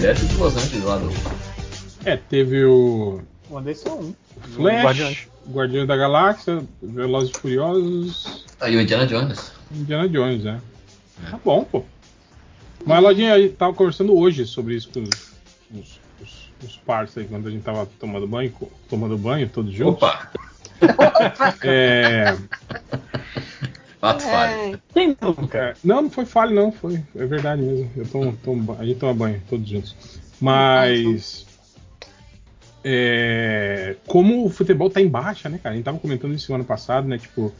direto de Los Angeles lá do. É, teve o. Mandei só um. Flash, Guardiões. Guardiões da Galáxia, Velozes e Furiosos, Aí o Indiana Jones. Indiana Jones, né? Tá bom, pô. Mas Lojinha, a gente tava conversando hoje sobre isso com os, os, os, os parceiros aí, quando a gente tava tomando banho, tomando banho todos juntos. Opa! É, Fato falho. É, Quem nunca? é, não, não foi falha, não, foi. É verdade mesmo. Eu tomo, tomo ba- a gente toma banho todos juntos. Mas. é, como o futebol tá em baixa, né, cara? A gente tava comentando isso ano passado, né? Tipo,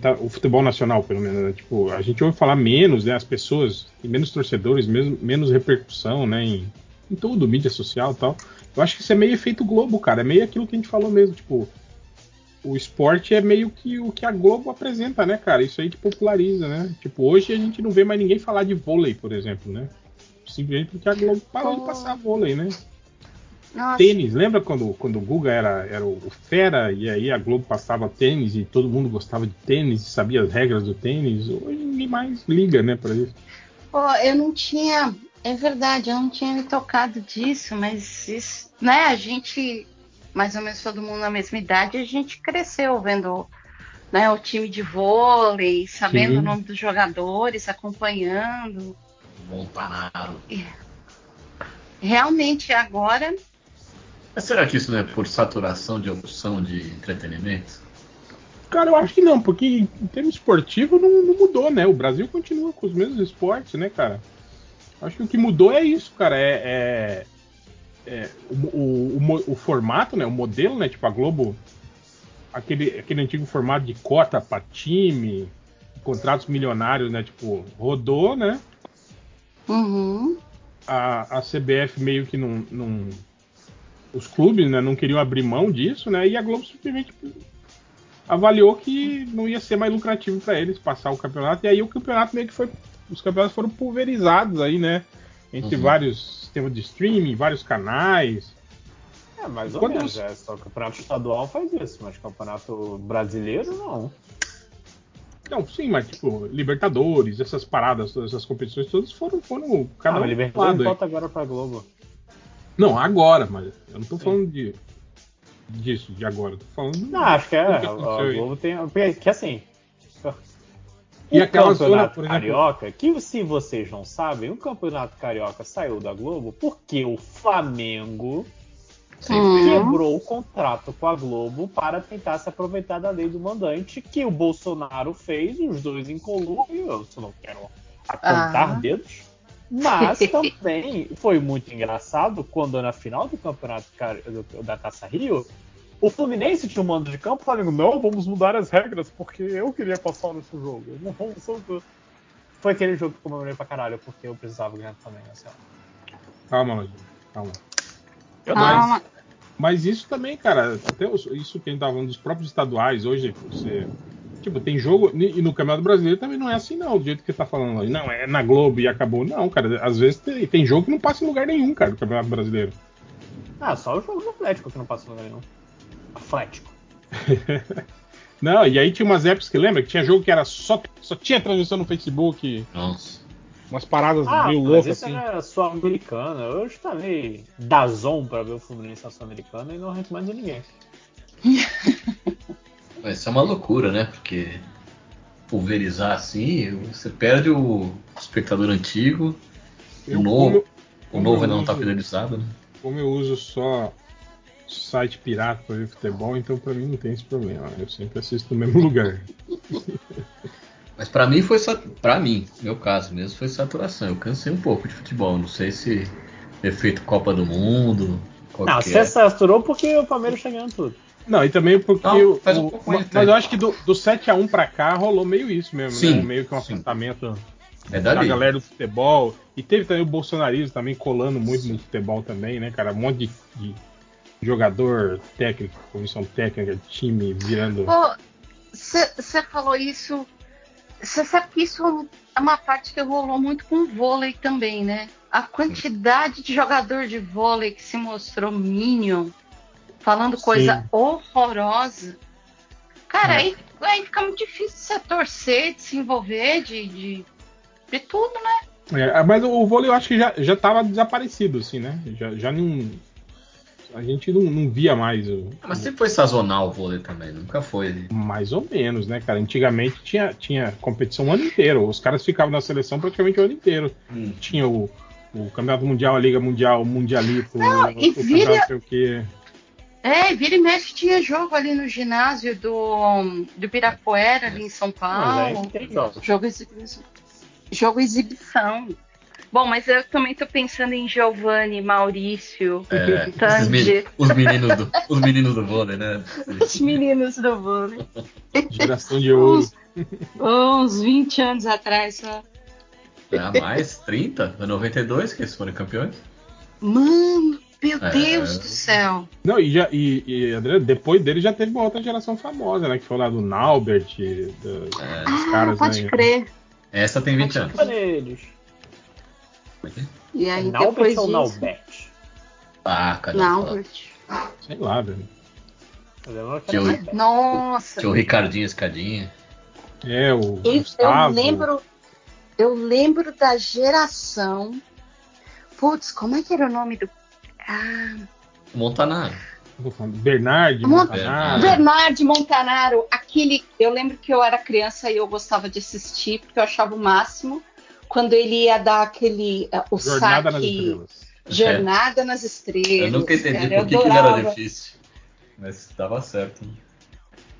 tá- o futebol nacional, pelo menos, né? Tipo, a gente ouve falar menos, né? As pessoas, menos torcedores, mesmo, menos repercussão, né? Em, em tudo, mídia social e tal. Eu acho que isso é meio efeito Globo, cara. É meio aquilo que a gente falou mesmo, tipo. O esporte é meio que o que a Globo apresenta, né, cara? Isso aí te populariza, né? Tipo, hoje a gente não vê mais ninguém falar de vôlei, por exemplo, né? Simplesmente porque a Globo parou de passar vôlei, né? nossa, Tênis, lembra quando, quando o Guga era, era o fera e aí a Globo passava tênis e todo mundo gostava de tênis e sabia as regras do tênis? Hoje ninguém mais liga, né, pra isso. Pô, eu não tinha. É verdade, eu não tinha me tocado disso, mas isso, né, a gente, mais ou menos todo mundo na mesma idade, a gente cresceu vendo né, o time de vôlei, sabendo Sim. o nome dos jogadores, acompanhando. Montanaro. Realmente agora, Mas será que isso não é por saturação de opção de entretenimento? Cara, eu acho que não, porque em termos esportivo não, não mudou, né? O Brasil continua com os mesmos esportes, né, cara? Acho que o que mudou é isso, cara. É, é- é o, o- o o formato, né? O modelo, né? Tipo, a Globo. Aquele, aquele antigo formato de cota para time, contratos milionários, né? Tipo, rodou, né? uhum, a, a CBF meio que não, não- Os clubes né, não queriam abrir mão disso, né? E a Globo simplesmente avaliou que não ia ser mais lucrativo para eles passar o campeonato. E aí o campeonato meio que foi. Os campeonatos foram pulverizados aí, né? Entre Uhum. vários sistemas de streaming, vários canais. É, mais ou Quando menos. você- É, só o campeonato estadual faz isso, mas campeonato brasileiro não. Não, sim, mas tipo, Libertadores, essas paradas, todas essas competições todas foram, foram cada ah, um mas pro Libertadores volta agora pra Globo. Não, agora, mas eu não tô falando de disso, de agora. Eu tô falando Não, acho que é. A. Globo tem. porque- Que assim. E o aquela zona, campeonato por exemplo- carioca, que se vocês não sabem, o campeonato carioca saiu da Globo porque o Flamengo quebrou o contrato com a Globo para tentar se aproveitar da lei do mandante que o Bolsonaro fez, os dois em colúrio, eu só não quero apontar Ah. dedos. Mas também foi muito engraçado quando na final do campeonato da Taça Rio, o Fluminense tinha um mando de campo falando, não, vamos mudar as regras, porque eu queria passar nesse jogo. Não, vamos- Foi aquele jogo que eu comemorei pra caralho, porque eu precisava ganhar também. Assim, ó. Calma, Lojinha, calma. calma. Mas isso também, cara, até isso que a gente tava falando dos próprios estaduais, hoje você. Tipo, tem jogo. E no Campeonato Brasileiro também não é assim, não, do jeito que você tá falando aí. Não, é na Globo e acabou. Não, cara, às vezes tem, tem jogo que não passa em lugar nenhum, cara, no Campeonato Brasileiro. Ah, só o jogo do Atlético que não passou no lugar nenhum. Atlético. Não, e aí tinha umas épocas que lembra que tinha jogo que era só, só tinha transmissão no Facebook, Nossa. umas paradas Ah, meio mas loucas isso assim. era Sul-Americana. Eu instalei Dazon pra ver o Fluminense na Sul-Americana e não recomendo ninguém. Mas isso é uma loucura, né? Porque pulverizar assim, você perde o espectador antigo, Eu, o novo, como, o novo ainda não tá fidelizado, né? como eu uso só site pirata pra ver futebol, então pra mim não tem esse problema. Eu sempre assisto no mesmo lugar. Mas pra mim foi só. Pra mim, meu caso mesmo, foi saturação. Eu cansei um pouco de futebol. Não sei se efeito Copa do Mundo. Qual Não, você é. saturou porque o Palmeiras tá ganhando tudo. Não, e também porque. Não, o- um o- mas, mas eu acho que do, do 7x1 pra cá rolou meio isso mesmo, Sim, né? Meio que um assentamento É da galera do futebol. E teve também o bolsonarismo também colando muito no futebol também, né, cara? Um monte de, de jogador técnico, comissão técnica, time virando. Você falou isso. Você sabe que isso é uma parte que rolou muito com o vôlei também, né? A quantidade de jogador de vôlei que se mostrou Minion, falando coisa Sim. horrorosa. Cara, É. aí, aí fica muito difícil você torcer, de se envolver, de, de, de tudo, né? É, mas o vôlei eu acho que já, já tava desaparecido, assim, né? Já, já não. A gente não, não via mais o. Ah, mas sempre foi sazonal o vôlei também, nunca foi. Mais ou menos, né, cara? Antigamente tinha, tinha competição o ano inteiro. Os caras ficavam na seleção praticamente o ano inteiro. Hum. Tinha o, o Campeonato Mundial, a Liga Mundial, o Mundialito, Não, o, e o vira- Campeonato não sei o quê. É, vira e mexe tinha jogo ali no ginásio do, do Birapuera, ali em São Mas é Paulo. incrível. Jogo exibição. Jogo exibição. Bom, mas eu também tô pensando em Giovanni, Maurício, É, Tandy. meni- os, meninos do, os meninos do vôlei, né? os meninos do vôlei. Geração de ouro. Uns, uns 20 anos atrás só. Ah, mais 30? Foi 92 que eles foram campeões? Mano, meu É. Deus do céu. Não, e, já, e, e Adriano, depois dele já teve uma outra geração famosa, né? Que foi lá do Naubert, do- dos Ah, caras, pode né? crer. Essa tem 20 anos. Como é que é? E aí Naubert depois ou disso... Naubert? Ah, cara. Naubert. Sei lá, velho. Nossa. Tinha o Ricardinho Escadinha. É, o Eu, eu lembro, eu lembro da geração. Putz, como é que era o nome do. Ah, Montanaro. Bernard, Mon- Montanaro. Bernard Montanaro, aquele. Eu lembro que eu era criança e eu gostava de assistir, porque eu achava o máximo quando ele ia dar aquele. eh, o Jornada nas saque. Estrelas. Jornada nas Estrelas. Eu nunca entendi cara, por que, que ele era difícil. Mas dava certo.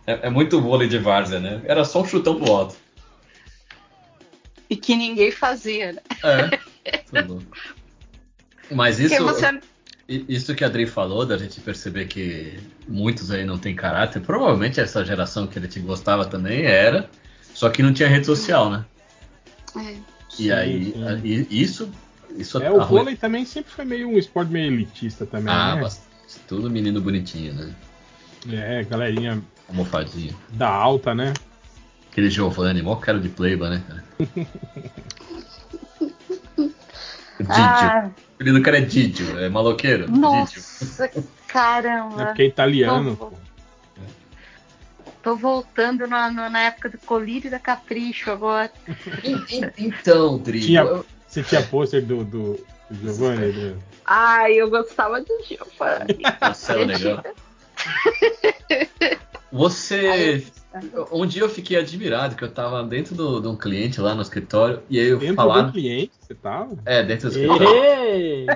É, é muito vôlei de várzea, né? Era só um chutão pro alto. E que ninguém fazia, né? É. Louco. Mas isso, você. isso que a Adri falou, da gente perceber que muitos aí não tem caráter, provavelmente essa geração que ele te gostava também era, só que não tinha rede social, né? é. E Sim, aí, sim. e- isso. isso É, o arrui- vôlei também sempre foi meio um esporte meio elitista também, Ah, né? Tudo menino bonitinho, né? É, galerinha Almofadinha. da alta, né? Aquele Giovanni, mó cara de pleiba, né, cara? Didio. Ah, O apelido do cara é Didio, é maloqueiro. Didio. nossa, É caramba. porque é italiano. Pô. Tô voltando na, na- época do colírio da Capricho agora. Então, Dri, Tinha- Você tinha pôster do, do, Giovanni? Ai, eu gostava do Giovanni. Eu Negão. tinha- Você. Um dia eu fiquei admirado que eu tava dentro do- de um cliente lá no escritório e aí eu Dentro falaram. do cliente, você tava? É, dentro do escritório. Ei!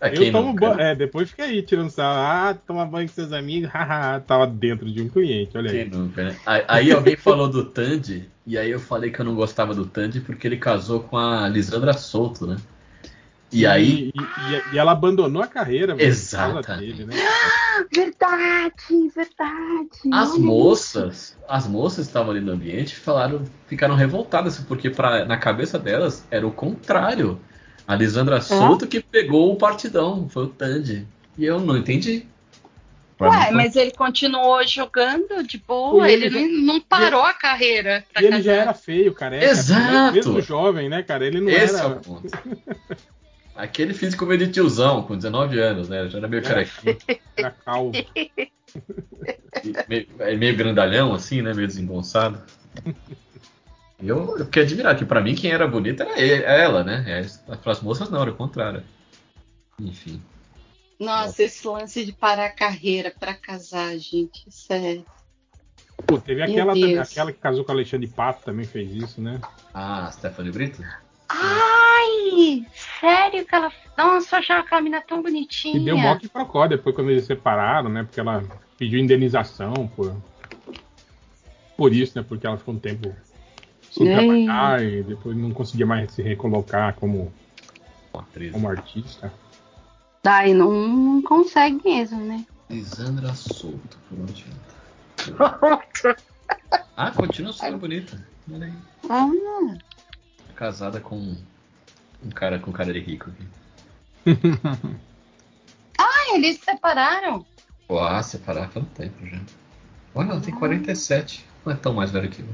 É, eu tomo nunca, banho. né? É, depois fica aí tirando sarro. Ah, toma banho com seus amigos. Haha, tava dentro de um cliente, olha Quem aí. nunca, né? Aí, alguém falou do Tandy, e aí eu falei que eu não gostava do Tandy porque ele casou com a Lisandra Souto, né? E aí. E, e- e ela abandonou a carreira Exatamente. dele, né? Verdade, verdade. As moças, as moças que estavam ali no ambiente falaram, ficaram revoltadas, porque pra, na cabeça delas era o contrário. A Lisandra Souto que pegou o partidão, foi o Tandy. E eu não entendi. Ué, foi- mas ele continuou jogando de boa, ele, ele não, não parou a carreira. E ele já era feio, careca. Exato. Mesmo jovem, né, cara? Ele não Esse era. é o ponto. Aquele físico meio de tiozão, com 19 anos, né? Já era meio carequinho. era calvo. meio, é meio grandalhão, assim, né? Meio desengonçado. Eu, eu fiquei admirado, que pra mim quem era bonita era ele- ela, né? Para as moças não, era o contrário. Enfim. Nossa, esse lance de parar a carreira pra casar, gente, isso é. Pô, teve aquela, aquela que casou com o Alexandre Pato também fez isso, né? Ah, Stephanie Brito? Ai, sério que ela. Nossa, eu achava aquela mina tão bonitinha. E deu mó que procó depois quando eles separaram, né? Porque ela pediu indenização por, por isso, né? Porque ela ficou um tempo sem Ei. trabalhar e depois não conseguia mais se recolocar como. Como artista. Ai, não, não consegue mesmo, né? Lisandra Souto, por onde Ah, continua sendo bonita. Olha aí. Ah, Casada com um cara com cara de rico aqui. ah, eles se separaram. Pô, ah, separar faz um tempo já. Olha, ela tem 47. Não é tão mais velha que eu.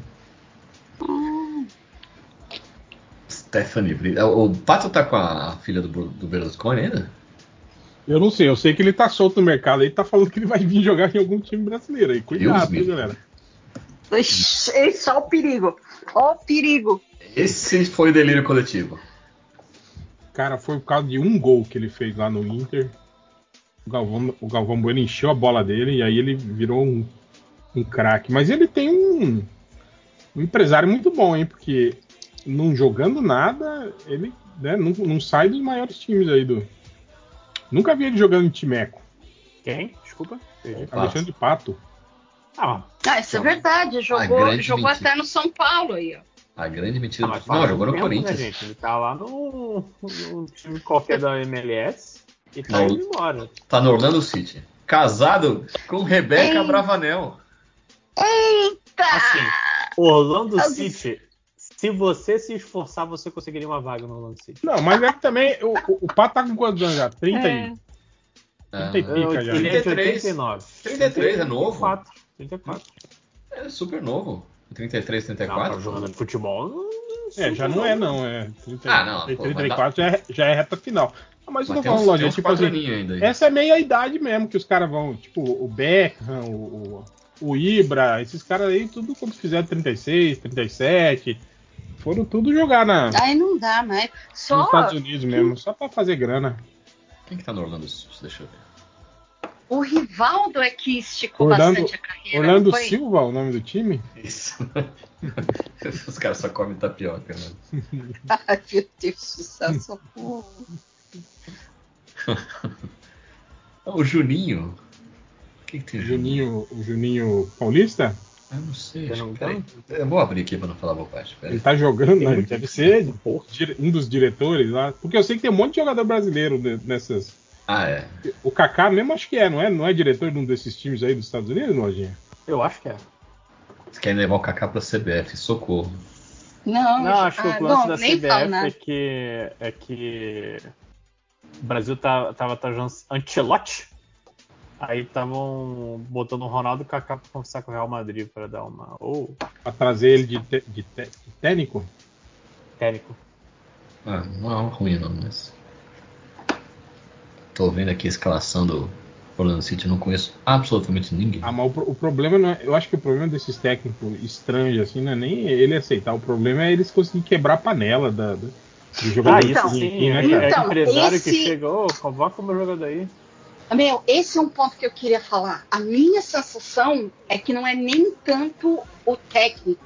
Stephanie Brito. O Pato tá com a filha do, do Berlusconi ainda? Eu não sei, eu sei que ele tá solto no mercado aí, tá falando que ele vai vir jogar em algum time brasileiro aí. Cuidado, livre. galera? Ixi, esse, ó o perigo. Ó o perigo. Esse foi o delírio coletivo. Cara, foi por causa de um gol que ele fez lá no Inter. O Galvão, o Galvão Bueno encheu a bola dele e aí ele virou um, um craque. Mas ele tem um, um empresário muito bom, hein? Porque não jogando nada, ele né, não, não sai dos maiores times aí do. Nunca vi ele jogando em Timeco. Quem? Desculpa. Perdi. Alexandre Pato. Ah, Ah, isso é verdade. Jogou, grande jogou mentira. até no São Paulo aí, ó. A grande mentira. ah, do... Não, jogou no né, Corinthians. gente? Ele tá lá no, no time qualquer da MLS e tá Não. indo embora. Tá no Orlando City. Casado com Rebeca Ei. Bravanel. Eita! Assim, Orlando City, se você se esforçar, você conseguiria uma vaga no Orlando City. Não, mas é que também. O, o, o Pato tá com quantos anos já? 30 É. aí. Ah, Tem pica já. Ele é de 33. 89. 33 é novo. 34. 34. É super novo. 33, Não, 34. tá jogando de futebol. não- É, já não é, não. É 30, Ah, não, pô, 34 já, é, já é reta final. Ah, Mas eu Mas tô falando, tipo assim, ainda. essa é meio a idade mesmo que os caras vão. Tipo, o Beckham, o, o, o Ibra, esses caras aí, tudo quando fizeram 36, 37, foram tudo jogar na, Aí não dá mais. nos Só Estados Unidos mesmo, só pra fazer grana. Quem que tá no Orlando City? Deixa eu ver. o Rivaldo é que esticou Orlando- bastante a carreira. Orlando? Silva, o nome do time? Isso. Os caras só comem tapioca, né? Ai, meu Deus do céu, socorro. O Juninho. Quem que tem Juninho? Juninho, o Juninho Paulista? Eu não sei. Acho não peraí. tem? Eu vou abrir aqui pra não falar bobagem. Ele tá jogando, né? muito Deve ser um dos diretores lá. Porque eu sei que tem um monte de jogador brasileiro ne- nessas. Ah, é. O Kaká mesmo acho que é, não é? Não é diretor de um desses times aí dos Estados Unidos, Lojinha? Eu acho que é. Vocês querem levar o Kaká pra CBF, socorro. Não, Não, acho que ah, o lance não, da falo CBF é nada. que, é que o Brasil tá, tava trajando Ancelotti. Aí estavam botando o Ronaldo e o Kaká pra conversar com o Real Madrid pra dar uma. Ou Pra trazer ele de, te- de te- de técnico? técnico. Ah, não é ruim não, mas. Tô vendo aqui a escalação do Orlando City, não conheço absolutamente ninguém. Ah, mas o, o problema não é. Eu acho que o problema desses técnicos estranhos, assim, não é nem ele aceitar. O problema é eles conseguirem quebrar a panela da, do, Ah, jogador isso Então, sim, né, é, cara? é Então, empresário que esse- chegou, convoca o meu jogador aí. Meu, esse é um ponto que eu queria falar. A minha sensação é que não é nem tanto o técnico.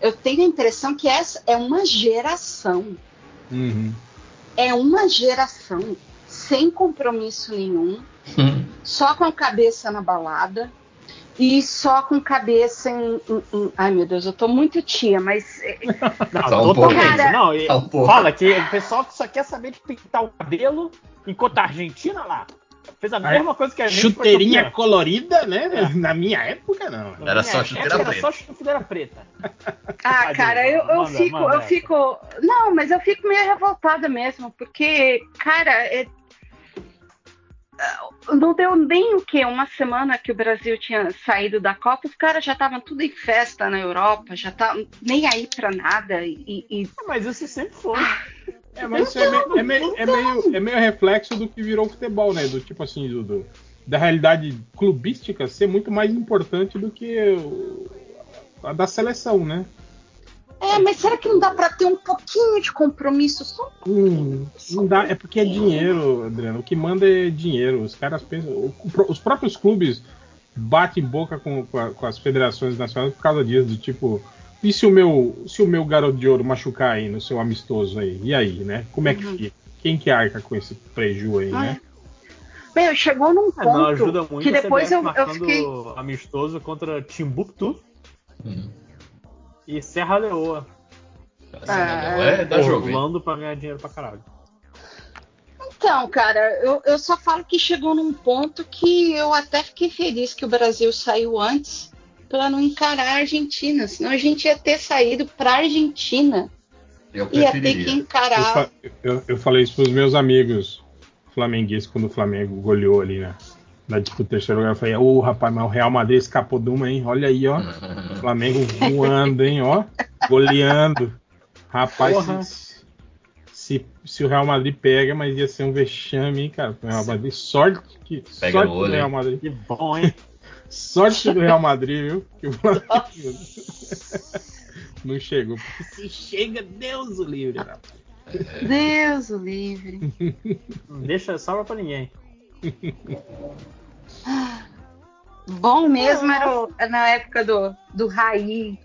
Eu tenho a impressão que essa é uma geração. Uhum. É uma geração sem compromisso nenhum, só com a cabeça na balada e só com cabeça em. em- em- Ai meu Deus, eu tô muito tia, mas. é, Não, Só um pouco. Cara- não, e- Só um pouco. fala que o pessoal que só quer saber de pintar o cabelo, enquanto a Argentina lá fez a Ah, mesma coisa que a gente. Chuteirinha colorida, né? É. Na minha época, não. Era só chuteira Era preta. só chuteira preta. Ah, cara, eu, eu manda, fico, manda eu essa. fico. Não, mas eu fico meio revoltada mesmo, porque, cara, é- ah, não deu nem o quê? Uma semana que o Brasil tinha saído da Copa, os caras já estavam tudo em festa na Europa, já estavam nem aí pra nada. E, e- Mas isso sempre foi. É, mas isso é meio, é, meio, é, meio, é meio reflexo do que virou o futebol, né? Do tipo assim, do, do- da realidade clubística ser muito mais importante do que a da seleção, né? É, mas será que não dá pra ter um pouquinho de compromisso? Só um Hum, não dá, é porque é dinheiro, Adriano. O que manda é dinheiro. Os caras pensam. os próprios clubes batem boca com, com as federações nacionais por causa disso, do tipo. E se o meu, se o meu garoto de ouro machucar aí no seu amistoso aí? E aí, né? Como é que Uhum. fica? Quem que arca com esse preju aí, né? Meu, chegou num É, não ponto ajuda muito que depois eu, eu fiquei. amistoso contra Timbuktu Hum. e Serra Leoa. Ah, é da jogo? Orlando pra ganhar dinheiro pra caralho. Então, cara, eu, eu só falo que chegou num ponto que eu até fiquei feliz que o Brasil saiu antes para não encarar a Argentina. Senão a gente ia ter saído pra Argentina. Eu Ia ter que. Eu, encarar. fa- eu- eu falei isso pros meus amigos flamenguistas quando o Flamengo goleou ali na, na disputa terceiro lugar. Eu falei, ô rapaz, mas o Real Madrid escapou de uma, hein? Olha aí, ó. Flamengo voando, hein, ó. Goleando. Rapaz, Porra. se, se, se o Real Madrid pega, mas ia ser um vexame, hein, cara. O Real Madrid, sorte que. Pega sorte do olho, Real hein? Madrid. Que bom, hein? Sorte do Real Madrid, viu? Que o não chegou. Se chega, Deus o livre, rapaz. Deus o livre. Não deixa salva pra ninguém. Bom mesmo era o- na época do, do Raí.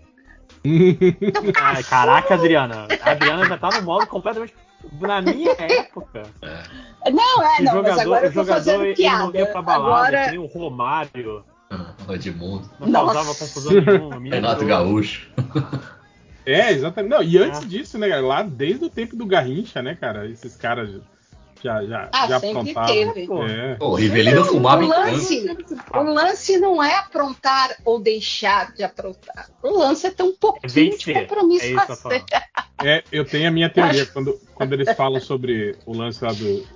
Ai, caraca, Adriana. A Adriana já tá no modo completamente. Na minha época, Não, é, o não, mas jogador, agora o eu tô jogador fazendo ele piada. não ia pra balada, agora, que nem o Romário. O Edmundo. Não Nossa. causava confusão nenhuma. Renato. Gaúcho. É, exatamente. Não, e antes Ah. disso, né, cara, lá desde o tempo do Garrincha, né, cara, esses caras já, já, Ah, já sempre aprontavam. teve. É. Pô, o Rivelino Não, fumava o lance, o lance não é aprontar ou deixar de aprontar. O lance é ter um pouquinho de vencer. compromisso É com a. É, eu tenho a minha teoria quando, quando eles falam sobre o lance lá do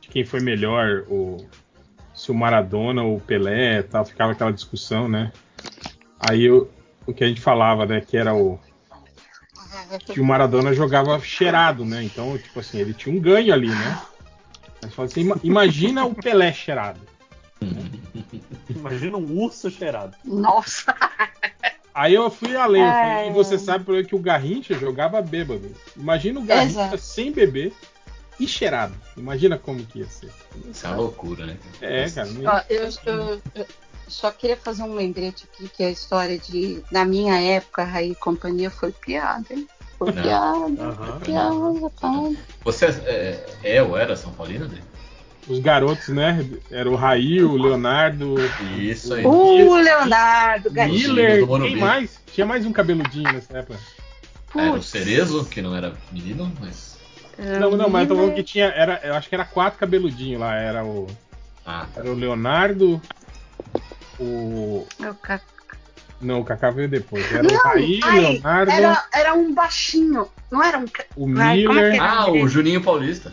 de quem foi melhor, o, se o Maradona ou o Pelé e tal, ficava aquela discussão, né? Aí eu- o que a gente falava, né, que era o que o Maradona jogava cheirado, né? Então, tipo assim, ele tinha um ganho ali, né? Assim, ima- imagina o Pelé cheirado. Imagina um urso cheirado. Nossa, Aí eu fui além, eu falei, É. e você sabe por que o Garrincha jogava bêbado. Imagina o Garrincha Exato. sem beber e cheirado. Imagina como que ia ser. Isso é uma loucura, né? É, cara. não- Ó, eu, eu- eu só queria fazer um lembrete aqui que a história de na minha época Raí e companhia foi piada, hein? Foi Não. piada, Aham. piada, piada. Você é, é ou era São Paulino, Dê? Os garotos, né? Era o Raí, o Leonardo, Isso aí. O Leonardo, Ih, gatinho. Miller, quem mais? Tinha mais um cabeludinho nessa época. Era o Putz. Cerezo, que não era menino, mas. Não, não, mas eu tô falando que tinha. Era, eu acho que era quatro cabeludinhos lá. Era o, Ah, era o Leonardo, o. Eu ca- Não, o Kaká veio depois. Era o Não, Raí, o ai, Leonardo, Era, era um baixinho, não era um. o Ai, é Miller. era? ah o Juninho Paulista.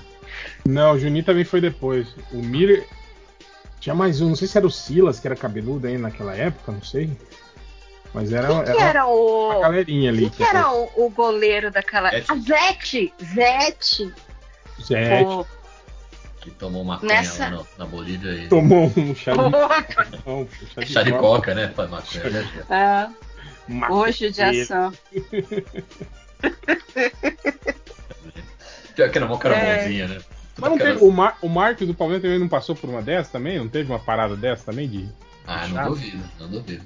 Não, o Juninho também foi depois. O Miller. Tinha mais um, não sei se era o Silas, que era cabeludo aí naquela época, não sei. Mas era, Quem que era era o. uma galerinha ali. Quem que era o, o goleiro daquela. Zete. A Zete! Zete! Zé, Pô, Que tomou maconha Nessa- lá no- na Bolívia e. tomou um chá de, um chá de coca. né? Faz maconha, né? ah, hoje de ação. Pior que era mó cara É. bonzinha, né? Mas não teve, o, Mar, o Marcos do Palmeiras também não passou por uma dessas também? Não teve uma parada dessa também? De... Ah, não duvido, não duvido.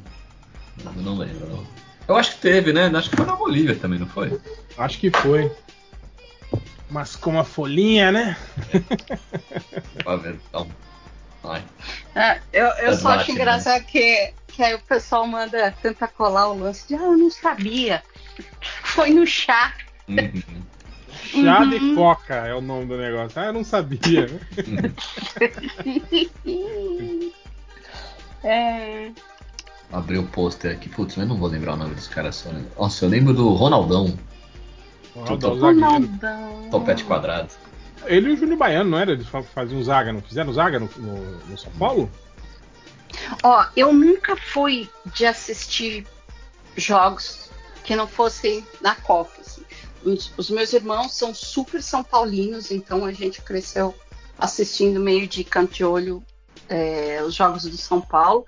Não, lembro, não. Eu acho que teve, né? Acho que foi na Bolívia também, não foi? Acho que foi. Mas com uma folhinha, né? Pra ver. Então. Ai. Ah, eu eu só acho bate, né? engraçado que, que aí o pessoal manda tentar colar o lance de ah, eu não sabia. Foi no chá. Uhum. Chá Uhum. de coca é o nome do negócio. Ah, eu não sabia. É. Abri o pôster aqui. Putz, mas não vou lembrar o nome dos caras só. né? Nossa, eu lembro do Ronaldão, Ronaldo, Tô- o zagueiro. Ronaldão. topete quadrado. Ele e o Júnior Baiano, não era? Eles fa- faziam zaga, não fizeram zaga no, no- no São Paulo? Ó, eu nunca fui de assistir jogos que não fossem na Copa. assim. Os, os meus irmãos são super São Paulinos, então a gente cresceu assistindo meio de canto de olho é, os jogos do São Paulo.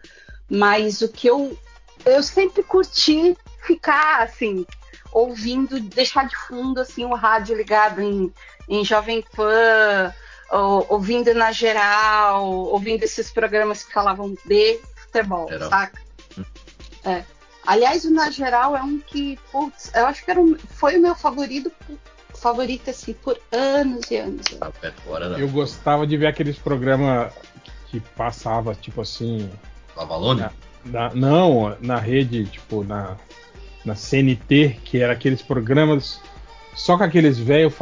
Mas o que eu eu sempre curti ficar assim ouvindo, deixar de fundo assim o rádio ligado em, em Jovem Pan, ou- ouvindo na geral, ouvindo esses programas que falavam de futebol, Geral. saca? É. Aliás, o Na Geral é um que, putz, eu acho que era um- foi o meu favorito, favorito assim, por anos e anos. Tá Eu gostava de ver aqueles programas que passava, tipo assim. Lavalone? Ah. na- não, na rede, tipo, na, na CNT, que era aqueles programas só com aqueles velhos.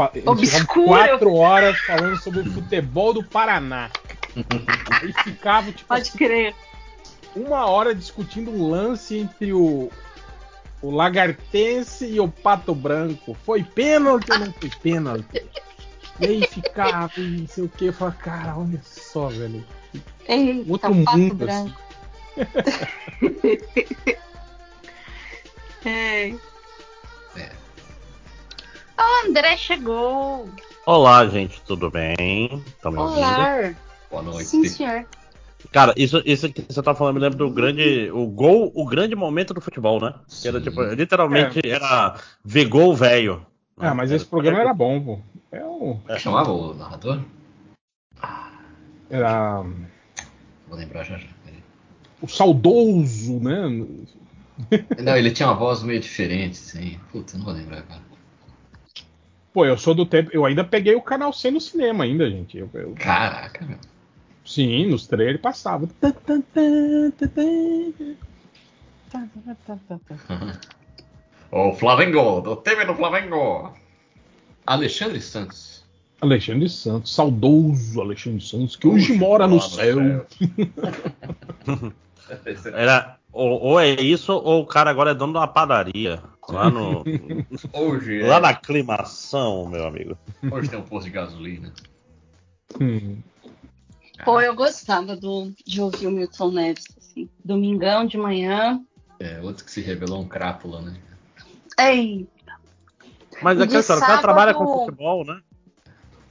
quatro horas falando sobre o futebol do Paraná. Aí ficava, tipo, Pode crer. uma hora discutindo um lance entre o, o Lagartense e o Pato Branco. Foi pênalti ou não foi pênalti? E aí ficava, e não sei o que. Eu falava, cara, olha só, velho. Eita, Outro o pato mundo, branco. é. É. O André chegou. Olá, gente, tudo bem? Estão me ouvindo? Olá. Boa noite. Sim, senhor. Cara, isso, isso que você tá falando me lembra do grande. O gol, o grande momento do futebol, né? Que era tipo, literalmente É. era ver gol velho. Ah, mas esse programa era bom, pô. É o, Como chamava o narrador? era Vou lembrar já já. O saudoso, né? Não, ele tinha uma voz meio diferente, sim. Putz, eu não vou lembrar, cara. Pô, eu sou do tempo. Eu ainda peguei o canal C no cinema ainda, gente. Eu- eu- Caraca, meu. sim, nos trailers passava. O Flamengo, do time do Flamengo. Alexandre Santos. Alexandre Santos, saudoso Alexandre Santos, que hoje Hoje mora no mora no céu. Era, ou, ou é isso, ou o cara agora é dono de uma padaria. Lá, no, Hoje é. lá na aclimação, meu amigo. Hoje tem um posto de gasolina. Hum. Pô, eu gostava do, de ouvir o Milton Neves, assim. Domingão de manhã. É, outro que se revelou um crápula, né? Ei, Mas aquela de história, o cara sábado- trabalha com futebol, né?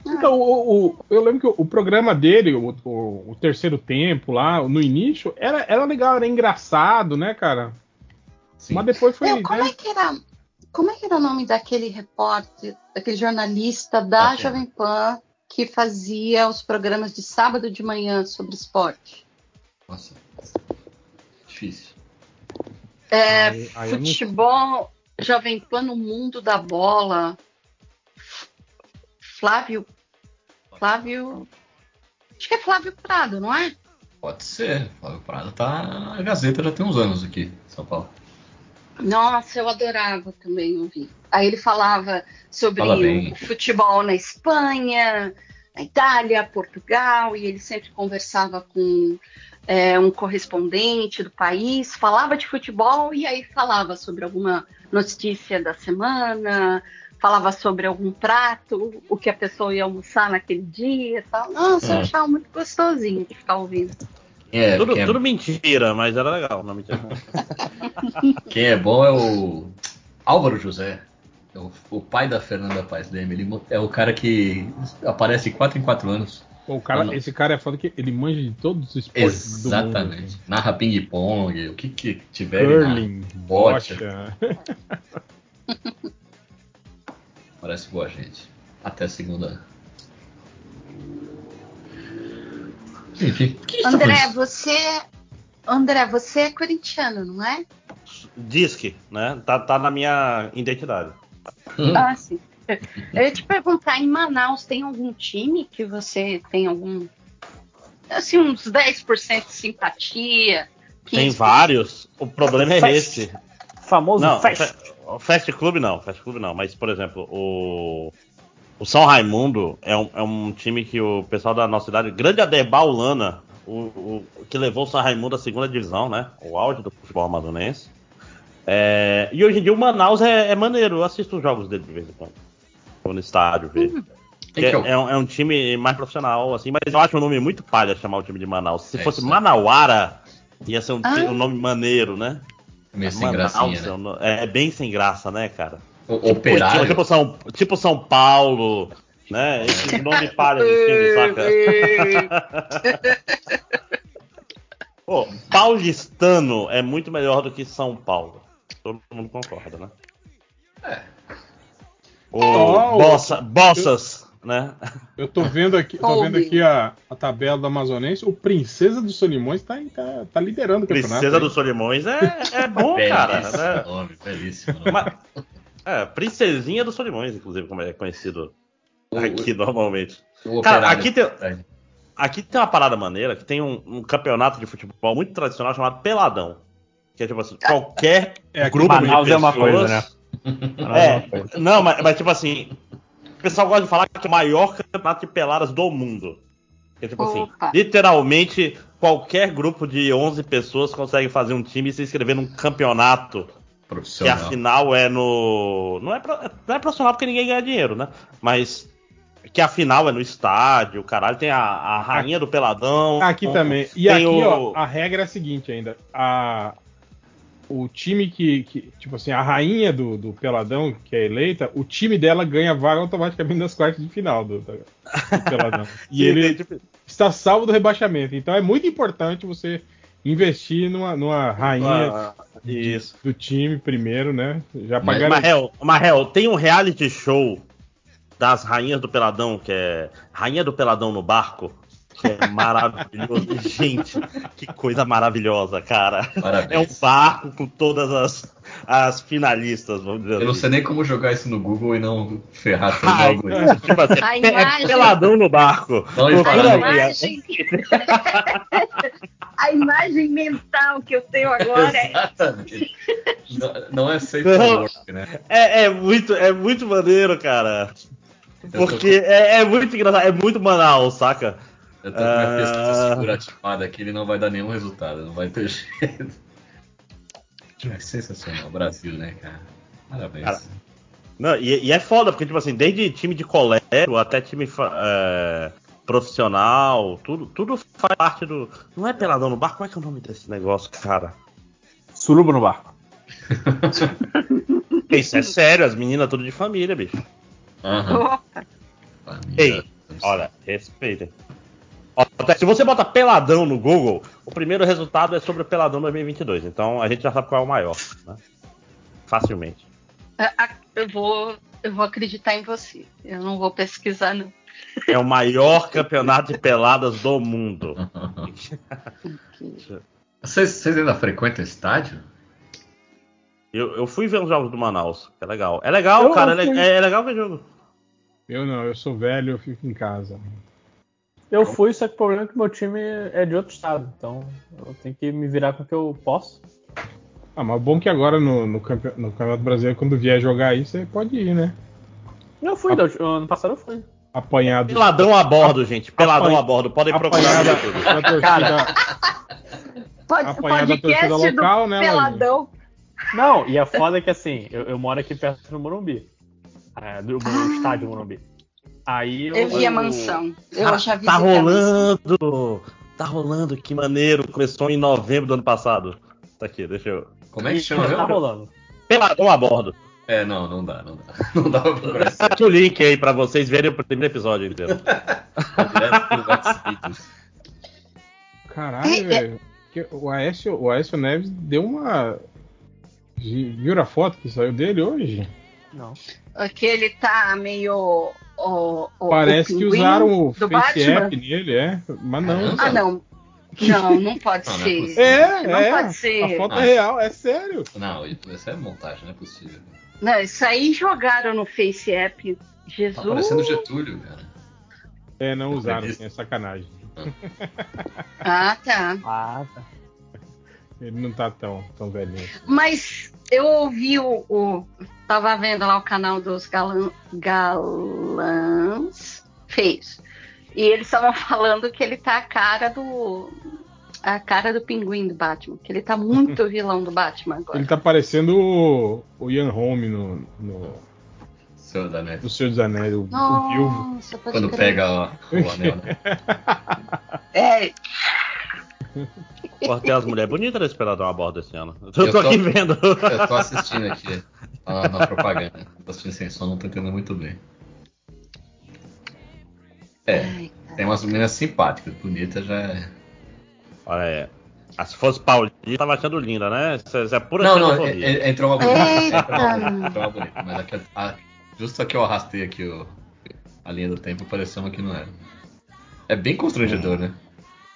Então, o, o- eu lembro que o, o programa dele, o, o- o terceiro tempo lá, no início, era, era legal, era engraçado, né, cara? Sim. Mas depois foi. meu, como né? é que era? Como é que era o nome daquele repórter, daquele jornalista da Ah, Jovem Pan que fazia os programas de sábado de manhã sobre esporte? Nossa. Difícil. É, Aí- aí eu não- futebol, Jovem Pan no mundo da bola. Flávio. Flávio. Acho que é Flávio Prado, não é? Pode ser. Flávio Prado tá na Gazeta já tem uns anos aqui, São Paulo. Nossa, eu adorava também ouvir. Aí ele falava sobre Fala o futebol na Espanha, na Itália, Portugal, e ele sempre conversava com é, um correspondente do país, falava de futebol e aí falava sobre alguma notícia da semana, falava sobre algum prato, o que a pessoa ia almoçar naquele dia e tal. Nossa, eu É. achava muito gostosinho de ficar ouvindo. É, tudo, é- tudo mentira, mas era legal. Não mentira. quem é bom é o Álvaro José. É o, o pai da Fernanda Paes Leme. Ele é o cara que aparece 4 em 4 anos. Pô, o cara, Ah, não. esse cara é foda que ele manja de todos os esportes do mundo. Exatamente. Narra ping-pong, o que, que tiver. ele narra. Curling, bocha. bocha. Parece boa gente. Até segunda. Enfim, que tá André, falando? você. André, você é corintiano, não é? Disque, né? Tá, tá na minha identidade. Hum, Ah, sim. Eu ia te perguntar, em Manaus tem algum time que você tem algum. Assim, uns 10% de simpatia? Tem 15%? vários. O problema é Fest. esse. Famoso Não, fest. Fe- o Fast Club não, Fast Club não. Mas, por exemplo, o, o São Raimundo é um, é um time que o pessoal da nossa cidade, grande Adebal Lana, o, o- que levou o São Raimundo à segunda divisão, né? O auge do futebol amazonense. É, e hoje em dia o Manaus é, é maneiro, eu assisto os jogos dele de vez em quando. Vou no estádio ver. Quem É, que é o- um, é um time mais profissional, assim, mas eu acho o nome muito palha chamar o time de Manaus. Se É fosse. Manauara, ia ser um, Ah. um nome maneiro, né? Meio sem Manaus gracinha, é, né? é bem sem graça, né, cara? O- Tipo, Operário. tipo, São, tipo São Paulo, né? Esse nome palha de time, saca? Pô, paulistano é muito melhor do que São Paulo. Todo mundo concorda, né? É. O Oh, Bossa, Bossas, né? Eu tô vendo aqui, tô vendo aqui a, a tabela do Amazonense. O Princesa dos Solimões tá, tá, tá liderando o campeonato. Princesa dos Solimões é, é bom, cara. Belíssimo né? nome, belíssimo nome. Mas- é, Princesinha dos Solimões, inclusive, como é conhecido aqui normalmente. O Cara, aqui tem, aqui tem uma parada maneira, que tem um, um campeonato de futebol muito tradicional chamado Peladão. Que é tipo assim, qualquer É, grupo Manaus de é uma pessoas... coisa, né? É, não, mas, mas tipo assim, pessoal gosta de falar que é o maior campeonato de peladas do mundo. É tipo assim, Opa. literalmente qualquer grupo de 11 pessoas consegue fazer um time e se inscrever num campeonato que a Profissional. final é no. Não é, pro- não é profissional porque ninguém ganha dinheiro, né? Mas que a final é no estádio, caralho, tem a, a rainha do peladão. Aqui também. E aqui, o- ó, a regra é a seguinte ainda. A, o time que, que, tipo assim, a rainha do, do Peladão, que é eleita, o time dela ganha vaga automaticamente nas quartas de final do, do, Peladão. e ele está salvo do rebaixamento. Então é muito importante você investir numa, numa rainha ah, de, do time primeiro, né? Já pagaram. Marrel, Marrel, tem um reality show das rainhas do Peladão, que é Rainha do Peladão no Barco que é maravilhoso. Gente, que coisa maravilhosa, cara. Parabéns. É um barco com todas as, as finalistas, vamos dizer Eu assim. não sei nem como jogar isso no Google e não ferrar todo Ai, o. Tipo assim, a imagem... peladão no barco. Não, a, imagem... a imagem mental que eu tenho agora é Exatamente. Não, não é safe work, né? É, é, muito, é muito maneiro, cara. Porque tô... é, é muito engraçado, é muito banal, saca? Eu tô com a minha pesquisa segura ativada aqui, ele não vai dar nenhum resultado, não vai ter jeito. É sensacional, Brasil, né, cara? Parabéns. Cara, não, e, e, é foda, porque, tipo assim, desde time de colégio até time é, profissional, tudo, tudo faz parte do. Não é peladão no barco? Como é que é o nome desse negócio, cara? Suruba no barco. Isso é sério, as meninas tudo de família, bicho. Uhum. Ei, olha, respeitem. Se você bota peladão no Google, o primeiro resultado é sobre o peladão 2022. Então a gente já sabe qual é o maior, né? Facilmente. É, eu vou, eu vou acreditar em você. Eu não vou pesquisar não. É o maior campeonato de peladas do mundo. vocês, vocês ainda frequentam estádio? Eu, eu, fui ver os jogos do Manaus, é legal. É legal, eu cara, é, é, legal ver jogo. Eu não, eu sou velho, eu fico em casa. Eu fui, só que o problema é que meu time é de outro estado, então eu tenho que me virar com o que eu posso. Ah, mas bom que agora no, no, campe... no Campeonato Brasileiro, quando vier jogar aí, você pode ir, né? Eu fui, A... ano passado eu fui. Apanhado. Peladão a bordo, gente. Peladão Apanha... a bordo. Podem procurar. Da, torcida... Cara, Pode, podcast torcida local, né, Peladão. Não, e a foda é que assim, eu, eu moro aqui perto do Morumbi. É, do, do estádio Morumbi. Aí eu, eu vi a mansão. Eu tá, já vi Tá rolando! Tá rolando, que maneiro. Começou em novembro do ano passado. Tá aqui, deixa eu. Como é que chama? Tá rolando. Peladão a bordo. É, não, não dá, não dá. Não dá pra procurar. o link aí pra vocês verem o primeiro episódio inteiro. Caralho, é, é. velho. O Aécio, o Aécio Neves deu uma. Viu a foto que saiu dele hoje? Não. Que ele tá meio o, o Parece o que usaram o Face Batman. App nele, é. Mas não. Ah, não. Não, não pode não, ser. Não é, não é. pode ser. A foto é real, é sério. Não, isso é montagem, não é possível. Não, isso aí jogaram no Face App. Jesus. Tá parecendo Getúlio, cara. É, não usaram, é sacanagem. Ah, tá. Ah, tá. Ele não tá tão, tão velhinho. Mas eu ouvi o, o. Tava vendo lá o canal dos galã, galãs feios. E eles estavam falando que ele tá a cara do. A cara do pinguim do Batman. Que ele tá muito vilão do Batman agora. Ele tá parecendo o, o Ian Holm no. no... Senhor dos Anéis. O Senhor dos Anéis, o, Nossa, o Quando crer. pega o, o anel, né? é. As mulheres bonitas da Esperadão a bordo esse ano. Eu tô, eu tô aqui vendo. Eu tô assistindo aqui na, na propaganda. Tô assistindo sem som, não tô entendendo muito bem. É, Ai, tem umas meninas simpáticas, bonitas já é. Olha aí. Ah, se fosse Paulinho, tava achando linda, né? Isso é pura Não, não, entrou uma bonita. Entrou uma bonita, entrou uma bonita. Mas aqui, a, justo aqui eu arrastei aqui o, a linha do tempo, pareceu uma que não era. É bem constrangedor, hum. né?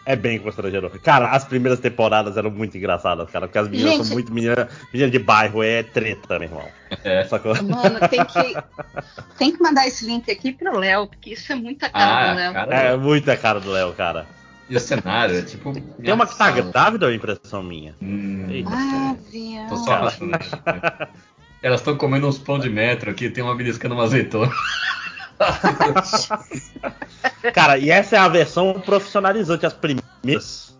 É bem constrangedor. Cara, as primeiras temporadas eram muito engraçadas, cara, porque as meninas Gente... são muito meninas, meninas de bairro, é treta, meu irmão. É. Que... Mano, tem que, tem que mandar esse link aqui pro Léo, porque isso é muita cara ah, do Léo. Cara... É muita cara do Léo, cara. E o cenário é tipo. Tem uma que tá grávida ou é impressão minha? Hum, ah, Tô só achando. Elas estão comendo uns pão de metro aqui, tem uma beliscando uma azeitona. Cara, e essa é a versão profissionalizante. As primeiras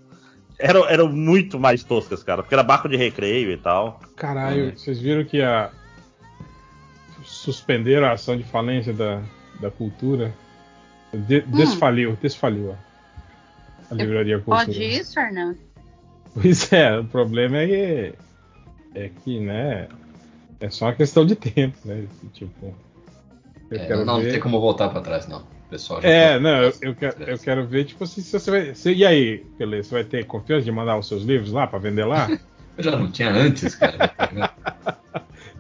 eram, eram muito mais toscas, cara, porque era barco de recreio e tal. Caralho, é. vocês viram que a. Suspenderam a ação de falência da, da cultura? De, hum. Desfaliu, desfaliu a livraria cultura. Pode isso, Fernando? Pois é, o problema é que é que, né, é só uma questão de tempo, né? Tipo, é, não ver... tem como voltar para trás, não. O pessoal é, tá... não, eu, eu, quero, eu quero ver, tipo assim, se você vai. Se, e aí, Pelé, você vai ter confiança de mandar os seus livros lá para vender lá? eu já não tinha antes, cara.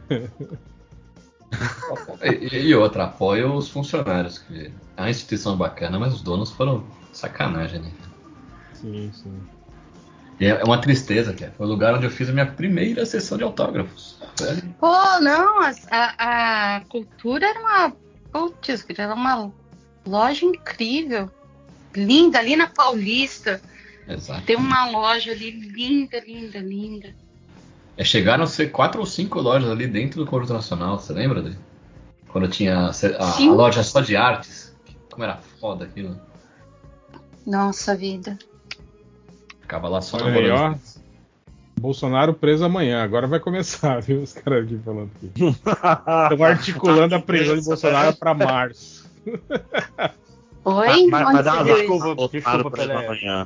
e, e outra, apoia os funcionários. Que é uma instituição bacana, mas os donos foram sacanagem, né? Sim, sim. E é uma tristeza, que foi o lugar onde eu fiz a minha primeira sessão de autógrafos. Pô, não, a, a, cultura era uma. Putz, era uma loja incrível. Linda, ali na Paulista. Exato. Tem uma loja ali linda, linda, linda. É, chegaram a ser quatro ou cinco lojas ali dentro do Corpo Nacional, você lembra dele? Quando tinha a, a, a, loja só de artes. Como era foda aquilo. Nossa vida. Ficava lá só Olha aí, ó. Bolsonaro preso amanhã, agora vai começar, viu? Os caras aqui falando aqui. Estão articulando a prisão de Bolsonaro para março. Oi? Mas, mas dá desculpa, desculpa pela... amanhã.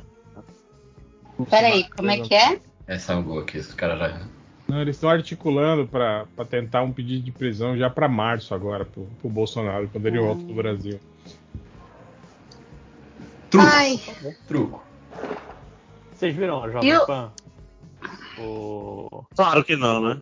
Peraí, como é que é? Essa é um gol aqui, os caras já. Não, eles estão articulando para tentar um pedido de prisão já para março agora, pro, pro Bolsonaro, quando ele volta do Brasil. Truco. Ai. Truco. Vocês viram a Jovem eu... Pan? O... Claro que não, né?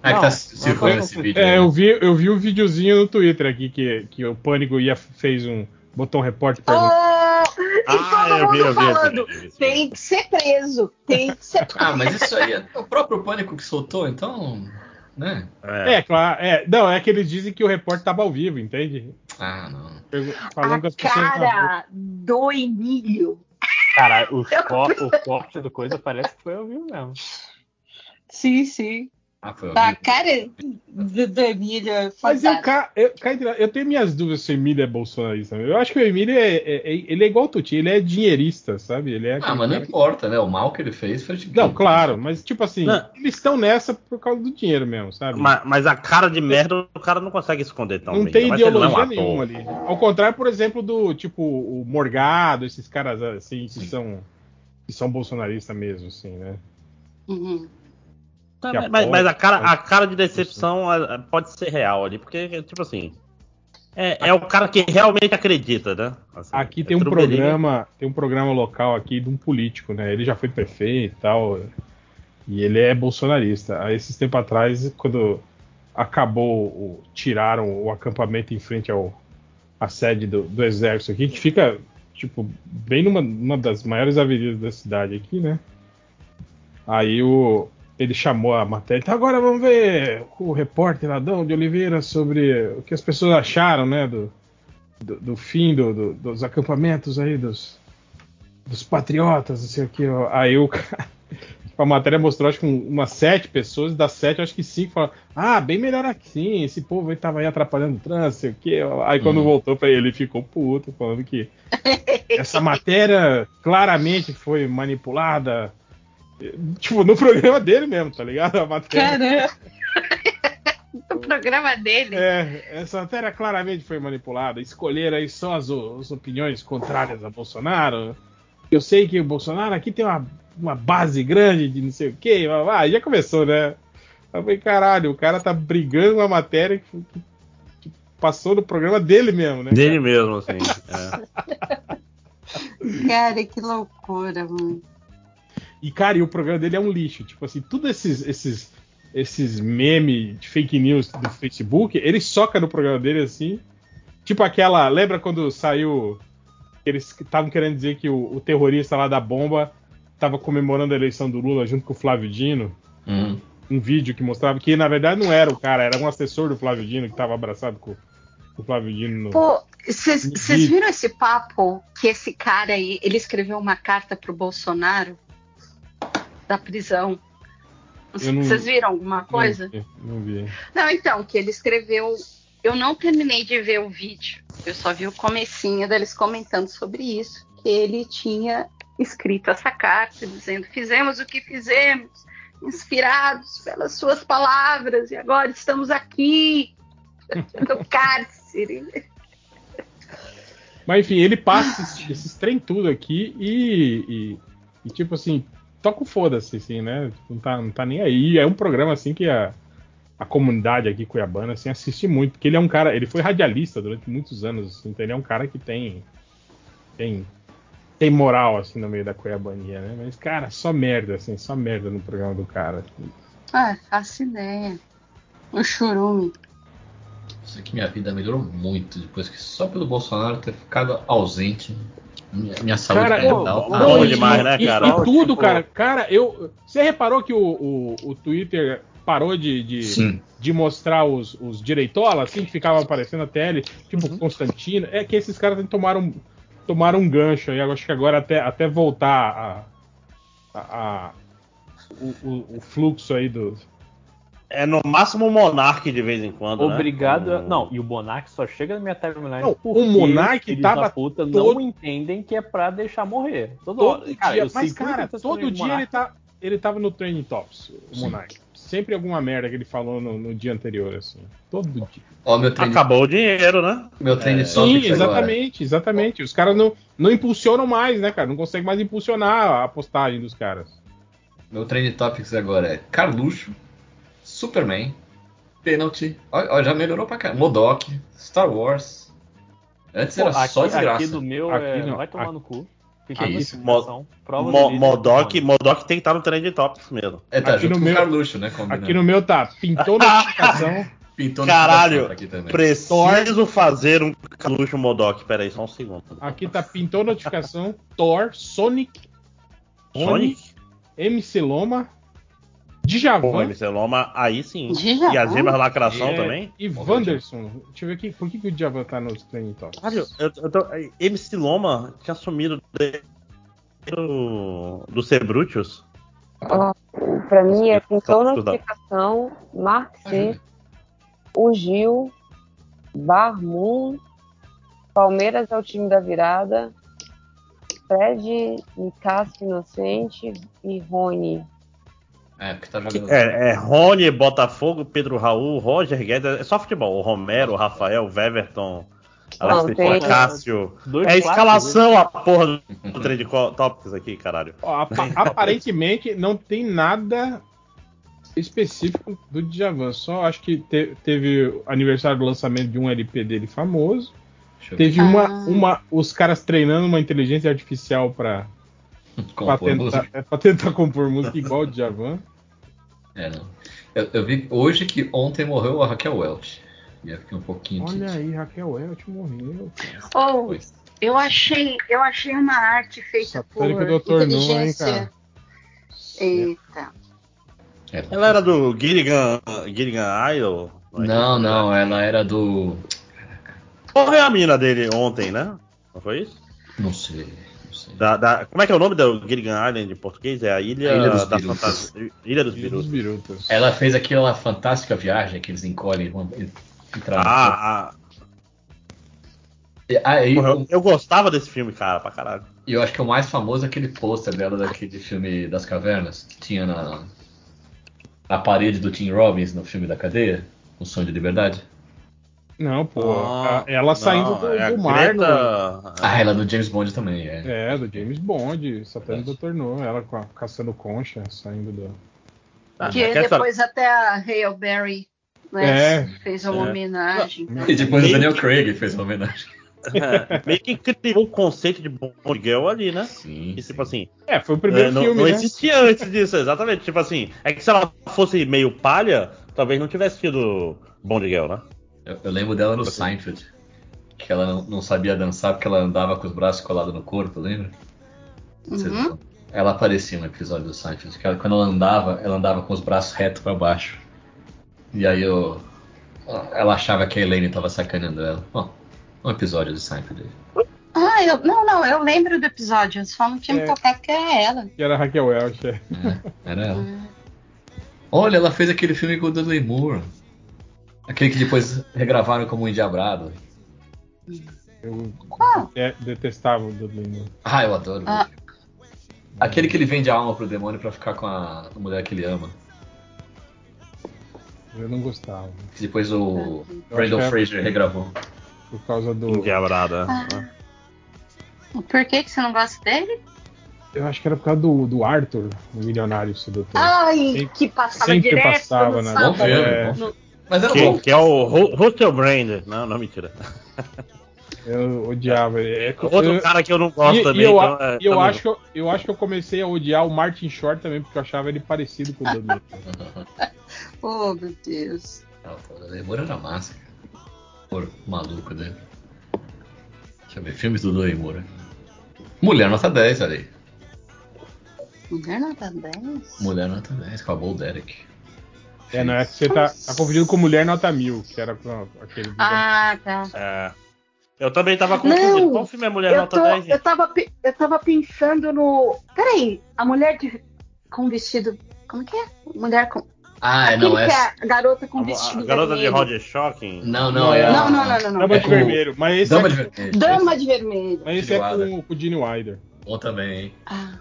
É que tá circulando esse vídeo. É, eu vi, eu vi um videozinho no Twitter aqui que, que o Pânico ia, fez um. Botou um repórter perguntando. Oh, ah, todo mundo vi, falando, vi, vi, tem que ser preso, tem que ser preso. Ah, mas isso aí é o próprio Pânico que soltou, então. Né? É. é, claro. É, não, é que eles dizem que o repórter estava ao vivo, entende? Ah, não. Falando a cara do Emílio Cara, os co o corte do coisa parece que foi ao vivo mesmo. Sim, sim. Ah, foi cara do, do Emílio é Mas eu, eu, eu, tenho minhas dúvidas se o Emílio é bolsonarista. Eu acho que o Emílio é, é, é ele é igual o Tuti, ele é dinheirista, sabe? Ele é ah, mas não importa, né? O mal que ele fez foi de Não, claro, mas tipo assim, não. eles estão nessa por causa do dinheiro mesmo, sabe? Mas, mas, a cara de merda o cara não consegue esconder tão não bem. Tem ideologia não nenhuma ali. Ao contrário, por exemplo, do tipo o Morgado, esses caras assim que são que são bolsonaristas mesmo, assim, né? Uhum. Tá, mas, mas, a, cara, a cara de decepção pode ser real ali, porque, tipo assim. É, é o cara que realmente acredita, né? Assim, aqui é tem um programa, tem um programa local aqui de um político, né? Ele já foi prefeito e tal. E ele é bolsonarista. Aí esses tempos atrás, quando acabou, o, tiraram o acampamento em frente ao a sede do, do exército aqui, que fica, tipo, bem numa, numa das maiores avenidas da cidade aqui, né? Aí o, ele chamou a matéria. Então agora vamos ver o repórter Adão de Oliveira sobre o que as pessoas acharam, né, do, do, do fim do, do, dos acampamentos aí dos, dos patriotas, não sei o que. Aí o cara, a matéria mostrou acho que umas sete pessoas, das sete acho que cinco falaram, ah, bem melhor aqui, esse povo aí tava aí atrapalhando o trânsito, sei o que. Aí quando hum. voltou para ele, ele ficou puto, falando que essa matéria claramente foi manipulada Tipo, no programa dele mesmo, tá ligado? A matéria. Caramba! no programa dele. É, essa matéria claramente foi manipulada. Escolheram aí só as, as opiniões contrárias a Bolsonaro. Eu sei que o Bolsonaro aqui tem uma, uma base grande de não sei o quê. Ah, já começou, né? Eu falei, caralho, o cara tá brigando uma matéria que, que, que passou no programa dele mesmo, né? Dele mesmo, assim. É. cara, que loucura, mano. E, cara, e o programa dele é um lixo. Tipo assim, tudo esses, esses, esses memes de fake news do Facebook, ele soca no programa dele assim. Tipo aquela. Lembra quando saiu. Eles estavam querendo dizer que o, o, terrorista lá da bomba estava comemorando a eleição do Lula junto com o Flávio Dino. Uhum. Um vídeo que mostrava que na verdade não era o cara, era um assessor do Flávio Dino que estava abraçado com, com, o Flávio Dino. No, Pô, vocês viram esse papo que esse cara aí, ele escreveu uma carta pro Bolsonaro da prisão. Não, Vocês viram alguma coisa? Não vi, não vi. Não, então, que ele escreveu. Eu não terminei de ver o vídeo. Eu só vi o comecinho deles comentando sobre isso. Que ele tinha escrito essa carta dizendo: fizemos o que fizemos, inspirados pelas suas palavras, e agora estamos aqui no cárcere. Mas enfim, ele passa esses, esses trem tudo aqui e, e, e, tipo assim, toca o foda-se, assim, né? Não tá, não tá nem aí. É um programa, assim, que a, a comunidade aqui cuiabana, assim, assiste muito. Porque ele é um cara, ele foi radialista durante muitos anos, assim, então ele é um cara que tem, tem, tem moral, assim, no meio da cuiabania, né? Mas, cara, só merda, assim, só merda no programa do cara. Ah, faço ideia. O churume. Isso aqui minha vida melhorou muito depois que só pelo Bolsonaro ter ficado ausente. Minha, minha saúde Cara, mental. eu- não, bom e- demais, né, e, cara? E tudo, Tipo- cara. Cara, eu. Você reparou que o, o, o Twitter parou de, de, de mostrar os, os direitolas, assim, que ficavam aparecendo a tele, tipo Uhum. Constantino? É que esses caras tomaram, tomaram um gancho aí. Eu acho que agora até, até voltar a. a- a- o, o- o fluxo aí do. É no máximo o Monark de vez em quando. né? Obrigado. a- Um- Não, e o Monark só chega na minha timeline Não, o Monark tava puta todo- não entendem que é pra deixar morrer. Todo, Todo hora. Cara, dia. eu Mas, cara, todo dia ele, tá, ele tava no Training Tops, o Sim. Monark. Sempre alguma merda que ele falou no, no dia anterior, assim. Todo dia. Ó, meu trem, Acabou o dinheiro, né? meu trem de Sim, topics agora. exatamente, exatamente. Os caras não, não impulsionam mais, né, cara? Não conseguem mais impulsionar a postagem dos caras. Meu trem de topics agora é Carluxo, Superman, Penalty. Ó, ó, já melhorou pra caramba. Modok, Star Wars. Antes Pô, era aqui, só desgraça. aqui do meu Aqui é, não, vai tomar aqui- no cu. Fica isso? Prova Mo- do líder Modok, do Modok tem que estar no Trend Topics mesmo. É, tá Aqui no meu- Carluxo, né? combinando. Aqui no meu tá, pintou notificação. Pintou Caralho, notificação aqui também. Preciso fazer um Carluxo Modok. Pera aí, só um segundo. Aqui tá, pintou notificação. Thor, Sonic, Rony, Sonic? MC Loma, Pô, Djavan MC Loma, aí sim. Djavan? E a Gema Lacração é, também? e Wanderson. Deixa eu ver aqui, por que, que o Djavan tá nos Training Tops? Caralho, eu, eu tô, MC Loma tinha sumido de- do, do Cebrutius. Ó, pra mim é pintou Tá, tudo. notificação, Mark C, o Gil, Barmun, Palmeiras é o time da virada, Fred, Nicasio Inocente e Rony. É, porque tá jogando. É, é Rony, Botafogo, Pedro Raul, Roger Guedes, é só futebol. O Romero, o Rafael, o Weverton, Não, tem- Cássio. Dois É escalação a porra do Trend Topics aqui, caralho. Ó, apa- aparentemente não tem nada específico do Djavan. Só acho que te- teve o aniversário do lançamento de um LP dele famoso. Teve uma, Ah. uma, os caras treinando uma inteligência artificial pra, pra, Compor tentar, música. é, pra tentar compor música igual o Djavan. É, não. Eu, eu vi hoje que ontem morreu a Raquel Welch. E eu fiquei um pouquinho Olha triste. aí, Raquel Welch morreu. cara. Oh, eu achei, eu achei uma arte feita por Dr. Nu, hein, inteligência. cara? Eita. É, Ela era do Gilligan, Gilligan Idol? Não, não, ela era do. Morreu a mina dele ontem, né? Não foi isso? Não sei. Da, da- como é que é o nome do Gilligan Island em português? É a Ilha, A Ilha dos da Birutas. Fantasia. Ilha dos dos Birutas. Ela fez aquela fantástica viagem que eles encolhem. vão- e- entrar no Ah, ah, ah, e porra, eu, eu gostava desse filme, cara, pra caralho. E eu acho que o mais famoso é aquele pôster dela daquele filme das cavernas que tinha na, na parede do Tim Robbins no filme da cadeia, O Sonho de Liberdade. Não, pô. Ah, ela saindo não, do, é a do mar. no- Greta- Ah, ela é do James Bond também, é. É, do James Bond, Satânico Dr. No, ela com a- caçando concha, saindo do. Ah, que é essa- depois até a Hale Berry né, É. fez uma É. homenagem. E depois o Daniel Craig fez uma homenagem. meio que criou o conceito de Bond Girl ali, né? Sim. E tipo assim, É, foi o primeiro é, não, filme, não né? existia antes disso, exatamente. Tipo assim, é que se ela fosse meio palha, talvez não tivesse tido Bond Girl, né? Eu, eu lembro dela no Seinfeld. Que ela não, não sabia dançar porque ela andava com os braços colados no corpo, lembra? Uhum. não- Ela aparecia no episódio do Seinfeld. Que ela, quando ela andava, ela andava com os braços retos pra baixo. E aí eu, ela achava que a Elaine tava sacaneando ela. Bom, um episódio do Seinfeld. aí. Ah, eu, não, não, eu lembro do episódio. Falam que tinha me É. tocado que era ela. Que era a Raquel Welch. é. É, era ela. Olha, ela fez aquele filme com o Dudley Moore. Aquele que depois regravaram como um Endiabrado. Eu Qual? é, detestava o Dudley Moore. Ah, eu adoro. Ah. Aquele que ele vende a alma pro demônio pra ficar com a mulher que ele ama. Eu não gostava. Que depois o Eu Brandon é- Fraser regravou. Por causa do. Endiabrada. Ah. Por que, que você não gosta dele? Eu acho que era por causa do, do Arthur, o milionário sedutor. Ai, Sempre- que passava sempre direto passava, no né? sábado. É. filme. Mas era Que, bom. que é o Ru- Russell Brand. Não, não, mentira. Eu odiava. É, Outro eu, cara que eu não gosto e, também. e eu, então, é, e eu tamo acho que eu, eu acho que eu comecei a odiar o Martin Short também, porque eu achava ele parecido com o Dudley. Oh, meu Deus. Não, pô, o Moura era massa, cara. Moura, maluco dele. Deixa eu ver, filmes do Moura. Mulher nota 10, olha aí. Mulher nota 10? Mulher nota 10, acabou o Derek. É, não é que você tá, tá confundindo com Mulher Nota Mil, que era com aquele. Ah, tá. É. Eu também tava confundindo. Não, Qual filme é Mulher Eu, Nota tô, 10? eu, gente? tava, pe- eu tava pensando no. Peraí, a mulher de, com vestido. Como que é? Mulher com. Ah, é, Aquele não, que é essa. a garota com A, vestido a garota de vermelho. Roger Shocking? Não, não, é a. Não, não, não, não, não. Dama É de com- Vermelho. Mas esse Dama é, de Vermelho. Dama de vermelho. mas esse é com, com o Gene Wilder. Bom também, hein? Ah,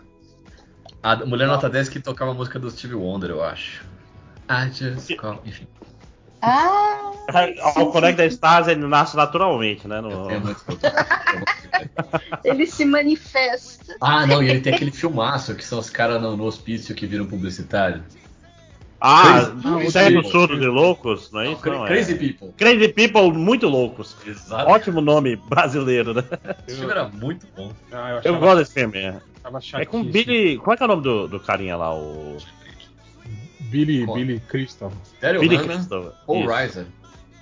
A Mulher Nota 10 que tocava a música do Steve Wonder, eu acho. I just call... Enfim, ah O Connect da Stars ele nasce naturalmente, né? eu No... ele se manifesta. Ah, não, e ele tem aquele filmaço que são os caras no, no hospício que viram publicitário. Ah, Crazy- Cego, Crazy Surdo de Loucos, não é Não, isso? Não, é. Crazy People. Crazy People muito loucos. Exato. Ótimo nome brasileiro, né? Esse filme era muito bom. Ah, eu Eu achava, gosto desse filme. É, é com. Billy. Como é que é o nome do, do carinha lá? O Billy? Billy Crystal. Daryl Billy Hannah Crystal. Riser.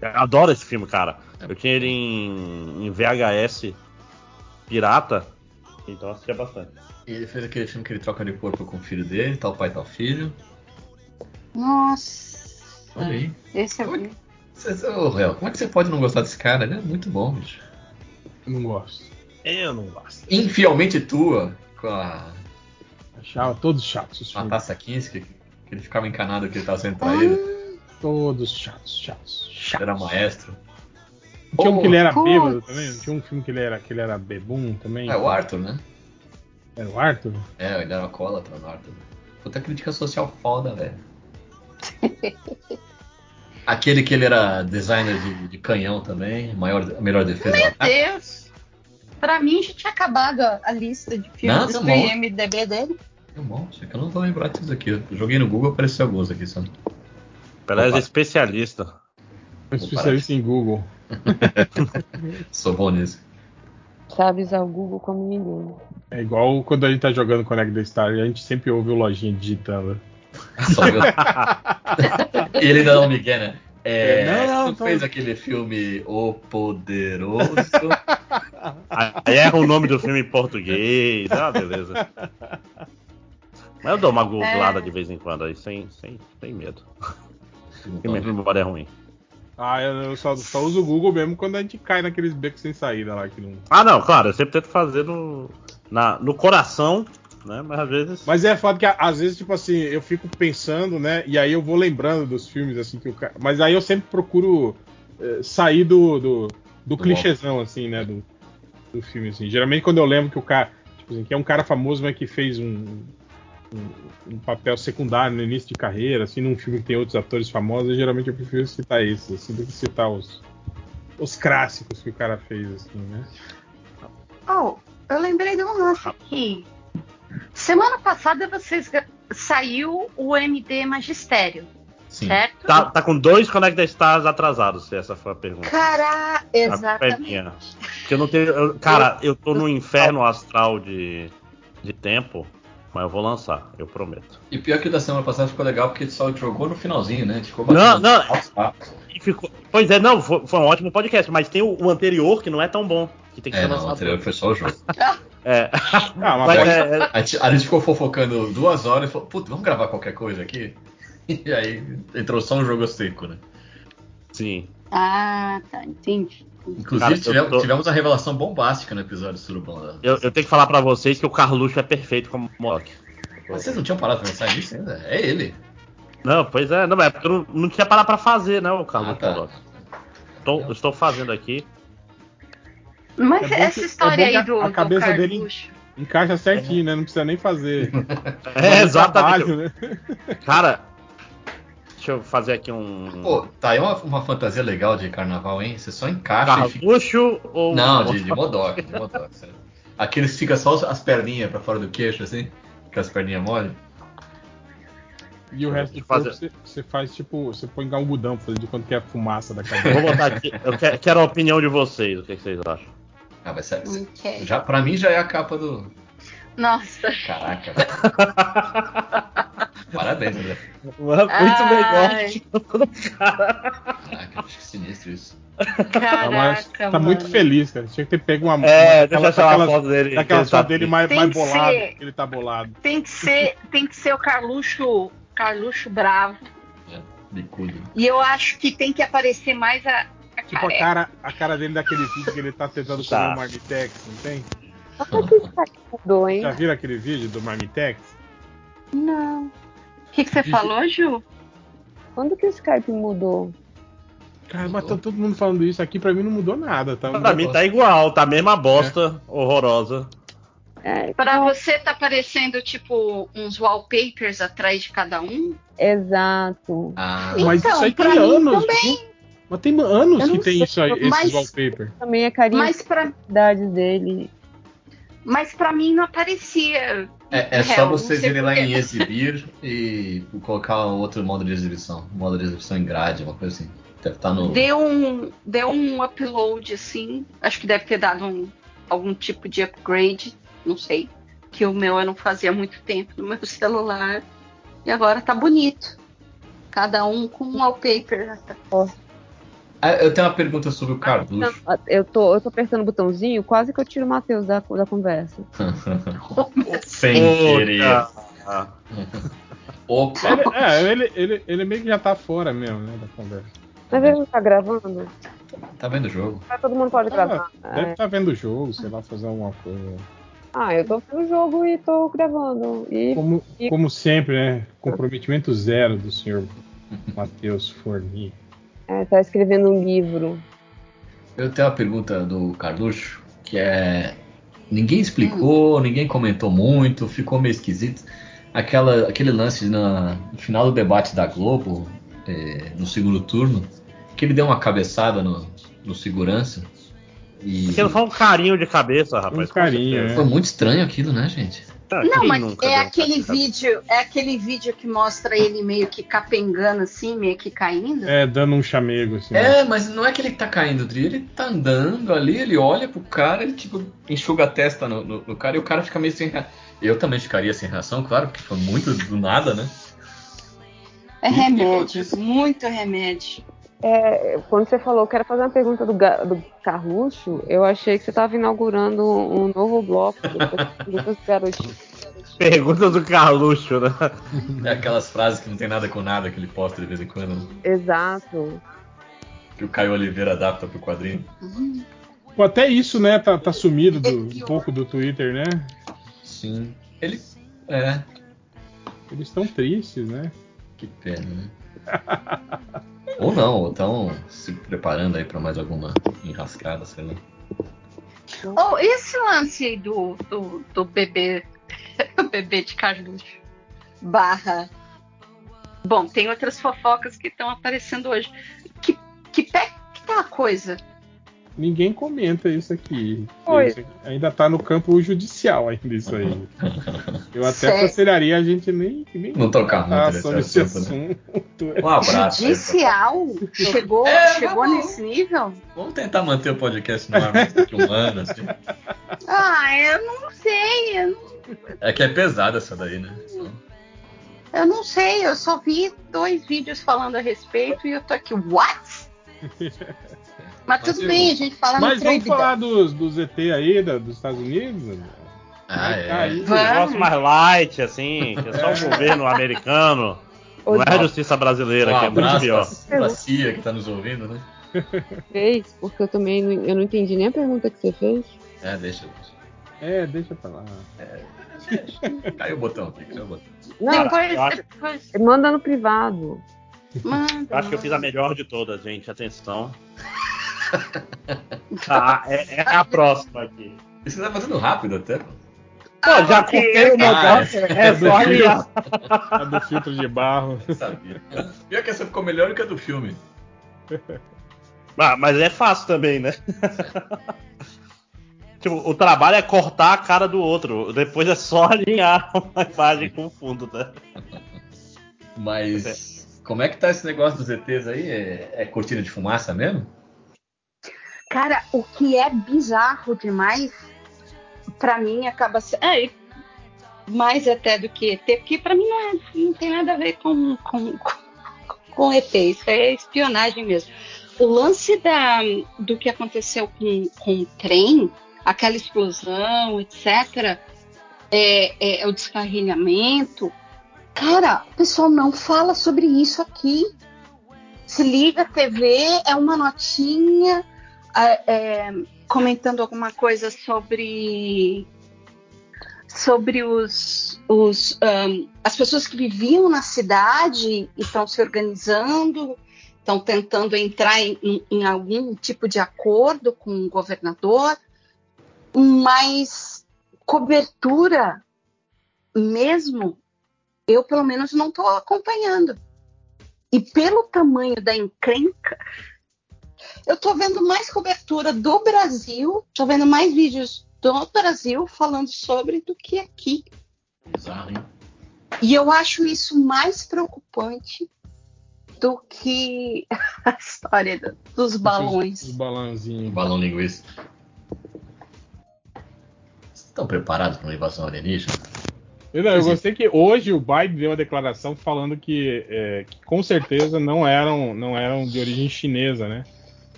Eu adoro esse filme, cara. Eu tinha ele em, em VHS pirata, então eu assistia bastante. E ele fez aquele filme que ele troca de corpo com o filho dele, tal pai, tal filho. Nossa. Olha aí. Esse eu vi. Cê- Ô, Réu, como é que você pode não gostar desse cara? Ele é muito bom, bicho. Eu não gosto. Eu não gosto. Infielmente tua, com a, Achava todos chatos os com que ele ficava encanado que ele tava sendo traído. Todos chatos, chatos, chatos. era maestro. Tinha um que ele era Putz. bêbado também? Tinha um filme que ele era, que ele era bebum também? É o Arthur, né? Era o Arthur? É, ele era alcoólatra no Arthur. Puta crítica social foda, velho. Aquele que ele era designer de, de canhão também, maior, melhor defesa Meu ataque. Deus. Pra mim já tinha acabado a, lista de filmes Não, do tá. IMDB dele. É bom, só que eu não vou lembrar disso aqui. Eu joguei no Google, apareceu alguns aqui só. Pelé é especialista. Um especialista em Google. Sou bom nisso. Sabe usar o Google como ninguém. É igual quando a gente tá jogando Connect the Star a gente sempre ouve o lojinha digitando. Só eu. e ele ainda dá um migué, né? É, Não, não, tu tô- fez aquele filme O Poderoso. Aí erra o nome do filme em português. Ah, beleza. Mas eu dou uma googlada de vez em quando aí, sem, sem, sem medo. Porque minha memória é ruim. Ah, eu só, só uso o Google mesmo quando a gente cai naqueles becos sem saída lá que não. Ah, não, claro, eu sempre tento fazer no, na, no coração, né? Mas às vezes. Mas é foda que às vezes, tipo assim, eu fico pensando, né? E aí eu vou lembrando dos filmes, assim, que o cara. Mas aí eu sempre procuro eh, sair do, do, do clichêzão, assim, né? Do, do filme, assim. Geralmente quando eu lembro que o cara. Tipo assim, que é um cara famoso, mas que fez um, um, um papel secundário no início de carreira, assim, num filme que tem outros atores famosos, geralmente eu prefiro citar esses, assim, do que citar os. Os clássicos que o cara fez, assim, né? Oh, eu lembrei de um lance aqui. Semana passada vocês saiu o MD Magistério, Sim. certo? Tá, tá com dois Connect Stars atrasados, se essa foi a pergunta. Cara, exatamente. Porque eu não tenho. eu- cara, eu tô no inferno astral de, de tempo, mas eu vou lançar, eu prometo. E pior que o da semana passada ficou legal porque ele só jogou no finalzinho, né? Ficou Não, não. E ficou- pois é, não, foi, foi um ótimo podcast, mas tem o, o anterior que não é tão bom. Que tem que É, ser não, o anterior foi só o jogo. É. Ah, mas Mas é, é- A gente, a gente ficou fofocando duas horas e falou, puta, vamos gravar qualquer coisa aqui? E aí entrou só um jogo seco, né? sim. Ah, tá, entendi. Inclusive, Cara, tivemos, tô- tivemos uma revelação bombástica no episódio do Surubão. Né? Eu, eu tenho que falar pra vocês que o Carluxo é perfeito como Mock. Mas vocês não tinham parado pra pensar nisso ainda? É ele. Não, pois é, não, é porque eu não, não tinha parar pra fazer, né, o Carluxo Ah, tá. Estou, eu estou fazendo aqui. Mas É bom essa que- história é bom que aí do, a do cabeça dele- Carluxo. encaixa certinho, né? Não precisa nem fazer. É, exatamente. Trabalho, né? Cara, deixa eu fazer aqui um. Pô, tá aí uma, uma fantasia legal de carnaval, hein? Você só encaixa e fica. Ou. Não, de, de Modok, de sério. Aqueles que fica só as perninhas pra fora do queixo, assim. Com as perninhas mole. E o resto do Fazer- corpo você, faz tipo. Você põe algodão pra fazer de quanto que é a fumaça da Eu cabeça. vou botar aqui. Eu que- quero a opinião de vocês. O que, que vocês acham? Ah, vai ser. Ok. Já, pra mim já é a capa do. Nossa. Caraca. Parabéns, André. Muito Ai. Caraca, acho que sinistro isso. Tá, mais- Caraca, tá muito mano. feliz, cara. Tinha que ter pego uma. É, uma- deixa eu achar uma daquelas- foto dele. Daquela que ele tá foto dele mais, mais bolado. ser. Ele tá bolado. Tem que ser, tem que ser o Carluxo, Carluxo bravo. É, bicudo. E eu acho que tem que aparecer mais a, a Tipo a careca. cara, a cara dele daquele vídeo que ele tá tentando Tá. comer o Marmitex, não tem? Já viram aquele vídeo do Marmitex? Não. O que, que você falou, Ju? Quando que o Skype mudou? Cara, mas tá todo mundo falando isso aqui, pra mim não mudou nada, tá? Pra mim tá igual, tá a mesma bosta horrorosa. É, Pra você tá aparecendo, tipo, uns wallpapers atrás de cada um? exato. Ah, Mas Então, isso aí tem anos. também. Mas tem anos que tem sei, isso aí, esses mas- wallpaper. Também é carinho Mas pra, dele. mas pra mim não aparecia. É, é só Real, vocês irem lá em exibir e colocar outro modo de exibição. Modo de exibição em grade, uma coisa assim. Deve estar no. Deu um, deu um upload, assim. Acho que deve ter dado um, algum tipo de upgrade. Não sei. Que o meu eu não fazia muito tempo no meu celular. E agora tá bonito. Cada um com um wallpaper. Ah, eu tenho uma pergunta sobre o Carducho. Eu tô, eu tô apertando o botãozinho, quase que eu tiro o Matheus da, da conversa. Sem querer. Opa! Ele, é, ele, ele, ele meio que já tá fora mesmo, né, da conversa. Mas ele não tá gravando? Tá vendo o jogo? Ah, Todo mundo pode gravar. Ah, deve É. estar vendo o jogo, sei lá, fazer alguma coisa. Ah, eu tô vendo o jogo e tô gravando. E Como, E- como sempre, né? Comprometimento zero do senhor Matheus Forni. É, tá escrevendo um livro. Eu tenho uma pergunta do Carluxo, que é. Ninguém explicou, ninguém comentou muito, ficou meio esquisito. Aquela, aquele lance na, no final do debate da Globo, eh, no segundo turno, que ele deu uma cabeçada no, no segurança. E Aquilo foi um carinho de cabeça, rapaz. Um carinho, certeza. foi muito estranho aquilo, né, gente? Ah, Não, mas nunca é um aquele cabeça? vídeo, é aquele vídeo que mostra ele meio que capengando assim, meio que caindo. É, dando um chamego, assim. É, mas não é que ele tá caindo, Dri, ele tá andando ali, ele olha pro cara, ele tipo enxuga a testa no, no- no cara e o cara fica meio sem reação. Eu também ficaria sem reação, claro, porque foi muito do nada, né? É remédio, muito remédio. É, quando você falou que era fazer uma pergunta do, do Carluxo, eu achei que você tava inaugurando um novo bloco. Pergunta do Carluxo, né? É aquelas frases que não tem nada com nada que ele posta de vez em quando, né? Exato. que o Caio Oliveira adapta pro quadrinho. Pô, até isso, né, tá, tá sumido do- um pouco do Twitter, né? Sim. Ele. É, Eles estão tristes, né? que pena, né? ou não, ou estão se preparando aí pra mais alguma enrascada, sei lá. Oh, esse lance aí do, do, do bebê, o bebê de Carluxo, barra. Bom, tem outras fofocas que estão aparecendo hoje. Que, que pé que tá a coisa? Ninguém comenta isso aqui. Oi. Isso aqui ainda tá no campo judicial ainda isso aí. Eu até Sério? aconselharia a gente nem, nem Não tocar muito sobre esse assunto, né? assunto. Um abraço. Judicial? Chegou, É, chegou vamos- nesse nível? Vamos tentar manter o podcast no ar mais do que um ano, assim. Ah, eu não sei. Eu não, É que é pesada essa daí, né? eu não sei. Eu só vi dois vídeos falando a respeito e eu tô aqui, what? Mas tudo eu- bem, a gente fala no Mas vamos falar dos, dos ET aí, da- dos Estados Unidos? Ah, é. cair. Um negócio mais light, assim, que é só o governo americano. Não é a justiça brasileira, Um que é muito pior. pra, pra CIA que tá nos ouvindo, né? Fez, porque eu também não, eu não entendi nem a pergunta que você fez. É, deixa, deixa. É, deixa pra lá. Caiu o botão aqui, caiu o botão. Não, Depois, eu acho- depois manda no privado. manda. Eu acho que eu fiz a melhor de todas, gente. Atenção. Tá, é, é a próxima aqui. Você tá fazendo rápido até. pô. Pô, já ok, contei o negócio, é só aliar. A do filtro de barro. Eu sabia. Pior que essa ficou melhor do que a do filme. Ah, mas é fácil também, né? Tipo, o trabalho é cortar a cara do outro. Depois é só alinhar uma imagem com o fundo, né? Mas como é que tá esse negócio dos ETs aí? É, é cortina de fumaça mesmo? Cara, o que é bizarro demais, pra mim, acaba sendo. É, mais até do que ET, porque pra mim não, é, não tem nada a ver com, com, com ET, isso é espionagem mesmo. O lance da, do que aconteceu com, com o trem, aquela explosão, etc., é, é, o descarrilhamento. Cara, o pessoal não fala sobre isso aqui. Se liga TV, é uma notinha é, comentando alguma coisa sobre sobre os, os um, as pessoas que viviam na cidade e estão se organizando, estão tentando entrar em, em, algum tipo de acordo com o governador, mas cobertura mesmo, eu pelo menos não estou acompanhando. E pelo tamanho da encrenca, eu estou vendo mais cobertura do Brasil, estou vendo mais vídeos do Brasil falando sobre do que aqui. Bizarro, hein? E eu acho isso mais preocupante do que a história dos balões. Os balãozinhos. Balão linguiça. Vocês estão preparados para uma invasão alienígena? Não, eu gostei que hoje o Biden deu uma declaração falando que, é, que com certeza não eram, não eram de origem chinesa, né?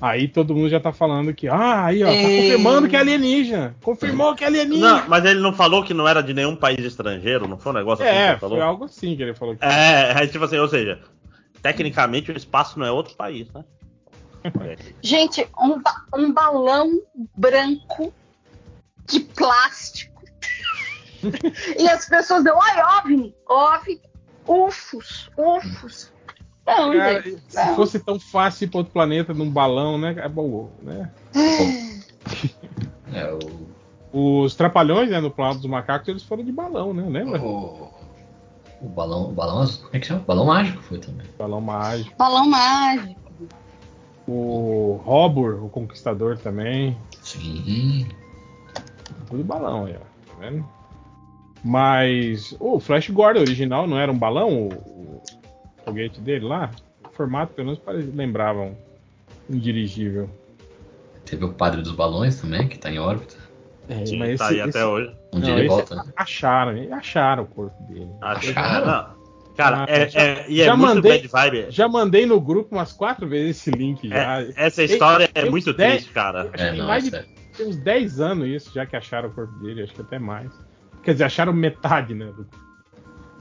Aí todo mundo já tá falando que, ah, aí ó, tá É. confirmando que é alienígena. Confirmou que é alienígena. Não, mas ele não falou que não era de nenhum país estrangeiro, não foi um negócio assim que é, ele falou? foi algo assim que ele falou. Que... É, é tipo assim, ou seja, tecnicamente o espaço não é outro país, né? Gente, um, ba- um balão branco de plástico. e as pessoas dão, ai, OVNI, OVNI, UFOS, UFOS. Não, Cara, gente, se não. fosse tão fácil ir pra outro planeta num balão, né? É bom, né? É, o, Os trapalhões, né, no Planalto dos Macacos, eles foram de balão, né? Lembra? o, o balão, o balão azul, como é que chama? Balão mágico foi também. Balão mágico. Balão mágico. O Robur, o Conquistador também. Sim. Tudo balão aí, ó. Tá vendo? Mas o Flash Gordon original não era um balão? O foguete dele lá? O formato, pelo menos, pare- lembrava um, um dirigível. Teve o padre dos balões também, que tá em órbita. É, Sim, mas tá esse- aí esse- até hoje. Um dia não, ele volta. né? Acharam, acharam o corpo dele. Acharam? Cara, Ah, é, já- é- e é já muito mandei- bad vibe. Já mandei no grupo umas quatro vezes esse link já. É, essa história Tem- é tem muito dez- triste, cara. É, tem não, mais é de sério. tem uns 10 anos isso já que acharam o corpo dele, acho que até mais. Quer dizer, acharam metade, né? Do,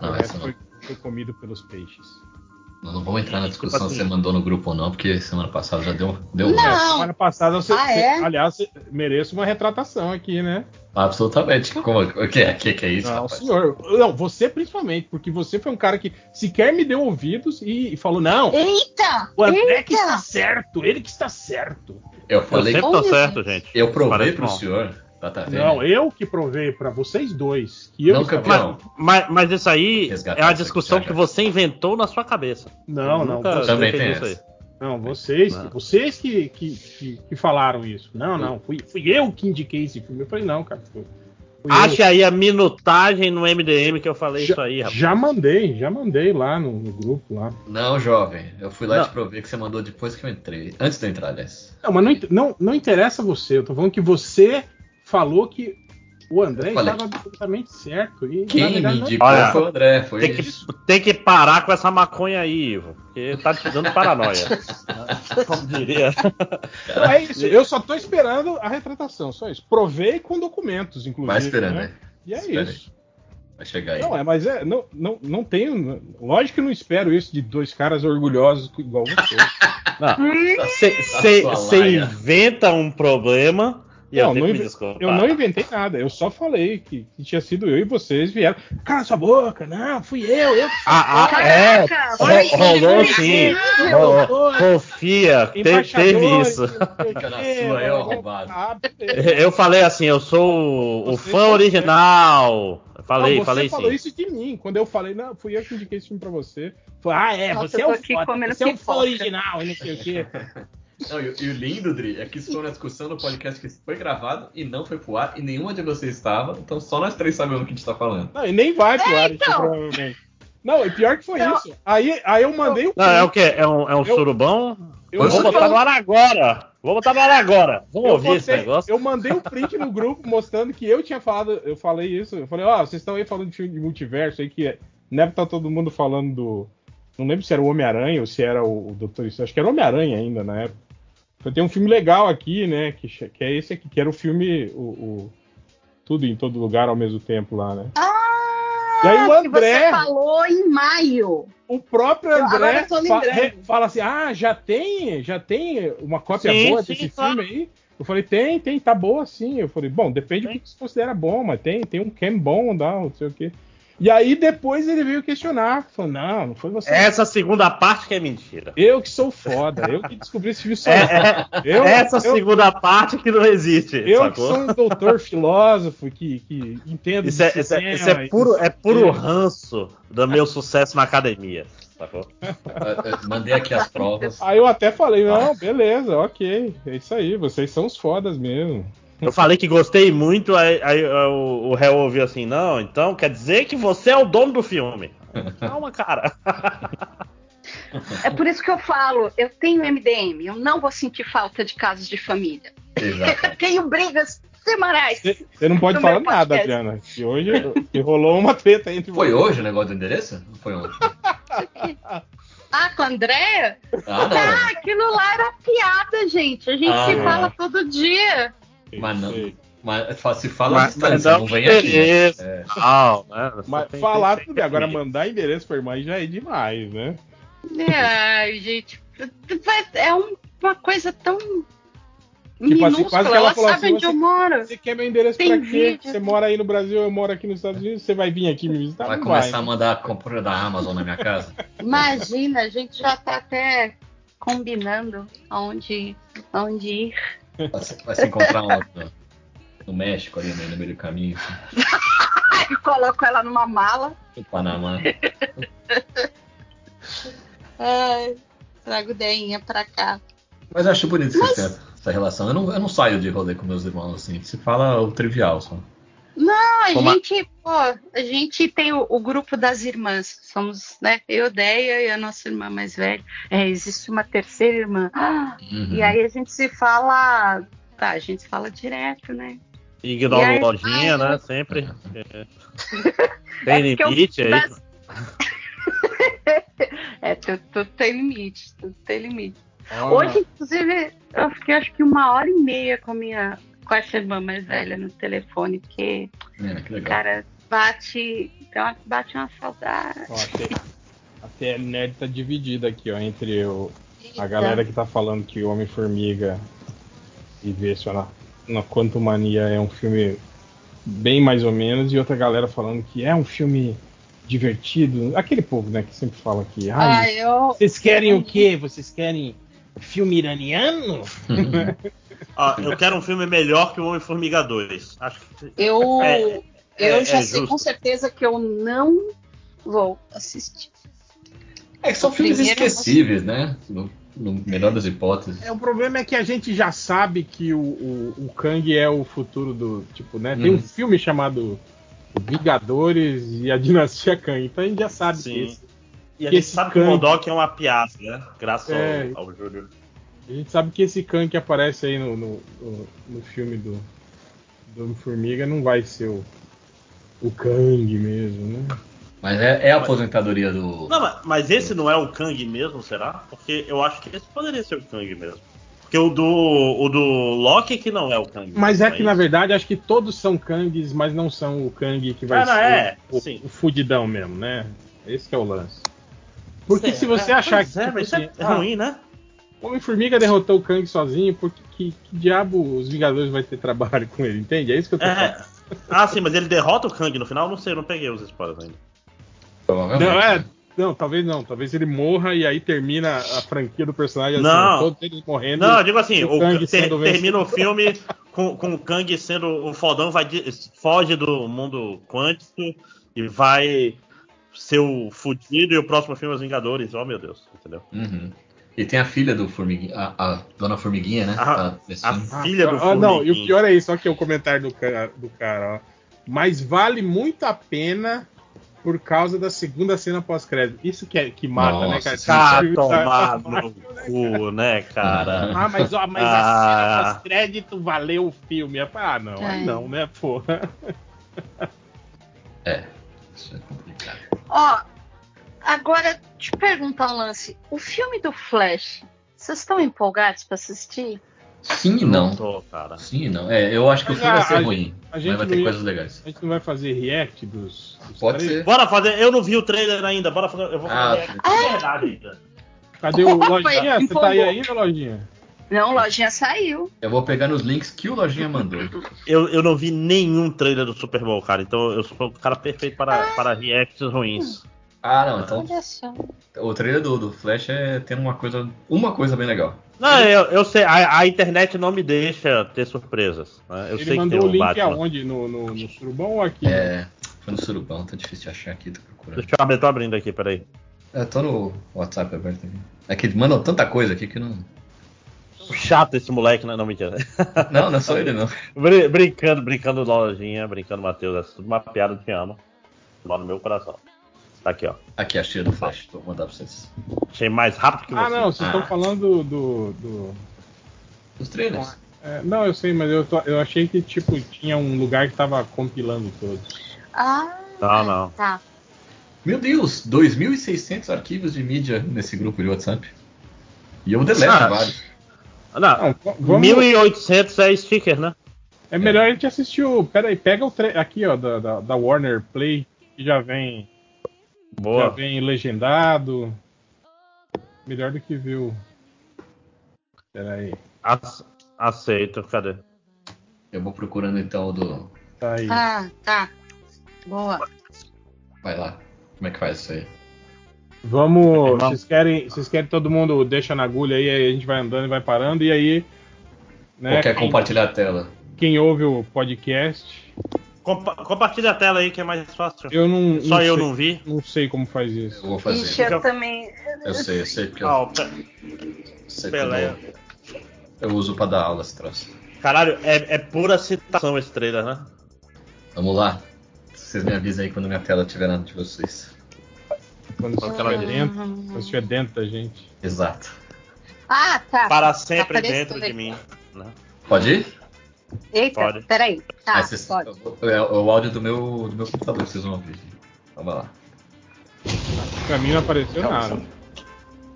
Não, o resto não. foi, foi comido pelos peixes. Não, não vamos entrar na discussão Tipo se você assim- mandou no grupo ou não, porque semana passada já deu, deu Não. É, semana passada você, Ah, você- é? aliás, merece uma retratação aqui, né? absolutamente. Como, o que é, que, que é isso, não, rapaz? senhor. Não, você principalmente, porque você foi um cara que sequer me deu ouvidos e, e falou: não, Eita! o André que está eita! certo, ele que está certo. Eu Eu falei, sempre Oh, tô certo, gente. eu provei Parece pro mal. senhor, Não, eu que provei pra vocês dois. Que eu Não, estava- campeão. Mas, mas isso aí Resgatar é aqui, discussão já, que você inventou na sua cabeça. Não, Eu não. nunca você- Também tem isso aí. Não, vocês, Não. vocês que, que, que, que falaram isso. Não, não, fui, fui eu que indiquei esse filme. Eu falei, não, cara. Fui, fui Ache eu. aí a minutagem no MDM que eu falei já, isso aí, rapaz. já mandei, já mandei lá no, no grupo lá. Não, jovem. Eu fui lá Não. te provei que você mandou depois que eu entrei. Antes de eu entrar, aliás. Não, mas não, não, não interessa você. Eu tô falando que você falou que o André estava absolutamente certo. E, na Quem me verdade, não- indicou Olha, foi o André. Foi Tem que, isso. tem que parar com essa maconha aí, Ivo. Porque tá te dando paranoia. Como diria. Não é isso. Eu só tô esperando a retratação, só isso. Provei com documentos, inclusive. Vai esperando, né? né? E é Espera aí. isso. Vai chegar aí. Não, é, mas é, não, não, não tenho. Lógico que não espero isso de dois caras orgulhosos igual você. Você laia. inventa um problema e eu Não, tenho não desculpar. eu não inventei nada, eu só falei que, que tinha sido eu e vocês vieram. Cala sua boca, não, fui eu, eu. Ah, ah, isso." é. Rolou sim. Ro- Confia, te- teve isso. quê, sua blá, arrombado. blá, beleza. Eu falei assim, eu sou o, Você fã original. Eu Falei, Não, você falei falou sim. isso de mim. Quando eu falei, não, fui eu que indiquei esse filme pra você. Falei, ah, é, Nossa, você é eu o comendo você é o fã original não sei o quê. Não, e, e o lindo, Dri, é que isso foi uma discussão no podcast que foi gravado e não foi pro ar, e nenhuma de vocês estava, então só nós três sabemos o que a gente tá falando. Não, e nem vai pro É, ar, então. provavelmente. Não, e pior que foi Não. isso. Aí, aí eu mandei o Não, é o quê? É um, é um Eu- surubão? Eu, Eu vou botar no ar agora! Vou botar no ar agora! Vamos eu ouvir esse negócio? eu mandei um print no grupo mostrando que eu tinha falado, eu falei isso. Eu falei, ó, vocês estão aí falando de filme de multiverso aí que é. Na época tá todo mundo falando do. Não lembro se era o Homem-Aranha ou se era o, o Doutor Estranho. Acho que era o Homem-Aranha ainda na época. Tem um filme legal aqui, né? Que, que é esse aqui, que era o filme. O, o- Tudo em todo lugar ao mesmo tempo lá, né? Ah, E aí o que André- você falou em maio. O próprio André fa- fala assim: ah, já tem, já tem uma cópia Sim, boa sim, desse claro. filme aí? Eu falei, tem, tem, tá boa sim. Eu falei, bom, depende do Tem. que você considera bom, mas tem, tem um Cam bom, dá, não sei o quê. E aí depois ele veio questionar, falou, não, não foi você. Essa segunda parte que é mentira. Eu que sou foda, eu que descobri esse filme só. É, eu, Essa eu, segunda parte que não existe, eu que sacou? sou um doutor filósofo que, que entendo Isso é, isso é- cinema isso é puro, é puro ranço do meu sucesso na academia, sacou? Eu- eu mandei aqui as provas. Aí eu até falei, não, beleza, ok, é isso aí, vocês são os fodas mesmo. Eu falei que gostei muito, aí, aí, o, o réu ouviu assim, não, então quer dizer que você é o dono do filme. Calma, cara. É por isso que eu falo, eu tenho MDM, eu não vou sentir falta de casos de família. Exato. Eu tenho brigas semanais. Você não pode falar nada. Adriana. Que hoje que rolou uma treta entre Foi vocês. hoje o negócio do endereço? Não foi ontem? Ah, com a Andréia? Ah, não. Ah, aquilo lá era piada, gente. A gente Ah, se é. fala todo dia. Mas não. Mas se fala Mas- mas distância, dá não um vem aqui. endereço. É. Não, né? Mas Tem- falar tem- tudo bem. Agora mandar endereço pra irmã já é demais, né? Ai, gente. É um- uma coisa tão. Tipo assim, minúscula. quase que ela ela falou sabe assim, onde você- eu moro. Você quer meu endereço Tem pra quê? vídeo. Você mora aí no Brasil, eu moro aqui nos Estados Unidos, você vai vir aqui me visitar? Vai Não começar a vai. mandar a compra da Amazon na minha casa? Imagina, a gente já tá até combinando aonde, aonde ir. Vai se, vai se encontrar? No, no México, ali no, no meio do caminho, assim, coloco ela numa mala. no Panamá. Ai, trago deinha pra cá. Mas eu acho bonito Mas- tenham essa relação. Eu não, eu não saio de rolê com meus irmãos, assim. Se fala o trivial só. Não, a Como a- gente, pô, a gente tem o, o grupo das irmãs. Somos, né? Eu, Deia e a nossa irmã mais velha. É, existe uma terceira irmã. Ah, Uhum. E aí a gente se fala. Tá, a gente fala direto, né? Ignora aí- o lojinha, né? Sempre. É Tem limite aí. das- É, tudo, tudo tem limite, tudo tem limite. Olha, Hoje, inclusive, eu fiquei acho que uma hora e meia com a minha com essa irmã mais velha no telefone, porque, É, cara, bate. Então, bate uma saudade. ó, até, até a nerd tá dividida aqui, ó, entre o, a galera que tá falando que o Homem-Formiga e Vespa na, na Quantum Mania é um filme bem mais ou menos, e outra galera falando que é um filme divertido. Aquele povo, né, que sempre fala que. Ai, Ah, eu. vocês querem o quê? Vocês querem filme iraniano? Ó, eu quero um filme melhor que o Homem-Formiga 2. Acho que. Eu, É, eu é- já é sei justo. com certeza que eu não vou assistir. É que são filmes Primeiro, esquecíveis, né? No, no melhor das hipóteses. É, o problema é que a gente já sabe que o, o, o Kang é o futuro do. Tipo, né? Tem um Hum. filme chamado Vingadores e a Dinastia Kang. Então a gente já sabe Sim. que esse, E a gente sabe que o Kang- Modok é uma piada, né? Graças É. ao, ao Júlio. A gente sabe que esse Kang que aparece aí no, no, no- filme do, do Homem-Formiga não vai ser o, o Kang mesmo, né? Mas é, é a aposentadoria do. Não, mas, mas esse não é o Kang mesmo, será? Porque eu acho que esse poderia ser o Kang mesmo. Porque o do, o do Loki que não é o Kang. Mas é que, na verdade, acho que todos são Kangs, mas não são o Kang que vai Ah, não, ser é, o, sim. o fudidão mesmo, né? Esse que é o lance. Porque É, se você é, achar que. É, tipo mas isso assim, é ah, ruim, né? O Homem-Formiga derrotou o Kang sozinho, porque que, que diabo os Vingadores vai ter trabalho com ele, entende? É isso que eu tô falando. É. Ah, sim, mas ele derrota o Kang no final? Não sei, eu não peguei os spoilers ainda. Não, é. Não, talvez não. Talvez ele morra e aí termina a franquia do personagem Não. assim, todos eles morrendo. Não, eu digo assim, o o, Kang ter- sendo termina o filme com, com o Kang sendo o fodão, vai de- foge do mundo quântico e vai ser o fudido e o próximo filme é Os Vingadores. Oh meu Deus, entendeu? Uhum. E tem a filha do Formiguinha, a, a Dona Formiguinha, né? A- Tá A filha do Ah, não, e o pior é isso, olha aqui o comentário do cara, do cara, ó. Mas vale muito a pena por causa da segunda cena pós-crédito. Isso que, é, que mata, né, Nossa, cara? sim, Tá Esse filme tomado no cu, né, cara? Ah, mas, ó, mas a Ah. cena pós-crédito valeu o filme. É, Ah, não, aí É. não, né, porra. É, isso é complicado. Ó, agora te perguntar um lance. O filme do Flash, vocês estão empolgados pra assistir? Sim e não. tô, cara. Sim e não. É, eu acho que o filme vai ser a ruim, a gente mas vai não ter ia- coisas legais. A gente não vai fazer react dos. dos Pode trailers? ser. Bora fazer. Eu não vi o trailer ainda. Bora fazer. Eu vou Ah, fazer de verdade ainda. Cadê o Opa, Lojinha? Você tá aí ainda, Lojinha? Não, lojinha saiu. Eu vou pegar nos links que o Lojinha mandou. Eu, eu não vi nenhum trailer do Super Bowl, cara. Então eu sou o cara perfeito para, para reacts ruins. Ah, não, então Olha só. o trailer do, do Flash é tem uma coisa, uma coisa bem legal. Não, eu, eu sei. A, a internet não me deixa ter surpresas. né? Eu Ele sei que mandou tem o o link Batman. aonde? No, no, no Surubão ou aqui? É, foi no Surubão, tá difícil de achar aqui, tô procurando. Deixa eu abrir, tô abrindo aqui, peraí. Eu tô no WhatsApp aberto aqui. É que mandam tanta coisa aqui que não. Chato esse moleque, né? Não, mentira. Não, não é só ele não. Brin- brincando, brincando lojinha, brincando Matheus. É tudo uma piada, eu te amo. Mano, no meu coração. Tá aqui, ó. Aqui a cheia do Flash, vou mandar pra vocês. Achei mais rápido que você. Ah, não, vocês estão Ah. falando do. do- Os trailers. é, não, eu sei, mas eu, tô- eu achei que tipo tinha um lugar que tava compilando todos. Ah, Não, não. tá. Meu Deus, 2.600 arquivos de mídia nesse grupo de WhatsApp. E eu deleto Ah. vários. Ah, Não, vamos. 1800 é sticker, né? É melhor a gente assistir o. Pera aí, pega o tre... aqui, ó, da, da, da Warner Play, que já vem. Já Boa. vem legendado. Melhor do que ver o. Pera aí. Ace- Aceito, cadê? Eu vou procurando então o do. Tá aí. Ah, tá. Boa. Vai lá. Como é que faz isso aí? Vamos. Vamos. Vocês querem, vocês querem todo mundo deixa na agulha aí, aí a gente vai andando e vai parando, e aí. Né, Ou quer quem, compartilhar a tela? quem ouve o podcast. Compa- compartilha a tela aí que é mais fácil. Eu não. Só eu sei, não vi. Não sei como faz Eu isso. vou fazer. Ixi, eu também. Eu sei, eu sei porque eu, Ah, Pe- sei Pelé. quando eu uso pra dar aula esse troço. Caralho, é, é pura citação esse trailer, né? Vamos lá. Vocês me avisem aí quando minha tela estiver na de vocês. Quando Aquela estiver dentro, quando estiver dentro da gente. Exato. Ah, tá. Para sempre Apareceu dentro de mim. Né? Pode ir? Eita, Pode. peraí. Tá, Aí vocês- pode. É, é o áudio do meu, do meu computador que vocês vão ouvir. Vamos lá. Pra mim não apareceu nada.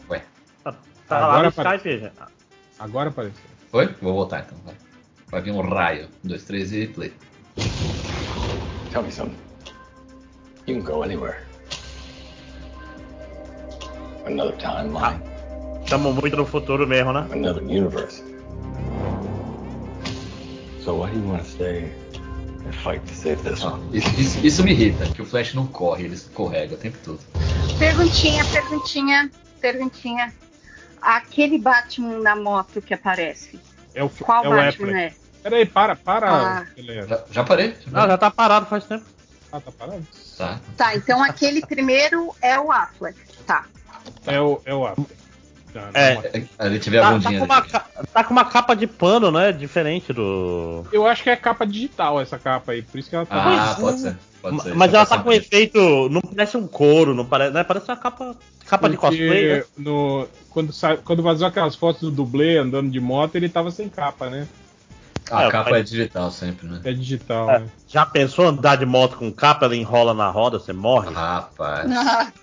Ué, Tá, tá Agora lá no. Skype, gente. Agora apareceu. foi? Vou voltar então. Vai, vai vir um raio. Um, dois, três e play. Tell me something. You can go anywhere. Another timeline, Estamos muito no futuro mesmo, né? another universe. So why do you want to stay and fight to save this one? isso, isso- isso me irrita, que o Flash não corre, ele escorrega o tempo todo. Perguntinha, perguntinha, perguntinha. Aquele Batman na moto que aparece. É o, Qual é o Batman Apple. é? Peraí, para, para. Ah. Já, já parei? Já Não, parei? já tá parado faz tempo. Ah, tá parado? Tá. Tá, então aquele primeiro é o Affleck. Tá. É o, é o Apple. Tá, É. A gente vê a Tá, tá com uma, tá com uma capa de pano, né? Diferente do. Eu acho que é capa digital essa capa aí, por isso que ela tá. Ah, é. pode ser. Pode ser. Mas ela tá com efeito. Não parece um couro, não parece. Né? Parece uma capa, capa de cosplay. Né? no, quando, sa- quando vazou aquelas fotos do dublê andando de moto, ele tava sem capa, né? A É, capa mas- é digital sempre, né? É digital, É. né? Já pensou andar de moto com capa, ela enrola na roda, você morre? Rapaz,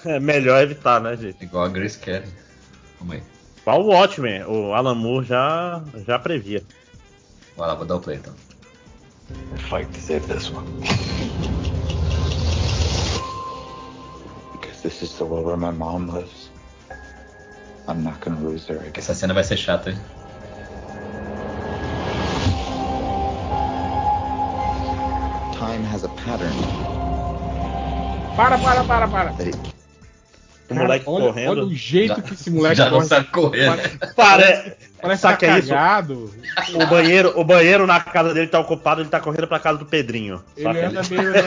É melhor evitar, né, gente? igual a Grace Kelly. Calma aí. Igual o Watchmen, o Alan Moore já, já previa. Vai lá, vou dar o play então. Fight to save this one. Because this is the world where my mom lives. I'm not gonna lose her again. Essa cena vai ser chata, hein? Time has a pattern Para, para, para, para. O moleque olha, correndo. olha o jeito Já- que esse moleque Já não corre. sabe correr. né? Parece, Pare... parece Sabe tá que é isso? O banheiro, o banheiro na casa dele tá ocupado, ele tá correndo pra casa do Pedrinho. Ele saca? anda meio. né?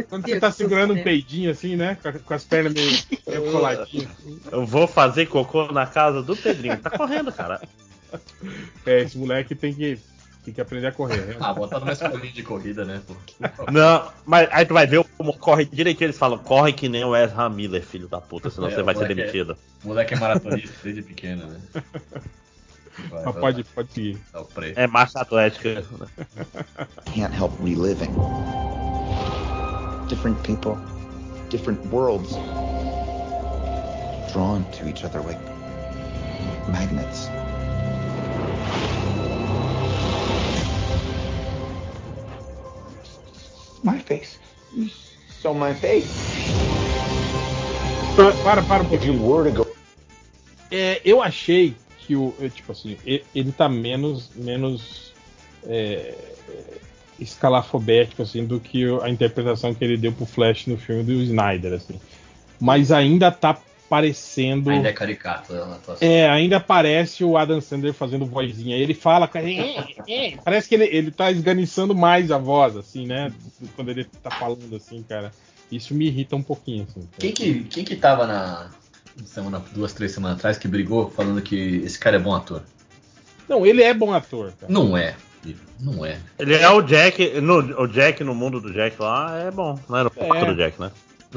Quando você tá segurando do um céu. peidinho assim, né? Com, as pernas meio, meio coladinhas. Eu vou fazer cocô na casa do Pedrinho. Tá correndo, cara. É, esse moleque tem que, tem que aprender a correr. né? Ah, botar numa escolinha de corrida, né? pô? Não, mas aí tu vai ver como corre direitinho. Eles falam, corre que nem o Ezra Miller, filho da puta, senão É, você vai ser é- demitido. O moleque é maratonista desde pequeno, né? Vai, Mas vai pode, pode seguir. pré. É marcha atlética. Can't help reliving. Different people, different worlds, drawn to each other like magnets. My face. So my face. Para, para um pouquinho. to go É, eu achei que o. eu, Tipo assim, ele tá menos. menos. É, é, escalafobético assim, do que a interpretação que ele deu pro Flash no filme do Snyder, assim. Mas ainda tá parecendo. Ainda é caricato atuação. É, ainda parece o Adam Sandler fazendo vozinha. Ele fala, parece que ele, ele tá esganiçando mais a voz, assim, né? Quando ele tá falando assim, cara. Isso me irrita um pouquinho, assim. Quem que, quem que tava na. Semana, duas, três semanas atrás que brigou falando que esse cara é bom ator? Não, ele é bom ator, cara. Não é. Não é. Ele é o Jack, no, o Jack no mundo do Jack lá é bom, não era o É. do Jack, né?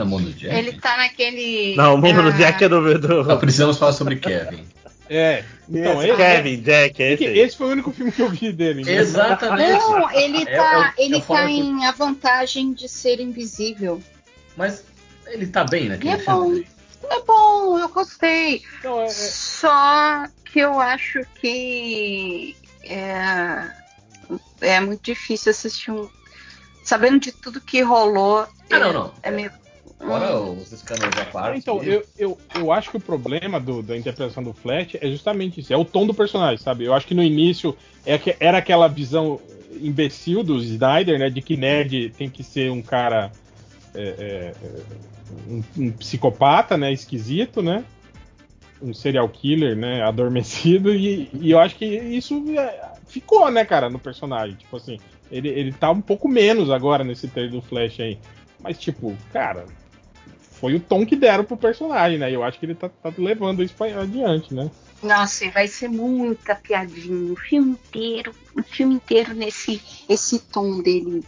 Jack. Ele tá naquele. Não, o mundo do ah, Jack é do. do... Não, precisamos falar sobre Kevin. É. Então, esse ele, Kevin, Jack, é esse, esse foi o único filme que eu vi dele. né? Exatamente. Não, ele É- tá, é o- ele o tá em a vantagem de ser invisível. Mas ele tá bem naquele é bom. filme. É bom, eu gostei. Então, é- é- Só que eu acho que é, é muito difícil assistir um. Sabendo de tudo que rolou. Ah, não, é- não. É meio. Fora Hum, os escândalos à parte. Então, eu, eu, eu acho que o problema do- da interpretação do Flash é justamente isso. É o tom do personagem, sabe? Eu acho que no início é que- era aquela visão imbecil do Snyder, né? De que nerd tem que ser um cara. é, é, é, um, um psicopata, né? Esquisito, né? Um serial killer, né? Adormecido. E, e eu acho que isso é, ficou, né, cara, no personagem. Tipo assim, ele, ele tá um pouco menos agora nesse trailer do Flash aí. Mas, tipo, cara, foi o tom que deram pro personagem, né? E eu acho que ele tá, tá levando isso pra adiante, né? Nossa, e vai ser muita piadinha. O filme inteiro, o filme inteiro nesse esse tom dele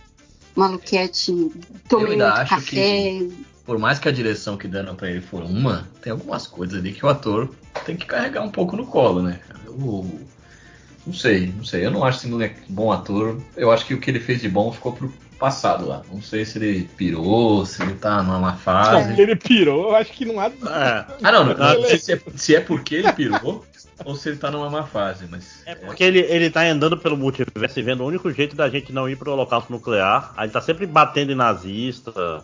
maluquete. Tomei ainda muito acho café. Por mais que a direção que deram pra ele for uma, tem algumas coisas ali que o ator tem que carregar um pouco no colo, né? Eu, não sei, não sei. Eu não acho esse moleque bom ator. Eu acho que o que ele fez de bom ficou pro passado lá. Não sei se ele pirou, se ele tá numa má fase. Não, ele pirou, eu acho que não há. É. Ah, não, não, Ah, se é, se é porque ele pirou ou se ele tá numa má fase, mas. É porque ele, ele tá andando pelo multiverso e vendo o único jeito da gente não ir pro holocausto nuclear. Aí ele tá sempre batendo em nazista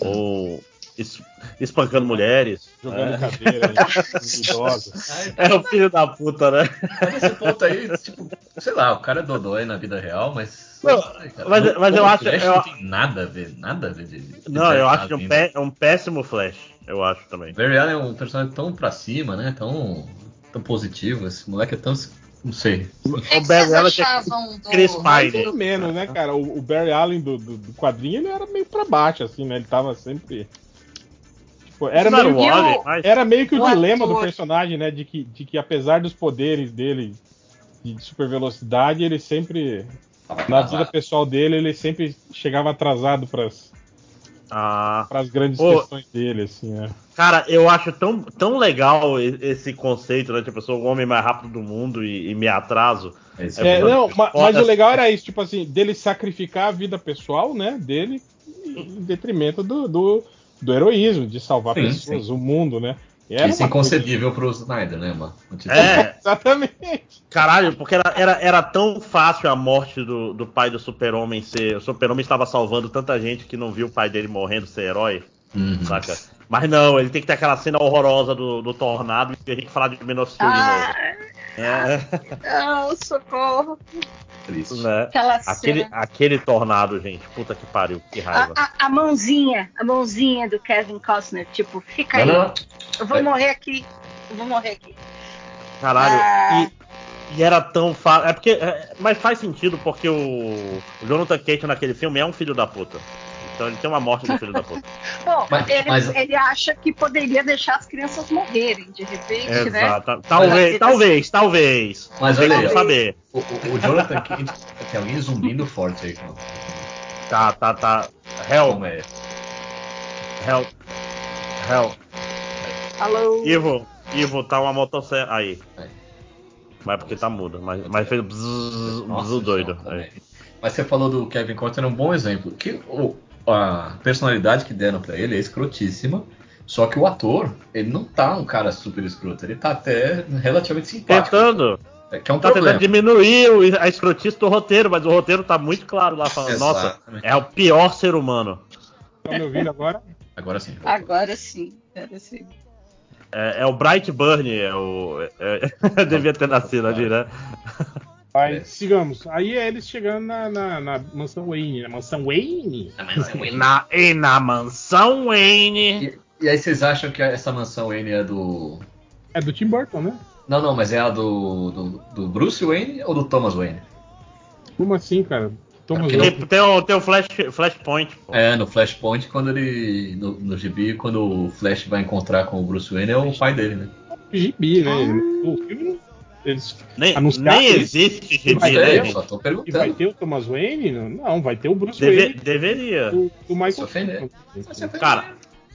ou es- espancando mulheres. Jogando É. cadeira em idosos. Aí, É o filho da puta, né? Tá nesse ponto aí, tipo, sei lá, o cara é dodói na vida real, mas. Não, Ai, cara, mas- mas eu acho- Flash eu- não tem nada a ver, nada a ver de. de Não, eu Barry acho que é um, pé- é um péssimo Flash. Eu acho também. Barry Allen é um personagem tão pra cima, né? Tão, tão positivo. Esse moleque é tão. Não sei. O que Barry Allen é do. Chris Pine. menos, né, cara? O, o Barry Allen do, do, do quadrinho ele era meio pra baixo, assim, né? Ele tava sempre. Era, era meio, o E Wally, mas- era meio que o, o dilema do ator- personagem, né? De que, de que apesar dos poderes dele de super velocidade, ele sempre. Na vida pessoal dele, ele sempre chegava atrasado pras, Ah, pras grandes Ô. questões dele, assim, né? cara, eu acho tão, tão legal esse conceito, né? Tipo, eu sou o homem mais rápido do mundo e, e me atraso. É, é, não, ma- foda. mas o legal era isso, tipo assim, dele sacrificar a vida pessoal, né, dele, em detrimento do, do, do heroísmo, de salvar Sim, pessoas, o mundo, né? E era Isso é coisa- inconcebível pro Snyder, né, mano? Tipo, É, Exatamente. caralho, porque era, era, era tão fácil a morte do, do pai do super-homem ser. O super-homem estava salvando tanta gente que não viu o pai dele morrendo ser herói, uhum. saca? Mas não, ele tem que ter aquela cena horrorosa do, do tornado e a gente falar de Menostil de novo. Ah, É, Ah, socorro. Triste. né? Aquela Aquele, cena. aquele tornado, gente. Puta que pariu, que A, raiva. a- a mãozinha, a mãozinha do Kevin Costner, tipo, fica Não, aí. não. Eu vou É. morrer aqui. Eu vou morrer aqui. Caralho. Ah. E, e era tão fácil. É porque. é, mas faz sentido porque o, o Jonathan Cage naquele filme é um filho da puta. Então ele tem uma morte de filho da puta. Bom, Mas- ele, mas- ele acha que poderia deixar as crianças morrerem, de repente, né? Exato. Talvez, Mas- talvez, talvez. Mas olha aí, saber. O, o- o Jonathan Cage. Tem alguém zumbindo forte aí, cara. Tá, tá, tá. Help, Como é? help, help. Alô? Ivo, Ivo, tá uma motosserra. Aí. Aí. Mas porque tá mudo. Mas, mas fez bzzz, Nossa, bzzz doido. também. Mas você falou do Kevin Costner, é um bom exemplo. Que o- a personalidade que deram pra ele é escrotíssima. Só que o ator, ele não tá um cara super escroto, ele tá até relativamente simpático. Tentando. É, que é um Tá tentando problema. diminuir o- a escrotice do roteiro, mas o roteiro tá muito claro lá falando, nossa, é o pior ser humano. Estão me ouvindo agora? Agora sim. Agora sim, agora sim. É, é o Bright Burn, é o. é- é- devia ter nascido ali, né? Vai, É. sigamos. Aí é eles chegando na, na, na mansão Wayne. Na mansão Wayne? E na, e na mansão Wayne. E, e aí vocês acham que essa mansão Wayne é do. É do Tim Burton, né? Não, não, mas é a do, do, do Bruce Wayne ou do Thomas Wayne? Como assim, cara? Thomas Wayne. Tem, tem o, tem o flash, Flashpoint, pô. É, no Flashpoint, quando ele. No, no gibi, quando o Flash vai encontrar com o Bruce Wayne, é o pai dele, né? gibi, né? O filme, eles Nem, anunciaram nem existe gibi, Vai ter? É, só tô E vai perguntando. ter o Thomas Wayne? Não, vai ter o Bruce Deve- Wayne deveria. do Michael Se. Cara,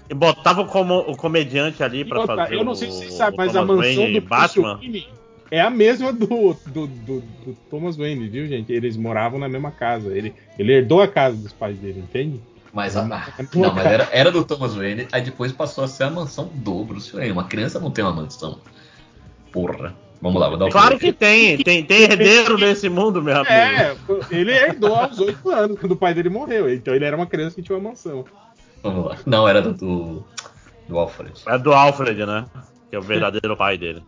e botava como o comediante ali pra outra, fazer eu não sei se o- vocês sabem, o mas a mansão Wayne do Batman. Wayne é a mesma do, do, do, do Thomas Wayne, viu, gente? Eles moravam na mesma casa. Ele, ele herdou a casa dos pais dele, entende? Mas, a, não, mas era, era do Thomas Wayne, aí depois passou a ser a mansão do Bruce Wayne. Uma criança não tem uma mansão. Porra. Vamos lá, vou dar o Claro que tem, tem, tem herdeiro nesse mundo, meu amigo. É, ele herdou aos 8 anos, quando o pai dele morreu. Então ele era uma criança que tinha uma mansão. Vamos lá. Não, era do, do, do Alfred. É do Alfred, né? Que é o verdadeiro pai dele.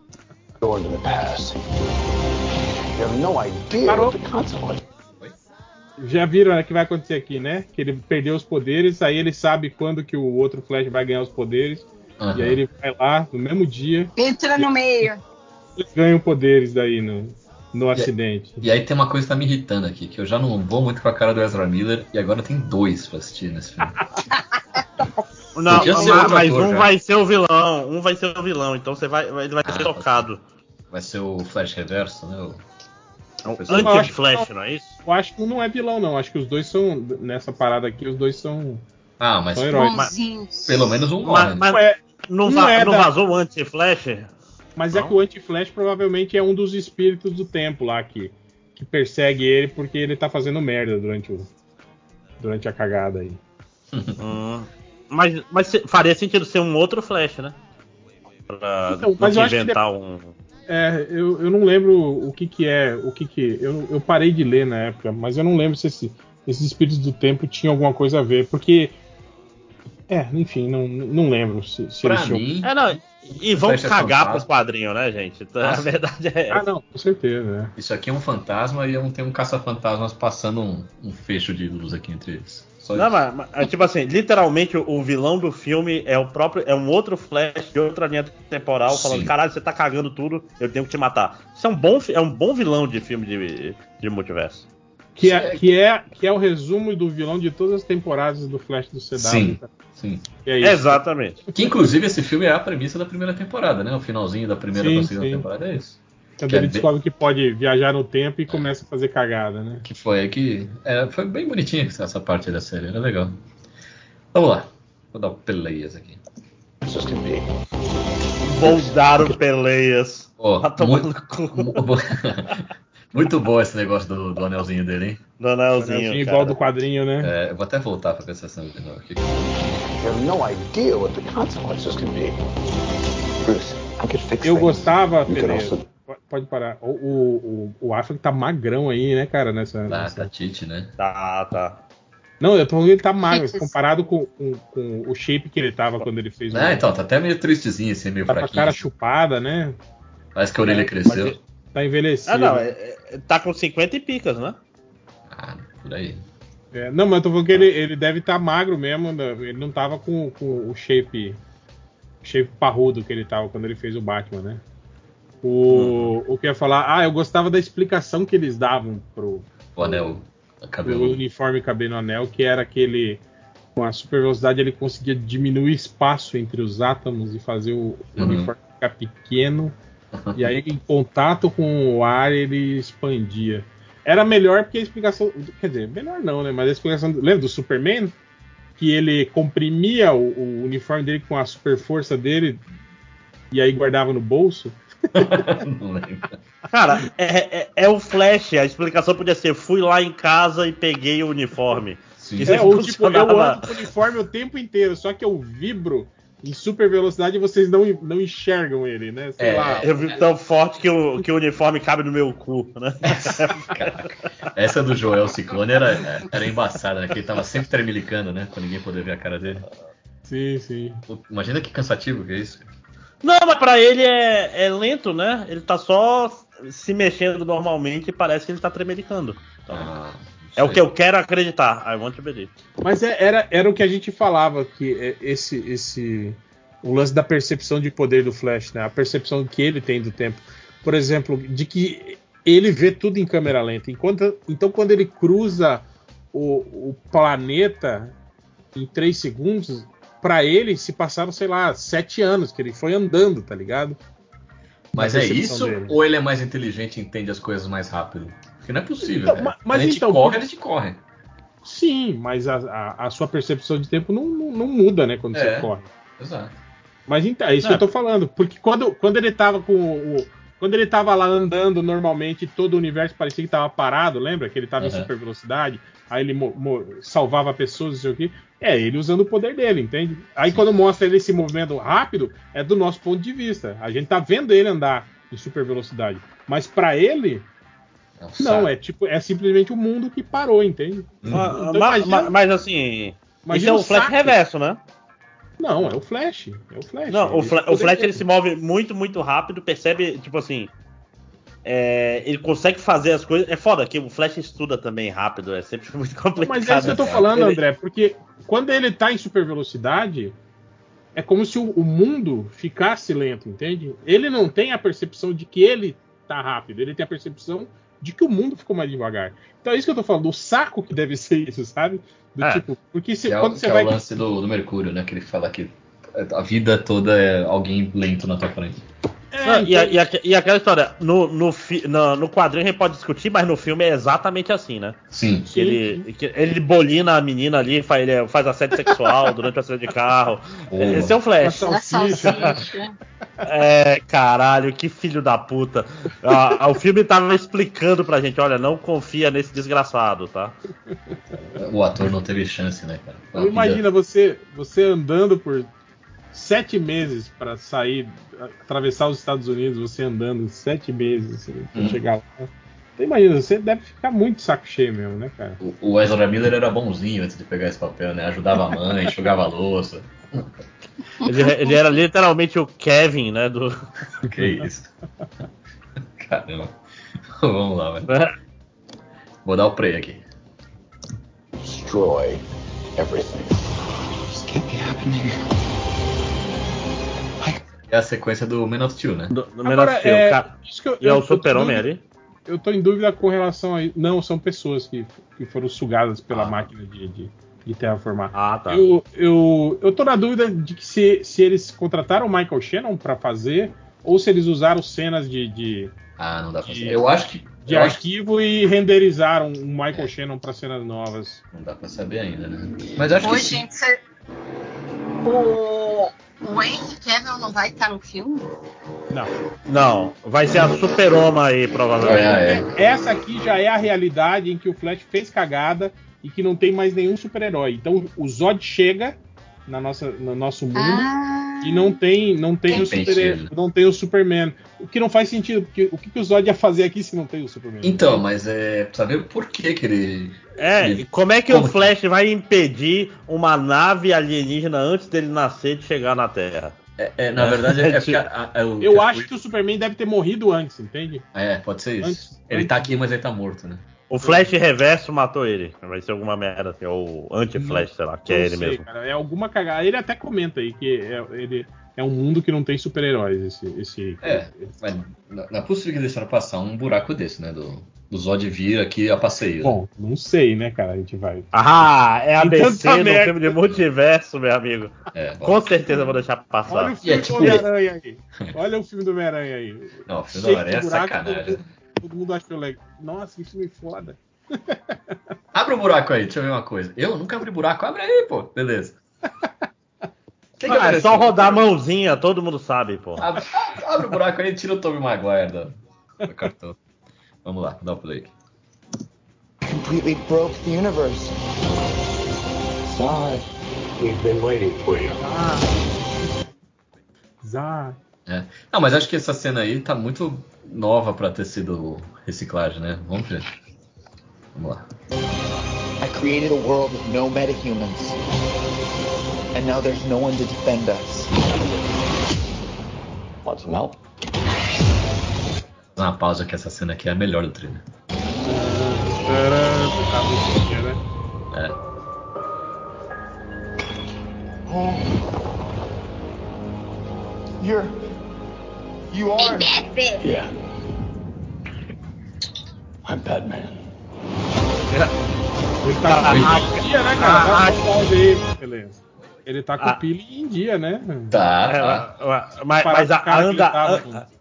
Parou. Já viram né, o que vai acontecer aqui, né? Que ele perdeu os poderes, aí ele sabe quando que o outro Flash vai ganhar os poderes. Aham. E aí ele vai lá, no mesmo dia, Entra no meio. Eles ganham poderes daí no, no acidente. E aí tem uma coisa que tá me irritando aqui, que eu já não vou muito com a cara do Ezra Miller, e agora tem dois pra assistir nesse filme. Não, mas, mas um já. vai ser o vilão, um vai ser o vilão, então você vai, ele vai Ah, ser pode tocado. Vai ser o Flash Reverso, né? O- É Anti-Flash, não é isso? Eu acho que um não é vilão, não. Acho que os dois são. Nessa parada aqui, os dois são. Ah, mas São heróis. Bonzinhos. pelo menos um morre. Mas, né? mas Não é, não, não va- é não da- vazou o Anti-Flash? Mas é Não? que o Anti-Flash provavelmente é um dos espíritos do tempo lá que, que persegue ele porque ele tá fazendo merda durante, o, durante a cagada aí. Hum, mas, mas se- faria sentido ser um outro Flash, né? Pra Então, não mas eu acho que inventar um. É, eu, eu não lembro o que que é, o que que. Eu, eu parei de ler na época, mas eu não lembro se esse- esses espíritos do tempo tinham alguma coisa a ver, porque. É, enfim, não, não lembro se, se Pra eles tinham. mim, É, não, e é cagar pros quadrinhos, né, gente? Então, Ah, a verdade é Ah, essa. não, com certeza, né? isso aqui é um fantasma e eu não tenho um caça-fantasmas passando um, um fecho de luz aqui entre eles. Só Não, mas, mas, é tipo assim, literalmente o, vilão do filme é o próprio, é um outro Flash de outra linha temporal Sim. falando, caralho, você tá cagando tudo, eu tenho que te matar. Isso é um bom, é um bom vilão de filme de, de multiverso. Que é, que, é, que é o resumo do vilão de todas as temporadas do Flash do CW. Sim. Sim. É isso. Exatamente. Que inclusive esse filme é a premissa da primeira temporada, né? O finalzinho da primeira Sim, pra segunda sim. temporada é isso. Quando que é ele bem- descobre que pode viajar no tempo e começa a fazer cagada, né? Que foi que. é, foi bem bonitinha essa parte da série, era legal. Vamos lá. Vou dar o peleias aqui. Can be. Boldaro Peleias. Ó, Tá tomando muito, cu muito bom esse negócio do, do anelzinho dele, hein? do anelzinho, Anelzinho igual do quadrinho, né? É, eu vou até voltar pra. You have no idea what the consequences can be. Bruce, I could fix Eu gostava, also Pode parar. O, o, o, o Affleck tá magrão aí, né, cara? Nessa, Tá, nessa- tá Tite, né? Tá, tá. Não, eu tô falando que ele tá magro, comparado com, com, com o shape que ele tava quando ele fez o. Ah, então, tá até meio tristezinho, assim, meio Tá com a fraquinho. cara chupada, né? Parece que a orelha Mas cresceu. Tá envelhecido. Ah, não, é- é- tá com 50 e picas, né? Ah, por aí. É, não, mas eu tô falando que ele, ele deve estar magro mesmo. né? Ele não tava com, com o shape shape parrudo que ele tava quando ele fez o Batman, né? O, o que ia falar, ah, eu gostava da explicação que eles davam pro, O anel, o cabelo. uniforme cabelo anel, que era aquele com a super velocidade ele conseguia diminuir espaço entre os átomos e fazer o Uhum. uniforme ficar pequeno. E aí, em contato com o ar, ele expandia. Era melhor porque a explicação. Quer dizer, melhor não, né? Mas a explicação. Lembra do Superman? Que ele comprimia o, o uniforme dele com a super força dele e aí guardava no bolso. não lembro. Cara, é, é- é o Flash. A explicação podia ser: fui lá em casa e peguei o uniforme. Sim. É, ou tipo, eu ando com o uniforme o tempo inteiro, só que eu vibro em super velocidade e vocês não, não enxergam ele, né? Sei É, lá. Eu vi tão forte que o, que o uniforme cabe no meu cu, né? Caraca. Essa do Joel Ciclone era, era embaçada, né? Que ele tava sempre termilicando, né? Pra ninguém poder ver a cara dele. Sim, sim. Imagina que cansativo que é isso. Não, mas pra ele é, é lento, né? Ele tá só se mexendo normalmente e parece que ele tá tremelicando. Ah, É o que eu quero acreditar. I want to believe. Mas é- era, era o que a gente falava, que é esse, esse. O lance da percepção de poder do Flash, né? A percepção que ele tem do tempo. Por exemplo, de que ele vê tudo em câmera lenta. Enquanto, então, quando ele cruza o, o planeta em 3 segundos, pra ele se passaram, sei lá, 7 anos, que ele foi andando, tá ligado? Mas é isso dele. ou ele é mais inteligente e entende as coisas mais rápido? Porque não é possível. Então, cara. ma- mas a gente então, corre, por- a gente corre. Sim, mas a, a- a sua percepção de tempo não, não, não muda, né, quando É. você corre. Exato. Mas então, é isso É. que eu tô falando. Porque quando, quando ele tava com o. Quando ele tava lá andando normalmente, todo o universo parecia que tava parado, lembra? Que ele tava em Uhum. super velocidade, aí ele salvava pessoas, não sei o quê. É, ele usando o poder dele, entende? Aí Sim. quando mostra ele se movendo rápido, é do nosso ponto de vista. A gente tá vendo ele andar em super velocidade. Mas pra ele, É um não, é tipo, é simplesmente o mundo que parou, entende? Uhum. Então, ma- imagina- ma- mas assim. Isso é o o Flash saco. reverso, né? Não, é o Flash. É o Flash. Não, o, Ele- Fla- o poder Flash ele se move muito, muito rápido, percebe, tipo assim. é, ele consegue fazer as coisas. É foda que o Flash estuda também rápido, é sempre muito complicado. Mas é isso que eu tô cara. falando, Ele- André, porque quando ele tá em super velocidade, é como se o, o mundo ficasse lento, entende? Ele não tem a percepção de que ele tá rápido, ele tem a percepção de que o mundo ficou mais devagar. Então é isso que eu tô falando, o saco que deve ser isso, sabe? Do É. tipo, porque se, Que é, o, quando que você é vai. o lance do, do Mercúrio, né? Que ele fala que a vida toda é alguém lento na tua frente. É, Não, e, a- então- e a- e aquela história, no, no, fi- no- no quadrinho a gente pode discutir, mas no filme é exatamente assim, né? Sim. Que ele, que ele bolina a menina ali, faz, ele faz assédio sexual durante a cena de carro. Boa. Esse é o Flash. Da Salsicha. É, caralho, que filho da puta. Ah, o filme tava explicando pra gente, olha, não confia nesse desgraçado, tá? O ator não teve chance, né, cara? Imagina você, você andando por sete meses para sair, atravessar os Estados Unidos, você andando sete meses assim, pra Hum. chegar lá. Então imagina, você deve ficar muito saco cheio mesmo, né, cara? O- O Ezra Miller era bonzinho antes de pegar esse papel, né? Ajudava a mãe, jogava a louça. Ele, ele era literalmente o Kevin, né? Do, Que isso? Caramba. Vamos lá, velho. né? Vou dar o play aqui. Destroy everything. This can't be happening. É a sequência do Man of Steel, né? do, do Man Agora, of Steel, é, cara. eu, E é o super-homem ali? Eu tô em dúvida com relação a. Não, são pessoas que, que foram sugadas pela Ah. máquina de, de, de terraformar. Ah, tá. Eu, eu, eu tô na dúvida de que se, se eles contrataram o Michael Shannon pra fazer ou se eles usaram cenas de, de, Ah, não dá pra De- saber. Eu acho que. de eu acho que arquivo e renderizaram o Michael Shannon pra cenas novas. não dá pra saber ainda, né? Mas acho Oi, que gente, cê... o... o Henry Cavill não vai estar no filme? Não. Não, vai ser a super-oma aí, provavelmente. É, é. Essa aqui já é a realidade em que o Flash fez cagada e que não tem mais nenhum super-herói. Então o Zod chega na nossa, no nosso mundo Ah, e não tem, não tem Tem o super, sentido. não tem o Superman. O que não faz sentido, porque o que, que o Zod ia fazer aqui se não tem o Superman? Então, mas é. Precisa ver por que, que ele. É, ele- como é que Como o Flash vai impedir uma nave alienígena antes dele nascer de chegar na Terra? É, é, na verdade, é, É, porque a- a- o- Eu acho que o Superman deve ter morrido antes, entende? É, pode ser isso. Antes- ele antes- tá aqui, mas ele tá morto, né? O Flash reverso matou ele. Vai ser alguma merda, assim, ou anti-Flash, sei lá, que é ele sei, mesmo. cara, é alguma cagada. Ele até comenta aí que é, ele é um mundo que não tem super-heróis. Esse, esse, É, mas não é possível que deixaram passar um buraco desse, né? Do, do Zod vir aqui a passeio. né? Bom, não sei, né, cara? A gente vai. Ah, é a DC no merda. filme de multiverso, meu amigo. É. Com certeza eu vou deixar passar. Olha o E filme é tipo- do Homem-Aranha aí. Olha o filme do Homem-Aranha aí. Não, o filme Cheio da Aranha é sacanagem. Todo, todo mundo achou legal. Nossa, que filme foda. Abre um buraco aí, deixa eu ver uma coisa. Eu nunca abri buraco, abre aí, pô. Beleza. Quem que Ah, é só rodar a mãozinha, todo mundo sabe, pô. Abre, abre o buraco aí e tira o Tobey Maguire do, do cartão. Vamos lá, dá o play. Completely broke the universe. Zod, we've been waiting for you. Zá. É. Não, mas acho que essa cena aí tá muito nova pra ter sido reciclagem, né? Vamos ver. Vamos lá. I created a world with no metahumans. And now there's no one to defend us. Want some help? Uma pausa que essa cena aqui é a melhor do trailer. Tcharam, tá né? É. You're. You are. Yeah. I'm Batman. Ele tá com Ah, pilha em dia, né, cara? ah, aí, beleza. Ele tá com Ah. pilha em dia, né? Tá, É, tá. mas, mas a, com anda, tava, a-.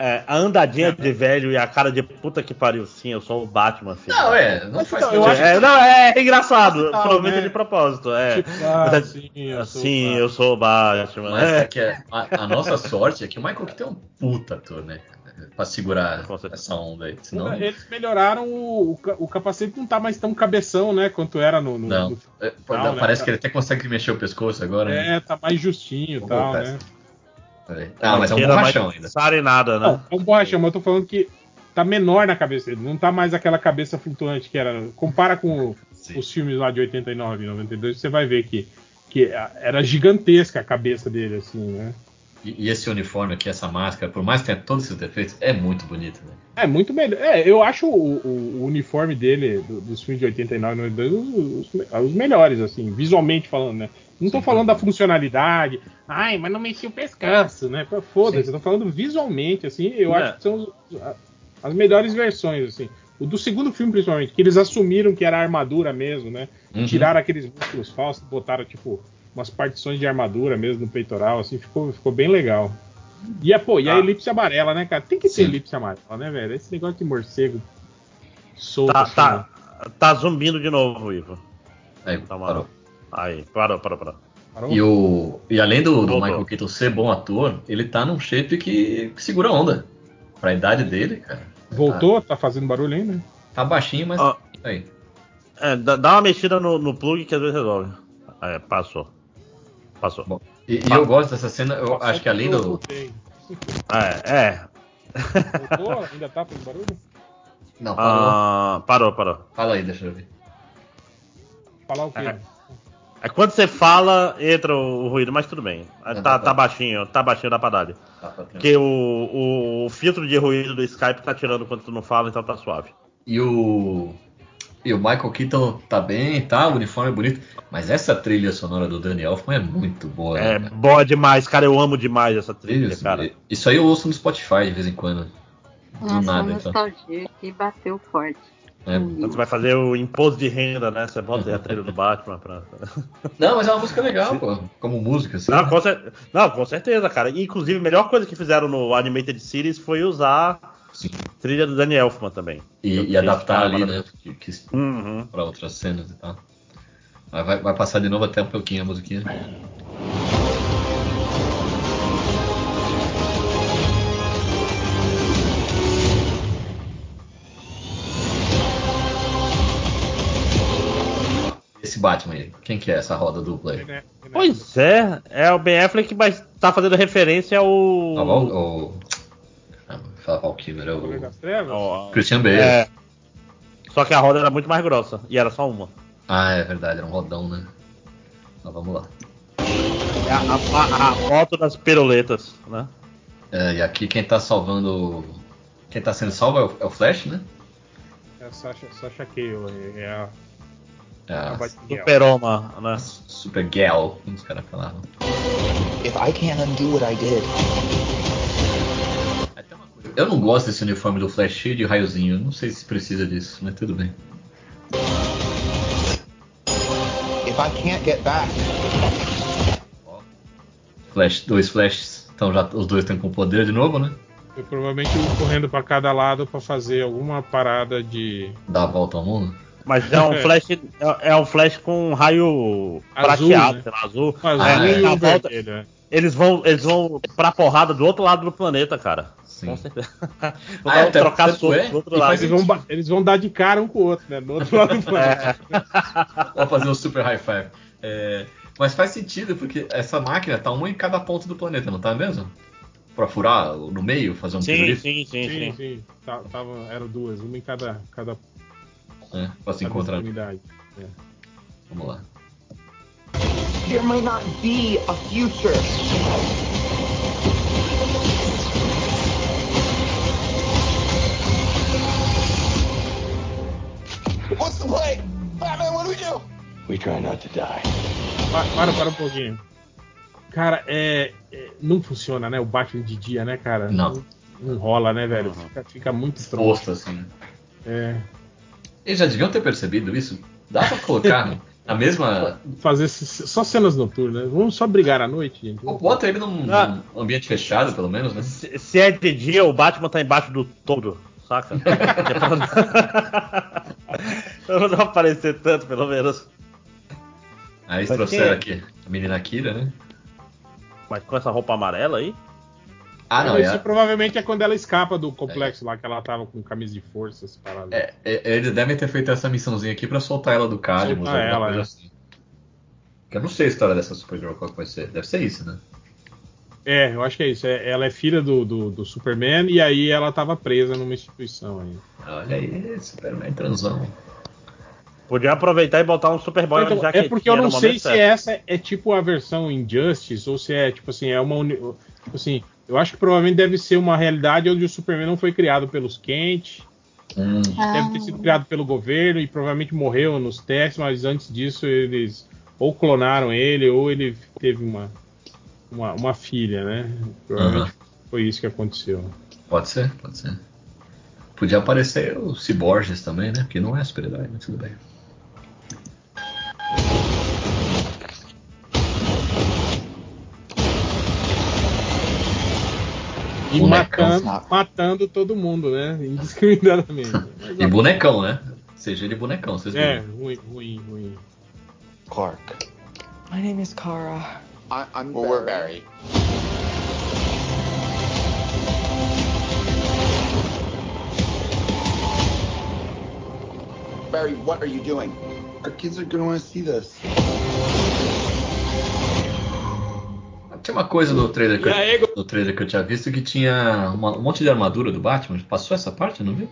é, a andadinha de velho e a cara de puta que pariu, sim, eu sou o Batman, filho. Não, é, não faz então, eu sentido. acho É, não, é engraçado, Proposital, provavelmente né? de propósito, é. Tipo, ah, Mas é- sim, eu sou Sim, eu sou o Batman. Mas é É. que a, a nossa sorte é que o Michael Keaton é um puta ator, né? Pra segurar essa onda aí. Senão, Eles melhoraram o, o, ca- o capacete, não tá mais tão cabeção, né? Quanto era no. no- não. no- É, Não, né, parece tá- que ele até consegue mexer o pescoço agora. né? é, tá mais justinho e tal, né? Peraí. Ah, mas é um borrachão ainda. E nada, né? Não, é um borrachão, mas eu tô falando que tá menor na cabeça dele. Não tá mais aquela cabeça flutuante que era. Compara com Sim. os filmes lá de 89 e 92, você vai ver que, que era gigantesca a cabeça dele, assim, né? E, e esse uniforme aqui, essa máscara, por mais que tenha todos esses defeitos, é muito bonito, né? É muito melhor. É, eu acho o, o- o uniforme dele, do- dos filmes de 89 e 92, os, os- os melhores, assim, visualmente falando, né? Não tô Sim, falando da funcionalidade. Ai, mas não mexi o pescoço, né? Foda-se, eu tô falando visualmente, assim, eu É. acho que são os- a- as melhores versões, assim. O do segundo filme, principalmente, que eles assumiram que era armadura mesmo, né? Uhum. Tiraram aqueles músculos falsos, botaram, tipo, umas partições de armadura mesmo no peitoral, assim, ficou, ficou bem legal. E, a, pô, e a Ah. elipse amarela, né, cara? Tem que ter elipse amarela, né, velho? Esse negócio de morcego solto. Tá, assim, tá, né? tá zumbindo de novo, Ivo. Aí, Tá parou. Aí, parou, parou, parou. Parou? E, o, e além do, do. Michael Keaton ser bom ator, ele tá num shape que segura a onda. Pra idade dele, cara. Voltou? Tá fazendo barulho ainda? Tá baixinho, mas. Ó. Aí. É, dá, dá uma mexida no, no plug que às vezes resolve. É, passou. Passou. Bom, E, e eu gosto dessa cena, eu Passou acho que além eu do. voltei. É, é. Voltou? Ainda tá fazendo barulho? Não, parou. Ah, parou, parou. Fala aí, deixa eu ver. Falar o quê? É. É quando você fala, entra o, o ruído, mas tudo bem. Não, tá, tá tá baixinho, tá baixinho, dá pra dar. Tá, tá. Porque o, o, o filtro de ruído do Skype tá tirando quando tu não fala, então tá suave. E o. E o Michael Keaton tá bem, tá? O uniforme é bonito. Mas essa trilha sonora do Danny Elfman é muito boa. É né, cara? boa demais, cara. Eu amo demais essa trilha, Isso, cara. isso aí eu ouço no Spotify de vez em quando. Do Nossa, nada, a então. nostalgia que bateu forte. É. Quando você vai fazer o imposto de renda, né? Você bota aí a trilha do Batman pra. Não, mas é uma música legal, pô. Como música, assim. Não, com, cer- não, com certeza, cara. Inclusive, a melhor coisa que fizeram no Animated Series foi usar Sim. trilha do Danny Elfman também. E, Eu e adaptar ali, né? Que, que, Uhum. pra outras cenas e tal. Mas vai, vai passar de novo até um pouquinho a musiquinha. Esse Batman aí, quem que é essa roda dupla aí? Né? Pois é, é o Ben Affleck, mas tá fazendo referência ao. Ah, Val, o... Ah, fala Valkyrie, é Cavaleiro o das Trevas? ao- Christian Bale. É. Só que a roda era muito mais grossa, e era só uma. Ah, é verdade, era um rodão, né? Então vamos lá. É a, a- a foto das piruletas, né? É, e aqui quem tá salvando. Quem tá sendo salvo é o, é o Flash, né? É a Sasha, Sasha Cale, é a, É a. Superoma, né? Super Gal, como os caras falavam. If I can't undo what I did, Eu não gosto desse uniforme do Flash cheio de raiozinho. Não sei se precisa disso, mas tudo bem. if I can't get back, Flash, dois Flashes. Então já os dois estão com poder de novo, né? Eu provavelmente um correndo pra cada lado pra fazer alguma parada de. Dá a volta ao mundo. Mas é um flash, é, é um flash com um raio Azul, prateado, né? sei lá, azul. Azul Ah, é. e volta, né? eles vão, eles vão pra porrada do outro lado do planeta, cara. Sim. Com certeza. Vão Ah, é, trocar soco é do outro lado. Eles vão, eles vão dar de cara um com o outro, né? Do outro lado do planeta. Vou fazer um super high five. É, mas faz sentido, porque essa máquina tá uma em cada ponto do planeta, não tá mesmo? Pra furar no meio, fazer um Sim, sim, sim, Sim, sim. sim. Tá- tava, eram duas, uma em cada, cada, É, pra se cada encontrar. unidade. É. Vamos lá. there might not be a future. What's the play? Batman, what do we do? We try not to die. Pa- Para, para um pouquinho. Cara, é, é- Não funciona, né? O Batman de dia, né, cara? Não. Não rola, né, velho? Uhum. Fica, fica muito. Posto assim. É. Eles já deviam ter percebido isso. Dá pra colocar na mesma. Fazer só cenas noturnas. Vamos só brigar à noite, gente. Bota ele num, Ah. num ambiente fechado, pelo menos, né? Se, se é de dia, o Batman tá embaixo do todo, saca? É pra- pra não aparecer tanto, pelo menos. Aí eles trouxeram é? aqui a menina Kira, né? Mas com essa roupa amarela aí? Ah, não, Isso é, provavelmente é quando ela escapa do complexo lá, que ela tava com camisa de força, essas paradas. é, é- Eles devem ter feito essa missãozinha aqui pra soltar ela do Cadmus, Soltar alguma ela, coisa é. assim. Que eu não sei a história dessa Supergirl, qual que vai ser. Deve ser isso, né? É, eu acho que é isso. É- ela é filha do, do, do Superman e aí ela tava presa numa instituição aí. Olha aí, Superman transão. Podia aproveitar e botar um Superboy Então, na jaquetinha é porque eu não sei se certo. essa é tipo a versão Injustice ou se é tipo assim, é uma uni- tipo assim, eu acho que provavelmente deve ser uma realidade onde o Superman não foi criado pelos Kent, Hum, deve ter sido criado pelo governo e provavelmente morreu nos testes, mas antes disso eles ou clonaram ele ou ele teve uma uma, uma filha, né? Provavelmente foi isso que aconteceu. pode ser, pode ser. Podia aparecer o Cyborges também, né? Porque não é super-herói, mas tudo bem. E Bonecão, matando, sabe? matando todo mundo, né? Indiscriminadamente. E bonecão, né? Seja ele bonecão, vocês é, viram. ruim, ruim, ruim. Clark. My name is Kara. I, I'm Well, we're Barry. Barry, what are you doing? Our kids are gonna want to see this. Tinha uma coisa no trailer, que aí, eu, no trailer que eu tinha visto que tinha uma- um monte de armadura do Batman. Passou essa parte, não viu?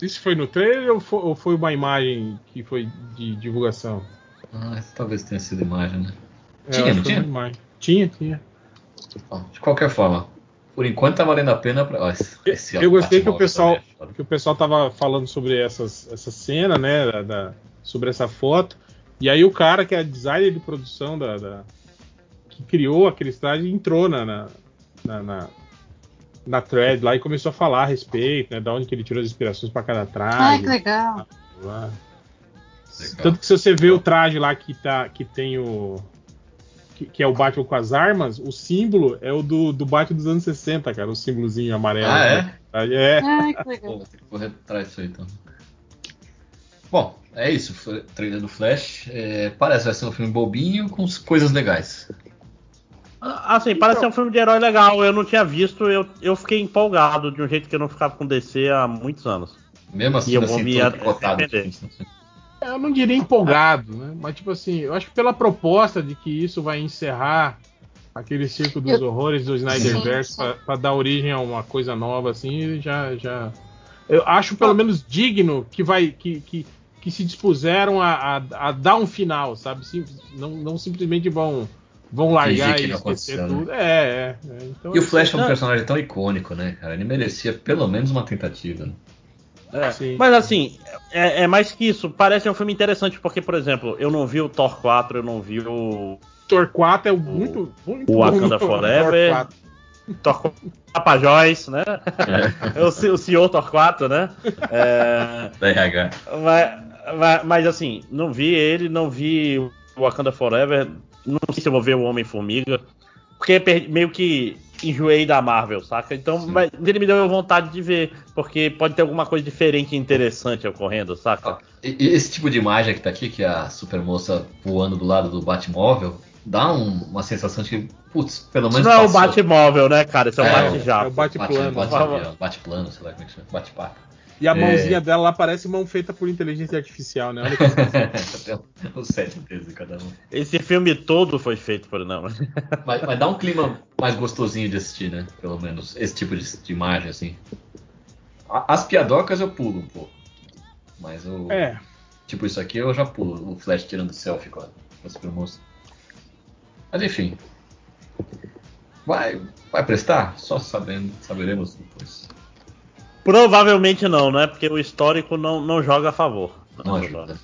Isso foi no trailer ou foi, ou foi uma imagem que foi de divulgação? Ah, talvez tenha sido imagem, né? É, Tinha, não tinha? imagem. Tinha, tinha. Bom, de qualquer forma, por enquanto tá valendo a pena pra. Esse- esse Eu gostei que o pessoal, também é que o pessoal tava falando sobre essas, essa cena, né, da, da- sobre essa foto. E aí o cara que é designer de produção da, da- que criou aqueles trajes entrou na na, na, na- na thread lá e começou a falar a respeito, né, da onde que ele tirou as inspirações para cada Ai, traje. que legal. lá. Legal. Tanto que se você vê o traje lá que tá que tem o que, que é o Batman com as armas, o símbolo é o do, do Batman dos anos 60, cara, o símbolozinho amarelo. Ah, é? né? É. Ai, que Pô, legal. vou ter que correr atrás disso aí então. Bom, é isso. Foi o Trailer do Flash. É, parece que vai ser um filme bobinho com coisas legais. Assim, parece ser um filme de herói legal. Eu não tinha visto, eu, eu fiquei empolgado de um jeito que eu não ficava com DC há muitos anos. Mesmo assim, E eu assim vou me todo picotado. arrepender. Eu não diria empolgado, né? Mas tipo assim, eu acho que pela proposta de que isso vai encerrar aquele circo dos Eu- horrores do Snyderverse pra dar origem a uma coisa nova assim, já já eu acho pelo menos digno que vai que, que, que se dispuseram a, a, a dar um final, sabe? Sim, não, não simplesmente vão, vão largar e esquecer aconteceu, né? tudo. É, é. é. Então, E o Flash é um Não. personagem tão icônico, né, cara? Ele merecia pelo menos uma tentativa. Né? É. Mas assim, é, é mais que isso. Parece um filme interessante, porque, por exemplo, eu não vi o Thor 4, eu não vi o Thor 4 é muito, muito o Wakanda bom. Forever. Thor 4. Thor 4, Tapajós, né? É o, o senhor Thor 4, né? É, Da RH. mas, mas- mas, assim, não vi ele, não vi o Wakanda Forever. Não sei se eu vou ver o Homem-Formiga. Porque meio que enjoei da Marvel, saca? Então, mas ele me deu vontade de ver, porque pode ter alguma coisa diferente e interessante ocorrendo, saca? Esse tipo de imagem que tá aqui, que é a supermoça voando do lado do Batmóvel, dá um- uma sensação de que, putz, pelo Isso menos. não é o passou. Batmóvel, né, cara? Isso é o É, Bate-Jato. é o Bate-plano. Bate, bate, bate plano, sei lá como é que chama. Bate paca. E a É. mãozinha dela lá parece mão feita por inteligência artificial, né? Olha que. Os sete dedos cada um. Esse filme todo foi feito por não. Mas, mas dá um clima mais gostosinho de assistir, né? Pelo menos esse tipo de, de imagem, assim. As piadocas eu pulo um pouco. Mas o. É. Tipo, isso aqui eu já pulo. O Flash tirando selfie com a, com a supermoça. Mas enfim. Vai, vai prestar? Só sabendo, saberemos depois. Provavelmente não, né? Porque o histórico não, não joga a favor. Não ajuda.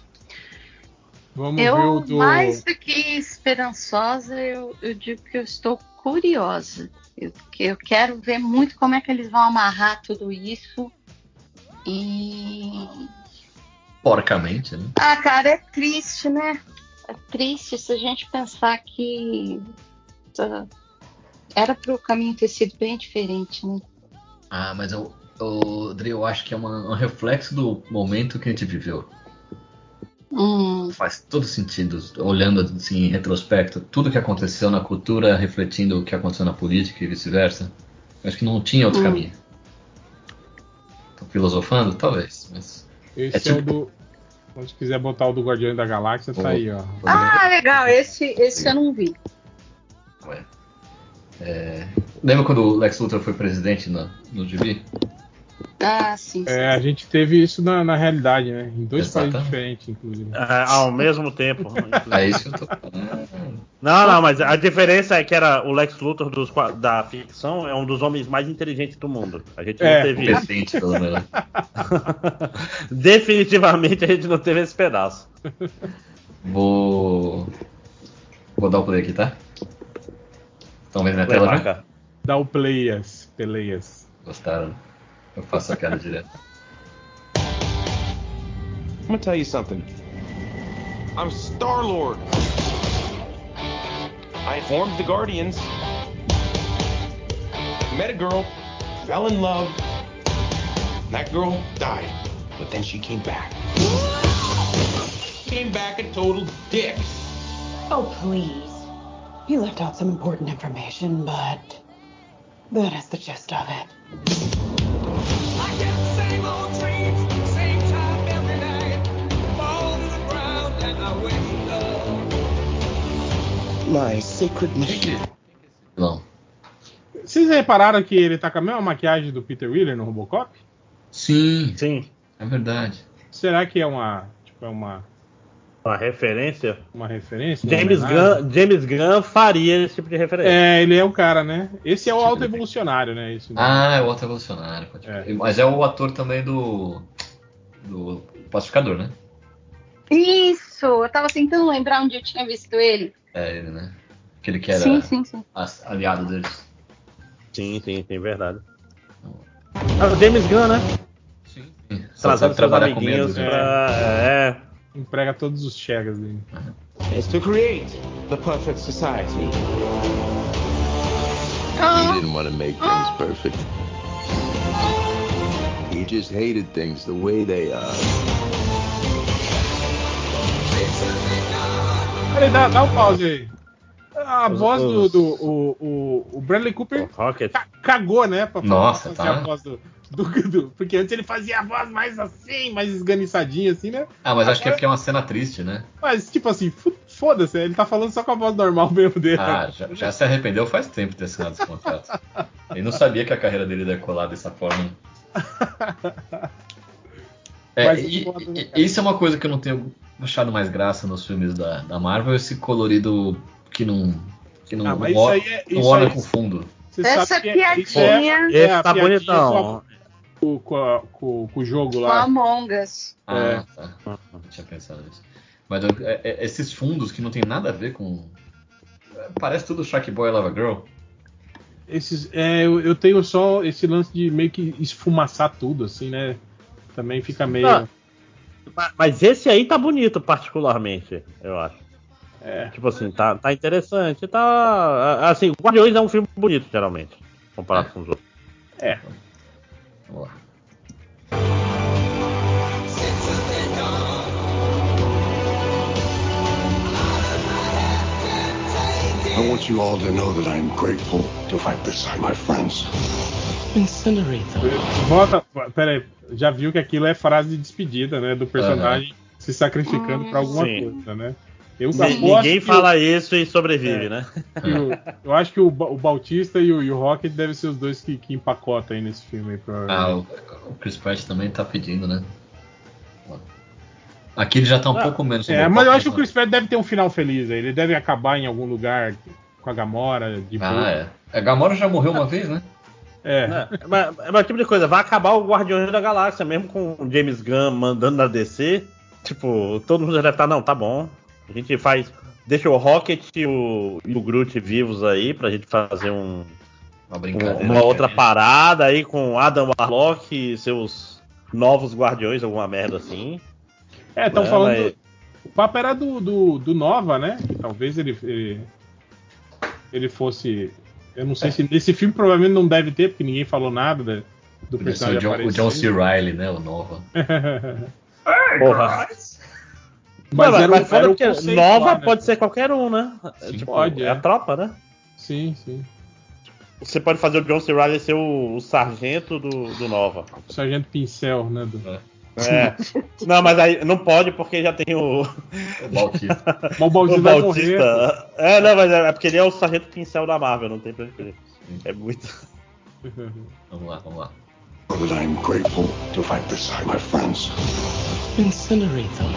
Vamos ver o Eu, do. mais do que esperançosa, eu, eu digo que eu estou curiosa. Eu, eu quero ver muito como é que eles vão amarrar tudo isso. E. Porcamente, né? Ah, cara, é triste, né? É triste se a gente pensar que. tá, Era para o caminho ter sido bem diferente, né? Ah, mas eu, eu, Dri, eu acho que é uma- um reflexo do momento que a gente viveu. Hum, Faz todo sentido, olhando assim em retrospecto, tudo que aconteceu na cultura refletindo o que aconteceu na política e vice-versa. Eu Acho que não tinha outro Hum. caminho. Tô filosofando? Talvez, mas. Esse É é, tipo- o do. Se quiser botar o do Guardião da Galáxia, tá Oh. aí, ó. Ah, legal. Esse, esse eu não vi. Ué. É, Lembra quando o Lex Luthor foi presidente no, no GB? Ah, sim. sim. É, a gente teve isso na, na realidade, né? Em dois países Exatamente. diferentes, inclusive. É, ao mesmo tempo. É isso que eu tô falando. Não, não, mas a diferença é que era o Lex Luthor dos da ficção é um dos homens mais inteligentes do mundo. A gente É, não teve isso. Competente, pelo menos. Definitivamente a gente não teve esse pedaço. Vou. Vou dar o play aqui, tá? Estão vendo minha tela? Levaca. Dá o playas, peleias. Gostaram? Eu faço a cara direto. I'm gonna tell you something. I'm Star Lord. I formed the Guardians. Met a girl, fell in love. That girl died, but then she came back. Came back a total dick. Oh, please. You left out some important information, but that is the gist of it. My mission. Não. Vocês repararam que ele tá com a mesma maquiagem do Peter Wheeler no Robocop? Sim, Sim. é verdade. Será que é uma, tipo, é uma, Uma referência. uma referência? James? Gunn, James Gunn faria esse tipo de referência. É, ele é o cara, né? Esse é o alto evolucionário, né? Esse Ah, é o outro evolucionário. pode É. Mas é o ator também do. do Pacificador, né? Isso! Eu tava tentando lembrar onde eu tinha visto ele. É ele, né? Aquele que era Sim, sim, sim. as- aliado deles. Sim, sim, sim, verdade. Ah, o James Gunn, né? Sim. Trazendo seus amiguinhos medo, né? pra. É. emprega todos os chegas dele. Is to create the perfect society. He didn't want to make things perfect. He just hated things the way they are. Peraí, dá, dá um pause aí. A Os- voz do. do o, o, o Bradley Cooper ca- cagou, né? Pra, Nossa, fazer tá. a voz do, do, do- Porque antes ele fazia a voz mais assim, mais esganiçadinha, assim, né? Ah, mas acho que é porque é uma cena triste, né? Mas, tipo assim, foda-se, ele tá falando só com a voz normal mesmo dele. Ah, já, já se arrependeu faz tempo de ter assinado esse contrato. Ele não sabia que a carreira dele ia decolar dessa forma. É, Mas e- né, isso é uma coisa que eu não tenho achado mais graça nos filmes da, da Marvel, esse colorido que não. que não, Ah, não, isso aí é- não isso orna aí- com fundo. Essa é- é- piadinha é Esse a tá bonitão. Com, com, com- com o jogo com lá. Among Us. Ah, É. tá. Não tinha pensado nisso. Mas é- é- esses fundos que não tem nada a ver com. é, Parece tudo Shark Boy e Lava Girl. Esses, é, eu, eu tenho só esse lance de meio que esfumaçar tudo, assim, né? Também fica meio. Ah, Mas esse aí tá bonito, particularmente, eu acho. É. Tipo assim, tá, tá interessante. Tá. Assim, Guardiões é um filme bonito, geralmente, comparado com os outros. É. Vamos lá. I want you all to know that I am grateful to fight beside my friends. Incinerate them. Volta. Pera aí, já viu que aquilo é frase de despedida, né? Do personagem se sacrificando pra alguma Sim. coisa, né? Eu Ninguém fala isso e sobrevive, É. né? o- eu acho que o, o Bautista e o, e o Rocket devem ser os dois que, que empacotam aí nesse filme. Aí, Ah, o, o Chris Pratt também tá pedindo, né? Aqui ele já tá um Ah, pouco menos. é, mas eu acho que o né? Chris Pratt deve ter um final feliz aí. Ele deve acabar em algum lugar com a Gamora, de boa. Ah, é. A Gamora já morreu uma vez, né? É. É, mas, mas tipo de coisa, vai acabar o Guardiões da Galáxia, mesmo com o James Gunn mandando na DC. Tipo, todo mundo já deve estar, não, tá bom. A gente faz. Deixa o Rocket e o, e o Groot vivos aí pra gente fazer um, Uma um- brincadeira. uma outra parada aí com Adam Warlock e seus novos Guardiões, alguma merda assim. É, estão É, falando. mas- O papo era do, do, do Nova, né? Que talvez ele, ele. ele fosse. Eu não sei se. Nesse filme provavelmente não deve ter, porque ninguém falou nada da- do Podia ser o personagem John, o. John C. Riley, né? O Nova. Porra. Mas Não, era, mas era o porque conceito nova lá, né? pode ser qualquer um, né? Sim, tipo, pode, é é. a tropa, né? Sim, sim. Você pode fazer o John C. Riley ser o, o sargento do, do Nova. O Sargento Pincel, né? do- É. Não, mas aí não pode porque já tem o, O Bautista. O Bautista. É, não, mas é, é porque ele é o sargento pincel da Marvel, não tem pra correr. É muito. vamos lá, vamos lá. Know that I am grateful to fight beside my friends. Incinerate them.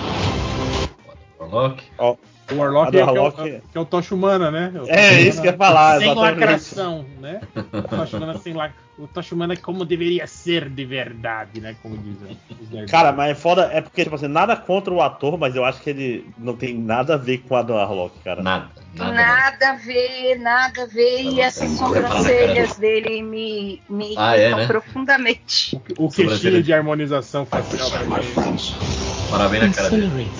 Warlock. Ó, O Warlock, é, do é Warlock- o, que é o Tocha Humana, né? O Tocha É Humana isso que eu ia falar, Sem exatamente. lacração, né? O Tocha Humana sem lac... O Tocha Humana é como deveria ser de verdade, né? Como dizem. Cara, mas é foda, é porque, tipo assim, nada contra o ator, mas eu acho que ele não tem nada a ver com a do Warlock, cara. Nada. Nada. Nada a ver, nada a ver. E essas sobrancelhas dele me, me Ah, é, né? profundamente. O Sobrancelha queixinho de- harmonização facial. Parabéns na cara dele.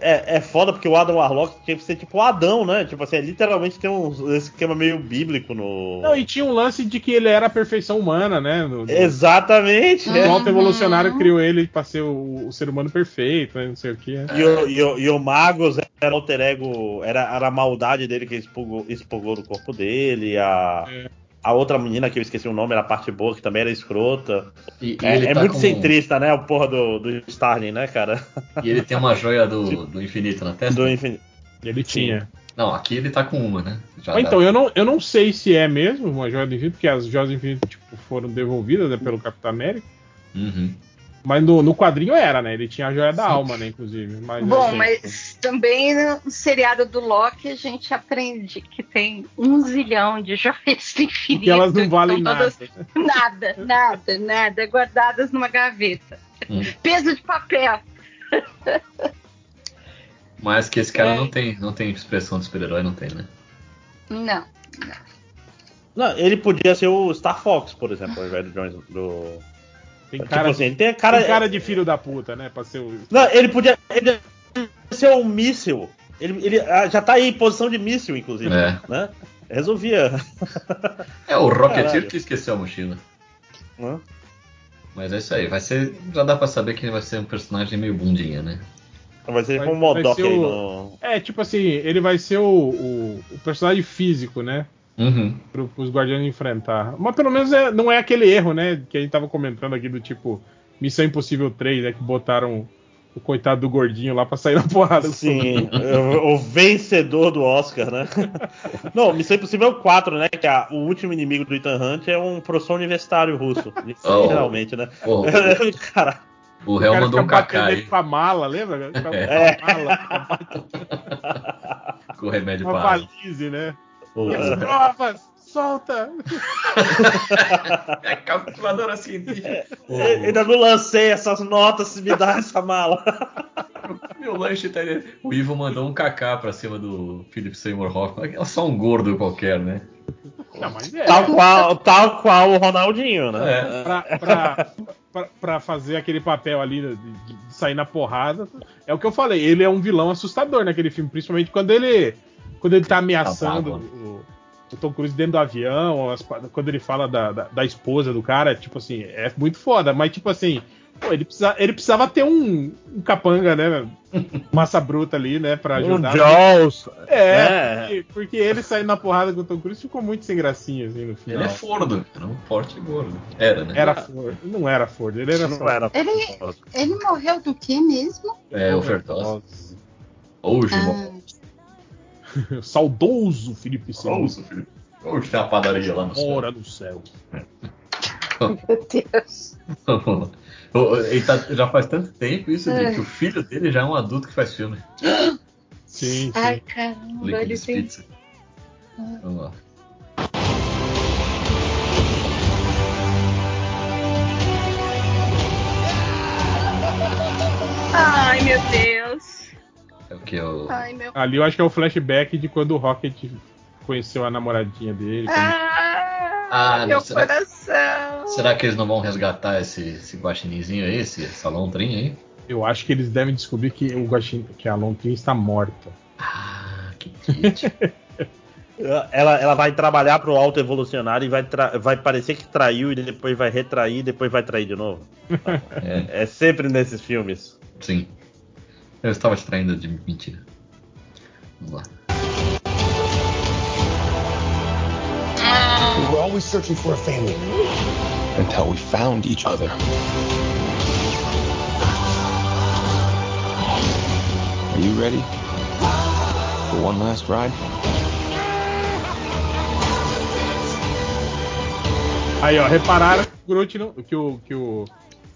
É, é foda porque o Adam Warlock tinha que ser tipo o Adão, né? Tipo assim, literalmente tem um esse esquema meio bíblico no. Não, e tinha um lance de que ele era a perfeição humana, né? No, no- Exatamente. O é. alto evolucionário criou ele pra ser o, o ser humano perfeito, né? Não sei o que. E o, e, o, e o Magus era o alter ego, era, era a maldade dele que expurgou, expurgou do corpo dele, a, É. a outra menina que eu esqueci o nome, era a parte boa, que também era escrota. E, e É, ele é tá muito com- centrista, né? O porra do, do Starling, né, cara? E ele tem uma joia do, do infinito na testa? Do infinito. Ele tinha. Não, aqui ele tá com uma, né? Dá- então, eu não, eu não sei se é mesmo uma joia do infinito, porque as joias do infinito tipo, foram devolvidas né, pelo Capitão América. Uhum. Mas no, no quadrinho era, né? Ele tinha a joia da alma, né? Inclusive. Mas, Bom, assim, mas também no seriado do Loki a gente aprende que tem um zilhão de joias do infinito. Porque elas não que valem nada. todas- Nada, nada, nada. Guardadas numa gaveta. Hum. Peso de papel. Mas que esse cara É. não tem, não tem expressão de super-herói, não tem, né? Não. Não, ele podia ser o Star Fox, por exemplo, ao invés do Jones do. Tem Tipo cara, assim, ele tem cara. tem cara de filho da puta, né? Pra ser o. Não, ele podia, ele podia ser um míssil. Ele, ele ah, já tá aí em posição de míssil, inclusive. É. Né? Resolvia. É o Rocketeer Caralho. que esqueceu a mochila. Né? Mas é isso aí, vai ser. Já dá pra saber que ele vai ser um personagem meio bundinha, né? Vai ser como um Modok aí o- no. É, tipo assim, ele vai ser o, o, o personagem físico, né? Uhum. Pro, pros guardiões enfrentar. Mas pelo menos é- não é aquele erro, né? Que a gente tava comentando aqui do tipo Missão Impossível 3, né? Que botaram o coitado do gordinho lá pra sair na porrada. Sim, o, vencedor do Oscar, né? Não, Missão Impossível 4, né? Que a- o último inimigo do Ethan Hunt é um professor universitário russo. Oh. Literalmente, né? Oh. Cara, O réu mandou um cacá aí com a mala, lembra? Com a É. mala, com o remédio uma para. valise, né? As provas, solta! É calculadora científica. Eu Ainda não lancei essas notas se me dá essa mala. Meu lanche tá ali. O Ivo mandou um cacá pra cima do Philip Seymour Hoffman. É só um gordo qualquer, né? Não, é. Tal qual, tal qual o Ronaldinho, né? É. pra, pra, pra, pra fazer aquele papel ali de, de sair na porrada. É o que eu falei, ele é um vilão assustador naquele filme, principalmente quando ele quando ele tá ameaçando Tá bravo. o, o Tom Cruise dentro do avião, as quando ele fala da, da, da esposa do cara, tipo assim, é muito foda, mas tipo assim, pô, ele, precisa, ele precisava ter um, um capanga, né? Massa bruta ali, né? Pra O ajudar. Jaws. É, né? porque, porque ele saindo na porrada com o Tom Cruise ficou muito sem gracinha, assim, no final. Ele é fordo, era um forte gordo. Era, né? Era Ford. Não era Ford, ele era só. Não era. Ele, ele morreu do que mesmo? É, overdose. Hoje, Ah, Saudoso Felipe Silva. Ouça, filho. Hoje tem uma padaria lá no céu. Hora do céu. meu Deus. Ele tá- já faz tanto tempo isso É. que o filho dele já é um adulto que faz filme. Sim, sim. Ai, caramba, ele Liquid tem. Pizza. Vamos lá. Ai, meu Deus. É o que? O... Ai, meu. Ali eu acho que é o flashback de quando o Rocket conheceu a namoradinha dele. quando- Ah, Ah, meu será- coração. Será que eles não vão resgatar esse, esse guaxinizinho aí, esse salontrinho aí? Eu acho que eles devem descobrir que, o Guaxin, que a Lontrin está morta. Ah, que kit. Ela, ela vai trabalhar pro alto evolucionário e vai, tra- vai parecer que traiu e depois vai retrair e depois vai trair de novo. é, É sempre nesses filmes. sim. Eu estava te traindo de mentira. Vamos lá. We were always searching for a family until we found each other. Are you ready for one last ride? Aí, ó, repararam que o Groot não, que o, que o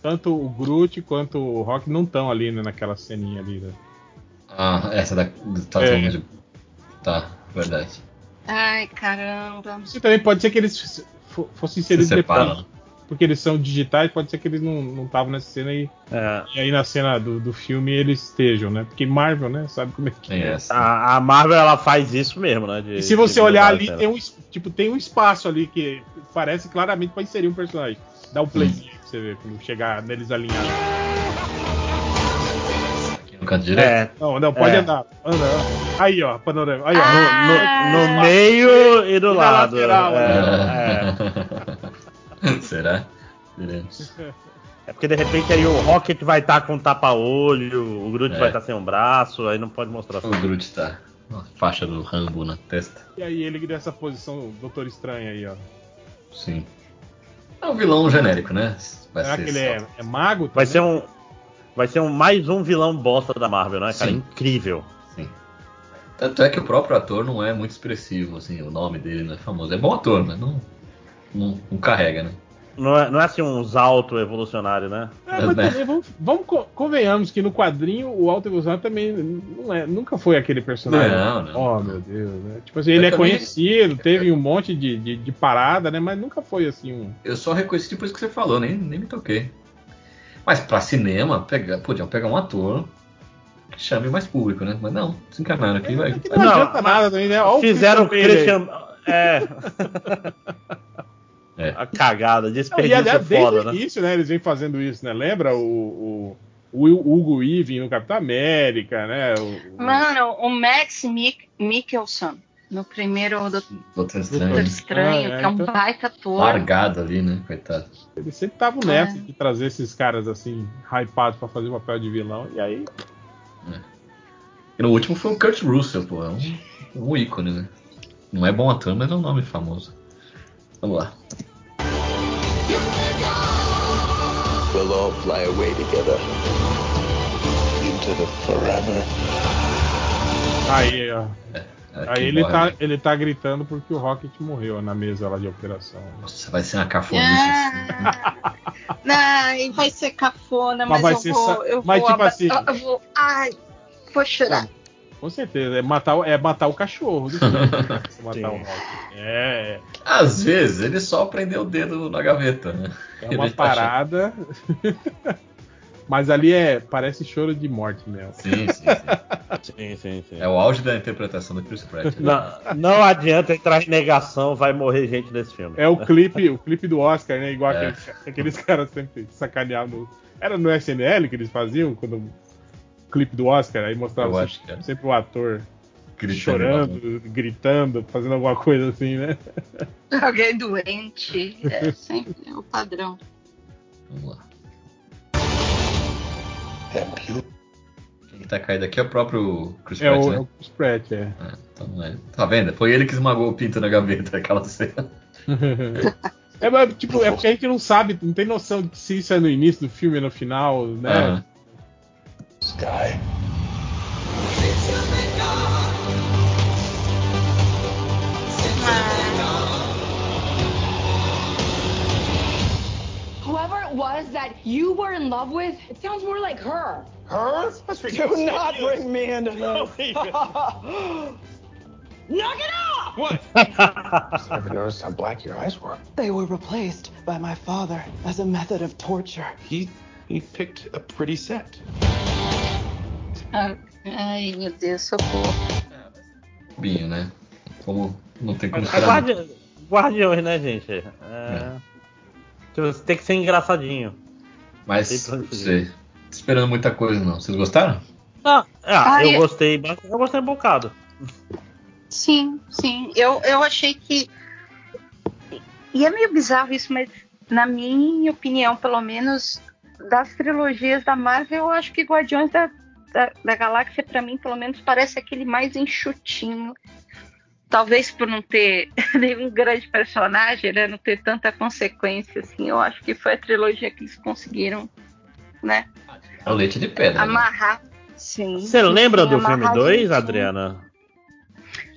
tanto o Groot quanto o Rock não estão ali né, naquela ceninha ali. Né? Ah, essa da. Tá, É. de- tá verdade. Ai, caramba. E também pode ser que eles fo- fossem inseridos Se depois. Porque eles são digitais, pode ser que eles não estavam nessa cena e, É, e aí na cena do, do filme eles estejam, né? Porque Marvel, né? Sabe como é que Tem essa. a, a Marvel ela faz isso mesmo, né? de- E se você olhar ali, tem um, tipo, tem um espaço ali que parece claramente pra inserir um personagem. Dá um playzinho você ver, quando chegar neles alinhados. Aqui no canto direito. É, Não, não, pode É. andar. Anda. Aí, ó, panorama. Aí, ó. Ah, no, no meio e do E na lado. lateral, é, é. Será? Veremos. É porque de repente aí o Rocket vai estar com tapa-olho, o Groot É. vai estar sem um braço, aí não pode mostrar. O Groot tá. Uma faixa do Rambo na testa. E aí ele nessa posição Doutor Estranho aí, ó. Sim. É um vilão genérico, né? Vai Será ser que ele é, é mago? Vai também? ser um. Vai ser um, mais um vilão bosta da Marvel, né, cara? Sim. Incrível. Sim. Tanto é que o próprio ator não é muito expressivo, assim, o nome dele não é famoso. É bom ator, mas não, não, não carrega, né? Não é, não é assim uns alto evolucionário, né? É, mas né? também vamos, vamos co- convenhamos que no quadrinho o Alto Evolucionário também não é, nunca foi aquele personagem. Não, não. Oh, meu Deus, né? Tipo assim, ele Eu é também- conhecido, teve um monte de, de, de parada, né? Mas nunca foi assim um. Eu só reconheci depois que você falou, nem, nem me toquei. Mas pra cinema, pega, podiam pegar um ator que chame mais público, né? Mas não, se encanaram aqui, vai. Que não, Não, adianta nada também, né? Ó o Fizeram o Christian. É. É. A cagada, Não, e desperdício aliás, desde foda, o né? início, né? Eles vêm fazendo isso, né? Lembra o, o, o Hugo Weaving no Capitão América, né? O, Mano, o Max Mik Mikkelsen, no primeiro Doutor Doutor Estranho. Estranho, Ah, é, que é um então- baita ator. Largado ali, né? Coitado. Eles sempre estavam nessa de trazer esses caras assim, hypados pra fazer o papel de vilão. E aí, E no último foi o Kurt Russell, pô. É um, um ícone, né? Não é bom ator, mas é um nome famoso. Vamos lá. We'll all fly away together. Into the forever. aí, ó. É, Aí ele morre, tá, ele tá gritando porque o Rocket morreu na mesa lá de operação. Nossa, vai ser uma cafonice. Ah, não, vai ser cafona, Mas mas, vai eu ser vou. sa- Eu mas, vou, tipo aba- assim- eu vou. Ai, vou chorar. Com certeza, é matar, o- é matar o cachorro. do filme, né? Matar Sim. o Rocket. É, Às vezes ele só prendeu o dedo na gaveta, né? é uma Ele tá parada. Mas ali é parece choro de morte mesmo. Sim, sim, sim. Sim, sim, sim. É o auge da interpretação do Chris Pratt. Não, não adianta entrar em negação, vai morrer gente nesse filme. É o clipe, o clipe do Oscar, né? Igual É. aqueles, aqueles caras sempre sacaneavam. Era no SNL que eles faziam, quando clipe do Oscar, aí Eu mostrava que é. sempre o ator Gritando chorando, gritando, fazendo alguma coisa assim, né? Alguém doente. É sempre o padrão. Vamos lá. Beautiful. Quem tá caído aqui é o próprio Chris É Pratt, o, né? é o Chris Pratt, é. É, então é. Tá vendo? Foi ele que esmagou o pinto na gaveta, aquela cena. É, mas, tipo, é porque a gente não sabe, não tem noção de se isso é no início do filme ou no final, né? Aham. Sky. Whoever it was that you were in love with, it sounds more like her. Her? That's ridiculous. Do not bring me into Don't this. Knock it off! What? Never noticed how black your eyes were. They were replaced by my father as a method of torture. He he picked a pretty set. Ah, Ai, meu Deus, socorro. Binho, né? Como não tem como É esperar. guardi... Guardiões, né, gente? É... Tipo, Você tem que ser engraçadinho. Mas, não sei. Tô esperando muita coisa, não. Vocês gostaram? Ah, ah, Ai, eu é- gostei, eu gostei um bocado. Sim, sim. Eu, eu achei que. E é meio bizarro isso, mas na minha opinião, pelo menos, das trilogias da Marvel, eu acho que Guardiões da, da, da Galáxia, pra mim, pelo menos, parece aquele mais enxutinho. Talvez por não ter nenhum grande personagem, né? Não ter tanta consequência, assim. Eu acho que foi a trilogia que eles conseguiu, né? É o leite de pedra. né? Amarrar. Sim. Você sim, lembra sim, do filme amarrar 2, direitinho. Adriana?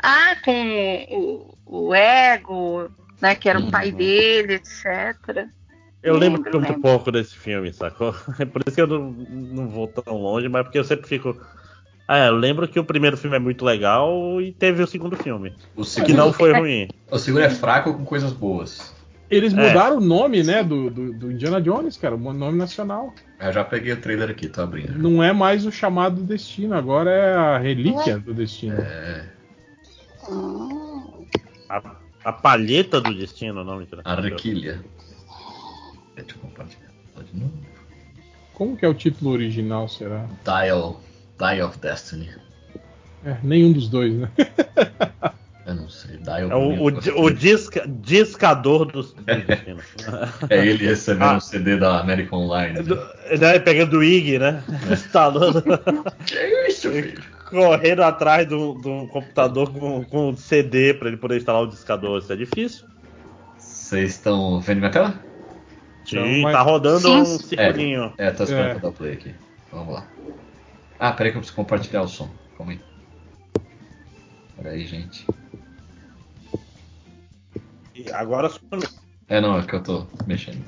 Ah, com o, o Ego, né? Que era o pai dele, etc. Eu lembro, Lembro, muito lembro. pouco desse filme, sacou? É por isso que eu não, não vou tão longe, mas porque eu sempre fico. Ah, eu lembro que o primeiro filme é muito legal e teve o segundo filme. O Que segundo, não foi ruim. o segundo é fraco com coisas boas. Eles É. mudaram o nome, né, do, do, do Indiana Jones, cara, o nome nacional. Eu já peguei o trailer aqui, tô abrindo. Não é mais o chamado destino, agora é a relíquia do destino. É, A, a palheta do destino, não mentira. a Arquilha. Deixa eu compartilhar. De novo. Como que é o título original, será? Dial. Dial of Destiny. É, nenhum dos dois, né? Eu não sei. Dial É o, o, o disca- discador do, do destino. É ele recebendo Ah. um CD da American Online. Do- Né? né, pegando o IG, né? Instalando. Que isso, filho? correndo atrás de um computador com, com CD pra ele poder instalar o discador. Isso é difícil. Vocês estão vendo minha tela? Sim, mas- tá rodando Sim. um circulinho. É, tô esperando É. pra dar play aqui. Vamos lá. Ah, peraí que eu preciso compartilhar o som. Calma aí. Peraí, gente. E Agora sumiu. É, não, é que eu tô mexendo.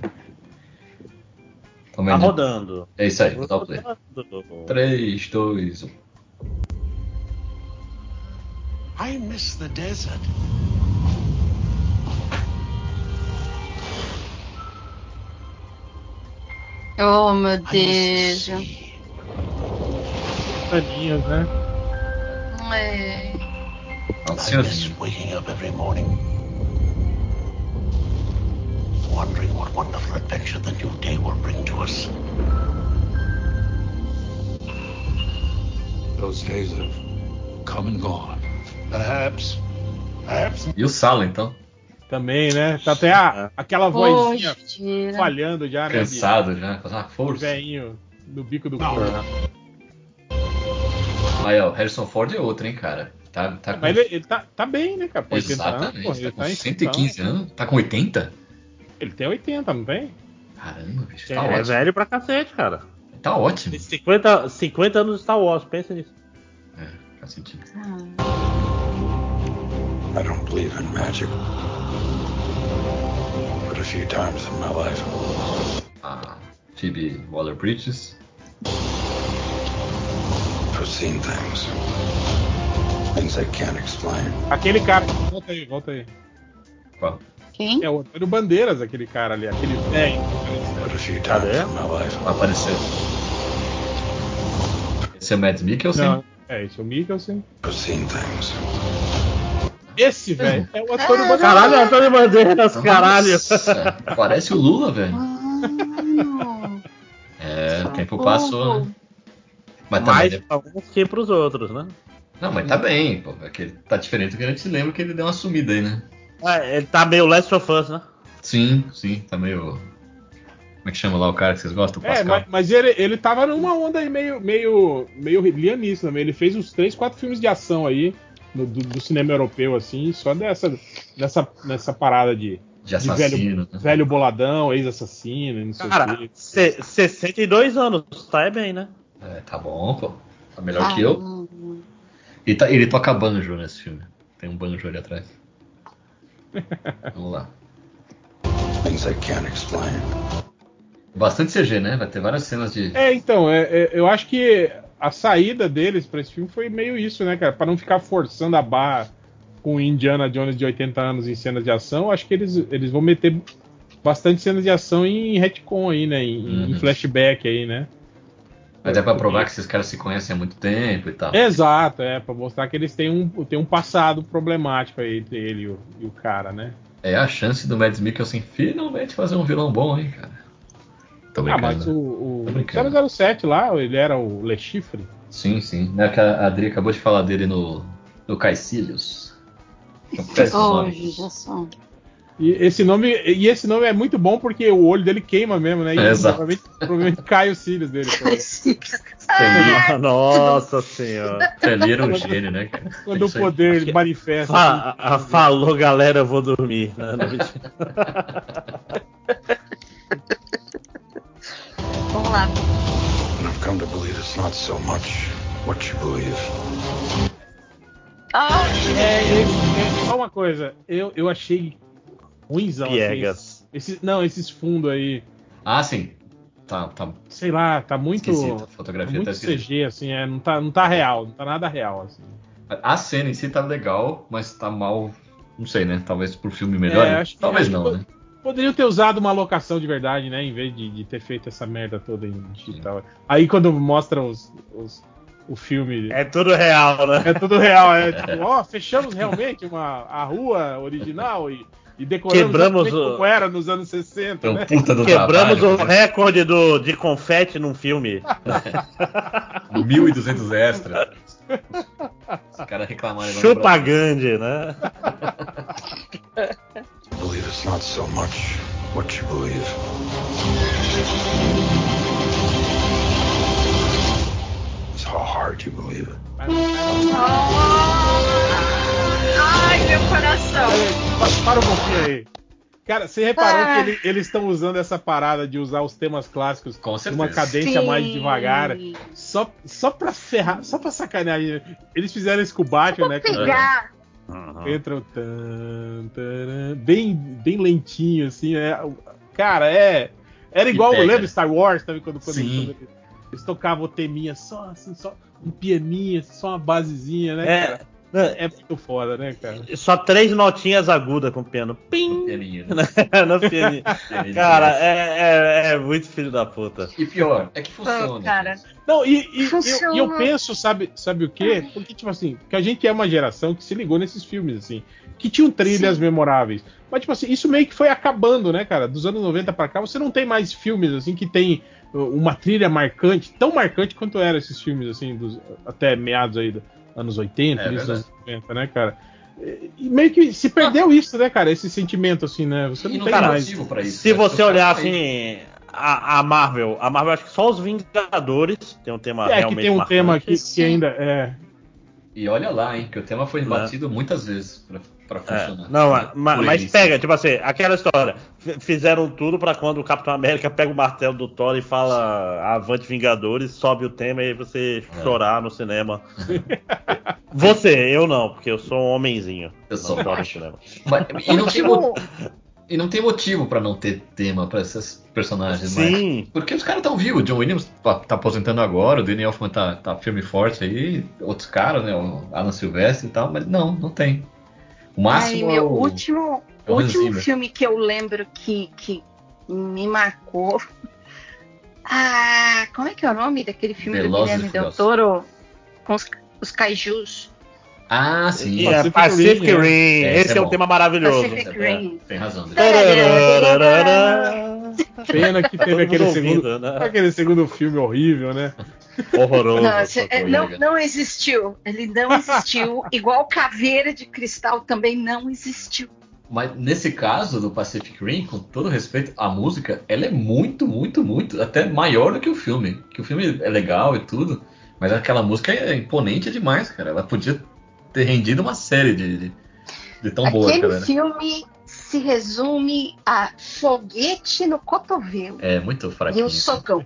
Tô tá rodando. É isso aí, vou dar o play. Rodando. 3, 2, 1. I miss the desert. Oh, meu Deus. sea. Aninhas, né? É. Ansiosinho. waking up every morning. Wondering what wonderful adventure the new day will bring to us. Those days have come and gone. Perhaps. Perhaps E o Sala, então? Também, né? Tá até a, aquela vozinha Poxa. falhando já, né? Cansado já, com uma força. Velhinho no bico do corpo. Aí, ó, Harrison Ford é outro, hein, cara. Tá, tá com... Mas ele, ele tá, tá bem, né, cara? Com 80 anos, Exatamente, pô, ele tá tá com em 115 anos. Tá com 80? Ele tem 80, não tem? Caramba, bicho, É, tá é ótimo. velho pra cacete, cara. Tá ótimo. Tem 50, 50 anos de Star Wars, pensa nisso. É, faz sentido. Ah. I don't believe in magic. Few times in my life, A Phoebe Waller-Bridges. I've seen things. Things I can't explain. Aquele cara. Volta aí, volta aí. Qual? Quem? É o Antônio Bandeiras, aquele cara ali, aquele velho. But a few times in my life, Vai aparecer. Esse é o Mads Mikkelsen? Não, é, esse é o Mikkelsen. I've seen things. Esse, velho, é o Antônio Bandeiras. Caralho, Antônio Bandeiras, caralho. Nossa, parece o Lula, velho. Mano. É, o tempo passou, né? Mas Mais também. pra uns que pros outros, né? Não, mas tá bem, pô. É que tá diferente do que a gente se lembra que ele deu uma sumida aí, né? É, ele tá meio Last of Us, né? Sim, sim, tá meio. Como é que chama lá o cara que vocês gostam? O É, mas, mas ele, ele tava numa onda aí meio, meio, meio Neeson também. Ele fez uns 3, 4 filmes de ação aí do, do cinema europeu, assim, só dessa, dessa, nessa parada de, De assassino, velho, né? velho boladão, ex-assassino, não sei o Cara, quê. se- 62 anos, tá é bem, né? É, tá bom, pô. Tá melhor Ah, que eu. não. E tá- ele toca banjo nesse filme. Tem um banjo ali atrás. Vamos lá. Things I can't explain. Bastante CG, né? Vai ter várias cenas de. É, então, é, é, eu acho que a saída deles pra esse filme foi meio isso, né, cara? Pra não ficar forçando a barra com o Indiana Jones de 80 anos em cenas de ação, acho que eles, eles vão meter bastante cenas de ação em retcon aí, né? Em, em Uhum. flashback aí, né? Mas é pra provar que esses caras se conhecem há muito tempo e tal. Exato, é, pra mostrar que eles têm um, têm um passado problemático aí entre ele e o, e o cara, né? É a chance do Mads Mikkelsen finalmente fazer um vilão bom, hein, cara. Tô Ah, mas o, o Tô brincando. 007 lá, ele era o Le Chiffre. Sim, sim. Né, que a Adri acabou de falar dele no, no Caecilius. É Oh. E esse nome, e esse nome é muito bom porque o olho dele queima mesmo, né? E É, exato. provavelmente, provavelmente cai os cílios dele. Nossa senhora. Ele era um gênio, né, cara? Quando o Isso aí. poder manifesta. Fa- a- falou, galera, eu vou dormir. né? Vamos lá. And I've come to believe it's not so much what you believe. Ah, É, e- e- só uma coisa, eu, eu achei ruimzão. assim, Piegas. esse- não, esses fundos aí, Ah, sim. Tá, tá sei lá, tá muito, esquisito. A fotografia muito tá esquisita. CG, assim, é, não, tá, não tá real, não tá nada real, assim. A cena em si tá legal, mas tá mal. Não sei, né? Talvez pro filme melhor. É, acho que- Talvez acho não, que- né? Poderiam ter usado uma locação de verdade, né? Em vez de, de ter feito essa merda toda em digital. Aí quando mostra os, os- o filme. É tudo real, né? É tudo real, é tipo, ó, fechamos realmente uma, a rua original e, e decoramos Quebramos o- como era nos anos 60, É um né? Quebramos trabalho. o recorde do, de confete num filme. 1.200 extras. Os caras reclamaram. Chupa. Gandhi, né? Believe it's not so much what you believe. It's how hard you believe it. Ai, meu coração. Pa- Para um pouquinho aí. Cara, você reparou Ah. que ele- eles estão usando essa parada de usar os temas clássicos Com numa cadência Sim. mais devagar, só, só pra ferrar, só pra sacanear. Eles fizeram isso com o Batman, né? cara? Pegar. Entra o tan, taran, bem, bem lentinho, assim, é. Cara, é. Era igual, lembra Star Wars, sabe? Quando, quando, Sim. eles tocavam o teminha só, assim, só um pianinho, só uma basezinha, né, É, cara? É muito foda, né, cara? Só três notinhas agudas com o piano. Pim! Pianinho, né? no pianinho. Cara, é, é- é muito filho da puta. E pior, é que funciona. Cara. Não, e, e- Funciona. eu, e eu penso, sabe, sabe o quê? Porque, tipo assim, que a gente é uma geração que se ligou nesses filmes, assim, que tinham trilhas memoráveis. Mas, tipo assim, isso meio que foi acabando, né, cara? Dos anos 90 pra cá, você não tem mais filmes, assim, que tem uh, uma trilha marcante, tão marcante quanto eram esses filmes, assim, dos, até meados aí dos anos 80, É início dos verdade. anos 90, né, cara? E meio que se perdeu isso, né, cara? Esse sentimento, assim, né? Você não não tem tem mais. isso. Se né? você Os olhar assim, a, a Marvel, a Marvel acho que só os Vingadores tem um tema É, que realmente tem um marcante. tema que, que ainda é. E olha lá, hein, que o tema foi Né? batido muitas vezes pra, É, funcionar. não, Por ma- mas isso. pega, tipo assim, aquela história. Fizeram tudo pra quando o Capitão América pega o martelo do Thor e fala Avante Vingadores, sobe o tema e aí você É. chorar no cinema. Você, eu não, porque eu sou um homenzinho. Eu sou não macho. cinema. Mas- e, não tem e não tem motivo pra não ter tema pra esses personagens Sim. mais. Porque os caras estão vivos. O John Williams tá, tá aposentando agora, o Danny Elfman tá, tá firme e forte aí, outros caras, né? O Alan Silvestre e tal, mas não, não tem. O Ai, máximo é meu, o. o último, é último filme que eu lembro que, que me marcou. Ah, como é que é o nome daquele filme do Velozes Guilherme Del. Toro? Com os, os kaijus. Ah, sim. E é Pacific Rim. Esse é um tema maravilhoso. Pacific Rim. Tem razão. Pena que teve Todo aquele segundo, ouvindo, né? aquele segundo filme horrível, né? Horroroso. É, não, não existiu. Ele não existiu. Igual Caveira de Cristal também não existiu. Mas nesse caso do Pacific Rim, com todo respeito, a música, ela é muito, muito, muito, até maior do que o filme. Que o filme é legal e tudo, mas aquela música é imponente demais, cara. Ela podia ter rendido uma série de, de, de tão boa, Aquele cara. filme se resume a foguete no cotovelo É muito e fraquinho. um socão.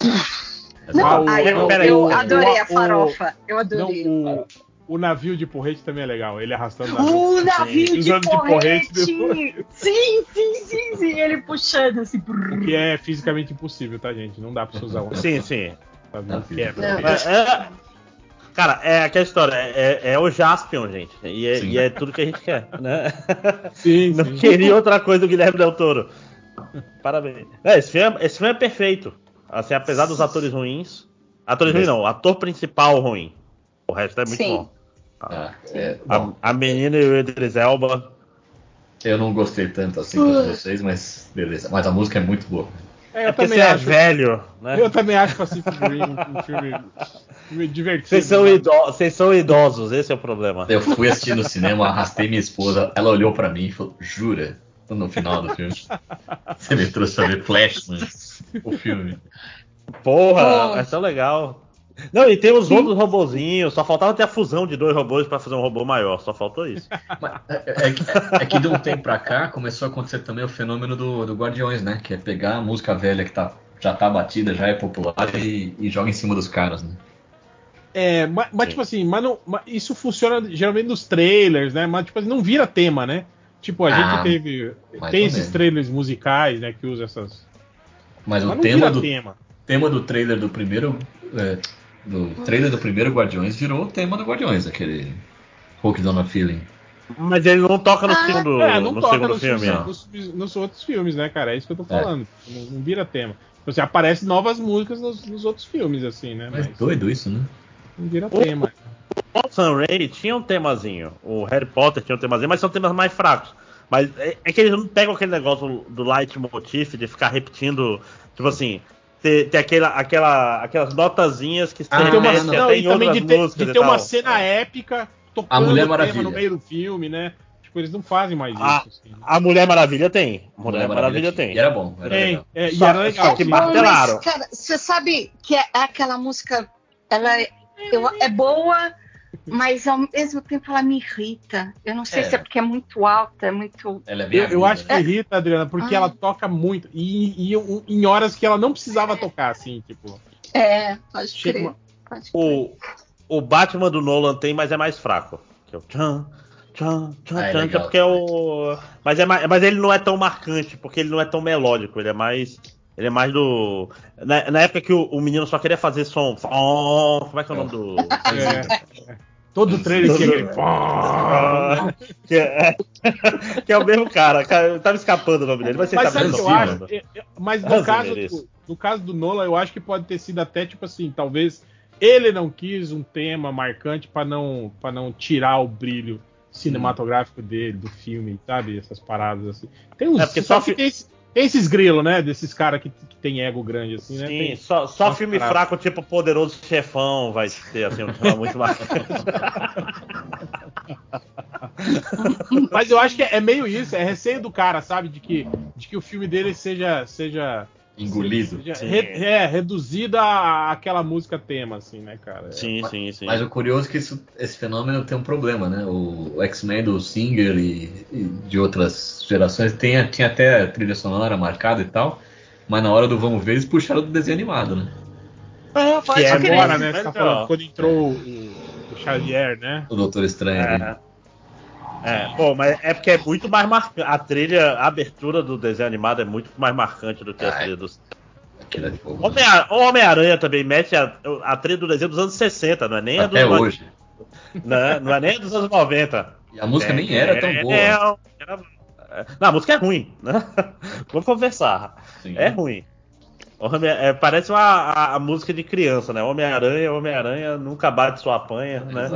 É Não, ai, eu, peraí, eu o- adorei a o- farofa. Eu Não, adorei. o, o navio de porrete também é legal. Ele arrastando O navio de Usando de porrete porrete! Sim, sim, sim, sim. Ele puxando assim. O que é fisicamente impossível, tá, gente? Não dá pra você usar um. Sim, sim. Tá, não quebra. Não. É, é- cara, é aquela história, é, é o Jaspion, gente. E é, e é tudo que a gente quer, né? Sim, Não sim. queria outra coisa do Guilherme Del Toro. Parabéns. É, esse, filme, é- esse filme é perfeito. Assim, apesar dos atores ruins. Atores ruins não, ator principal ruim. O resto é muito Sim. bom. Ah, é, bom, A, a menina e o Idris Elba. eu não gostei tanto assim quanto vocês, mas beleza. Mas a música é muito boa. É, É eu porque também você é acho. velho, né? Eu também acho Pacific Rim um filme, filme divertido. Vocês são, né? ido- vocês são idosos, esse é o problema. Eu fui assistir no cinema, arrastei minha esposa, ela olhou pra mim e falou, jura? No final do filme. Você me trouxe pra ver Flashman, o filme. Porra, Oh. é tão legal. Não, e tem os outros robozinhos, só faltava ter a fusão de dois robôs pra fazer um robô maior, só faltou isso. É, é que- é que de um tempo pra cá começou a acontecer também o fenômeno do, do Guardiões, né? Que é pegar a música velha que tá, já tá batida, já é popular e, e joga em cima dos caras, né? É, mas, mas, tipo assim, mas não- mas isso funciona geralmente nos trailers, né? Mas tipo assim, não vira tema, né? Tipo, a Ah, gente teve. Tem esses trailers musicais, né? Que usa essas. Mas Mas o tema do, tema. tema do trailer do primeiro. é, do trailer do primeiro Guardiões virou o tema do Guardiões, aquele Hulk Donna Feeling. Mas ele não toca no Ah, segundo, É, não no toca segundo nos, filme. não. nos, nos outros filmes, né, cara? É isso que eu tô É. falando. Não, não vira tema. Você aparece novas músicas nos, nos outros filmes, assim, né? Mas Mas doido isso, né? não vira tema. O Sam Raimi tinha um temazinho. O Harry Potter tinha um temazinho, mas são temas mais fracos. Mas é, é que eles não pegam aquele negócio do leitmotiv de ficar repetindo, tipo assim, ter, ter aquela, aquela, aquelas notazinhas que Ah, de ter uma, não, e também de ter, de ter uma cena épica tocando Mulher o tema Maravilha. no meio do filme, né? Tipo, eles não fazem mais isso. Assim. A Mulher Maravilha tem. Mulher, Maravilha, tem. E era bom, era Tem, legal. é, e era legal. só que martelaram. mas, cara, você sabe que é aquela música, ela é, eu- é boa, mas ao mesmo tempo ela me irrita. Eu não sei É. se é porque é muito alta, é muito. Ela é bem Eu, eu acho que irrita, Adriana, porque Ah. ela toca muito. E, e um- em horas que ela não precisava tocar, assim, tipo. É, pode crer. uma- Pode crer. O, o Batman do Nolan tem, mas é mais fraco. Que é o tchan, tchan, tchan, Ah, é tchan, legal. porque é o. Mas, é mais, mas ele não é tão marcante, porque ele não é tão melódico, ele é mais. Ele é mais do. Na, na época que o, o menino só queria fazer som. Oh, como é que é o nome do. É, é. Todo trailer tinha aquele. Ah, que, é, que é o mesmo cara, cara. Tava escapando o nome dele, mas Mas tá sabe que eu acho? mano? É, Mas no caso, do, no caso do Nolan, eu acho que pode ter sido até tipo assim, talvez ele não quis um tema marcante pra não para não tirar o brilho cinematográfico dele, do filme, sabe? Essas paradas assim. Tem uns É, porque só esse- tem esses grilos, né? Desses caras que, que tem ego grande, assim, né? Sim, só, só filme fraco, tipo Poderoso Chefão, vai ter assim, um tema muito marcante. Mas eu acho que é meio isso, é receio do cara, sabe? De que, de que o filme dele seja. seja Engolido. Sim. re- é, reduzida àquela música tema, assim, né, cara? É. Sim, sim, sim. Mas o curioso é que isso- esse fenômeno tem um problema, né? O, o X-Men do Singer e, e de outras gerações tem, tinha até trilha sonora marcada e tal, mas na hora do vamos ver eles puxaram do desenho animado, né? Ah, pode que é. Agora, né? Você tá falando, quando entrou o, o Xavier, né? O Doutor Estranho. É. ali. É, pô, mas é porque é muito mais marcante. A trilha, a abertura do desenho animado é muito mais marcante do que a Ah, trilha dos. É fogo. Homem- O Homem-Aranha também mete a, a trilha do desenho dos anos 60, não é nem a dos Até hoje. Não, é- não é nem a dos anos 90. E a música nem era tão boa. é, era- é, não, a música é ruim, né? Vamos conversar. Sim. É ruim. Homem- é, parece uma, a, a música de criança, né? Homem-Aranha, Homem-Aranha nunca bate sua apanha, né?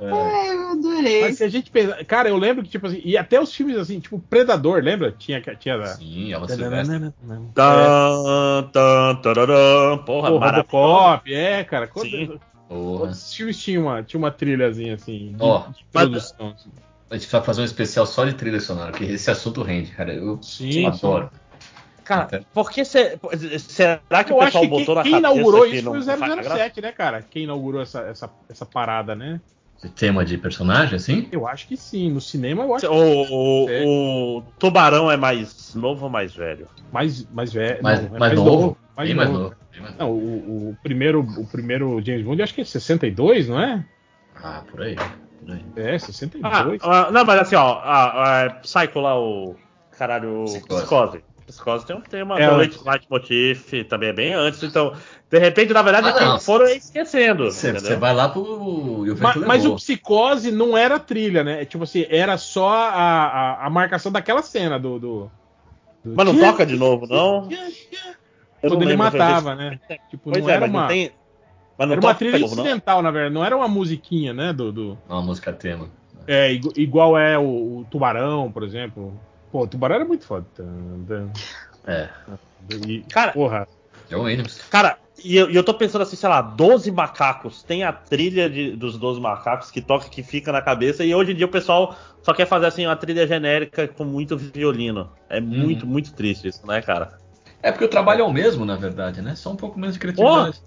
É. Ai, eu adorei. Mas se a gente pensar. Cara, eu lembro que, tipo assim, e até os filmes assim, tipo Predador, lembra? Tinha, tinha da. Sim, ela Silvestre. Tan, tan, tararã. Porra. Robocop, é, cara. Quando, Sim. Porra. Outros filmes tinham uma, tinha uma trilhazinha assim, de, Ó, de mas- produção. assim. A gente vai fazer um especial só de trilha sonora, porque esse assunto rende, cara. Eu Sim, adoro. Cara, por que cê, será que Eu o acho pessoal que quem, botou na quem cabeça inaugurou que isso não foi o faz graça? 007, né, cara? Quem inaugurou essa, essa, essa parada, né? Esse tema de personagem, assim? Eu acho que sim. No cinema eu acho que O, o, É. o Tubarão é mais novo ou mais velho? mais, mais velho. Mais, não, é mais novo? Mais Bem mais novo. novo. bem mais novo. Não, o, o primeiro, o primeiro James Bond, eu acho que é 62, não é? Ah, por aí. Aí. É, Ah, 62. ah, não, mas assim, ó, a, a Psycho lá, o. Caralho, Psicose. Psicose. Psicose tem um tema, É, tem um ela- Late Leitmotiv, também é bem antes, então, de repente, na verdade, Ah, não. foram esquecendo. Você vai lá pro. Mas, mas o. Psicose não era trilha, né? É Tipo assim, era só a, a, a marcação daquela cena do. do, do- Mas não toca de novo, não? Quando não ele matava, né? Tipo, Pois não é, era mas uma. não tem. Mas não Era uma trilha novo, não? incidental, na verdade. Não era uma musiquinha, né? Do, do... Uma música tema. É, igu- igual é o, o Tubarão, por exemplo. Pô, o Tubarão era muito foda. É. E, Cara, porra. John Williams. Cara, e eu, e eu tô pensando assim, sei lá, 12 macacos. Tem a trilha de- dos 12 macacos que toca, que fica na cabeça. E hoje em dia o pessoal só quer fazer assim uma trilha genérica com muito violino. É muito, muito triste isso, né, cara? É porque o trabalho é o mesmo, na verdade, né? Só um pouco menos de criatividade.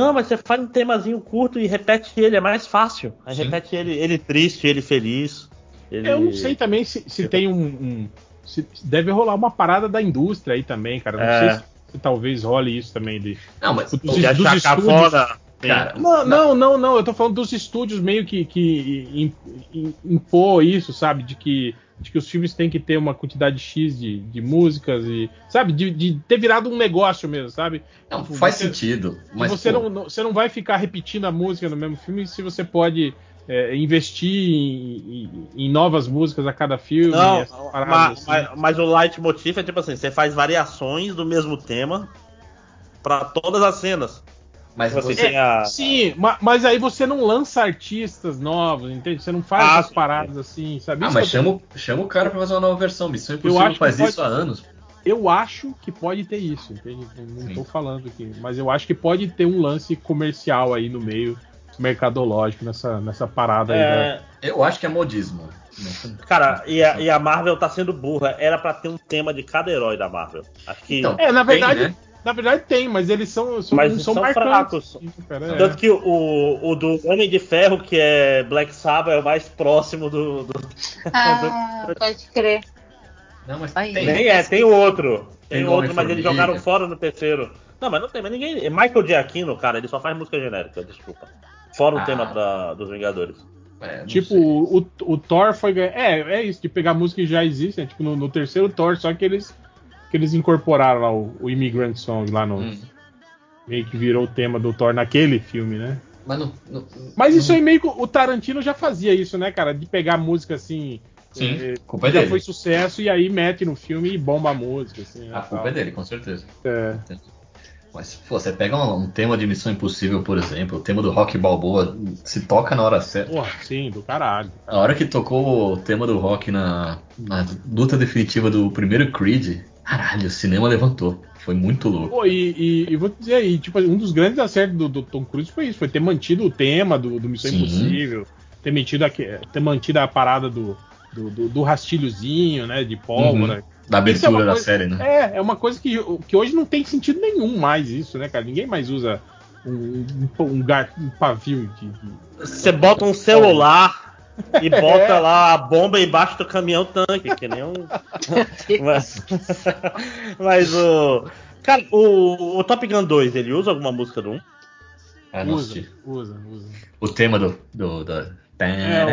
Não, mas você faz um temazinho curto e repete ele, é mais fácil. Aí Sim. repete ele, ele triste, ele feliz. ele- Eu não sei também se, se tem um. um- se deve rolar uma parada da indústria aí também, cara. Não É. sei se, se talvez role isso também. De, Não, mas. dos, Que dos estúdios. cafona. Cara, Não, não, não, não. Eu tô falando dos estúdios meio que, que im- im- impor isso, sabe? De que, de que os filmes têm que ter uma quantidade X de, de músicas e. Sabe? De, de ter virado um negócio mesmo, sabe? Não, Tipo, faz você- sentido. Mas você, não, não- você não vai ficar repetindo a música no mesmo filme se você pode é, investir em, em- em novas músicas a cada filme. Não, paradas mas, assim. mas, mas o leitmotiv é tipo assim, você faz variações do mesmo tema pra todas as cenas. Mas você. tem a- Sim, ma- mas aí você não lança artistas novos, entende? Você não faz Ah, as sim. paradas assim, sabe? Ah, Isso mas tô- chama, o- chama o cara pra fazer uma nova versão. Missão Eu Impossível acho que faz pode- isso há anos. Eu acho que pode ter isso, entende? Não- Sim. tô falando aqui, mas eu acho que pode ter um lance comercial aí no meio, mercadológico, nessa, nessa parada aí. da- É, Eu acho que é modismo. cara, e a, e a Marvel tá sendo burra. Era pra ter um tema de cada herói da Marvel. Acho que. Então, É, na Tem, verdade, né? Na verdade tem, mas eles são, são, Mas são, são fracos. cara, é. Tanto que o, o do Homem de Ferro, que é Black Sabbath, é o mais próximo do. do- Ah, pode crer. Não, mas Aí. tem. Nem é, tem outro. Tem, Tem o outro, mas eles jogaram fora no terceiro. Não, mas não tem, mas ninguém. é Michael Giacchino, cara, ele só faz música genérica, desculpa. Fora o Ah. tema da- dos Vingadores. É, Tipo, sei. o, o Thor foi. ganhar- É, é isso, de pegar música que já existe, né? Tipo, no, no terceiro Thor, só que eles, que eles incorporaram lá o, o Immigrant Song lá no. Hum. Meio que virou o tema do Thor naquele filme, né? Mas não. não- Mas isso aí meio que o Tarantino já fazia isso, né, cara? De pegar música assim. Sim, eh, culpa é já dele. foi sucesso e aí mete no filme e bomba a música. Assim, né, A culpa tal. é dele, com certeza. É. Mas, pô, você pega um, um tema de Missão Impossível, por exemplo, o tema do Rock Balboa, se toca na hora certa. Porra, sim, do caralho. A hora que tocou o tema do rock na, na luta definitiva do primeiro Creed, caralho, o cinema levantou. Foi muito louco. Pô, e, e- e vou te dizer aí, tipo, um dos grandes acertos do, do Tom Cruise foi isso, foi ter mantido o tema do, do Missão Sim. Impossível, ter mantido, aque- ter mantido a parada do, do, do- do rastilhozinho, né, de pólvora. Da Isso é abertura da coisa- série, né? É, é uma coisa que, que hoje não tem sentido nenhum mais isso, né, cara? Ninguém mais usa um, um, um, gar- um pavio de, de- Você bota um celular e É. bota lá a bomba embaixo do caminhão tanque, que nem um. mas, mas o. Cara, o, o Top Gun 2, ele usa alguma música do 1? Ah, não Usa, usa, usa. O tema do. do da... É,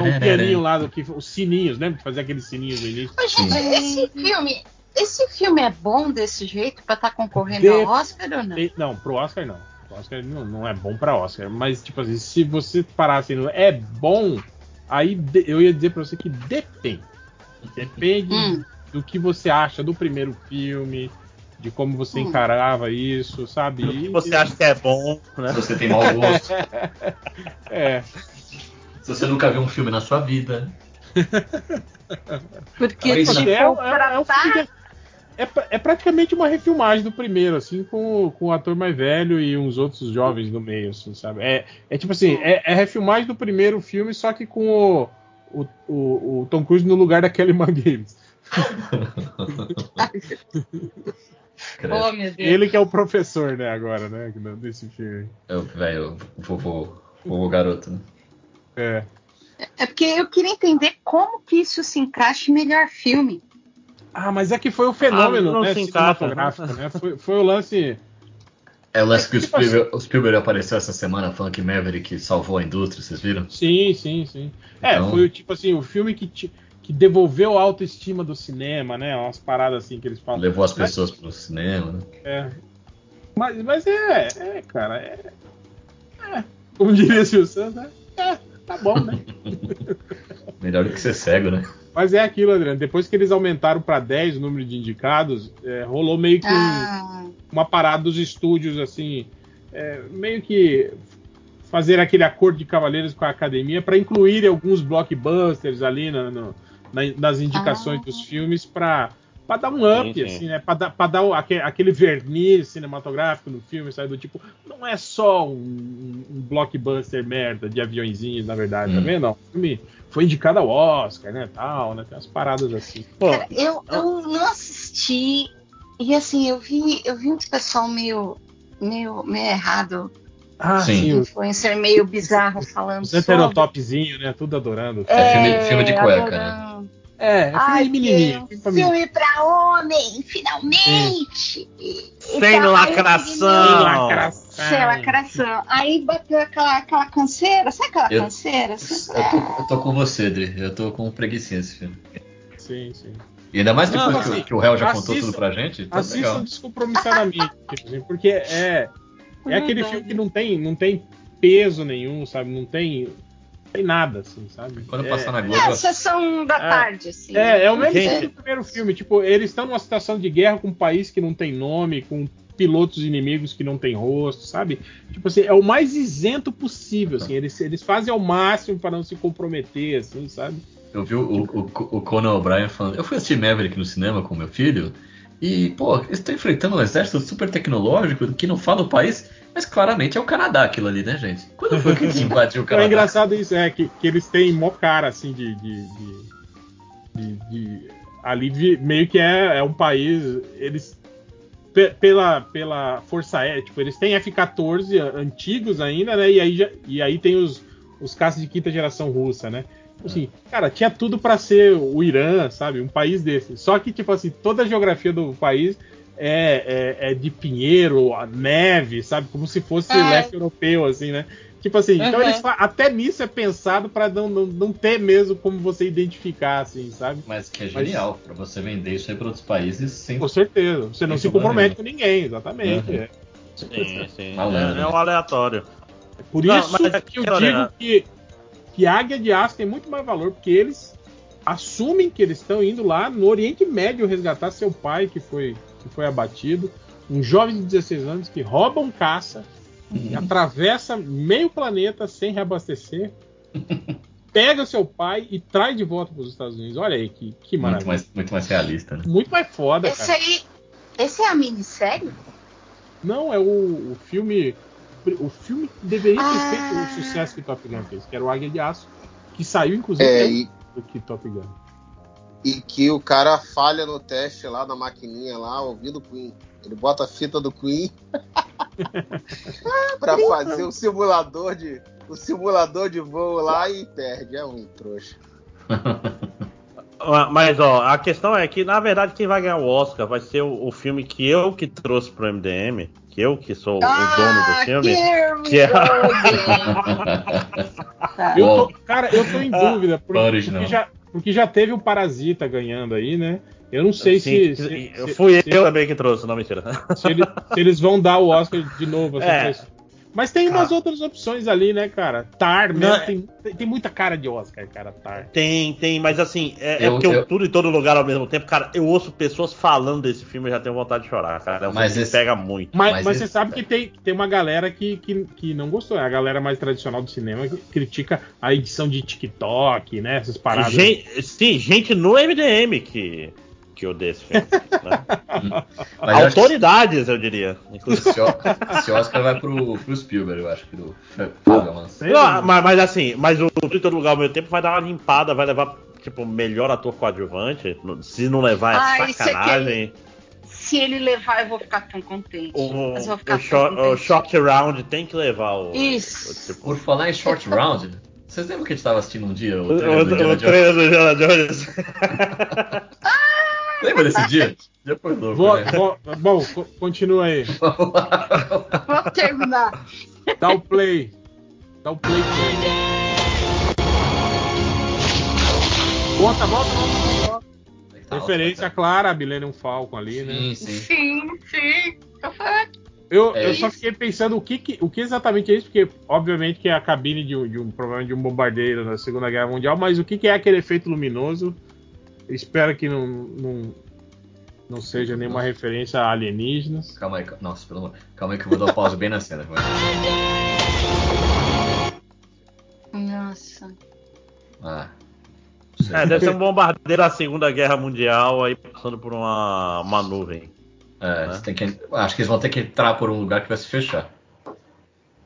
o, o pianinho lá, do que, os sininhos, lembra de fazer aqueles sininhos no início? Mas, gente, esse filme. Esse filme é bom desse jeito pra estar concorrendo De- ao Oscar ou não? Não, pro Oscar não. Oscar não, não é bom pra Oscar. Mas, tipo assim, se você parar assim, no é bom, aí de- eu ia dizer pra você que depende. Depende Hum. do que você acha do primeiro filme, de como você Hum. encarava isso, sabe? O que você acha que é bom, né? Se você tem mau gosto. É. Se você nunca viu um filme na sua vida. Porque, isso, tipo, é, é, é um filme é, é praticamente uma refilmagem do primeiro, assim, com, com o ator mais velho e uns outros jovens no meio, assim, sabe? É, é tipo assim, é, é refilmagem do primeiro filme, só que com o, o, o, o Tom Cruise no lugar da Kelly McGillis. Oh, meu Deus. Ele que é o professor, né, agora, né, desse filme. Eu, velho, o vovô, vovô garoto, né? É. É porque eu queria entender como que isso se encaixa em melhor filme. Ah, mas é que foi o fenômeno, Ah, não né, se encaixa, cinematográfico, né? Foi, foi o lance... É o lance que o Tipo assim- Spielberg, o Spielberg apareceu essa semana falando que Maverick salvou a indústria, vocês viram? Sim, sim, sim. É, Então- foi tipo assim, o filme que, te- que devolveu a autoestima do cinema, né? Umas paradas assim que eles falam. Levou as Mas- pessoas pro cinema, né? É. Mas, mas é, é, cara, é, é. Como diria o Silvio Santos, né? É, tá bom, né? Melhor do que ser cego, né? Mas é aquilo, Adriano. Depois que eles aumentaram pra 10 o número de indicados, é, rolou meio que um- Ah, uma parada dos estúdios, assim, é, meio que fazer aquele acordo de cavaleiros com a academia para incluir alguns blockbusters ali na- no- na- nas indicações Ah. dos filmes para dar um up, Sim, sim. assim, né? Para dar, pra dar aquele verniz cinematográfico no filme, sabe? Do tipo, não é só um, um blockbuster merda de aviãozinhos, na verdade, tá Hum. vendo? Não, o filme foi indicado ao Oscar, né? Tal, né? Tem umas paradas assim. Pô, cara, eu, eu não assisti. E assim, eu vi, eu vi um pessoal meio, meio, meio errado, Ah, Sim. os, influencer meio bizarro falando os heterotopzinho, né? Tudo adorando. É filme- filme de cueca, né? adorando. É, é filme Ai, de família. filme pra homem, finalmente! E Sem tá- lacração. aí, lacração. Sem lacração. Aí bateu aquela, aquela canseira, sabe aquela Eu- canseira? Eu tô, eu tô com você, Dri. Eu tô com preguiça esse filme. Sim, sim. E ainda mais Não, depois que, assim, o- que o réu já contou assistam- tudo pra gente. Tá Assistam legal. descompromissadamente, assim, porque é, é aquele Verdade. filme que não tem, não tem peso nenhum, sabe? Não tem, não tem nada, assim, sabe? Quando é, passar na É, Globo. a sessão da tarde, assim. É, é o mesmo Gente. filme do primeiro filme. Tipo, eles estão numa situação de guerra com um país que não tem nome, com pilotos inimigos que não tem rosto, sabe? Tipo assim, é o mais isento possível, assim. Eles, eles fazem ao máximo para não se comprometer, assim, sabe? Eu vi o, o, o Conan O'Brien falando. Eu fui assistir Maverick no cinema com meu filho. E, pô, eles estão enfrentando um exército super tecnológico que não fala o país, mas claramente é o Canadá aquilo ali, né, gente? Quando foi que eles invadiu o Então, Canadá? é engraçado isso, é, que, que eles têm mó cara, assim, de. de, de, de- ali meio que é, é um país. Eles. Pe- Pela, pela Força Aérea, tipo, eles têm F-14 a- antigos ainda, né? E aí, já- e aí tem os, os caças de quinta geração russa, né? Tipo Assim, cara, tinha tudo pra ser o Irã, sabe? Um país desse. Só que, tipo assim, toda a geografia do país é, é, é de pinheiro, a neve, sabe? Como se fosse É. leste europeu, assim, né? Tipo assim, então Uhum. eles fa- até nisso é pensado pra não, não, não ter mesmo como você identificar, assim, sabe? Mas que é Mas- genial, pra você vender isso aí pra outros países sem. Com certeza. Você não se compromete com ninguém, exatamente. Uhum. é. Sim, sim. Malandro, É, é um aleatório. Por Não, isso mas é que eu digo que, que Águia de Aço tem muito mais valor, porque eles assumem que eles estão indo lá no Oriente Médio resgatar seu pai que foi, que foi abatido. Um jovem de 16 anos que rouba um caça, Uhum. atravessa meio planeta sem reabastecer, pega seu pai e traz de volta para os Estados Unidos. Olha aí que, que Muito maravilha. mais, muito mais realista, né? Muito mais foda, Esse cara. aí. Esse é a minissérie? Não, é o, o filme. O filme deveria ter Ah. feito o sucesso que Top Gun fez, que era o Águia de Aço, que saiu, inclusive, É, antes e, do que Top Gun. e que o cara falha no teste lá na maquininha lá, ouvindo o Queen. Ele bota a fita do Queen pra fazer o simulador de o simulador de voo lá e perde. É um trouxa. Ah, Mas ó, a questão é que, na verdade, quem vai ganhar o Oscar vai ser o, o filme que eu que trouxe pro MDM, que eu, que sou Ah, o dono do filme. que é-. Tá. Eu tô, cara, eu tô em dúvida, porque, porque já, porque já teve o Parasita ganhando aí, né? Eu não sei Sim, se, se, eu se- fui se- eu também que trouxe, não mentira. se ele- se eles vão dar o Oscar de novo. assim, É. Mas tem umas outras opções ali, né, cara? Tar mesmo, Não, é- tem, tem, muita cara de Oscar, cara, Tar. Tem, tem, mas assim, é, é Eu- porque eu, eu- tudo em todo lugar ao mesmo tempo, cara, eu ouço pessoas falando desse filme e já tenho vontade de chorar, cara. É um Mas filme esse- que pega muito. Mas, Mas mas esse- você sabe que tem, tem uma galera que, que, que não gostou, é a galera mais tradicional do cinema que critica a edição de TikTok, né? Essas paradas. Gente, sim, gente no MDM que, que odeia esse filme. né? Mas eu Autoridades, eu diria. esse, O- esse Oscar vai pro, pro Spielberg, eu acho que do Fábio Alonso. Sei Não, mas, mas assim, mas o todo lugar ao mesmo tempo vai dar uma limpada, vai levar, tipo, melhor ator coadjuvante. Se não levar, é Ai, isso aqui sacanagem. Se ele levar, eu vou ficar tão contente. O, Mas vou ficar o, tão short, o contente. Shock Round tem que levar o. Isso. o tipo, Por falar em Short Round, vocês lembram que a gente tava assistindo um dia o o, trailer do o, Indiana o Jones? trailer do Indiana Jones. Lembra desse dia? Já foi louco, Vou- né? vou- bom, co- continua aí. Vou terminar. Dá o play. Dá o play. Volta, volta, volta, volta. Tá, Referência clara a Millennium Falcon ali, né? Sim, sim. Sim, sim. Eu falei, Eu, É eu só fiquei pensando o que, que- o que exatamente é isso, porque obviamente que é a cabine de um, de um provavelmente de um bombardeiro na Segunda Guerra Mundial, mas o que, que é aquele efeito luminoso? Espero que não, não, não seja nenhuma referência a alienígenas. Calma aí, cal- nossa, pelo amor. Calma aí que eu vou dar um pause bem na cena. Vai. Nossa. Ah. É, deve ser um bombardeiro da Segunda Guerra Mundial aí passando por uma, uma nuvem. É, tem que, acho que eles vão ter que entrar por um lugar que vai se fechar.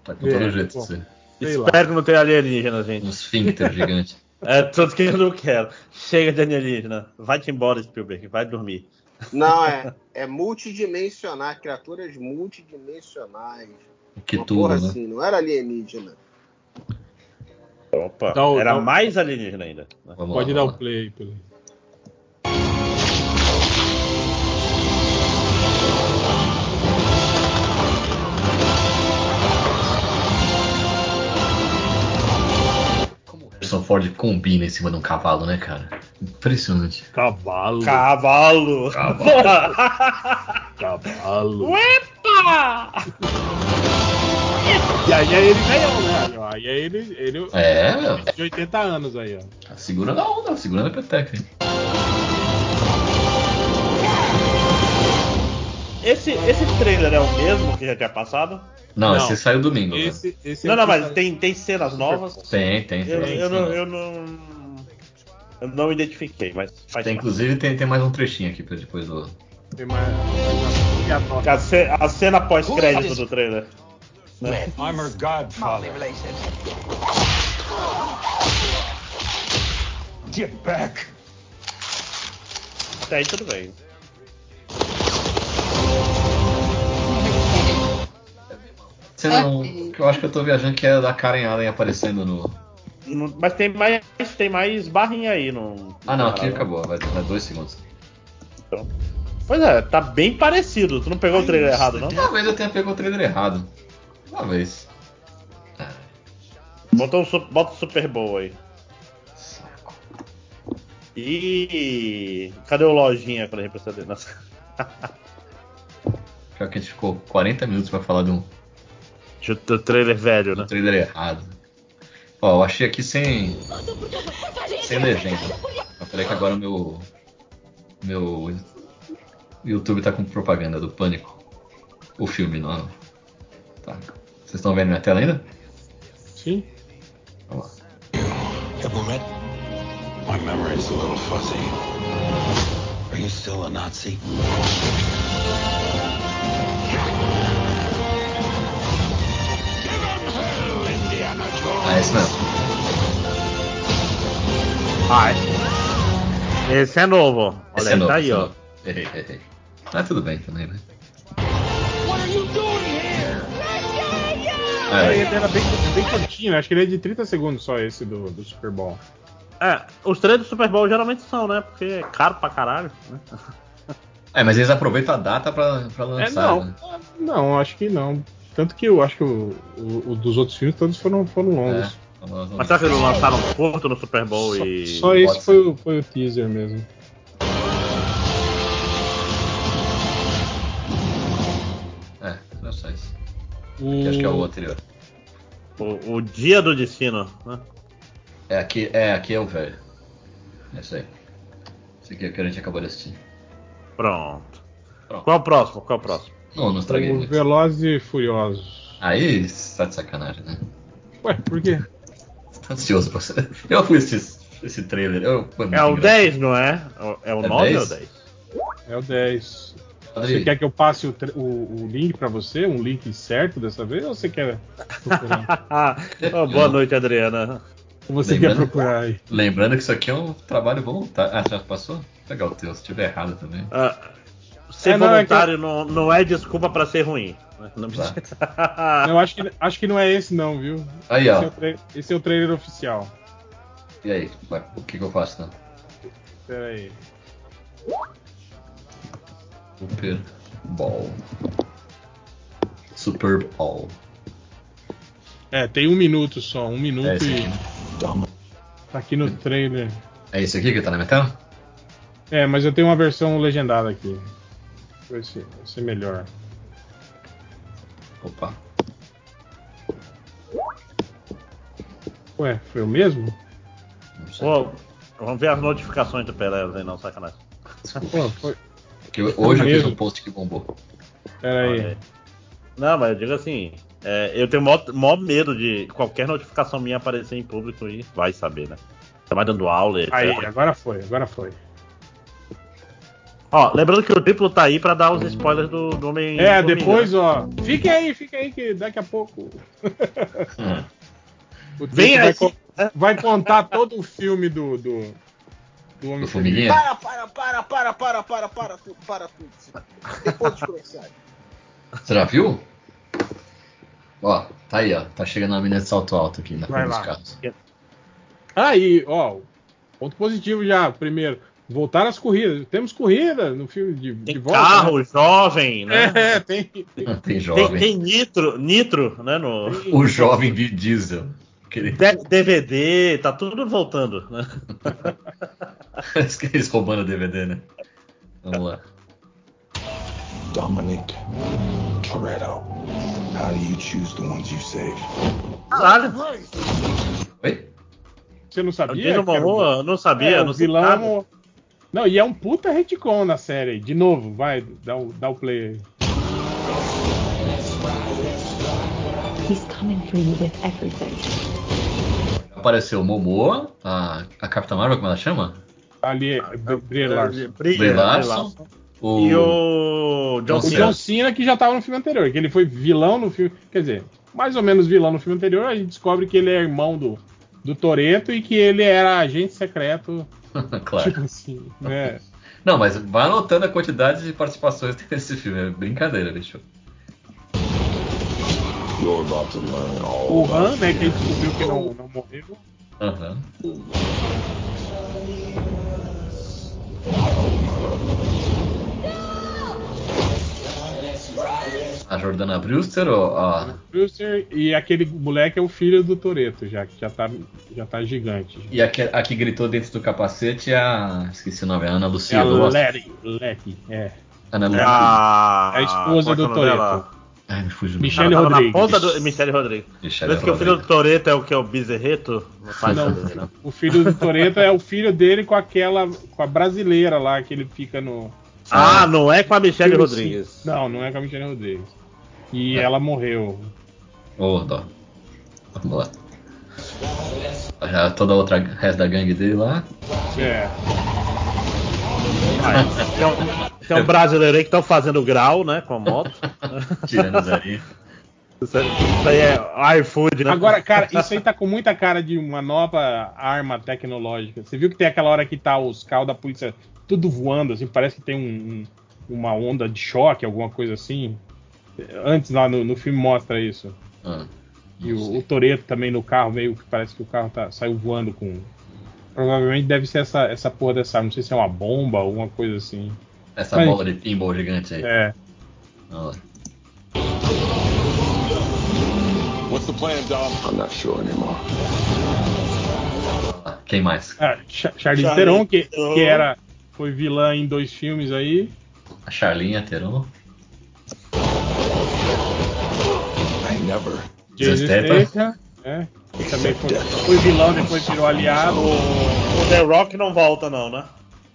Tá com É, todo jeito bom. de ser. Sei lá. Espero que não tenha alienígena, gente. Um esfíncter gigante. É tudo que eu não quero. Chega de alienígena. Vai-te embora, Spielberg. Vai dormir. Não, é, é multidimensional, criaturas multidimensionais. Que Uma tudo, porra né? assim, não era alienígena. Opa, Dá era dá mais alienígena ainda. Vamos Pode lá, dar o play play. Harrison Ford combina em cima de um cavalo, né, cara? Impressionante. Cavalo. Cavalo! Cavalo. Epa! E aí é ele velhão, né? Aí, é ele, ele É, meu. de 80 anos aí, ó. Tá segurando a onda, segurando a peteca. hein? Esse, esse trailer é o mesmo que já tinha passado? Não, Não. esse saiu domingo. né? Esse, esse Não, é não, mas saiu- tem, tem cenas novas. Tem, tem. Eu, tem, eu não, eu não. Eu não identifiquei, mas faz Tem, inclusive, tem, tem mais um trechinho aqui pra depois do. Tem mais, ce- a cena pós-crédito do trailer. Né? I'm her godfather. Get back. Até aí tudo bem. Cena um- que eu acho que eu tô viajando que é da Karen Allen aparecendo no. Não- Mas tem mais, tem mais barrinha aí no. Ah, não, aqui acabou, vai dar dois segundos. Pois é, tá bem parecido. Tu não pegou o trailer errado, não? Talvez eu tenha pegado o trailer errado. Talvez. Botou o, su- bota o Super Bowl aí. E cadê o lojinha quando a gente precisa dele? Nossa. Pior que a gente ficou 40 minutos pra falar de um Do trailer velho, né? trailer errado. Ó, eu achei aqui sem. sem legenda. Eu falei que agora o meu. Meu. YouTube tá com propaganda do Pânico. O filme, não. Tá. Vocês estão vendo minha tela ainda? Sim. Vamos lá. Have we met? My memory's a little fuzzy. Are you still a Nazi? Ah, esse mesmo. Ah, esse é novo. Olha Esse é novo, tá aí, é ó. novo. Errei, errei. Mas tudo bem também, né? É, é. ele era bem, bem curtinho, né? Acho que ele é de 30 segundos só esse do, do Super Bowl. É, os trailers do Super Bowl geralmente são, né? Porque é caro pra caralho, né? É, mas eles aproveitam a data pra, pra É, lançar. não, né? não, acho que não. Tanto que eu acho que o, o- o dos outros filmes todos foram, foram longos. Mas será que eles lançaram curto no Super Bowl e. Só esse foi, o- foi o teaser mesmo. É, não só isso. O- Que acho que é o anterior. O, o Dia do Destino, né? É aqui, é, aqui é o velho. É isso aí. Esse aqui é o que a gente acabou de assistir. Pronto. Qual é o próximo? Qual é o próximo? Não, não estraguei o muito. Velozes e Furiosos. Aí, tá de sacanagem, né? Ué, por quê? Tô ansioso pra você. Eu fui esse, esse trailer. Eu, foi muito É o engraçado. 10, não é? É o É 9 ou 10? o 10? É o 10. Adri. Você quer que eu passe o, o- o link pra você? Um link certo dessa vez? Ou você quer procurar? Oh, boa noite, Adriana. Ou você quer procurar aí? Lembrando que isso aqui é um trabalho voluntário. Ah, já passou? Legal o teu, se tiver errado também. Ah, ser É, não, é que- voluntário não, não é desculpa pra ser ruim. Não Tá. Não, acho que, acho que não é esse não, viu? Aí, esse ó. É o tra- esse é o trailer oficial. E aí, o que, que eu faço, né? Pera aí. Super Bowl. Super Bowl. É, tem um minuto só, um minuto É esse e. aqui, né? Tá aqui no trailer. É esse aqui que tá na minha tela? É, mas eu tenho uma versão legendada aqui. Vai ser, vai ser melhor. Opa. Ué, foi o mesmo? Pô, vamos ver as notificações do Pelé aí, não, sacanagem. Pô, foi. Porque hoje eu fiz mesmo. um post que bombou. Pera aí. Não, mas eu digo assim, é, eu tenho maior, maior medo de qualquer notificação minha aparecer em público e vai saber, né? Tá mais dando aula. Aí, agora foi, agora foi. Ó, lembrando que o triplo tá aí pra dar os spoilers do, do Homem. É, Formiga, depois, né? ó. Fiquem aí, fiquem aí, que daqui a pouco. Hum. O Vem vai, co- vai contar todo o filme do. do, do Homem Do Formiguinha? Para, para, para, para, para, para, para tudo, para tudo. Depois dos comerciais. Você já viu? Ó, tá aí, ó. Tá chegando uma menina de salto alto aqui na Vai frente dos carros. Aí, ó. Ponto positivo já. Primeiro, voltar às corridas. Temos corrida no filme de, de volta. Carro, né? jovem, né? É, tem. Tem Tem, jovem. tem nitro, nitro, né? No O jovem Vin Diesel. DVD, tá tudo voltando, né? Eles roubando DVD, né? Vamos lá. Dominic Toretto. How do you choose the ones you save? Caralho, Oi? Você não o sabia? Eu não sabia, É, não vilão. nada. Não, e é um puta retcon na série. De novo, vai, dá o, dá o play aí. He's coming for you with everything. Apareceu o Momoa, a, a Capitã Marvel, como ela chama? Ali é Br- Brie Larson. Brie- Brie Brie Larson. O... E o John O Cena. John Cena que já tava no filme anterior, que ele foi vilão no filme. Quer dizer, mais ou menos vilão no filme anterior, a gente descobre que ele é irmão do, do Toreto e que ele era agente secreto. claro. Tipo assim, né? Não, mas vai anotando a quantidade de participações que tem nesse filme. É brincadeira, bicho. O Han, né, que gente descobriu que não, não morreu. Aham. A Jordana Brewster, ó, ó, Brewster e aquele moleque é o filho do Toreto, já que já tá, já tá gigante. e a que, a que gritou dentro do capacete é a. Esqueci o nome, a Ana É Lucia a Loas. Letty, Letty, é. Ana Lucia. A, A esposa do qual é o nome dela? Toreto. Ai, me fugiu. Ela tava Rodrigues. Na ponta do Michelle Rodrigues. Michelle Parece que o filho do Toreto é o que? É o Bezerreto? Não faz Não, saber, né? o filho do Toreto é o filho dele com aquela. com a brasileira lá que ele fica no. Ah, não é com a Michelle filme Rodrigues. cinco. Não, não é com a Michelle Rodrigues. E ela morreu. Ô, dó. Vamos lá. Já toda a outra resto da gangue dele lá. É. Tem um, tem um brasileiro aí que estão fazendo grau, né? Com a moto. Tirando Zerinho. Isso aí isso aí é iFood, né? Agora, cara, isso aí tá com muita cara de uma nova arma tecnológica. Você viu que tem aquela hora que tá os carros da polícia tudo voando, assim, parece que tem um- um- uma onda de choque, alguma coisa assim. Antes lá no, no filme mostra isso. Ah, E o, o Toreto também no carro, meio que parece que o carro tá, saiu voando com. Provavelmente deve ser essa, essa porra dessa arma. Não sei se é uma bomba ou alguma coisa assim. Essa Mas- bola de pinball gigante aí. É. What's the plan, Dom? I'm not sure anymore. Quem mais? Ah, Cha- Charlize Charlize Theron, que, Theron. que era, foi vilã em dois filmes aí. A Charlinha Teron. Never. Jason Statham. Statham, é. que Também foi, foi vilão, depois virou aliado. O, o The Rock não volta, não, né?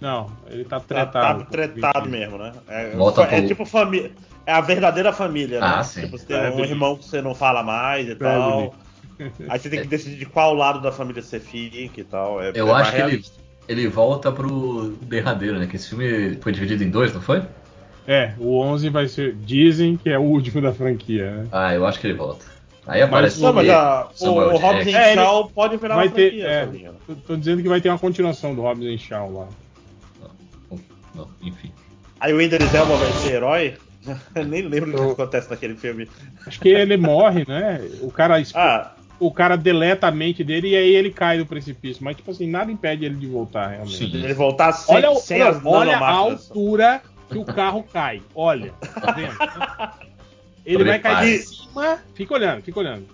Não, ele tá Tá, tretado. tá tretado mesmo, né? É, Volta é pro- tipo família. É a verdadeira família, né? Ah, sim. Tipo, você tem É, um irmão que você não fala mais e É, tal. Aí você tem que decidir de qual lado da família você fica e tal. É, Eu é acho que ele, ele volta pro derradeiro, né? Que esse filme foi dividido em dois, não foi? É, o 11 vai ser. Dizem que é o último da franquia, né? Ah, eu acho que ele volta. Aí aparece Não, mas a, o, o Hobbs and É, Shaw pode virar Vai uma ter. franquia, É, tô, tô dizendo que vai ter uma continuação do Hobbs and Shaw lá. Não, enfim. Aí o Idris Elba vai ser herói? Eu nem lembro o que acontece naquele filme. Acho que ele morre, né? O cara, Ah, o cara deleta a mente dele e aí ele cai do precipício. Mas, tipo assim, nada impede ele de voltar, realmente. Sim. ele voltar sem, Olha, sem as olha a altura que o carro cai. Olha, tá vendo? Ele vai cair Prepare. de cima. Fica olhando, fica olhando.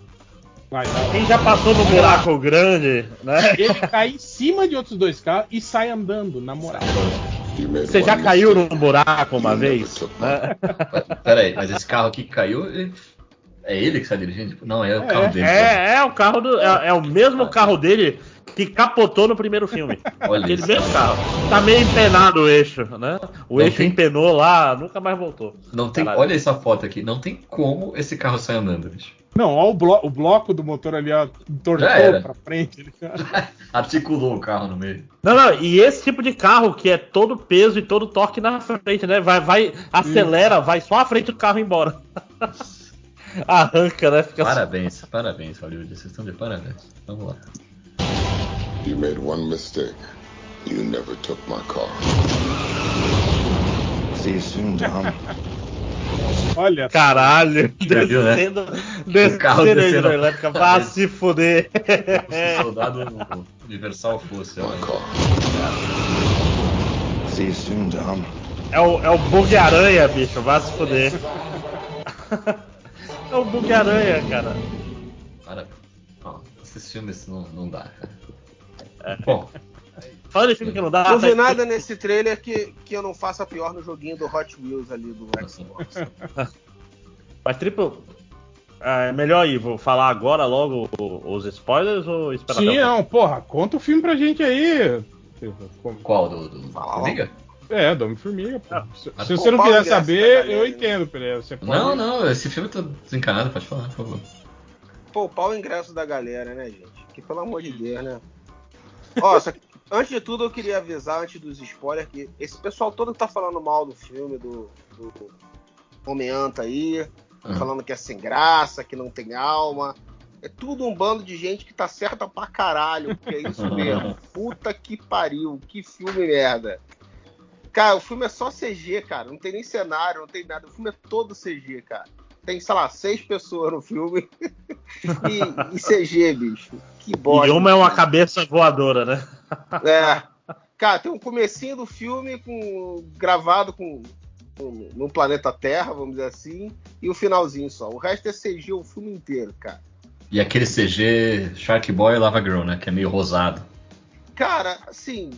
Vai, vai. Quem já passou no buraco grande, né? Ele cai em cima de outros dois carros e sai andando, na moral. Você já caiu num buraco uma vez? Né? Pera aí, mas esse carro aqui que caiu, ele- é ele que está dirigindo? Tipo, Não, é o É, carro dele. É, é o carro do. É, é o mesmo carro dele que capotou no primeiro filme. Olha Aquele isso. mesmo carro. Tá meio empenado o eixo, né? O Não eixo tem- empenou lá, nunca mais voltou. Não tem, Caralho. olha essa foto aqui, não tem como esse carro sair andando, bicho. Não, ó o, blo- o bloco do motor ali, ó, era. pra frente. Ele... Articulou o carro no meio. Não, não, e esse tipo de carro que é todo peso e todo torque na frente, né? Vai, vai, acelera, vai só a frente do carro embora. Arranca, né? Fica Parabéns, parabéns, Hollywood. Vocês estão de parabéns. Vamos lá. You made one mistake. You never took my car. See you soon, Dom. Olha, Caralho, viu, né? descendo, carro descendo a descendo. hidroelétrica, vá se fuder. Se o soldado universal fosse. My car. See you soon, Dom. É o, é o bug aranha, bicho, vá se fuder. É o bug aranha, cara. Não, esses filmes não, não dá, cara. É. Bom, Falando em filme que não dá. Não vi tá- nada nesse trailer que, que eu não faça pior no joguinho do Hot Wheels ali do Xbox. Mas triplo. ah, É melhor ir, vou falar agora logo os spoilers ou esperar sim, não, porra, conta o filme pra gente aí. qual? Do, do Fala. Formiga? É, Dome Formiga. Se, Ah, se pô, você não quiser da saber, eu né? entendo, Pereira. Você pode... Não, não, esse filme eu tô desencanado, pode falar, por favor. Poupar o ingresso da galera, né, gente? Que pelo amor de Deus, né? Ó, só antes de tudo, eu queria avisar, antes dos spoilers, que esse pessoal todo que tá falando mal do filme, do, do Homem-Anta aí, Uhum. falando que é sem graça, que não tem alma. É tudo um bando de gente que tá certa pra caralho, porque é isso mesmo. Puta que pariu, que filme merda. Cara, o filme é só CG, cara. Não tem nem cenário, não tem nada. O filme é todo CG, cara. Tem, sei lá, seis pessoas no filme. e, e CG, bicho. Que bosta. E uma é uma cabeça voadora, né? É. Cara, tem um comecinho do filme com gravado com, com no planeta Terra, vamos dizer assim, e o finalzinho só. O resto é CG o filme inteiro, cara. E aquele CG Shark Boy e Lava Girl, né? Que é meio rosado. Cara, assim,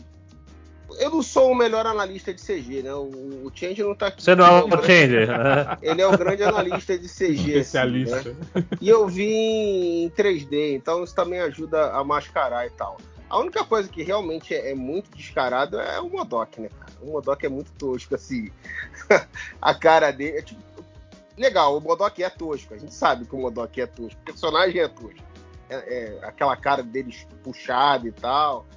eu não sou o melhor analista de CG, né? O, o Change não tá aqui. Você não é o né? Ele é o grande analista de CG. assim, Especialista. né? E eu vi em 3D, então isso também ajuda a mascarar e tal. A única coisa que realmente é, é muito descarado é o Modok, né, cara? O Modok é muito tosco, assim. a cara dele. É tipo, legal, o Modok é tosco. A gente sabe que o Modok é tosco. O personagem é tosco. É, é aquela cara dele puxada e tal.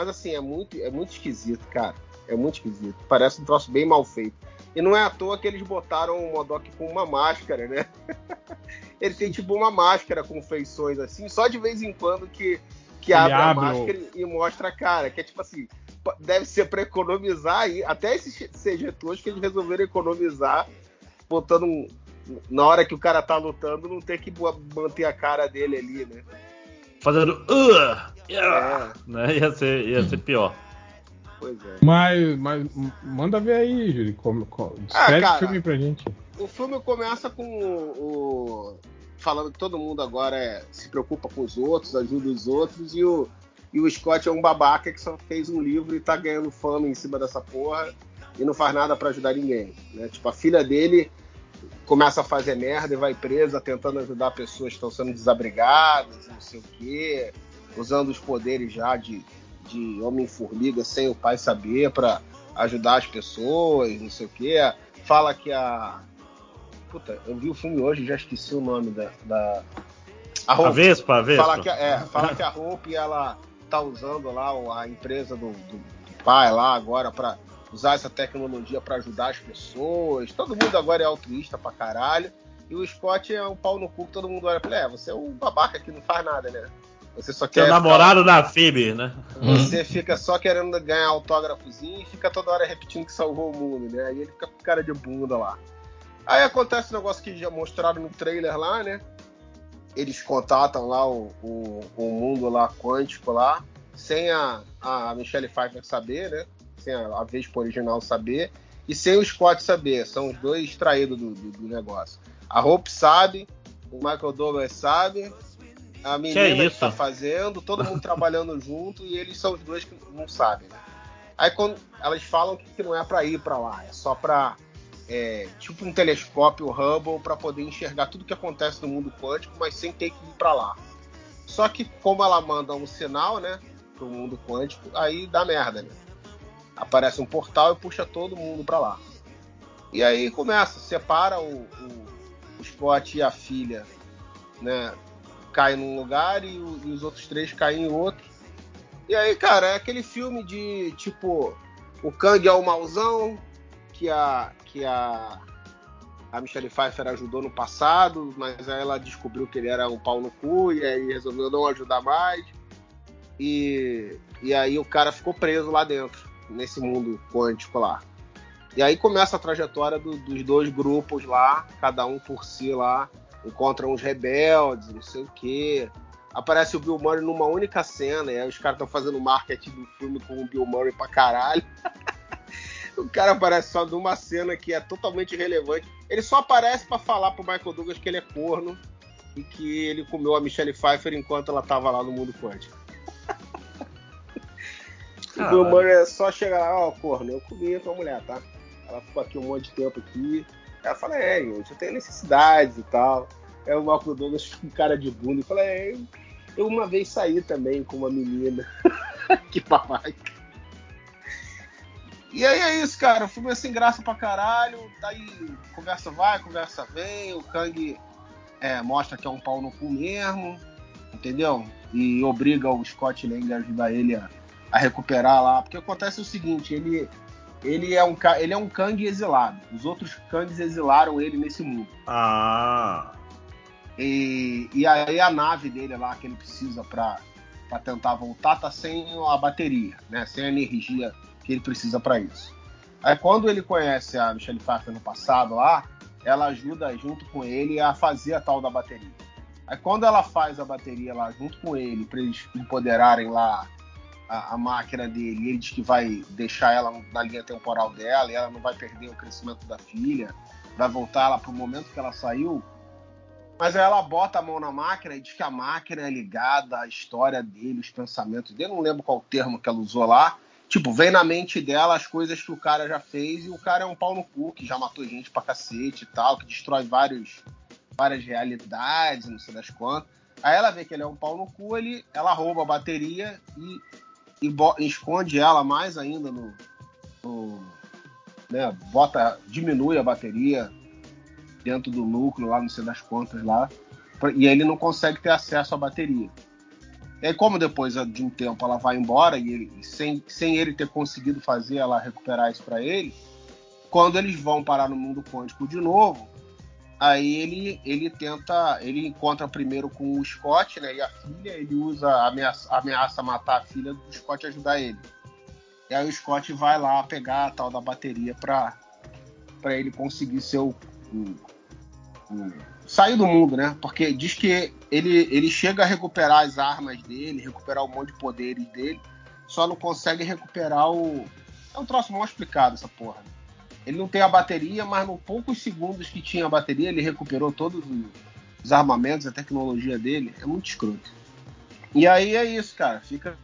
Mas assim, é muito, é muito esquisito, cara. É muito esquisito. Parece um troço bem mal feito. E não é à toa que eles botaram o Modok com uma máscara, né? Ele tem tipo uma máscara com feições assim, só de vez em quando que, que abre, a abre o- máscara e mostra a cara. Que é tipo assim, deve ser pra economizar aí. Até esses CG que eles resolveram economizar, botando um. Na hora que o cara tá lutando, não ter que manter a cara dele ali, né? Fazendo. Uh, yeah, É. né? Ia ser, ia ser pior. Pois é. Mas, mas manda ver aí, Júlio. Como, como, descreve cara. o filme pra gente. O filme começa com o, o- falando que todo mundo agora é- se preocupa com os outros, ajuda os outros, e o, e o Scott é um babaca que só fez um livro e tá ganhando fama em cima dessa porra e não faz nada pra ajudar ninguém. Né? Tipo, a filha dele começa a fazer merda e vai presa tentando ajudar pessoas que estão sendo desabrigadas, não sei o quê, usando os poderes já de, de Homem-Formiga sem o pai saber pra ajudar as pessoas, não sei o quê. Fala que a. Puta, eu vi o filme hoje e já esqueci o nome da. da... A Hope. Vespa, a Vespa. Fala que, a- é, fala que a Hope ela tá usando lá a empresa do, do- do pai lá agora pra usar essa tecnologia pra ajudar as pessoas. Todo mundo agora é altruísta pra caralho. E o Scott é um pau no cu que todo mundo olha pra ele. É, você é um babaca que não faz nada, né? Você só quer. Seu namorado da Phoebe, né? Você fica só querendo ganhar autógrafozinho e fica toda hora repetindo que salvou o mundo, né? Aí ele fica com cara de bunda lá. Aí acontece o negócio que já mostraram no trailer lá, né? Eles contatam lá o, o, o mundo lá quântico lá, sem a, a Michelle Pfeiffer saber, né? Sem a, Vespa original saber, e sem o Scott saber. São os dois traídos do, do, do negócio. A Hope sabe, o Michael Douglas sabe, a menina que, isso? tá fazendo, todo mundo trabalhando junto, e eles são os dois que não sabem, né? Aí quando elas falam que não é pra ir pra lá, é só pra é, tipo um telescópio Hubble para poder enxergar tudo que acontece no mundo quântico, mas sem ter que ir para lá. Só que como ela manda um sinal, né, pro mundo quântico, aí dá merda, né? Aparece um portal e puxa todo mundo para lá. E aí começa, separa o, o, o Scott e a filha, né? Cai num lugar e, o- e os outros três caem em outro. E aí, cara, é aquele filme de tipo o Kang é o mauzão, que a que a a Michelle Pfeiffer ajudou no passado, mas aí ela descobriu que ele era um pau no cu e aí resolveu não ajudar mais. E, e aí o cara ficou preso lá dentro, nesse mundo quântico lá. E aí começa a trajetória do- dos dois grupos lá, cada um por si lá, encontram os rebeldes, não sei o quê. Aparece o Bill Murray numa única cena, e aí os caras estão fazendo marketing do filme com o Bill Murray pra caralho. O cara aparece só numa cena que é totalmente irrelevante. Ele só aparece pra falar pro Michael Douglas que ele é corno e que ele comeu a Michelle Pfeiffer enquanto ela tava lá no mundo quântico. O Bill. Murray é só chegar lá, ó, corno, eu comi a tua mulher, tá? Ela ficou aqui um monte de tempo aqui. Ela fala, é, eu tenho necessidades e tal. Aí o Michael Douglas com cara de bunda e fala, é, eu- eu uma vez saí também com uma menina. que babaca. E aí é isso, cara. O filme é sem graça pra caralho. Tá aí, conversa vai, conversa vem. O Kang é, mostra que é um pau no cu mesmo, entendeu? E obriga o Scott Lang a ajudar ele a, a recuperar lá. Porque acontece o seguinte, ele, ele, é um, ele é um Kang exilado. Os outros Kangs exilaram ele nesse mundo. Ah. E, e aí a nave dele lá que ele precisa pra, pra tentar voltar tá sem a bateria, né? Sem a energia que ele precisa pra isso. Aí quando ele conhece a Michelle Pfeiffer no passado lá, ela ajuda junto com ele a fazer a tal da bateria. Aí quando ela faz a bateria lá junto com ele, pra eles empoderarem lá a, a máquina dele, ele diz que vai deixar ela na linha temporal dela, e ela não vai perder o crescimento da filha, vai voltar lá pro momento que ela saiu, mas aí ela bota a mão na máquina e diz que a máquina é ligada à história dele, os pensamentos dele. Não lembro qual o termo que ela usou lá. Tipo, vem na mente dela as coisas que o cara já fez e o cara é um pau no cu, que já matou gente pra cacete e tal, que destrói vários, várias realidades, não sei das quantas. Aí ela vê que ele é um pau no cu, ele, ela rouba a bateria e, esconde ela mais ainda no. no né, bota, diminui a bateria dentro do núcleo lá, não sei das contas lá, e ele não consegue ter acesso à bateria. E aí, como depois de um tempo ela vai embora e ele- sem, sem ele ter conseguido fazer ela recuperar isso para ele, quando eles vão parar no mundo quântico de novo, aí ele, ele tenta, ele encontra primeiro com o Scott, né, e a filha, ele usa ameaça, ameaça matar a filha do Scott ajudar ele. E aí o Scott vai lá pegar a tal da bateria para para ele conseguir o, o- o- sair do mundo, né? Porque diz que ele, ele chega a recuperar as armas dele, recuperar um monte de poderes dele, só não consegue recuperar o. É um troço mal explicado essa porra. Ele não tem a bateria, mas nos poucos segundos que tinha a bateria, ele recuperou todos os armamentos, a tecnologia dele. É muito escroto. E aí é isso, cara. Fica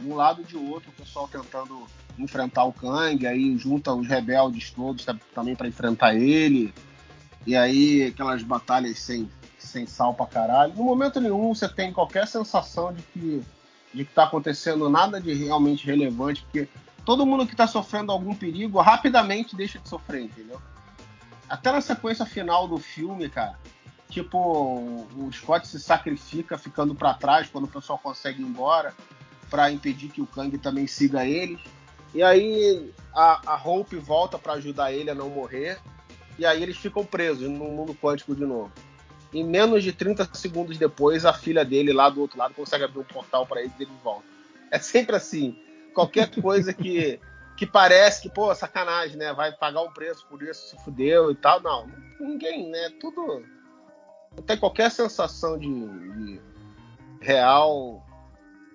de um lado de outro, o pessoal tentando enfrentar o Kang, aí junta os rebeldes todos também para enfrentar ele. E aí aquelas batalhas sem, sem sal pra caralho. No momento nenhum você tem qualquer sensação de que de que tá acontecendo nada de realmente relevante, porque todo mundo que tá sofrendo algum perigo rapidamente deixa de sofrer, entendeu? Até na sequência final do filme, cara, tipo, o Scott se sacrifica ficando para trás quando o pessoal consegue ir embora para impedir que o Kang também siga eles. E aí a, a Hope volta para ajudar ele a não morrer. E aí eles ficam presos no mundo quântico de novo. Em menos de 30 segundos depois, a filha dele lá do outro lado consegue abrir um portal para eles e ele volta. É sempre assim. Qualquer coisa que, que parece que, pô, sacanagem, né? Vai pagar um preço por isso, se fudeu e tal. Não, ninguém, né? Tudo. Não tem qualquer sensação de, de real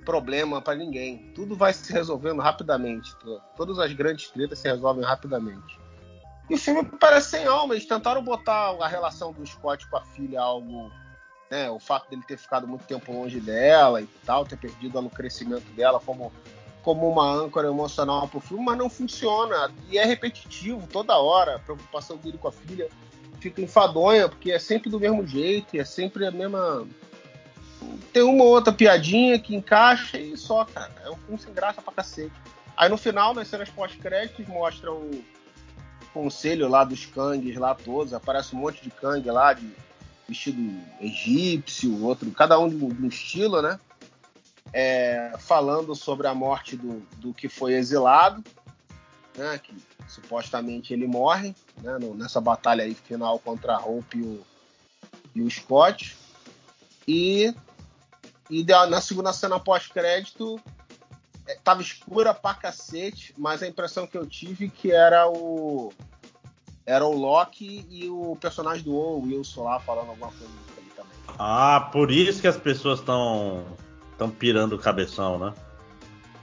problema para ninguém. Tudo vai se resolvendo rapidamente. Todas as grandes tretas se resolvem rapidamente. E o filme parece sem alma. Eles tentaram botar a relação do Scott com a filha algo. Né, o fato dele ter ficado muito tempo longe dela e tal, ter perdido no crescimento dela como, como uma âncora emocional pro filme, mas não funciona. E é repetitivo toda hora. A preocupação dele com a filha fica enfadonha, porque é sempre do mesmo jeito, é sempre a mesma tem uma ou outra piadinha que encaixa e só, cara. É um filme sem graça pra cacete. Aí no final, nas cenas pós-créditos, mostra o conselho lá dos Kangs lá todos. Aparece um monte de Kang lá, de vestido egípcio, outro, cada um de um estilo, né? É, falando sobre a morte do, do que foi exilado, né? Que supostamente ele morre, né? nessa batalha aí final contra a Hope e o, e o Scott. E e na segunda cena pós-crédito, é, tava escura pra cacete, mas a impressão que eu tive que era o. Era o Loki e o personagem do Wilson lá falando alguma coisa também. Ah, por isso que as pessoas estão estão pirando o cabeção, né?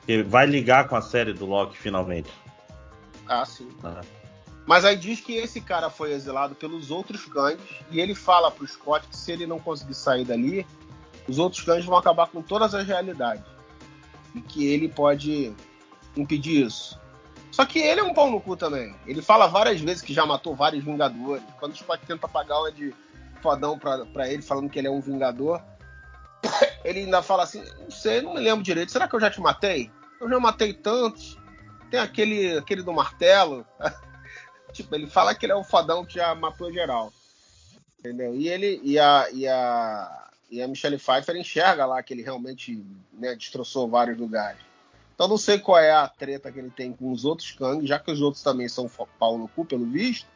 Que vai ligar com a série do Loki finalmente. Ah, sim. Ah. Mas aí diz que esse cara foi exilado pelos outros Kangs e ele fala pro Scott que se ele não conseguir sair dali, os outros cães vão acabar com todas as realidades. E que ele pode impedir isso. Só que ele é um pau no cu também. Ele fala várias vezes que já matou vários Vingadores. Quando o Scott tenta pagar uma de fodão pra, pra ele, falando que ele é um Vingador, ele ainda fala assim: Não sei, não me lembro direito. Será que eu já te matei? Eu já matei tantos. Tem aquele, aquele do martelo. tipo, ele fala que ele é um fodão que já matou geral. Entendeu? E ele. E a, e a, e a Michelle Pfeiffer enxerga lá que ele realmente né, destroçou vários lugares. Então não sei qual é a treta que ele tem com os outros Kang, já que os outros também são pau no cu, pelo visto.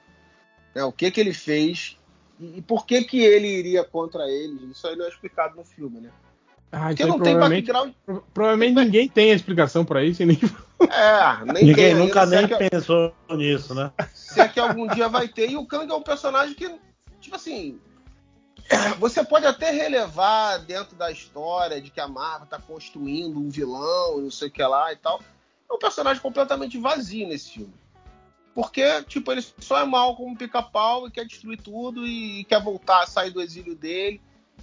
Né, o que que ele fez e, e por que que ele iria contra eles. Isso aí não é explicado no filme, né? Ah, Porque não tem background. Provavelmente ninguém tem a explicação para isso. Nem... É, nem ninguém tem, nunca nem que... pensou nisso, né? Se é que algum dia vai ter. E o Kang é um personagem que, tipo assim, você pode até relevar dentro da história de que a Marvel está construindo um vilão, não sei o que lá e tal. É um personagem completamente vazio nesse filme. Porque, tipo, ele só é mal como pica-pau e quer destruir tudo e quer voltar, sair do exílio dele.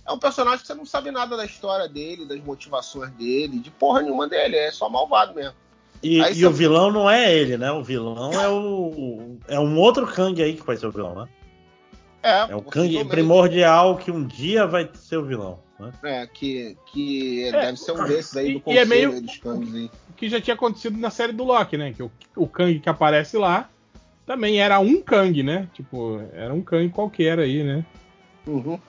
É um personagem que você não sabe nada da história dele, das motivações dele, de porra nenhuma dele. É só malvado mesmo. E, e você... o vilão não é ele, né? O vilão é o. É um outro Kang aí que vai ser o vilão, né? É, é o Kang primordial que um dia vai ser o vilão. Né? É, que, que é, deve ser um desses aí do conselho e é meio dos Kangs aí. O que já tinha acontecido na série do Loki, né? Que o, o Kang que aparece lá também era um Kang, né? Tipo, era um Kang qualquer aí, né? Uhum.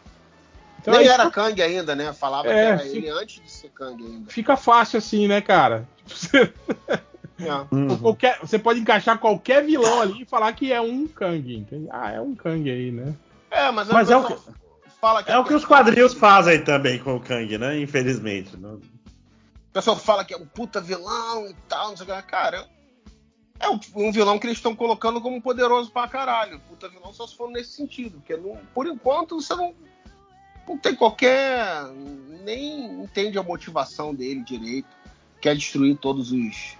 Então, Nem aí, era Kang ainda, né? Falava é, que era fica, ele antes de ser Kang ainda. Fica fácil assim, né, cara? Você... Uhum. Qualquer, você pode encaixar qualquer vilão ali e falar que é um Kang. Entende? Ah, é um Kang aí, né? É, mas, mas é o que, fala que é o que os quadrinhos fazem também com o Kang, né? Infelizmente. Não... O pessoal fala que é um puta vilão e tal, não sei o que. Cara, é um vilão que eles estão colocando como poderoso pra caralho. Puta vilão só se for nesse sentido. Porque não, por enquanto você não, não tem qualquer. nem entende a motivação dele direito. quer destruir todos os.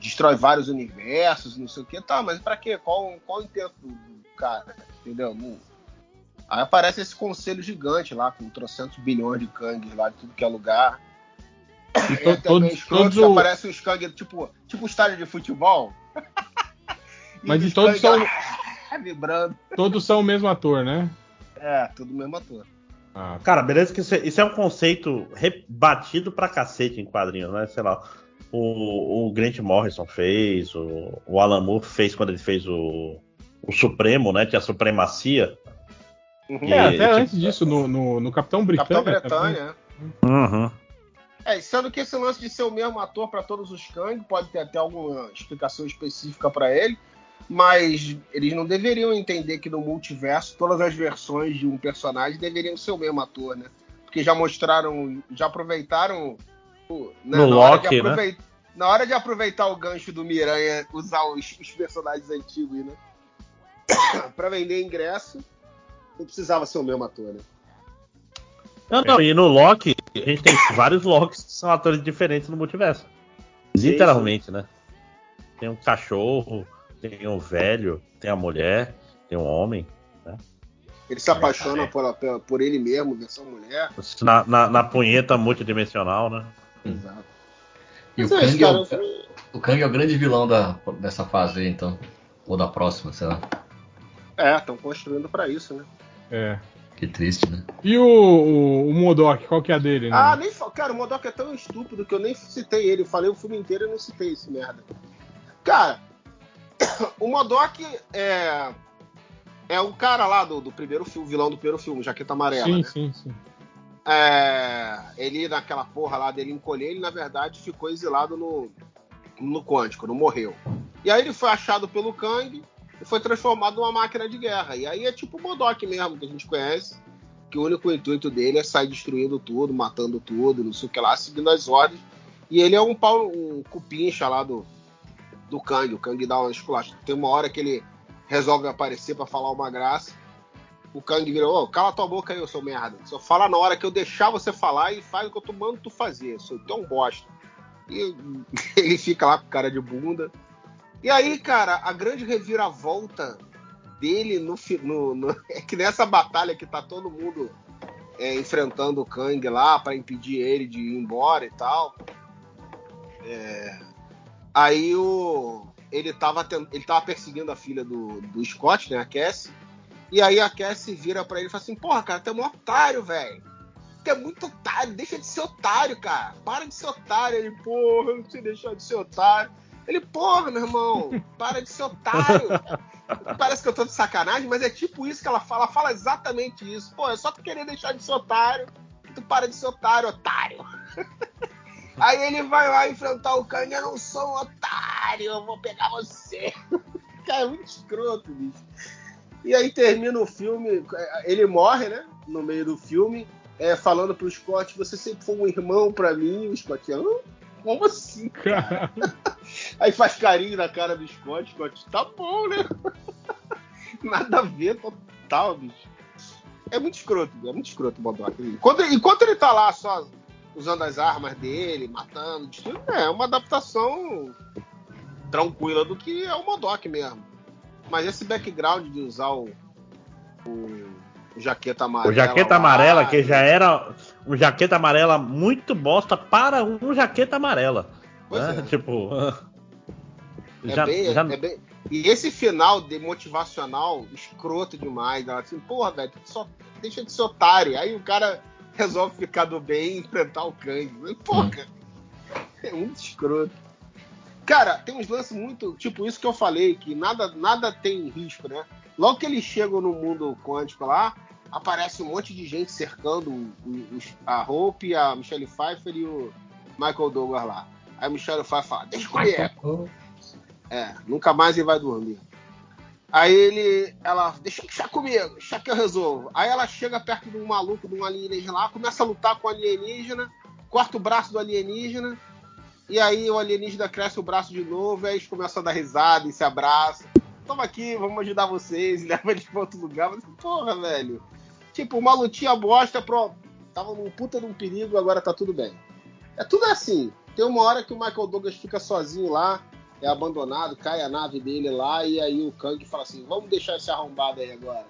destrói vários universos, não sei o que. Tá, mas pra quê? Qual, qual o intento do, cara? Entendeu? Não- Aí aparece esse conselho gigante lá, com trocentos bilhões de Kangs lá de tudo que é lugar. E É to- todos- o- aparece os Kang, tipo, tipo um estádio de futebol. Mas os e todos Kang são, lá, vibrando. todos são o mesmo ator, né? É, tudo mesmo ator. Ah, Cara, beleza que isso é, isso é um conceito rebatido pra cacete em quadrinhos, né? Sei lá. O, o Grant Morrison fez, o, o Alan Moore fez quando ele fez o, o Supremo, né? Que é a supremacia. E, É, até tipo, antes disso, no, no, no Capitão Capitão Britânia. Bretanha. Uhum. É, sendo que esse lance de ser o mesmo ator pra todos os Kang pode ter até alguma explicação específica pra ele, mas eles não deveriam entender que no multiverso todas as versões de um personagem deveriam ser o mesmo ator, né? Porque já mostraram, já aproveitaram o- né, No na, hora Loki, de né? aproveitar, na hora de aproveitar o gancho do Miranha, usar os, os personagens antigos, né? pra vender ingresso, não precisava ser o mesmo ator, né? Não, não, e no Loki, a gente tem vários Locks que são atores diferentes no multiverso. Literalmente, né? Tem um cachorro, tem um velho, tem a mulher, tem um homem. Né? Ele se apaixona por, por, por ele mesmo, versão mulher. Na, na, na punheta multidimensional, né? Exato. E o é isso, Kang, é o, o Kang é o grande vilão da, dessa fase aí, então. Ou da próxima, sei lá. É, estão construindo pra isso, né? É. Que triste, né? E o, o, o Modok, qual que é a dele, né? Ah, nem Cara, o Modok é tão estúpido que eu nem citei ele. Eu falei o filme inteiro e não citei esse merda. Cara, o Modok é. É o cara lá do, do primeiro filme, o vilão do primeiro filme, Jaqueta Amarela. sim, né? sim, sim. É, ele, naquela porra lá dele encolher, ele na verdade ficou exilado no, no Quântico, não morreu. E aí ele foi achado pelo Kang e foi transformado numa máquina de guerra. E aí é tipo o Modok mesmo, que a gente conhece, que o único intuito dele é sair destruindo tudo, matando tudo, não sei o que lá, seguindo as ordens. E ele é um pau, um cupincha lá do, do Kang. O Kang dá uma esculacha. Tem uma hora que ele resolve aparecer pra falar uma graça. O Kang virou, ô, cala tua boca aí, eu sou merda. Só fala na hora que eu deixar você falar e faz o que eu tô mandando tu fazer. Sou tão bosta. E ele fica lá com cara de bunda. E aí, cara, a grande reviravolta dele no, no- no- é que nessa batalha que tá todo mundo é, enfrentando o Kang lá pra impedir ele de ir embora e tal. É, aí o ele tava, ele tava perseguindo a filha do, do Scott, né, a Cassie. E aí a Cassie vira pra ele e fala assim: Porra, cara, tu é um otário, velho. Tu é muito otário, deixa de ser otário, cara. Para de ser otário. Ele, porra, eu não sei deixar de ser otário. Ele, porra, meu irmão, para de ser otário. Parece que eu tô de sacanagem, mas é tipo isso que ela fala. Ela fala exatamente isso. Pô, é só tu querer deixar de ser otário que tu para de ser otário, otário. Aí ele vai lá enfrentar o Kang. Eu não sou um otário, eu vou pegar você. Cara, é muito escroto, bicho. E aí termina o filme, ele morre, né? No meio do filme, é, falando pro Scott, você sempre foi um irmão pra mim. O Scott, "Hã? como assim, cara? aí faz carinho na cara do Scott, Scott, tá bom, né? Nada a ver, total, bicho. É muito escroto, é muito escroto o Modok. Enquanto, enquanto ele tá lá só usando as armas dele, matando, é uma adaptação tranquila do que é o Modok mesmo. Mas esse background de usar o, o, o jaqueta amarela. O jaqueta lá, amarela, que já era um jaqueta amarela muito bosta para um jaqueta amarela. Pois né? é. Tipo. É já- bem, já- é bem- E esse final de motivacional, escroto demais. Ela assim, porra, velho, só deixa de ser otário. Aí o cara resolve ficar do bem e enfrentar o Kang. Porra, é muito escroto. Cara, tem uns lances muito. Tipo, isso que eu falei, que nada, nada tem risco, né? Logo que eles chegam no mundo quântico lá, aparece um monte de gente cercando os- a Hope, a Michelle Pfeiffer e o Michael Douglas lá. Aí a Michelle Pfeiffer fala, deixa comigo. É, nunca mais ele vai dormir. Aí ele, ela, deixa eu deixar comigo, deixa que eu resolvo. Aí ela chega perto de um maluco, de um alienígena lá, começa a lutar com o alienígena, corta o braço do alienígena, e aí o alienígena cresce o braço de novo, aí eles começam a dar risada e se abraçam. Toma aqui, vamos ajudar vocês, e leva eles pra outro lugar. Mas, porra, velho. Tipo, uma lutinha bosta, pronto. Tava num puta de um perigo, agora tá tudo bem. É tudo assim. Tem uma hora que o Michael Douglas fica sozinho lá, é abandonado, cai a nave dele lá, e aí o Kang fala assim: vamos deixar esse arrombado aí agora.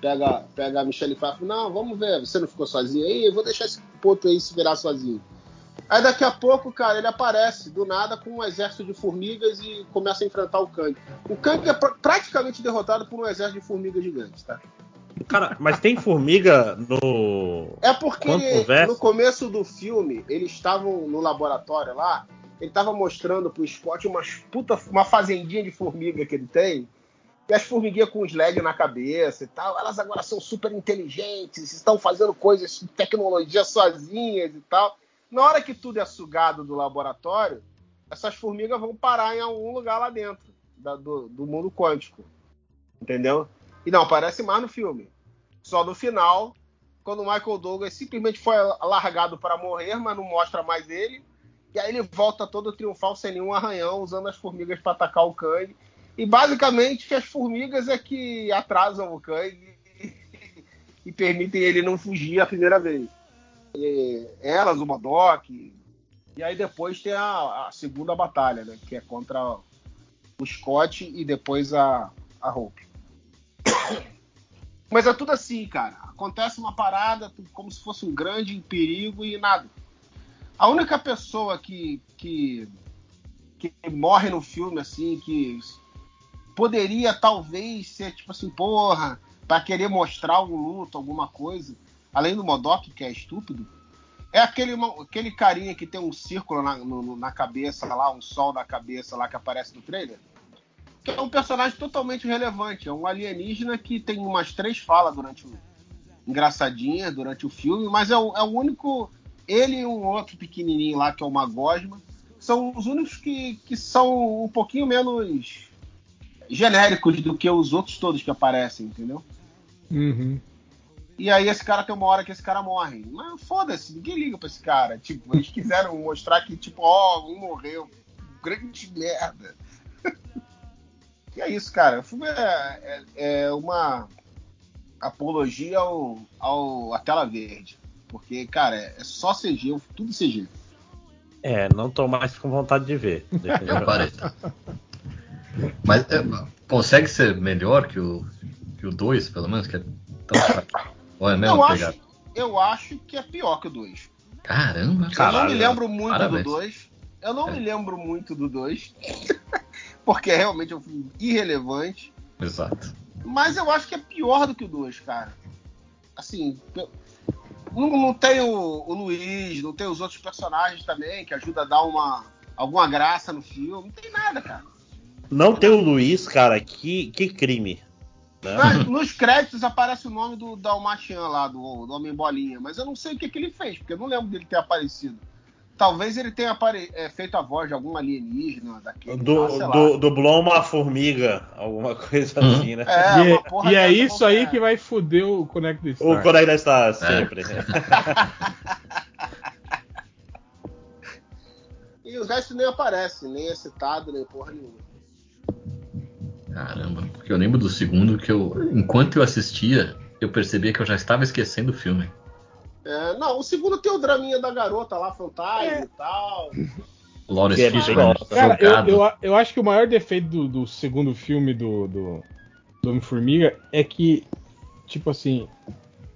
Pega, pega a Michelle Pfeiffer, não, vamos ver, você não ficou sozinho aí? Eu vou deixar esse ponto aí se virar sozinho. Aí daqui a pouco, cara, ele aparece do nada com um exército de formigas e começa a enfrentar o Kang. O Kang é pra praticamente derrotado por um exército de formigas gigantes, tá? Cara, mas tem formiga no. É porque no começo do filme, eles estavam no laboratório lá, ele tava mostrando pro Scott umas puta, uma fazendinha de formiga que ele tem, e as formiguinhas com os LED na cabeça e tal, elas agora são super inteligentes, estão fazendo coisas, tecnologia sozinhas e tal. Na hora que tudo é sugado do laboratório, essas formigas vão parar em algum lugar lá dentro da- do, do mundo quântico. Entendeu? E não aparece mais no filme. Só no final, quando o Michael Douglas simplesmente foi largado para morrer, mas não mostra mais ele. E aí ele volta todo triunfal sem nenhum arranhão, usando as formigas para atacar o Kang. E basicamente as formigas é que atrasam o Kang e, e permitem ele não fugir a primeira vez. E elas, o Modok. E aí depois tem a, a segunda batalha, né? Que é contra o Scott e depois a, a Hope. Mas é tudo assim, cara. Acontece uma parada como se fosse um grande perigo e nada. A única pessoa que, que, que morre no filme, assim, que poderia talvez ser tipo assim, porra, pra querer mostrar algum luto, alguma coisa, além do Modok, que é estúpido, é aquele, aquele carinha que tem um círculo na, no- na cabeça lá, um sol na cabeça lá que aparece no trailer que é um personagem totalmente relevante. É um alienígena que tem umas três falas durante o engraçadinha durante o filme, mas é o, é o único. Ele e um outro pequenininho lá, que é o Magosma, são os únicos que, que são um pouquinho menos genéricos do que os outros todos que aparecem, entendeu? Uhum. E aí esse cara tem uma hora que esse cara morre. Mas foda-se, ninguém liga pra esse cara. Tipo, eles quiseram mostrar que, tipo, ó, um morreu. Grande merda. e é isso, cara. O filme é, é, é uma apologia ao, ao, à tela verde. Porque, cara, é é só CG, tudo CG. É, não tô mais com vontade de ver. Eu parei. Mas é, consegue ser melhor que o que o 2, pelo menos, que é tão. Ou é a mesma eu, acho, eu acho que é pior que o 2. Caramba, Eu não me lembro muito Parabéns. do 2. Eu não me lembro muito do 2. porque realmente é um filme irrelevante. Exato. Mas eu acho que é pior do que o 2, cara. Assim, não, não tem o, o Luiz, não tem os outros personagens também, que ajuda a dar uma, alguma graça no filme. Não tem nada, cara. Não tem o Luiz, cara, que, que crime. né? Ah, Nos créditos aparece o nome do Dalmatian lá, do, do Homem Bolinha, mas eu não sei o que, que ele fez, porque eu não lembro dele ter aparecido. Talvez ele tenha apare- é, feito a voz de algum alienígena daquele. Do, lá. do, dublou uma formiga, alguma coisa assim, né? É, e uma porra e é isso aí que vai foder o Connect the O Star. colega está sempre. E o resto nem aparece, nem é citado, nem porra nenhuma. Caramba, porque eu lembro do segundo que eu, enquanto eu assistia, eu percebia que eu já estava esquecendo o filme. É, não, o segundo tem o draminha da garota lá, fantasma É. e tal. Lawrence é Fishburne bosta. Cara, eu, eu, eu acho que o maior defeito do, do segundo filme do, do, do Homem-Formiga é que, tipo assim,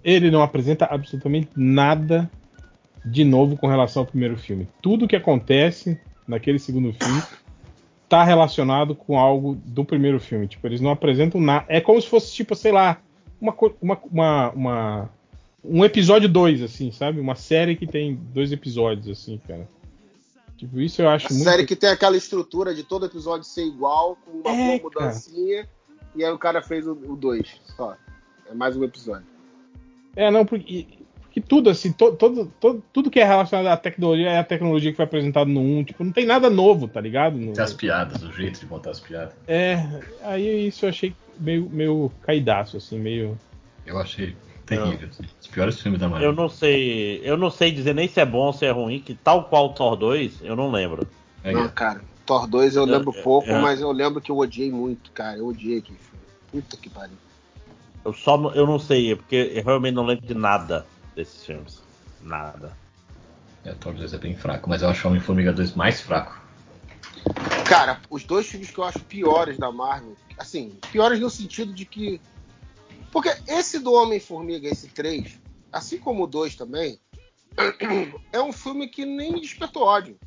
ele não apresenta absolutamente nada de novo com relação ao primeiro filme. Tudo que acontece naquele segundo filme tá relacionado com algo do primeiro filme. Tipo, eles não apresentam nada. É como se fosse, tipo, sei lá, uma, uma, uma- um episódio 2, assim, sabe? Uma série que tem dois episódios, assim, cara. Tipo, isso eu acho A muito. série que tem aquela estrutura de todo episódio ser igual, com uma É, boa mudancinha, e aí o cara fez o 2 só. É mais um episódio. É, não, porque, porque tudo, assim, to- todo, todo, tudo que é relacionado à tecnologia é a tecnologia que foi apresentado no 1. Tipo, não tem nada novo, tá ligado? No- Tem as piadas, o jeito de botar as piadas. é, aí isso eu achei meio, meio caidaço, assim, meio. Eu achei terrível. assim. Os piores filmes da Marvel. Eu não sei. Eu não sei dizer nem se é bom ou se é ruim, que tal qual o Thor 2, eu não lembro. É, Não, cara, Thor 2 eu lembro Eu- pouco, eu- mas eu lembro que eu odiei muito, cara. Eu odiei aquele filme. Puta que pariu. Eu só não- eu não sei, porque eu realmente não lembro de nada desses filmes. Nada. É, Thor 2 é bem fraco, mas eu acho o Homem-Formiga 2 mais fraco. Cara, os dois filmes que eu acho piores da Marvel, assim, piores no sentido de que. Porque esse do Homem-Formiga, esse 3, assim como o 2 também, é um filme que nem despertou ódio.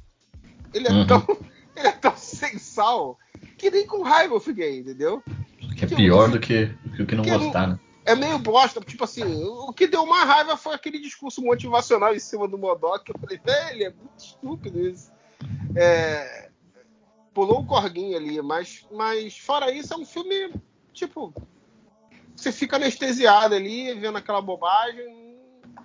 Ele é, Uhum. tão, ele é tão sem sal que nem com raiva eu fiquei, entendeu? Que é pior do que, o que não Que é- gostar, né? É meio bosta, tipo assim, o que deu uma raiva foi aquele discurso motivacional em cima do Modok. Eu falei, velho, é muito estúpido isso. É, pulou o corguinho ali, mas, mas fora isso, é um filme, tipo, você fica anestesiado ali, vendo aquela bobagem,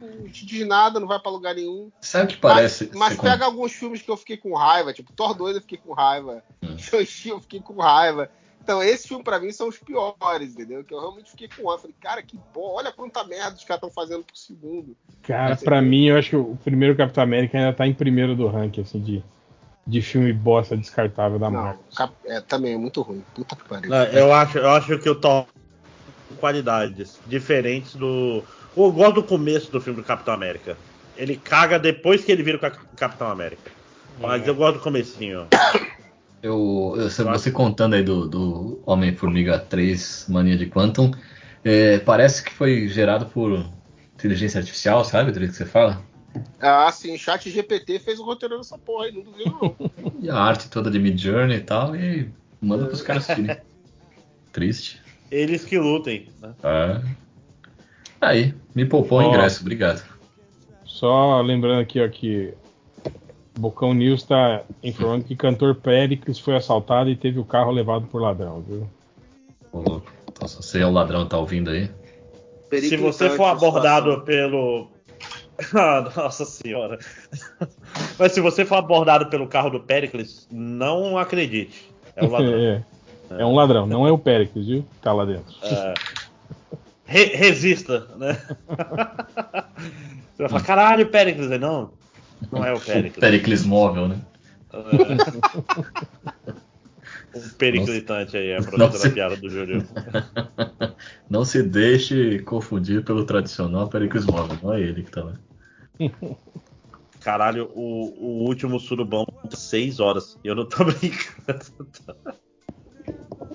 não te diz nada, não vai pra lugar nenhum. Sabe o que parece? Mas, mas ser com- pega alguns filmes que eu fiquei com raiva, tipo Thor 2 eu fiquei com raiva, Hum. Shang-Chi eu fiquei com raiva. Então, esse filme pra mim são os piores, entendeu? Que eu realmente fiquei com raiva. Falei, cara, que bom, olha quanta merda os caras estão fazendo por segundo. Cara, pra mim, eu acho que o primeiro Capitão América ainda tá em primeiro do ranking, assim, de, de filme bosta descartável da Marvel. é, também é muito ruim. Puta que pariu. Não, eu, acho, eu acho que o Thor qualidades diferentes do. Eu gosto do começo do filme do Capitão América. Ele caga depois que ele vira o Cap- Capitão América. Mas eu gosto do comecinho. Eu, eu- você, você contando aí do, do Homem-Formiga 3 Mania de Quantum, é, parece que foi gerado por inteligência artificial, sabe? Do jeito que você fala? Ah, sim, chat GPT fez o roteiro dessa porra aí, não duvido não. E a arte toda de Mid Journey e tal, e manda pros caras assistirem. Triste. Eles que lutem. Né? Ah. Aí, me poupou o ingresso, obrigado. Só lembrando aqui, ó, que Bocão News tá informando que cantor Péricles foi assaltado e teve o carro levado por ladrão, viu? Ô, louco. Então, se você é o ladrão tá ouvindo aí. Se você for abordado pelo. Ah, Nossa senhora. Mas se você for abordado pelo carro do Pericles, não acredite. É o ladrão. É, é um ladrão, não é o Péricles, viu? Tá lá dentro. É. Re- resista, né? Você vai falar, caralho, Pericles. Aí, Não, não é o Pericles. O Pericles móvel, né? É. O periclitante aí, a Não professora se- piada do Júlio. Não se deixe confundir pelo tradicional Pericles móvel, não é ele que tá lá. Caralho, o, o último surubão 6 horas. E eu não tô brincando.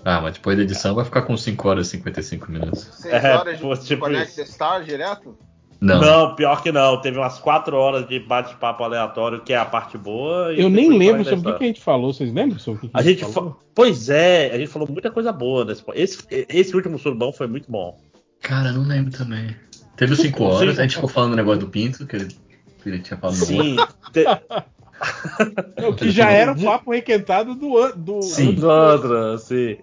Ah, mas depois da edição vai ficar com 5 horas e 55 minutos. Seis É, horas pô, de tipo Connect isso. Star direto? Não. pior que não. Teve umas 4 horas de bate-papo aleatório, que é a parte boa. e Eu nem lembro sobre o que, a gente falou, vocês lembram sobre o que, que A gente falou? fa- Pois é, a gente falou muita coisa boa nesse esse, esse último surubão foi muito bom. Cara, não lembro também. Teve os 5 horas, a gente ficou falando do negócio do Pinto, que ele, que ele tinha falado no Sim. outro. te- Não, que já era o papo requentado do an- do, Sim. do- do outro, sim.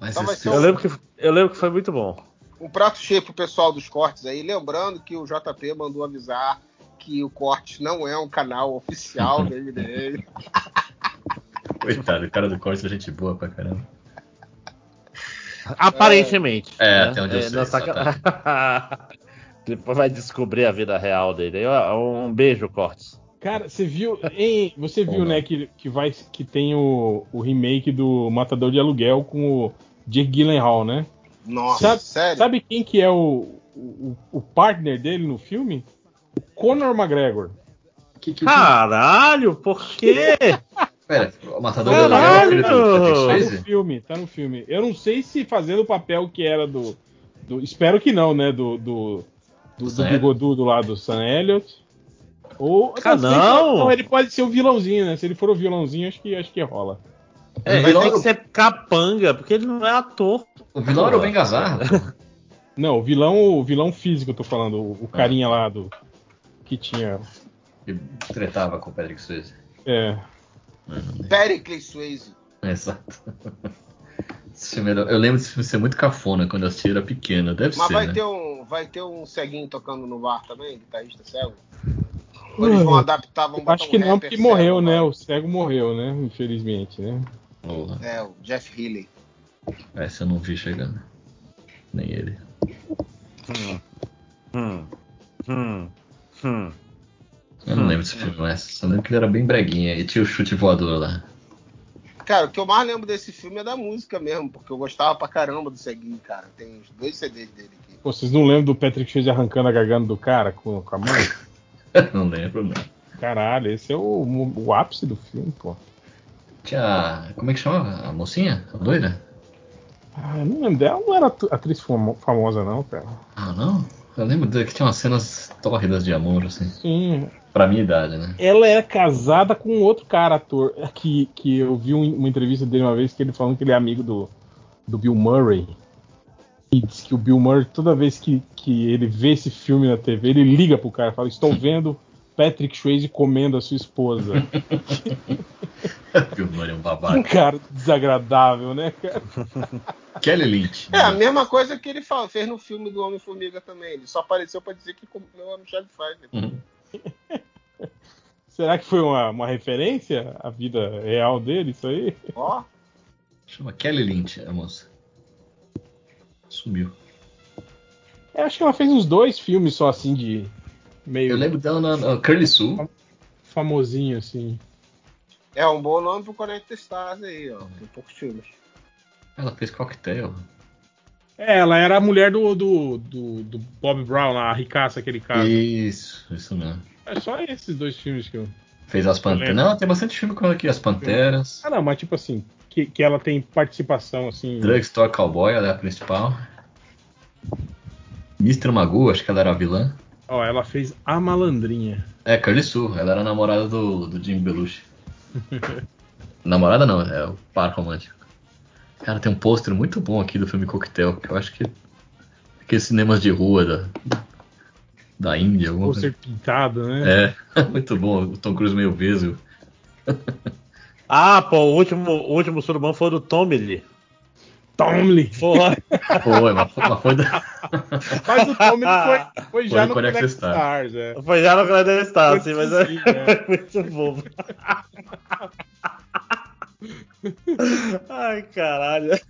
Mas vai esse- Eu lembro, que, eu lembro que foi muito bom. Um prato cheio pro pessoal dos cortes aí. Lembrando que o JP mandou avisar que o Cortes não é um canal oficial do MDM. Coitado, o cara do corte é gente boa pra caramba. Aparentemente. É, né? até onde eu sei, não saca- Depois vai descobrir a vida real dele. Um beijo, Cortes. Cara, você viu, hein, você viu, né, não. que, que, vai, que tem o, o remake do Matador de Aluguel com o Jake Gyllenhaal, né? Nossa, Sabe, sério? sabe quem que é o, o, o partner dele no filme? O Conor McGregor. Que, que, Caralho, por quê? Pera, o Matador Caralho! da é Tá no filme, tá no filme. Eu não sei se fazendo o papel que era do. do- espero que não, né? Do. Do, do, do bigodudo lá do Sam Elliott. Ou. Ah, não! que- ele pode ser o vilãozinho, né? Se ele for o vilãozinho, acho que, acho que rola. É, ele vilão tem que o- ser capanga, porque ele não é ator. O vilão era o Ben Gazzara. Não, o vilão, o vilão físico, eu tô falando, o, o carinha lá do. Que tinha. Que tretava com o Patrick Swayze. É. Pericles Swayze. Exato. Eu lembro desse filme ser muito cafona quando eu assisti, era pequeno. Deve Mas ser, vai né? ter, um, vai ter um ceguinho tocando no bar também, guitarrista cego? Ou eles vão adaptar, vão botar Acho que um não, rapper porque morreu, cego, né? vai? O cego morreu, né? Infelizmente, né? Porra, É, o Jeff Healy. essa eu não vi chegando. Nem ele. Hum. Hum. Hum. Hum. Eu não lembro desse filme, mas só lembro que ele era bem breguinha. E tinha o chute voador lá. Cara, o que eu mais lembro desse filme é da música mesmo, porque eu gostava pra caramba do ceguinho, cara. Tem uns dois CDs dele aqui. Pô, vocês não lembram do Patrick Swayze arrancando a garganta do cara com, com a mão? não lembro, não. Caralho, esse é o, o ápice do filme, pô. Tinha. Como é que chama? A mocinha? A doida? Ah, eu não lembro dela, não era atriz famo- famosa, não, cara. Ah, não? Eu lembro que tinha umas cenas tórridas de amor, assim. Sim. Pra minha idade, né? Ela é casada com outro cara, ator, que, que eu vi um- uma entrevista dele uma vez que ele falando que ele é amigo do, do Bill Murray. E diz que o Bill Murray, toda vez que, que ele vê esse filme na TV, ele liga pro cara e fala: Estou vendo Patrick Swayze comendo a sua esposa. Murray é um um babaca. cara desagradável, né, cara? Kelly Lynch. É a mesma coisa que ele fa- fez no filme do Homem-Formiga também. Ele só apareceu pra dizer que comeu a Michelle Pfeiffer. Uhum. Será que foi uma, uma referência à vida real dele, isso aí? Ó, Chama Kelly Lynch, a moça. Sumiu. Eu acho que ela fez uns dois filmes só assim de meio Eu lembro dela na, na Curly Sue. famosinho assim. é um bom nome pro Connect Stars aí, ó. Tem poucos filmes. Ela fez cocktail. É, ela era a mulher do, do, do, do Bob Brown, lá, a ricaça aquele cara. Isso, isso mesmo. É só esses dois filmes que eu. Fez as Panteras. Não, tem bastante filme com ela aqui. As Panteras. Ah, não, mas tipo assim, que, que ela tem participação assim. Drugstore Cowboy, ela é a principal. Mr. Magoo, acho que ela era a vilã. Ó, ela fez A Malandrinha. É, Curly Sue, ela era a namorada do, do Jimmy Belushi. namorada não, é o par romântico. Cara, tem um pôster muito bom aqui do filme Coquetel, que eu acho que aqueles cinemas de rua da, da Índia. Alguma Por coisa. ser pintado, né? É, muito bom. O Tom Cruise meio obeso. Ah, pô, o último, o último surubão foi do Tommy. Tommy! Foi. Foi, mas foi, mas foi da... Mas o Tommy foi, foi já Foi no Connect Connect Star. Stars, é. Foi já no Credit Star, Foi assim, mas sim, é, é. muito bom. Ai, caralho.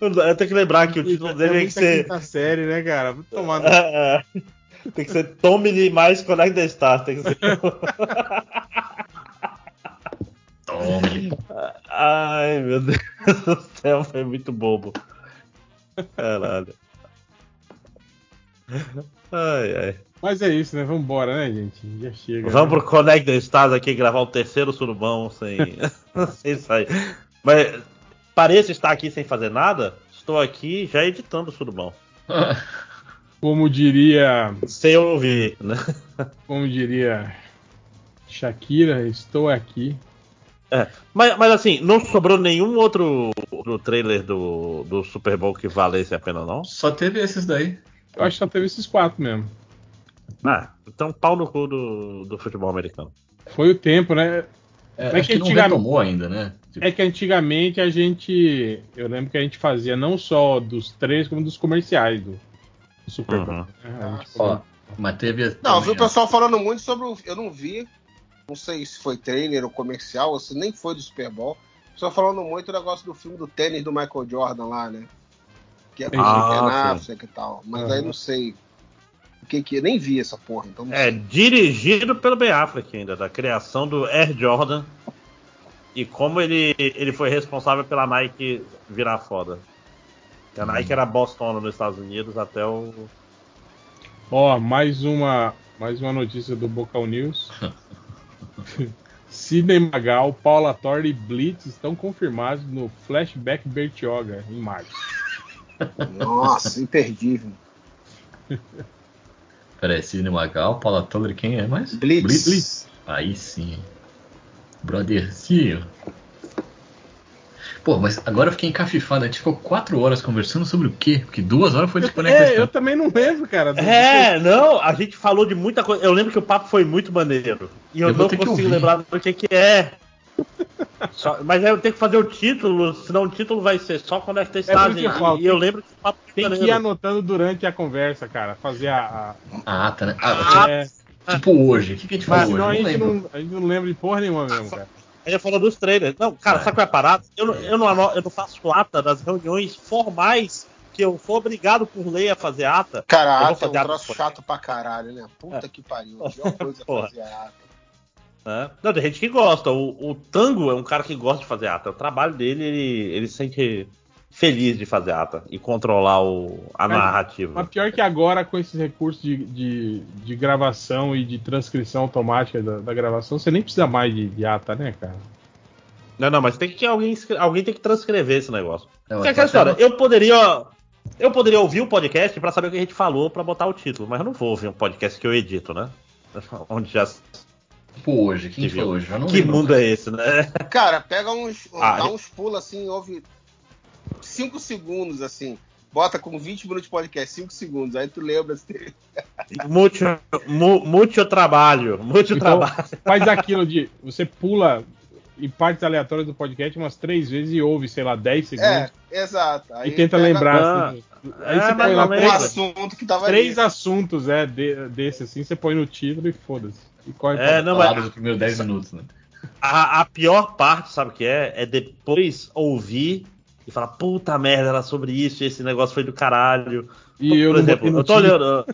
Eu tenho que lembrar que o título dele é tem que ser. série, né, cara? Vou tomar no... É, é. Tem que ser Tommy mais Connect the Stars. Tem que ser. Tommy. Ai, meu Deus do céu, foi muito bobo. Caralho. Ai, ai. Mas é isso, né? Vambora, né, gente? Já chega. Vamos né? pro Connect Stars aqui gravar o terceiro surubão sem, sem sair. Mas pareço estar aqui sem fazer nada. Estou aqui já editando o surubão. Como diria. Sem ouvir, né? Como diria Shakira, estou aqui. É, mas, mas assim, não sobrou nenhum outro, outro trailer do, do Super Bowl que valesse a pena, não? Só teve esses daí. Eu acho que só teve esses quatro mesmo. Ah, então pau no cu do, do futebol americano. Foi o tempo, né? É, É acho que que não retomou ainda, né? Tipo, É que antigamente a gente. Eu lembro que a gente fazia não só dos três, como dos comerciais do, do Super Bowl. Uhum. A gente ó, mas teve. Não, eu vi o pessoal falando muito sobre o. Eu não vi. Não sei se foi trailer ou comercial, ou se nem foi do Super Bowl. O pessoal falando muito do negócio do filme do tênis do Michael Jordan lá, né? Que é com Ah, o e tal. Mas Uhum. aí não sei. O que que. Nem vi essa porra, então É, sei. dirigido pelo Ben Affleck ainda, da criação do Air Jordan. E como ele, ele foi responsável pela Nike virar foda. Que A Nike era Boston nos Estados Unidos até o. Ó, mais uma, mais uma notícia do Bocal News. Sidney Magal, Paula Torre e Blitz estão confirmados no Flashback Bertioga em março. Nossa, imperdível. Peraí, Sidney Magal, Paula Toller, quem é mais? Blitz. Aí sim. Brotherzinho. Pô, mas agora eu fiquei encafifado. A gente ficou quatro horas conversando sobre o quê? Porque duas horas foi de É, eu também não lembro, cara. do- É, não, a gente falou de muita coisa. Eu lembro que o papo foi muito maneiro. E eu, Eu não consigo lembrar do que, que é. Só- mas aí eu tenho que fazer o título, senão o título vai ser só quando é que É E eu lembro que o papo Tem que ir anotando durante a conversa, cara. Fazer a. A ata, né? Ah, a- é, Tipo hoje. O que, que a gente mas falou senão a hoje? gente, Não lembro. não, a gente não lembra de porra nenhuma mesmo, cara. A gente falou dos trailers. Não, cara, sabe qual é a parada? Eu, não- eu, não, eu não faço ata das reuniões formais que eu sou obrigado por lei a fazer ata. Cara, eu a ata é um troço chato pra caralho, né? Puta que pariu. Pior coisa é fazer ata. né? Não, tem gente que gosta. O, o Tango é um cara que gosta de fazer ata. O trabalho dele, ele, ele se sente feliz de fazer ata e controlar o, a Mas- narrativa. Mas pior que agora, com esses recursos de, de, de gravação e de transcrição automática da, da gravação, você nem precisa mais de, de ata, né, cara? Não, não, mas tem que alguém, alguém tem que transcrever esse negócio. É, É, aquela história. Eu poderia, eu poderia ouvir o podcast pra saber o que a gente falou pra botar o título, mas eu não vou ouvir um podcast que eu edito, né? Onde já Tipo hoje, quem que foi viu. hoje? Eu não Que lembro. mundo é esse, né? Cara, pega uns. Ah, dá é- uns pulos assim, ouve 5 segundos assim. Bota com 20 minutos de podcast, 5 segundos. Aí tu lembra. Assim. Muito, mu, muito trabalho, muito Então, trabalho. faz aquilo de você pula em partes aleatórias do podcast umas três vezes e ouve, sei lá, 10 segundos. É, exato. Aí e tenta pega lembrar. Ah, assim, aí é, você põe lá um três, assunto que tava três ali. assuntos é, de- desse assim, você põe no título e foda-se. E corre É, não, mas dos primeiros 10 minutos, né? a, a pior parte, sabe o que é? É depois ouvir e falar, puta merda, era sobre isso, esse negócio foi do caralho. E eu Por não exemplo, eu tô olhando.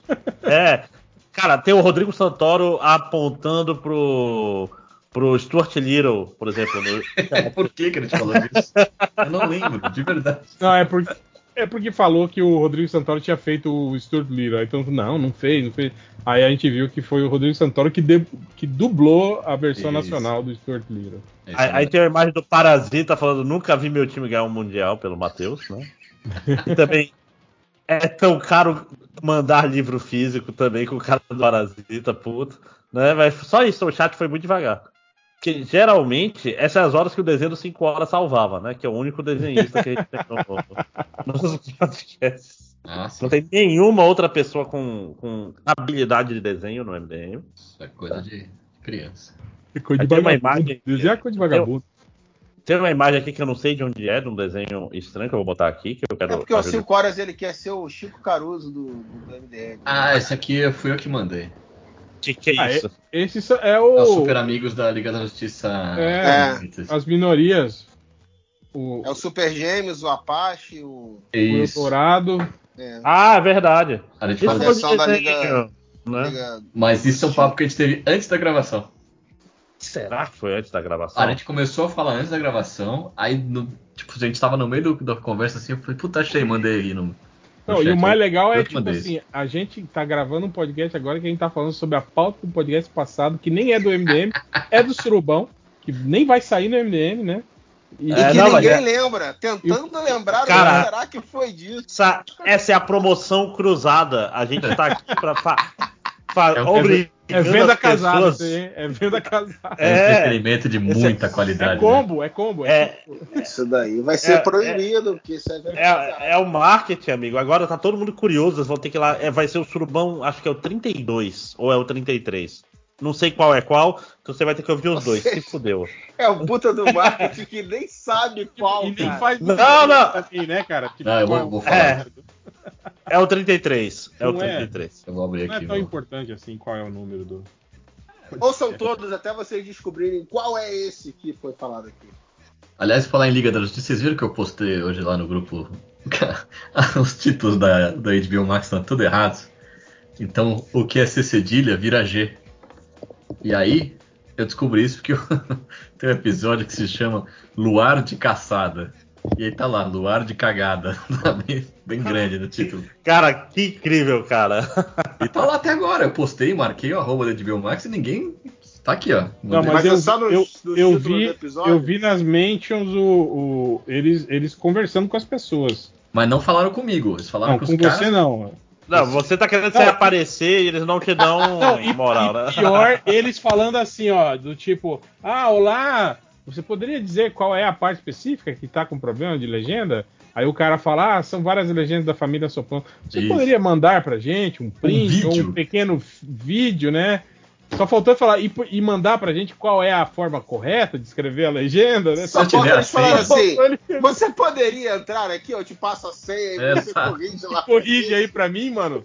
É. Cara, tem o Rodrigo Santoro apontando pro. pro Stuart Little, por exemplo. no- Por que, que ele te falou disso? Eu não lembro, de verdade. Não, é porque, é porque falou que o Rodrigo Santoro tinha feito o Stuart Little. Todo mundo, não, não fez, não fez. Aí a gente viu que foi o Rodrigo Santoro que, de- que dublou a versão Isso. nacional do Stuart Little. É Aí, aí tem a imagem do Parasita falando, nunca vi meu time ganhar um Mundial pelo Matheus, né? E também é tão caro mandar livro físico também com o cara do Parasita, puto. Né? Mas só isso, o chat foi muito devagar. Porque geralmente, essas são as horas que o desenho dos 5 horas salvava, né? Que é o único desenhista que a gente tem no, nos podcasts. Ah, sim. Não tem nenhuma outra pessoa com, com habilidade de desenho no MDM. Isso é coisa de criança. Coisa Aí de tem uma imagem- Desenhar coisa de vagabundo. Tem uma imagem aqui que eu não sei de onde é, de um desenho estranho que eu vou botar aqui, que eu quero. É porque o ajuda. 5 horas ele quer ser o Chico Caruso do, do MDM. Ah, esse aqui fui eu que mandei. Que que é Ah, isso? Esse é o. É o Super Amigos da Liga da Justiça. É. Infinitas. As minorias. O, É o Super Gêmeos, o Apache, o. o Isso. Eldorado. É, Ah, é verdade. A gente Isso fala disso. versão da Liga- né? Liga- Mas isso é um papo que a gente teve antes da gravação. Será que foi antes da gravação? A gente começou a falar antes da gravação, aí no, tipo, a gente tava no meio do- da conversa assim, eu falei, puta, achei, mandei aí no. Não, e o mais legal é, tipo mandei assim, a gente tá gravando um podcast agora que a gente tá falando sobre a pauta do podcast passado, que nem é do MDM, é do Surubão, que nem vai sair no MDM, né? E, E É, que não, ninguém é- lembra. Tentando lembrar Cara- será que foi disso. Essa, essa é a promoção cruzada. A gente tá aqui pra. fa, fa, É um é venda as casada, pessoas- é venda casada. É um É. entretenimento de muita É qualidade. né? combo, é combo. É, É, Isso daí vai ser É, proibido, porque isso é é, é o marketing, amigo. Agora tá todo mundo curioso. Eles vão ter que ir lá. É, vai ser o surubão, acho que é o 32 ou é o 33. Não sei qual é qual, então você vai ter que ouvir os dois. Se fudeu. É o puta do marketing que nem sabe qual, e nem cara. faz Não, não. Assim, né, cara? Tipo, Não, eu vou, vou falar. É. É o 33. É o Não é. 33. Eu vou abrir Não é aqui. tão vou- importante assim qual é o número do. Ouçam todos até vocês descobrirem qual é esse que foi falado aqui. Aliás, falar em Liga da Justiça, vocês viram que eu postei hoje lá no grupo os títulos da, da HBO Max estão tudo errados. Então, o que é C cedilha vira G. E aí, eu descobri isso porque eu- tem um episódio que se chama Luar de Caçada. E aí tá lá, Luar de Cagada. Tá bem, bem grande no título. Cara, que incrível, cara. E tá lá até agora. Eu postei, marquei o arroba da HBO Max e ninguém. Tá aqui, ó. Não, mas, Mas eu, só nos- eu, nos eu vi, eu vi nas mentions o, o- eles, eles conversando com as pessoas. Mas não falaram comigo. Eles falaram Não, com com os caras. você não. Não, você tá querendo Não. se aparecer e eles não te dão Não, e, moral, e né? pior, eles falando assim, ó, do tipo, ah, olá, você poderia dizer qual é a parte específica que tá com problema de legenda? Aí o cara fala, ah, são várias legendas da família Soprano. Você Isso. poderia mandar pra gente um print ou vídeo. um pequeno vídeo, né? Só faltou falar e, e mandar pra gente qual é a forma correta de escrever a legenda, né? Só falta tiver a senha. assim, você poderia entrar aqui, eu te passo a senha e você Exato. corrige lá. Corrige aí pra mim, mano.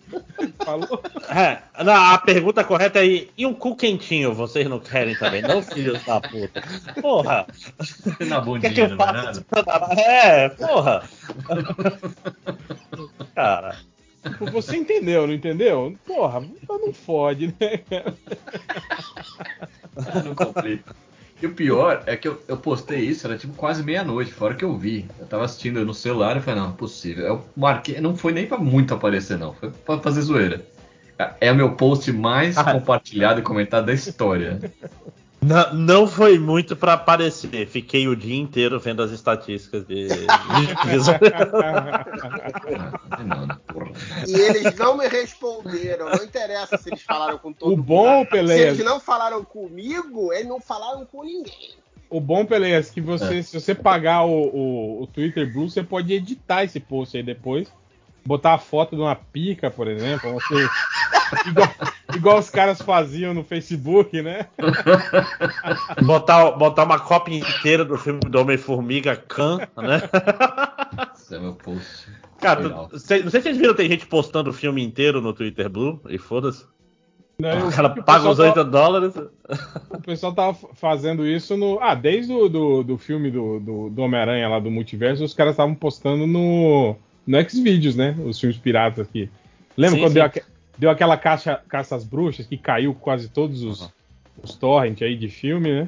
Falou? É, não, a pergunta correta é: e um cu quentinho vocês não querem também? Não, filhos da puta. Porra. Na O que é que bundinha, eu não é faço? É, porra. Cara. Tipo, você entendeu, não entendeu? Porra, não fode, né, cara? Não complica. E o pior é que eu, eu postei isso, era tipo quase meia-noite, fora que eu vi. Eu tava assistindo no celular e falei, não, é possível. Eu marquei, não foi nem pra muito aparecer, não. Foi pra fazer zoeira. É o meu post mais Ah. compartilhado e comentado da história. Não, não foi muito pra aparecer. Fiquei o dia inteiro vendo as estatísticas de. de E eles não me responderam. Não interessa se eles falaram com todo O mundo. bom, Se Pelé, eles não falaram comigo, eles não falaram com ninguém. o bom, Pelé, é que você, É. se você pagar o, o, o Twitter Blue, você pode editar esse post aí depois. Botar a foto de uma pica, por exemplo. Você, igual, igual os caras faziam no Facebook, né? botar, botar uma cópia inteira do filme do Homem-Formiga Khan, né? Esse é meu post. Cara, tu- cê- não sei se vocês viram, tem gente postando o filme inteiro no Twitter Blue, e foda-se. Não, O cara paga os tava- 80 dólares. O pessoal tava fazendo isso no. Ah, desde o do, do filme do, do, do Homem-Aranha lá do multiverso, os caras estavam postando no, no Xvideos, né? Os filmes piratas aqui. Lembra Sim, quando sim. deu, aque- deu aquela caixa, caça às bruxas que caiu quase todos os, os torrents aí de filme, né?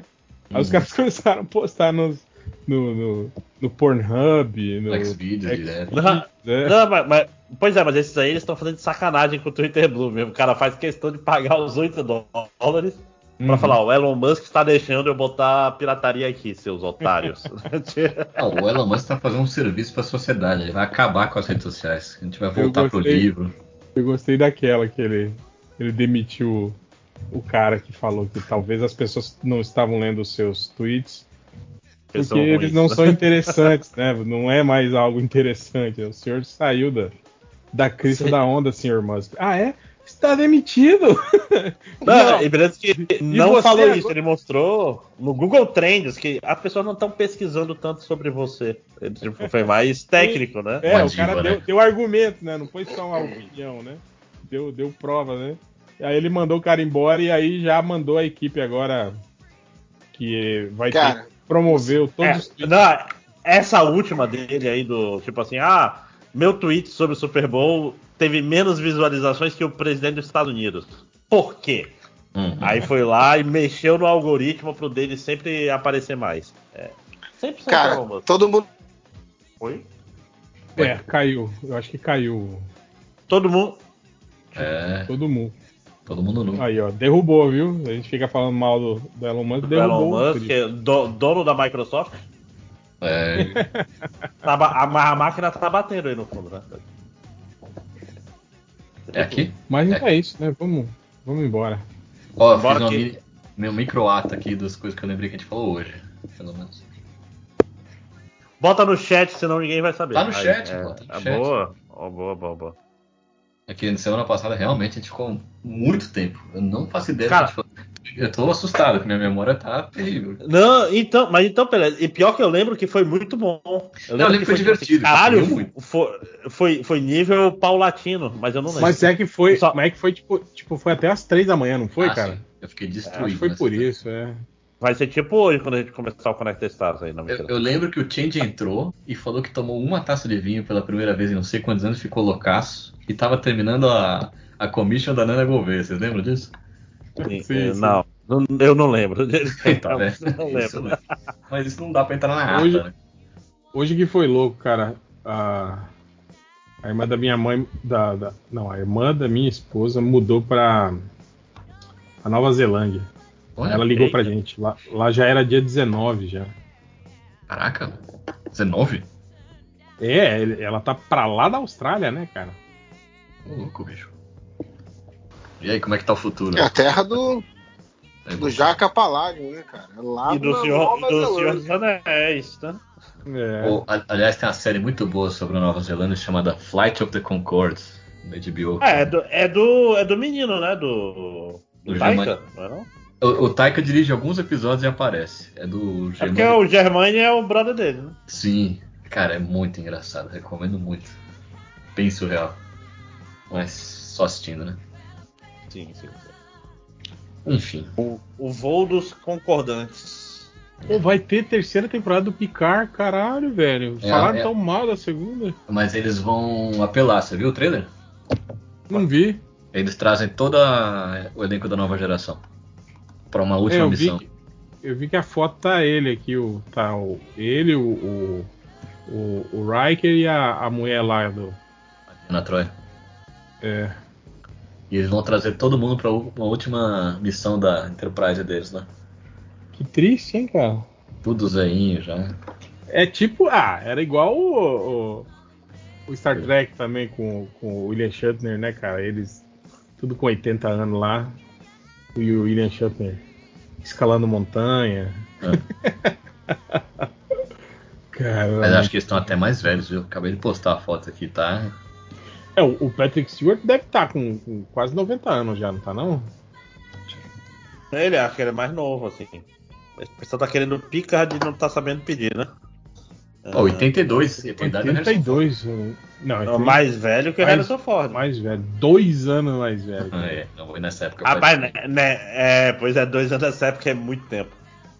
Aí os Uhum. caras começaram a postar nos, no, no, no Pornhub, no. Xvideos direto. Não, né? não, mas, mas- pois é, mas esses aí eles estão fazendo sacanagem com o Twitter Blue mesmo. O cara faz questão de pagar os 8 dólares pra Uhum. falar: o Elon Musk está deixando eu botar pirataria aqui, seus otários. Não, o Elon Musk tá fazendo um serviço pra sociedade. Ele vai acabar com as redes sociais. A gente vai voltar pro gostei. livro. Eu gostei daquela que ele, ele demitiu o cara que falou que talvez as pessoas não estavam lendo os seus tweets porque eles ruins. não são interessantes, né? Não é mais algo interessante. O senhor saiu da, da crista Sim. da onda, senhor Musk. Ah, é? Está demitido! Não, e beleza que não falou agora- isso, ele mostrou no Google Trends que as pessoas não estão pesquisando tanto sobre você. Ele tipo, foi mais técnico, né? É, Uma o cara diva, deu, né? deu argumento, né? Não foi só uma opinião, né? Deu, deu prova, né? E aí ele mandou o cara embora e aí já mandou a equipe agora que vai ter Cara, que promover o- todos É, os não, essa última dele aí do tipo assim, ah, meu tweet sobre o Super Bowl teve menos visualizações que o presidente dos Estados Unidos. Por quê? Uhum. Aí foi lá e mexeu no algoritmo pro dele sempre aparecer mais. É. Sempre Cara, todo mundo. Oi? É, caiu. Eu acho que caiu Todo mundo. É, todo mundo. todo mundo nu. Aí, ó, derrubou, viu? A gente fica falando mal do, do Elon Musk, do derrubou. Elon o Musk, é do- dono da Microsoft. É, Tá a, ma- a máquina tá batendo aí no fundo, né? É aqui? Mas é isso, né? Vamos, vamos embora. Ó, fiz Bora uma que- mini- meu microato aqui das coisas que eu lembrei que a gente falou hoje. Pelo menos. Bota no chat, senão ninguém vai saber. Tá no Aí, chat, é, pô, tá no é chat. boa. Ó, boa, boa, boa. É que na semana passada realmente a gente ficou muito tempo. Eu não faço ideia Cara- Eu tô assustado, porque minha memória tá terrível. Não, então, mas então, beleza. E pior que eu lembro que foi muito bom. Eu Não, eu lembro que foi divertido, caralho, foi muito. foi, foi, foi nível paulatino, mas eu não lembro. Mas é que foi, Só- mas é que foi tipo, tipo, foi até as três da manhã, não foi, Ah, cara? sim. Eu fiquei Acho destruído. que foi por isso, é. Vai ser tipo hoje, quando a gente começar o Connect Stars aí, não Eu, mentira. eu lembro que o Change entrou e falou que tomou uma taça de vinho pela primeira vez em não sei quantos anos, ficou loucaço e tava terminando a, a commission da Nana Gouveia. Vocês lembram disso? Sim, sim, é, sim. Não, eu não lembro. Tá, né? não Isso, lembro. né? Mas isso não dá pra entrar na ata, Hoje- né? Hoje que foi louco, cara. A, a irmã da minha mãe. Da, da- não, a irmã da minha esposa mudou pra a Nova Zelândia. Olha, Ela ligou eita. pra gente. Lá, lá já era dia 19 já. Caraca, 19? É, ela tá pra lá da Austrália, né, cara? Ô, louco, bicho. E aí, como é que tá o futuro? É a terra do, É do Jaca Paládio, né, cara? É Lá E do na Senhor, Nova e do Senhor dos Anéis, tá? É. Pô, aliás, tem uma série muito boa sobre a Nova Zelândia chamada Flight of the Conchords, da HBO. É, é do, é do, é do menino, né? Do. Do Do Taika, Germani- não é não? O, o Taika dirige alguns episódios e aparece. É do É porque Germani- o Germani é o brother dele, né? Sim, cara, é muito engraçado. Recomendo muito. Bem surreal. Mas só assistindo, né? Sim, sim. sim. Enfim. O, o voo dos concordantes. Pô, vai ter terceira temporada do Picard, caralho, velho. É, Falaram é. tão mal da segunda. Mas eles vão apelar, você viu o trailer? Não vi. Eles trazem todo o elenco da nova geração. Pra uma É, última eu vi, missão. que, eu vi que a foto tá ele aqui, o, tá o, ele, o, o, o, o Riker e a, a mulher lá do. Na Troia. É. E eles vão trazer todo mundo pra uma última missão da Enterprise deles, né? Que triste, hein, cara? Tudo zeinho já. É tipo, ah, era igual o, o, o Star Trek também com, com o William Shatner, né, cara? Eles, tudo com 80 anos lá. E o William Shatner escalando montanha. Caramba. Mas acho que eles estão até mais velhos, viu? Acabei de postar a foto aqui, tá? É, o Patrick Stewart deve estar com, com quase 90 anos já, não tá não? Ele acha que ele é mais novo, assim. O pessoal tá querendo o Picard e não tá sabendo pedir, né? Ó, 82, e a idade do Harrison 82. Não, Não, então- mais velho que o Harrison Ford. Mais velho. Dois anos mais velho. Ah, é, não foi nessa época. Ah, mas, né, né, é, pois é, dois anos nessa época é muito tempo.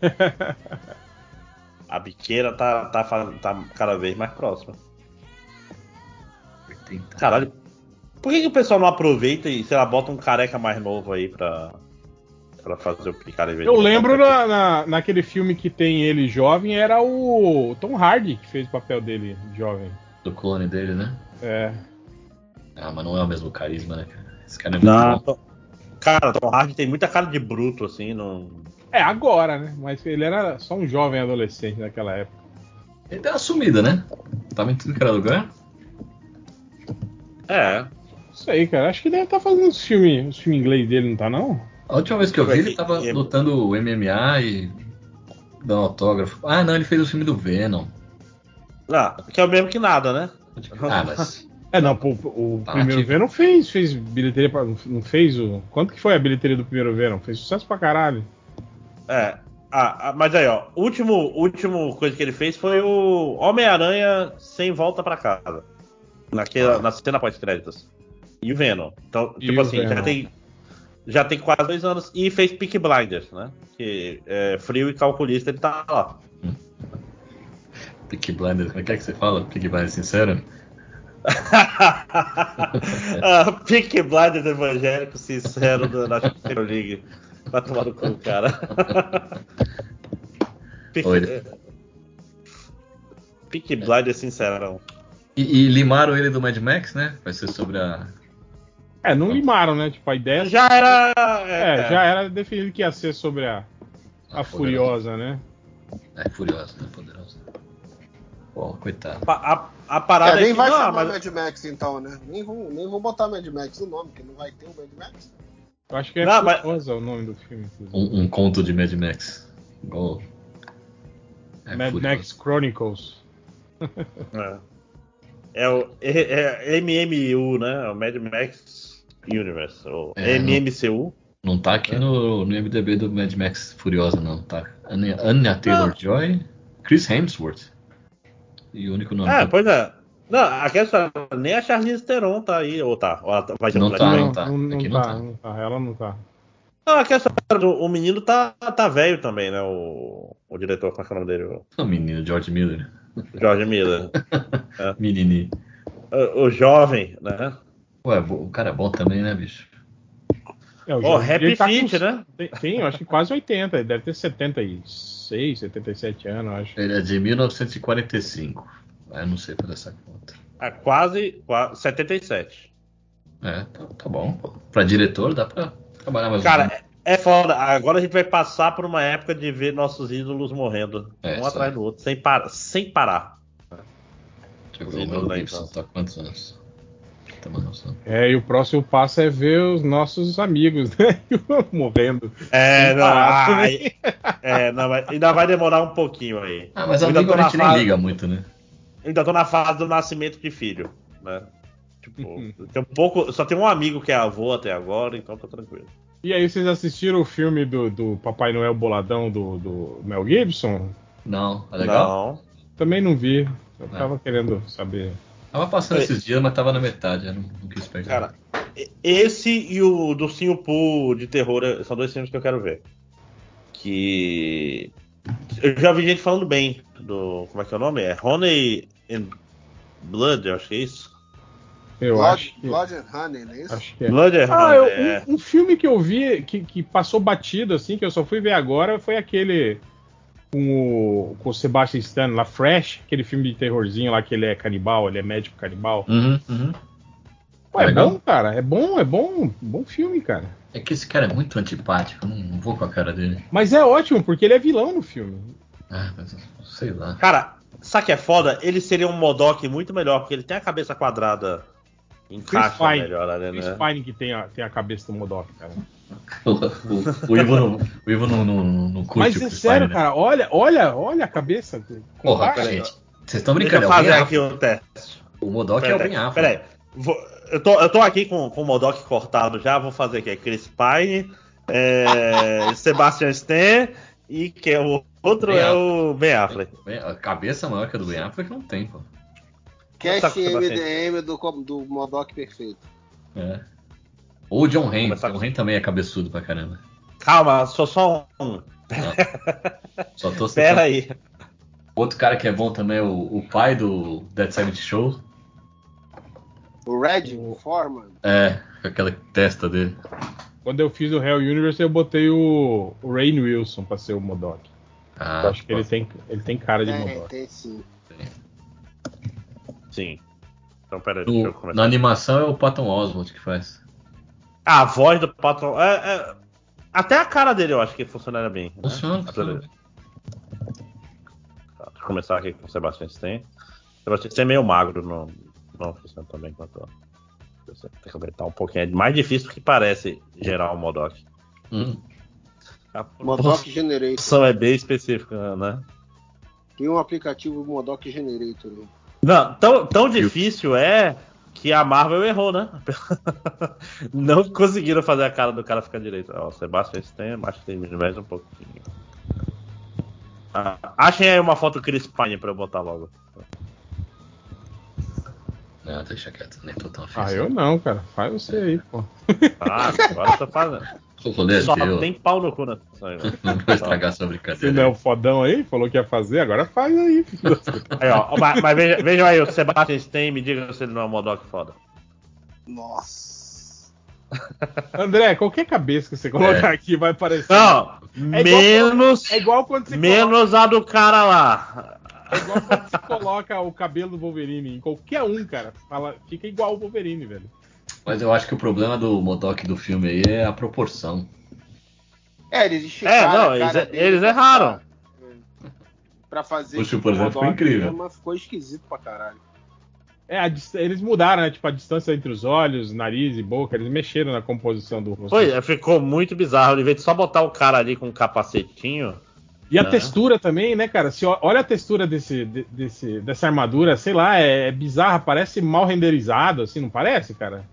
A biqueira tá, tá, tá cada vez mais próxima. Caralho. Por que, que o pessoal não aproveita e, sei lá, bota um careca mais novo aí pra, pra fazer o vez Eu lembro na, na- naquele filme que tem ele jovem, era o Tom Hardy que fez o papel dele jovem. Do clone dele, né? É. Ah, mas não é o mesmo carisma, né, cara? Esse cara é muito Não, bom. Cara, Tom Hardy tem muita cara de bruto, assim, não. É, agora, né? Mas ele era só um jovem adolescente naquela época. Ele deu uma sumida, né? Tava em tudo que era lugar. É. Isso aí, cara. Acho que deve estar fazendo os filmes os filme inglês dele, não tá não? A última vez que eu vi, ele E- tava e- lutando o MMA e dando autógrafo. Ah, não, ele fez o filme do Venom. Ah, que é o mesmo que nada, né? Ah, mas. É, não, pô, o Tá primeiro ativo. Venom fez, fez bilheteria pra, não fez o. Quanto que foi a bilheteria do primeiro Venom? Fez sucesso pra caralho. É. Ah, ah, mas aí, ó, último, último coisa que ele fez foi o Homem-Aranha sem volta pra casa. Naquela, na cena pós-créditos. E o Venom. Então, E tipo assim, já Venom. tem, já tem quase dois anos. E fez Peak Blinders, né? Que é frio e calculista, ele tá lá. Peaky Blinders, como é que é que você fala? Peaky Blinders sincero? ah, Peak Blinders evangélico sincero do, da Champions League. Vai tomar no cu, cara. Peak, Oi. Peak Blinders sincerão. E, e limaram ele do Mad Max, né? Vai ser sobre a. É, não limaram, né? Tipo, a ideia. Já era. É, já era definido que ia ser sobre a, a Furiosa, né? É, Furiosa, né? Poderosa. Pô, coitado. A, a, a parada É, nem é que, vai não, chamar mas- Mad Max então, né? Nem vou, nem vou botar Mad Max no nome, porque não vai ter o Mad Max. Eu acho que é Não, mas- Furiosa o nome do filme. inclusive. Um, um conto de Mad Max. Igual. É, Mad Furiosa. Max Chronicles. É. É o é, é MMU, né? O Mad Max Universe. Ou É, MMCU. Não tá aqui no, no MDB do Mad Max Furiosa, não. Tá Anya, Anya Taylor-Joy, Chris Hemsworth. E o único nome. É, que- pois é. Não, aquela história, nem a Charlize Theron tá aí, ou tá? Ou ela tá- vai ser Não tá, não Panther? tá. Não, não Aqui tá, não não tá. tá. Ela não tá. Não, aquela história do o menino tá, tá velho também, né? O, o diretor, qual é é o nome dele? O menino, George Miller. George Miller. Menininho. o, o jovem, né? Ué, o cara é bom também, né, bicho? É, o Ó, Jorge, Happy tá Feet, com- né? Tem, tem, eu acho que quase 80. Ele deve ter 76, 77 anos, eu acho. Ele é de 1945. Ah, Eu não sei fazer essa conta. É quase, quase 77. É, tá, tá bom. Pra diretor dá pra trabalhar mais um Cara, pouco. É, é foda. Agora a gente vai passar por uma época de ver nossos ídolos morrendo. É, um atrás do outro, sem, par sem parar. O Mel Gibson. infância. Tá quantos anos? Tem uma noção. É, e o próximo passo é ver os nossos amigos, né? Morrendo. É, não, parar ah, também. é, não, mas ainda vai demorar um pouquinho aí. Ah, mas amigo tô a na gente nem fase- liga muito, né? Ainda tô na fase do nascimento de filho, né? Tipo, tem um pouco, só tem um amigo que é avô até agora, então tá tranquilo. E aí, vocês assistiram o filme do, do Papai Noel Boladão do, do Mel Gibson? Não, é legal? Não. Também não vi. Eu É. tava querendo saber. Tava passando Oi. esses dias, mas tava na metade. Eu não, não quis pegar. Cara, esse e o do Poo de terror eh, são dois filmes que eu quero ver. Que. Eu já vi gente falando bem do. Como é que é o nome? É Honey and Blood, eu acho que é isso. Eu Blood, acho que. Blood and Honey, não é isso? Acho que é. Blood and Ah, Honey, eu- é. um, um filme que eu vi que, que passou batido, assim, que eu só fui ver agora, foi aquele com o, com o Sebastian Stan lá, Fresh, aquele filme de terrorzinho lá que ele é canibal, ele é médico canibal. Uhum, uhum. Pô, é Legal. bom, cara, é bom, é bom, bom filme, cara. É que esse cara é muito antipático, eu não, não vou com a cara dele. Mas é ótimo, porque ele é vilão no filme. Ah, mas sei lá. Cara, sabe o que é foda? Ele seria um Modok muito melhor, porque ele tem a cabeça quadrada. Chris Encaixa Pine, melhor ali, Chris né? Pine que tem a, tem a cabeça do Modok, cara. O, o, o Ivo não, o Ivo não, não, não curte Mas o é Chris sério, Pine, né? cara, olha, olha, olha a cabeça. Porra, peraí. Vocês estão Deixa brincando, eu é o fazer Ben aqui o teste. O Modok é o Ben Affleck. Peraí, vou- eu, tô, eu tô aqui com, com o Modok cortado já, vou fazer aqui. Chris Pine, é, Sebastian Stan e que é o outro Ben é o Ben Affleck. Ben- A cabeça maior que a do Ben Affleck não tem, pô. Cast o. MDM do, do Modok perfeito. É. Ou o John Hain. John Hain também é cabeçudo pra caramba. Calma, sou só um. Só tô Pera aí. Outro cara que é bom também é o, o pai do Dead Silent Show. O Red Foreman. É, com aquela testa dele. Quando eu fiz o Hell Universe, eu botei o, o Rain Wilson pra ser o Modok. Ah, eu acho que ele tem, ele tem cara de Tem, Modok. tem sim. Sim. Então pera aí, deixa eu No- começar. na animação é o Patton Oswalt que faz. Ah, a voz do patrão. é- é- até a cara dele eu acho que funcionaria bem. né? Funciona, Apesar funciona. Tá, deixa eu começar aqui com o Sebastian Stan. Sebastian Stan é meio magro, não, não funciona também quanto. Tem que aumentar um pouquinho. É mais difícil do que parece gerar um Modok. Hum. A Modok Generator. função é bem específica, né? Tem um aplicativo Modok Generator. Né? Não, tão, tão difícil é que a Marvel errou, né? Não conseguiram fazer a cara do cara ficar direito. Ó, o Sebastian Stan, acho que tem mais um pouquinho. Ah, achem aí uma foto do Chris Pine pra eu botar logo. Não, deixa quieto, nem tô tão afim. Ah, eu não, cara. Faz você aí, pô. Ah, agora eu tô fazendo. O rolê Só tem pau no cu né? Não vou estragar sua Você brincadeira. não é o fodão aí? Falou que ia fazer, agora faz aí. Aí, ó, mas, mas veja, vejam aí, o Sebastian Stan, me diga se ele não é um Modok foda. Nossa. André, qualquer cabeça que você colocar É. aqui vai parecer. Não, É igual- menos, É igual quando você menos a do cara lá. coloca, é igual quando você coloca o cabelo do Wolverine em qualquer um, cara. Fala, fica igual o Wolverine, velho. Mas eu acho que o problema do Modok do filme aí é a proporção. É, eles É, não, eles, dele eles erraram. Pra fazer. O tipo, por exemplo, ficou incrível. Mas ficou esquisito pra caralho. É, a eles mudaram, né? Tipo, a distância entre os olhos, nariz e boca. Eles mexeram na composição do rosto. Foi, ficou muito bizarro. Em vez de só botar o cara ali com um capacetinho. E a né? textura também, né, cara? Se olha a textura desse, de- desse, dessa armadura, sei lá, é, é bizarra, parece mal renderizado, assim, não parece, cara?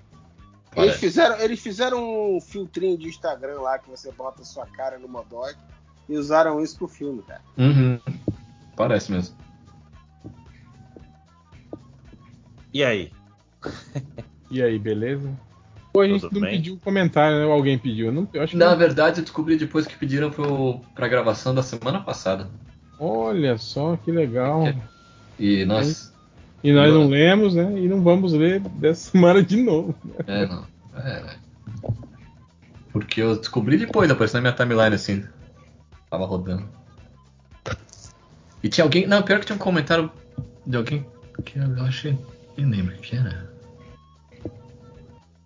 Eles Parece. fizeram, eles fizeram um filtrinho de Instagram lá que você bota a sua cara no Modok e usaram isso pro filme, cara. Uhum. Parece mesmo. E aí? E aí, beleza? Pô, a gente Tudo não bem? pediu comentário, né? Ou alguém pediu? Não, eu acho que Na não. verdade, eu descobri depois que pediram pro, pra gravação da semana passada. Olha só que legal. E nós. E nós não lemos, né? E não vamos ler dessa semana de novo. É, não. É. Porque eu descobri depois, apareceu na minha timeline assim. Tava rodando. E tinha alguém. Não, pior que tinha um comentário de alguém que eu achei. Nem lembro o que era.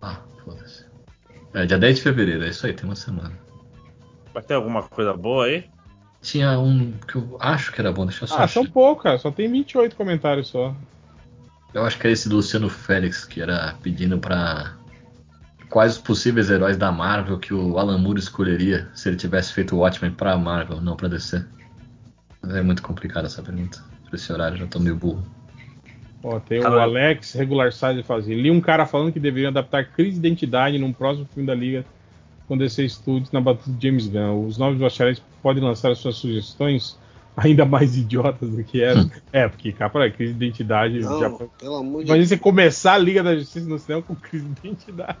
Ah, foda-se. É, dia 10 de fevereiro, é isso aí, tem uma semana. Vai ter alguma coisa boa aí? Tinha um que eu acho que era bom, deixa eu só Ah, achar. são poucos, cara. Só tem 28 comentários só. Eu acho que era esse do Luciano Félix, que era pedindo pra. Quais os possíveis heróis da Marvel que o Alan Moore escolheria se ele tivesse feito o Watchmen pra Marvel, não pra DC? Mas é muito complicada essa pergunta. Por esse horário já tô meio burro. Ó, tem o Cara, Alex Regular Size fazia. Li um cara falando que deveriam adaptar Crise de Identidade num próximo filme da Liga com DC Studios na batuta de James Gunn. Os novos bacharéis podem lançar as suas sugestões ainda mais idiotas do que eram. é, porque capa Crise de Identidade Não, já. pelo amor de Imagina você começar a Liga da Justiça no cinema com Crise de Identidade.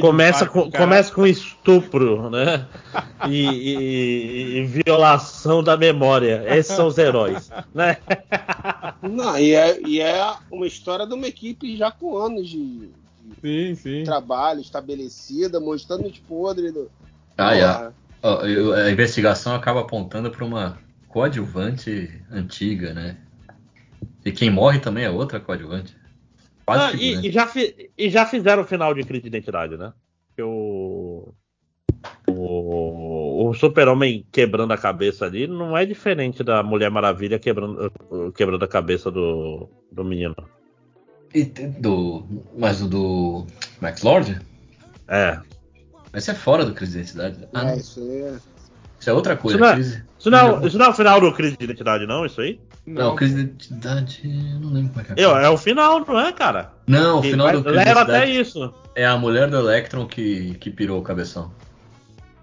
Começa com, cara. começa com estupro, né? E, e- e violação da memória. Esses são os heróis, né? Não, e é, e é uma história de uma equipe já com anos de, Sim, sim. trabalho estabelecida, mostrando os podres do. Ah, é. Ó, eu- A investigação acaba apontando para uma coadjuvante antiga, né? E quem morre também é outra coadjuvante. Quase Ah, e, e já fi- e já fizeram o final de crise de identidade, né? Que o. O, o Super-Homem quebrando a cabeça ali não é diferente da Mulher Maravilha quebrando, quebrando a cabeça do, do menino. E do, mas o do Max Lord? É. Esse é fora do crise de identidade. Ah, É, não. isso aí é. Isso é outra coisa. Isso não é, crise... isso, não, isso não é o final do crise de identidade, não? Isso aí? Não, crise de identidade. eu Não lembro como é que é. Eu, é o final, não é, cara? Não, o final vai- do crise de Leva até isso. é a mulher do Electron que, que pirou o cabeção.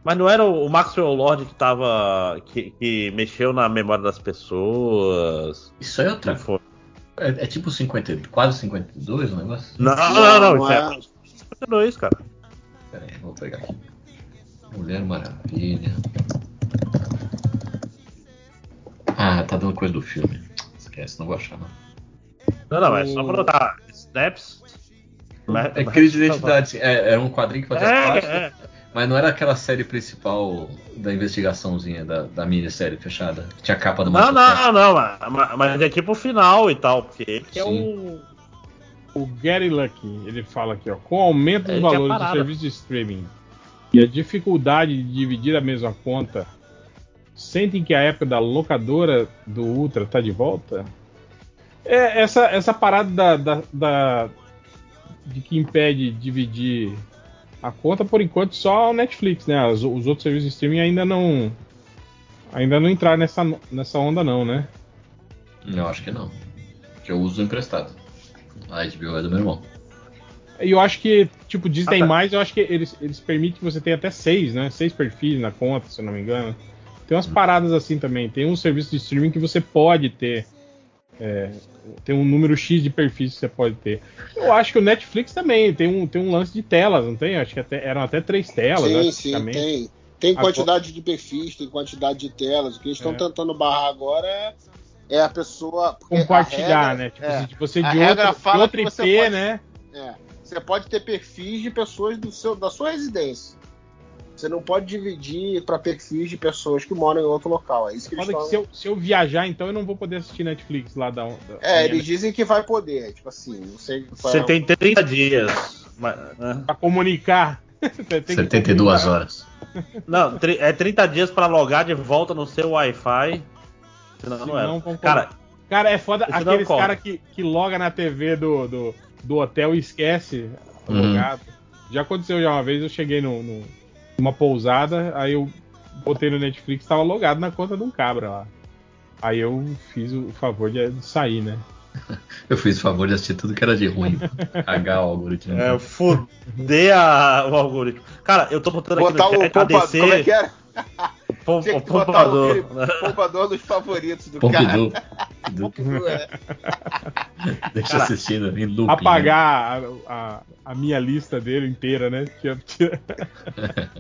Mas não era o Maxwell Lord que tava. que, que mexeu na memória das pessoas. Isso aí é outra Não foi. É, é tipo 50, quase 52 o negócio? Não, não, não, Não, isso é. é 52, cara. Pera aí, vou pegar aqui. Mulher Maravilha. Ah, tá dando coisa do filme. Esquece, não vou achar não. Não, não, é só pra botar Snaps. É crise de identidade. É, era um quadrinho que fazia É, parte. é. Mas não era aquela série principal da investigaçãozinha, da, da minissérie fechada. Que tinha a capa do Não, não, não, mas, mas é tipo o final e tal, porque ele que é o. O Gary Lucky, ele fala aqui, ó, com o aumento dos valores do serviço de streaming e a dificuldade de dividir a mesma conta, sentem que a época da locadora do Ultra tá de volta? É, essa, essa parada da, da- da- de que impede dividir a conta, por enquanto, só o Netflix, né? Os, os outros serviços de streaming ainda não ainda não entraram nessa, nessa onda não, né? Não, acho que não. Que eu uso emprestado. A HBO é do meu irmão. E eu acho que, tipo, Disney Ah, tá. mais, eu acho que eles, eles permitem que você tenha até seis, né? Seis perfis na conta, se eu não me engano. Tem umas paradas assim também. Tem um serviço de streaming que você pode ter. é, tem um número X de perfis que você pode ter. Eu acho que o Netflix também tem um, tem um lance de telas, não tem? Acho que até- eram até três telas. Sim, né, sim, tem. Tem quantidade de perfis, tem quantidade de telas. O que eles estão É. tentando barrar agora é, é a pessoa. Compartilhar, a regra- né? Tipo, é, assim, você de outro, de você IP, pode- né? É, você pode ter perfis de pessoas do seu, da sua residência. Você não pode dividir para perfis de pessoas que moram em outro local. É isso que eles estão. se eu, se eu viajar, então eu não vou poder assistir Netflix lá da. da É, eles dizem que vai poder. Tipo assim, não sei Você é o- tem 30 dias. né? Pra comunicar. Tem que 72 comunicar. horas. Não, é 30 dias pra logar de volta no seu Wi-Fi. Senão não Senão era. vão Cara, Cara, é foda não aqueles caras que, que loga na TV do, do, do hotel e esquece logado. Já aconteceu já uma vez, eu cheguei no, no- numa pousada, aí eu botei no Netflix, tava logado na conta de um cabra lá. Aí eu fiz o favor de, sair, né? Eu fiz o favor de assistir tudo que era de ruim. Cagar o algoritmo. é, fuder a- o algoritmo. Cara, eu tô botando aqui Botar no o chat pompa, ADC. como é que era? Pom- Tinha botar aquele pompador dos favoritos do Pompidou. cara. Pompidou. É. Deixa assistindo em looping. né? Apagar a, a, a minha lista dele inteira, né? Tinha- tinha-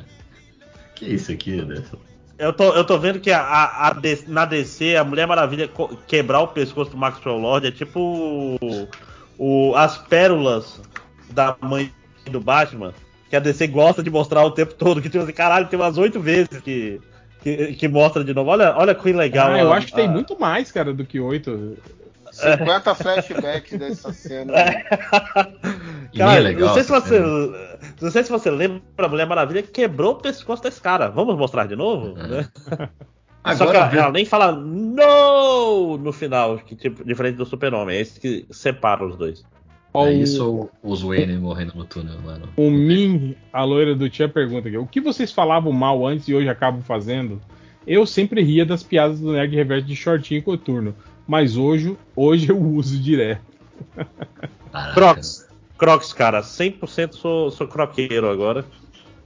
Que isso aqui, Anderson? Eu tô, eu tô vendo que a, a- na DC, a Mulher Maravilha quebrar o pescoço do Maxwell Lord é tipo o, o- as pérolas da mãe do Batman, que a DC gosta de mostrar o tempo todo, que tipo assim, caralho, tem umas oito vezes que, que, que mostra de novo. Olha, olha que legal. Ah, eu a- acho que tem a- muito mais, cara, do que oito. 50 flashbacks dessa cena. É Cara, legal não sei se você. Não sei se você lembra, a Mulher Maravilha quebrou o pescoço desse cara. Vamos mostrar de novo? Né? Só que Agora, ela, ela nem fala no no final, que tipo, diferente do Super-Homem. É esse que separa os dois. Ó, É isso ou os Wayne morrendo no túnel, mano. O Min, a loira do Tia, pergunta aqui: O que vocês falavam mal antes e hoje acabam fazendo? Eu sempre ria das piadas do Nerd Reverso de shortinho e coturno, mas hoje, hoje eu uso direto. Crocs. Crocs, cara. 100% sou, sou croqueiro agora.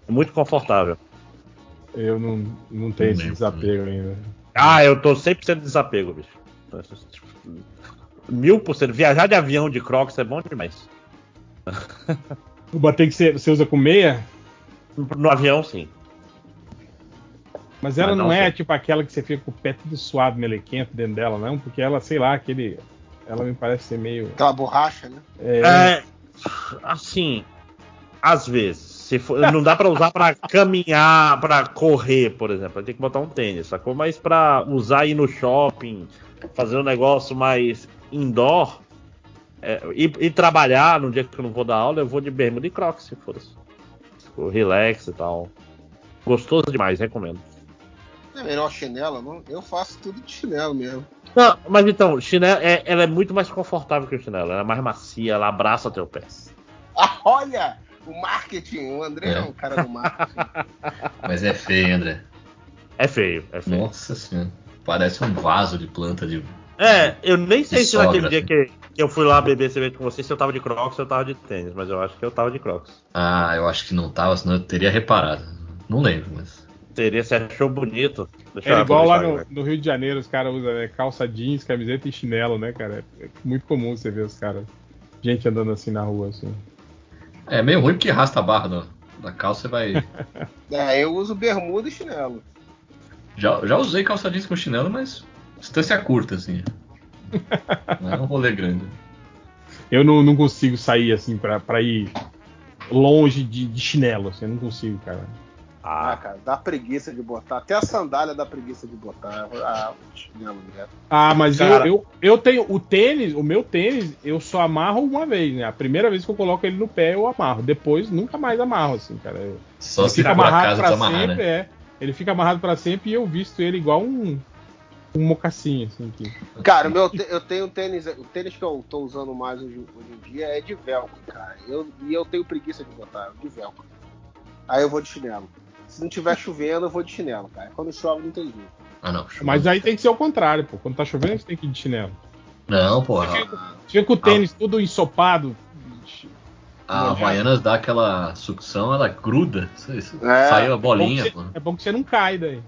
Muito confortável. Eu não, não tenho esse Não, desapego ainda. Ah, eu tô 100% de desapego, bicho. Mil por cento. Viajar de avião de Crocs é bom demais. O bater que você, você usa com meia, No avião, sim. mas ela Mas não, não é sei. tipo aquela que você fica com o pé tudo suado, melequento dentro dela, não, porque ela, sei lá, aquele. ela me parece ser meio. Aquela borracha, né? É, É, assim, às vezes. Se for- não dá pra usar pra caminhar, pra correr, por exemplo. Tem que botar um tênis, sacou? Mas pra usar ir no shopping, fazer um negócio mais indoor, é, e, e trabalhar no dia que eu não vou dar aula, eu vou de bermuda e crocs, se for. Tipo, Relax e tal. Gostoso demais, recomendo. É melhor chinelo, não? Eu faço tudo de chinelo mesmo. Não, mas então, chinelo, é, ela é muito mais confortável que o chinelo. Ela é mais macia, ela abraça teu pé. Ah, olha! O marketing, o André é, É. um cara do marketing. Mas é feio, André. É feio, é feio. Nossa senhora. Parece um vaso de planta de. É, eu nem sei se naquele dia que, que eu fui lá beber cerveja com você, se eu tava de crocs ou eu tava de tênis, mas eu acho que eu tava de crocs. Ah, eu acho que não tava, senão eu teria reparado. Não lembro, mas. Teria, você achou bonito. Deixa É igual lá no, no Rio de Janeiro, os caras usam né, calça jeans, camiseta e chinelo, né, cara? É, é muito comum você ver os caras. Gente andando assim na rua, assim. É meio ruim porque arrasta a barra da, da calça e vai. É, eu uso bermuda e chinelo. já, já usei calça jeans com chinelo, mas distância curta, assim. Não é um rolê grande. Eu não, não consigo sair assim pra, pra ir longe de, de chinelo, assim, eu não consigo, cara. Ah, cara, dá preguiça de botar. Até a sandália dá preguiça de botar. Ah, o chinelo mesmo. Ah, mas Cara. eu, eu, eu tenho o tênis, o meu tênis, eu só amarro uma vez, né? A primeira vez que eu coloco ele no pé, eu amarro. Depois, nunca mais amarro, assim, cara. Eu- Só ele se fica amarrado pra desamarrar, sempre, né? é. Ele fica amarrado pra sempre e eu visto ele igual um, um mocassim, assim. Que... Cara, meu, eu tenho um tênis. O tênis que eu tô usando mais hoje, hoje em dia é de velcro, cara. Eu, e eu tenho preguiça de botar de velcro. Aí eu vou de chinelo. Se não tiver chovendo, eu vou de chinelo, cara. Quando chove, não tem jeito. Ah, não. Mas aí tem que ser o contrário, pô. Quando tá chovendo, você tem que ir de chinelo. Não, porra. Fica com o tênis tudo ensopado. A Havaianas dá aquela sucção, ela gruda. Isso, isso. É. Saiu a bolinha, é bom, que você, é bom que você não cai daí.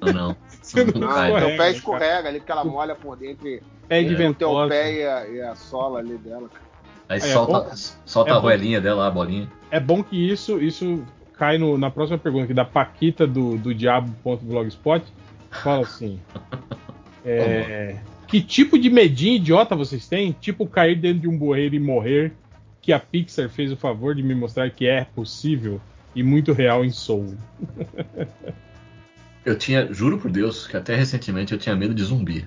Não, não. Você não Ah, então escorrega, pé escorrega ali, porque ela molha por dentro. Pé de entre o teu ventosa. pé e a, e a sola ali dela, cara. Aí É, solta, bom- solta é a roelinha dela, a bolinha. É bom que isso, isso cai no- na próxima pergunta aqui da Paquita do, do Diabo.blogspot. Fala assim. é, que tipo de medinho idiota vocês têm? Tipo cair dentro de um bueiro e morrer? Que a Pixar fez o favor de me mostrar que é possível e muito real em Soul. Eu tinha, juro por Deus, que até recentemente eu tinha medo de zumbi.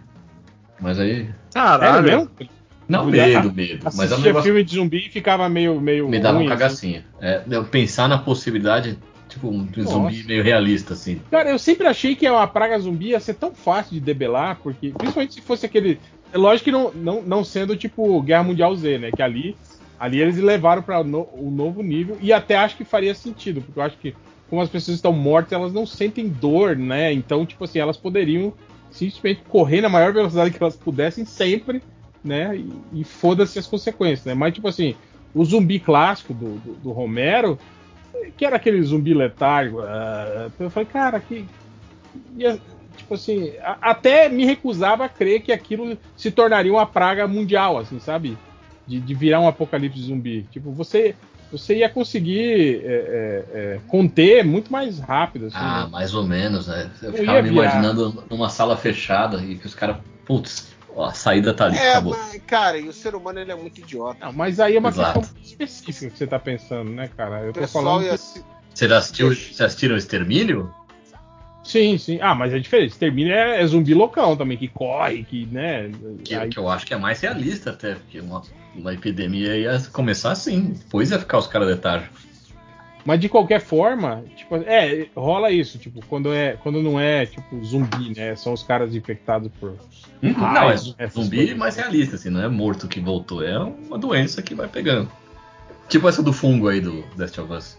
Mas aí. Caralho. Sério mesmo? Não, medo, medo. Mas é um Assistia negócio filme de zumbi e ficava meio, meio me dava ruim, um assim. É, eu pensar na possibilidade, tipo, um de um Nossa. zumbi meio realista, assim. Cara, eu sempre achei que uma praga zumbi ia ser tão fácil de debelar, porque principalmente se fosse aquele. É lógico que não, não, não sendo tipo Guerra Mundial Z, né? Que ali, ali eles levaram para um novo nível e até acho que faria sentido, porque eu acho que como as pessoas estão mortas, elas não sentem dor, né? Então, tipo assim, elas poderiam simplesmente correr na maior velocidade que elas pudessem sempre, né? E, e foda-se as consequências, né? Mas, tipo assim, o zumbi clássico do, do, do Romero, que era aquele zumbi letárgico, ah, eu falei, cara, que. ia- tipo assim, a- até me recusava a crer que aquilo se tornaria uma praga mundial, assim, sabe? De, de virar um apocalipse zumbi. Tipo, você. Você ia conseguir é, é, é, conter muito mais rápido. Assim, Ah, né? mais ou menos, né? Eu Não ficava me virar. imaginando numa sala fechada e que os caras, putz, ó, a saída tá ali, É, acabou. mas, cara, e o ser humano ele é muito idiota. Não, mas aí é uma Exato. questão específica que você tá pensando, né, cara? Eu O tô falando. ia que- se. Você já assistiu, você assistiram Extermínio? Sim, sim. Ah, mas é diferente. Termina é, é zumbi loucão também, que corre, que, né? Que, aí- que eu acho que é mais realista até, porque uma, uma epidemia ia começar assim, depois ia ficar os caras letárgicos. Mas de qualquer forma, tipo, é, rola isso, tipo, quando é, quando não é tipo zumbi, né? São os caras infectados por Hum, não, é raios, essas zumbi coisas. mais realista, assim, não é morto que voltou, é uma doença que vai pegando. Tipo essa do fungo aí do Last of Us.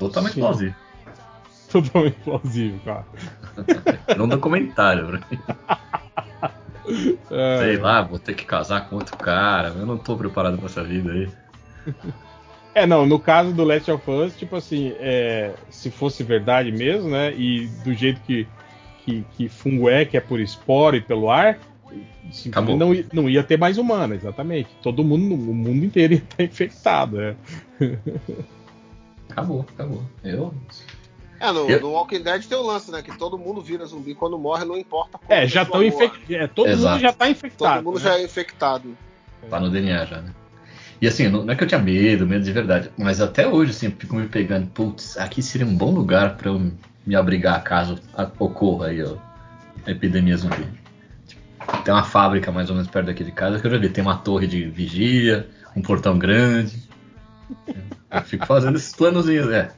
Totalmente Sim. plausível. Totalmente plausível, cara. Um documentário, pra mim. É, Sei lá, vou ter que casar com outro cara, eu não tô preparado pra essa vida aí. É, não, no caso do Last of Us, tipo assim, é, se fosse verdade mesmo, né? E do jeito que, que, que fungo é, que é por esporo e pelo ar, Acabou. não, não ia ter mais humano, exatamente. Todo mundo, o mundo inteiro ia estar infectado, né? Acabou, acabou. Eu. É, no, Eu- no Walking Dead tem o lance, né? Que todo mundo vira zumbi quando morre, não importa como É, já a estão infectados. É, todo Exato. mundo já tá infectado. Todo mundo né? já é infectado. Tá no DNA já, né? E assim, não não é que eu tinha medo, medo de verdade, mas até hoje, assim, eu fico me pegando, putz, aqui seria um bom lugar pra eu me abrigar caso a- ocorra aí, ó, a epidemia zumbi. Tipo, Tem uma fábrica mais ou menos perto daqui de casa que eu já vi, tem uma torre de vigia, um portão grande. Eu fico fazendo esses planozinhos, é.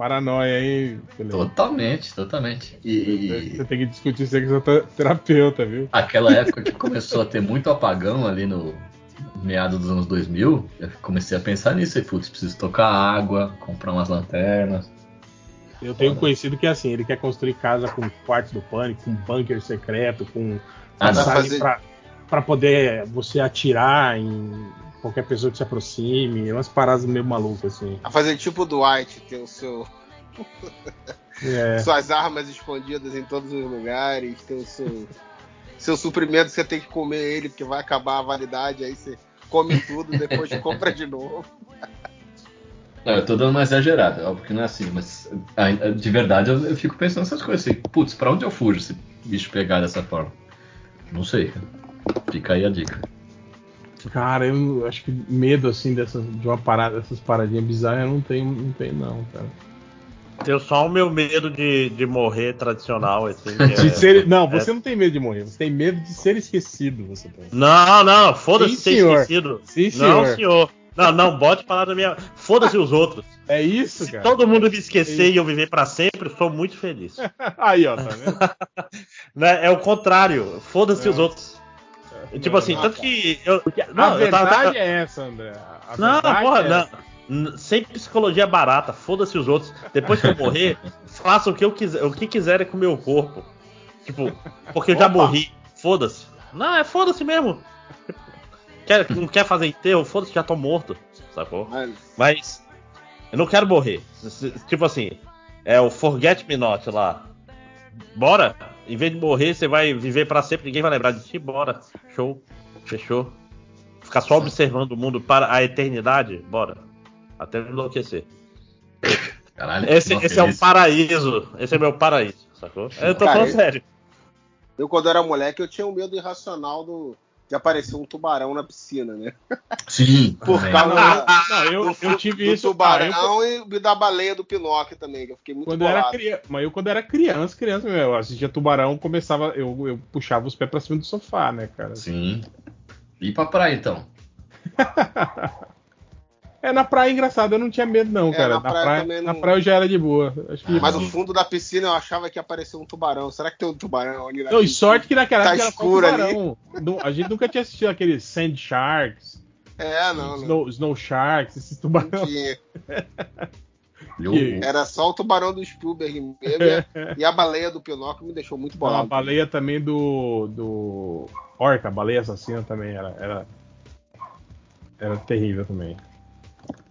Paranoia aí. Felipe. Totalmente, totalmente. E, Você tem que discutir isso aí com seu te- terapeuta, viu? aquela época que começou a ter muito apagão ali no meado dos anos 2000, eu comecei a pensar nisso e, putz, preciso tocar água, comprar umas lanternas. Eu tenho um conhecido que é assim, ele quer construir casa com quartos do pânico, com bunker secreto, com Ah, Fazer- pra, pra poder você atirar em qualquer pessoa que se aproxime, umas paradas meio malucas, assim. A fazer tipo do White, ter o seu, É. suas armas escondidas em todos os lugares, ter o seu, seu suprimento, você tem que comer ele, porque vai acabar a validade, aí você come tudo, depois compra de novo. Não, eu tô dando uma exagerada, óbvio que não é assim, mas de verdade eu, eu fico pensando nessas coisas assim, putz, pra onde eu fujo se o bicho pegar dessa forma? Não sei. Fica aí a dica. Cara, eu acho que medo assim dessas, de uma parada, dessas paradinhas bizarras eu não tenho, não tenho não, cara. Tenho só o meu medo de, de morrer tradicional, assim. é- ser- não, é- você não tem medo de morrer, você tem medo de ser esquecido, você tem. Não, não, foda-se ser senhor. esquecido. Sim, Não, senhor. senhor. Não, não, bote palavra minha. Foda-se os outros. É isso, Se cara. todo mundo me esquecer e eu viver pra sempre, eu sou muito feliz. Aí, ó, tá vendo? Né? É o contrário. Foda-se É. os outros. Tipo assim, tanto que. Eu, a não, tava- verdade é essa, André. A Não, porra, é não. essa. Sem psicologia barata, foda-se os outros. Depois que eu morrer, faça o que eu quiser, o que quiserem com o meu corpo. Tipo, porque eu já Opa. morri. Foda-se. Não, é foda-se mesmo. Quer, não quer fazer enterro? Foda-se, já tô morto. Sacou? Mas, Mas eu não quero morrer. Tipo assim, é o Forget Me Not lá. Bora? Em vez de morrer, você vai viver pra sempre, ninguém vai lembrar de ti. Bora. Show. Fechou. Ficar só observando o mundo para a eternidade? Bora. Até enlouquecer. Caralho, Esse, esse é um paraíso. Esse é meu paraíso, sacou? Eu tô Cara, falando eu- sério. eu, quando era moleque, eu tinha um medo irracional do, de aparecer um tubarão na piscina, né? Sim, Por também. causa Não, da- não, eu, do, eu tive do isso. tubarão eu- e da baleia do Pinóquio também, que eu fiquei muito quando eu era criança, mas eu quando era criança, criança, meu, eu assistia Tubarão, começava, eu, eu puxava os pés pra cima do sofá, né, cara? Sim. E pra praia então? É, na praia engraçado, eu não tinha medo não, É, cara. na Na, praia praia, também na não- praia eu já era de boa. Acho que Mas o fundo da piscina eu achava que ia aparecer um tubarão. Será que tem um tubarão ali na Não, e sorte que naquela Tá época era ali. tubarão. Não, a gente nunca tinha assistido aqueles Sand Sharks, É, não, não. Snow, Snow Sharks, esses tubarão. Não tinha. Que- Era só o tubarão do Spielberg mesmo e a, a baleia do Pinóquio me deixou muito A bolado. baleia também do. do. Orca, a baleia assassina também era. Era, era terrível também.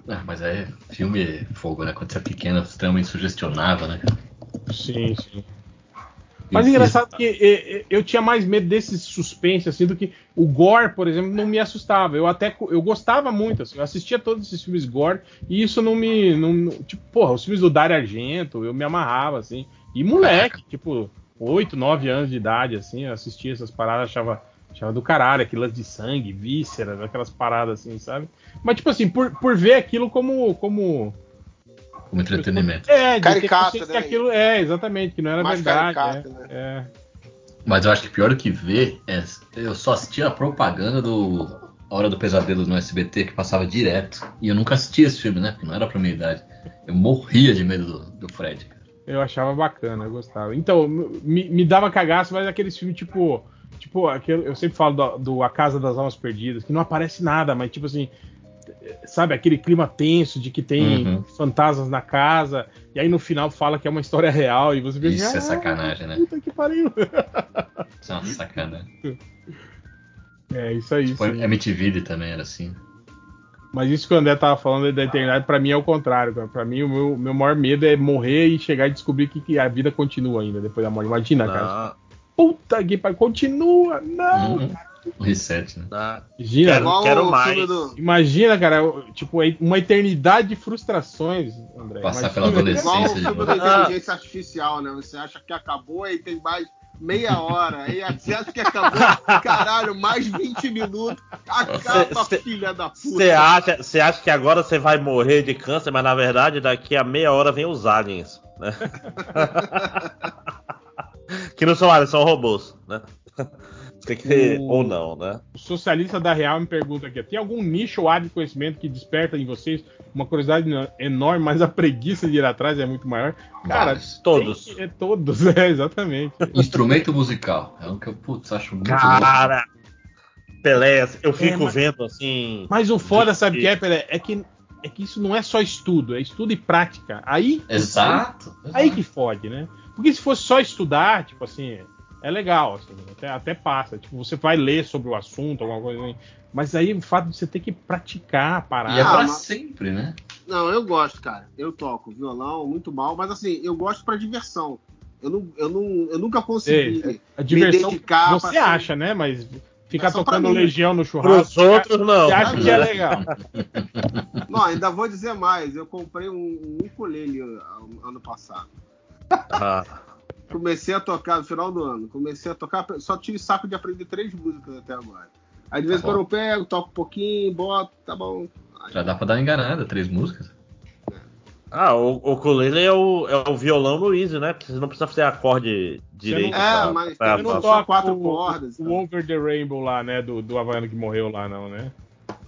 Ah, mas é filme fogo, né? Quando você é pequeno, extremamente sugestionável, né? cara? Sim, sim. Mas E- engraçado que eh, eh, eu tinha mais medo desse suspense, assim, do que o gore, por exemplo, não me assustava. Eu até eu gostava muito, assim, eu assistia todos esses filmes gore e isso não me. Não- tipo, porra, os filmes do Dario Argento, eu me amarrava, assim. E moleque, tipo, 8, 9 anos de idade, assim, eu assistia essas paradas, achava, achava do caralho, aquelas de sangue, vísceras, aquelas paradas assim, sabe? Mas, tipo assim, por, por ver aquilo como. como Como entretenimento. é, consciência que né? aquilo é, exatamente, que não era Mais verdade. caricato, é, né? é. Mas eu acho que pior do que ver é. Eu só assistia a propaganda do Hora do Pesadelo no SBT que passava direto. E eu nunca assistia esse filme, né? Porque não era pra minha idade. Eu morria de medo do, do Fred. cara. Eu achava bacana, eu gostava. Então, me, me dava cagaço, mas aqueles filmes tipo. Tipo, aquele, eu sempre falo do, do A Casa das Almas Perdidas, que não aparece nada, mas tipo assim. Sabe, aquele clima tenso de que tem Uhum. fantasmas na casa, e aí no final fala que é uma história real, e você vê Isso "Ah, é sacanagem, né? Puta que pariu. Isso é uma sacanagem. É, isso aí. Tipo, sim. MTV também era assim. Mas isso que o André tava falando da eternidade, pra mim é o contrário, cara. Pra mim, o meu, meu maior medo é morrer e chegar e descobrir que, que a vida continua ainda depois da morte. Imagina, cara. Puta que pariu, continua! Não! Uhum. Um reset, né? Ah, Imagina, quero, quero o mais. do- imagina, cara, tipo, uma eternidade de frustrações, André. Passar Imagina. pela adolescência. Igual o da inteligência artificial, né? Você acha que acabou e tem mais meia hora. Aí você acha que acabou, caralho, mais 20 minutos. Acaba, Cê- cê- filha da puta. Você acha, você acha que agora você vai morrer de câncer, mas na verdade daqui a meia hora vem os aliens, né? que não são aliens, são robôs, né? Tem que ter, O- ou não, né? O socialista da Real me pergunta aqui: tem algum nicho ou área de conhecimento que desperta em vocês uma curiosidade enorme, mas a preguiça de ir atrás é muito maior? Cara, Vários. Todos. que- É todos, é, exatamente. Instrumento musical. É um que eu, putz, acho muito Cara, Pelé, eu fico É, mas- vendo assim. Mas o foda, sabe o que é, Pelé? É que, é que isso não é só estudo, é estudo e prática. Aí. Exato. aí exato. que fode, né? Porque se fosse só estudar, tipo assim, é legal, assim, até, até passa. Tipo, você vai ler sobre o assunto, alguma coisa assim. Mas aí o fato de você ter que praticar a parada. E é Ah, pra mas- sempre, né? Não, eu gosto, cara. Eu toco violão muito mal, mas assim, eu gosto pra diversão. Eu, não, eu, não, eu nunca consegui Ei, A me diversão dedicar você pra acha, né? Mas ficar tocando mim. Legião no churrasco. outros, não. Você acha que é legal? Não, ainda vou dizer mais. Eu comprei um, um ukulele ah, ano passado. Ah, Comecei a tocar no final do ano. Comecei a tocar, só tive saco de aprender três músicas até agora. Aí de vez em Tá quando eu pego, toco um pouquinho, boto, tá bom. Aí, Já dá pra dar uma enganada, três músicas. ah, o, o ukulele é o, é o violão no Easy, né? Porque você não precisa fazer acorde direito. não- pra- É, mas pra- tem Você não toca quatro o, cordas, o então. Over the Rainbow lá, né? Do, do Havaiano que morreu lá, não, né?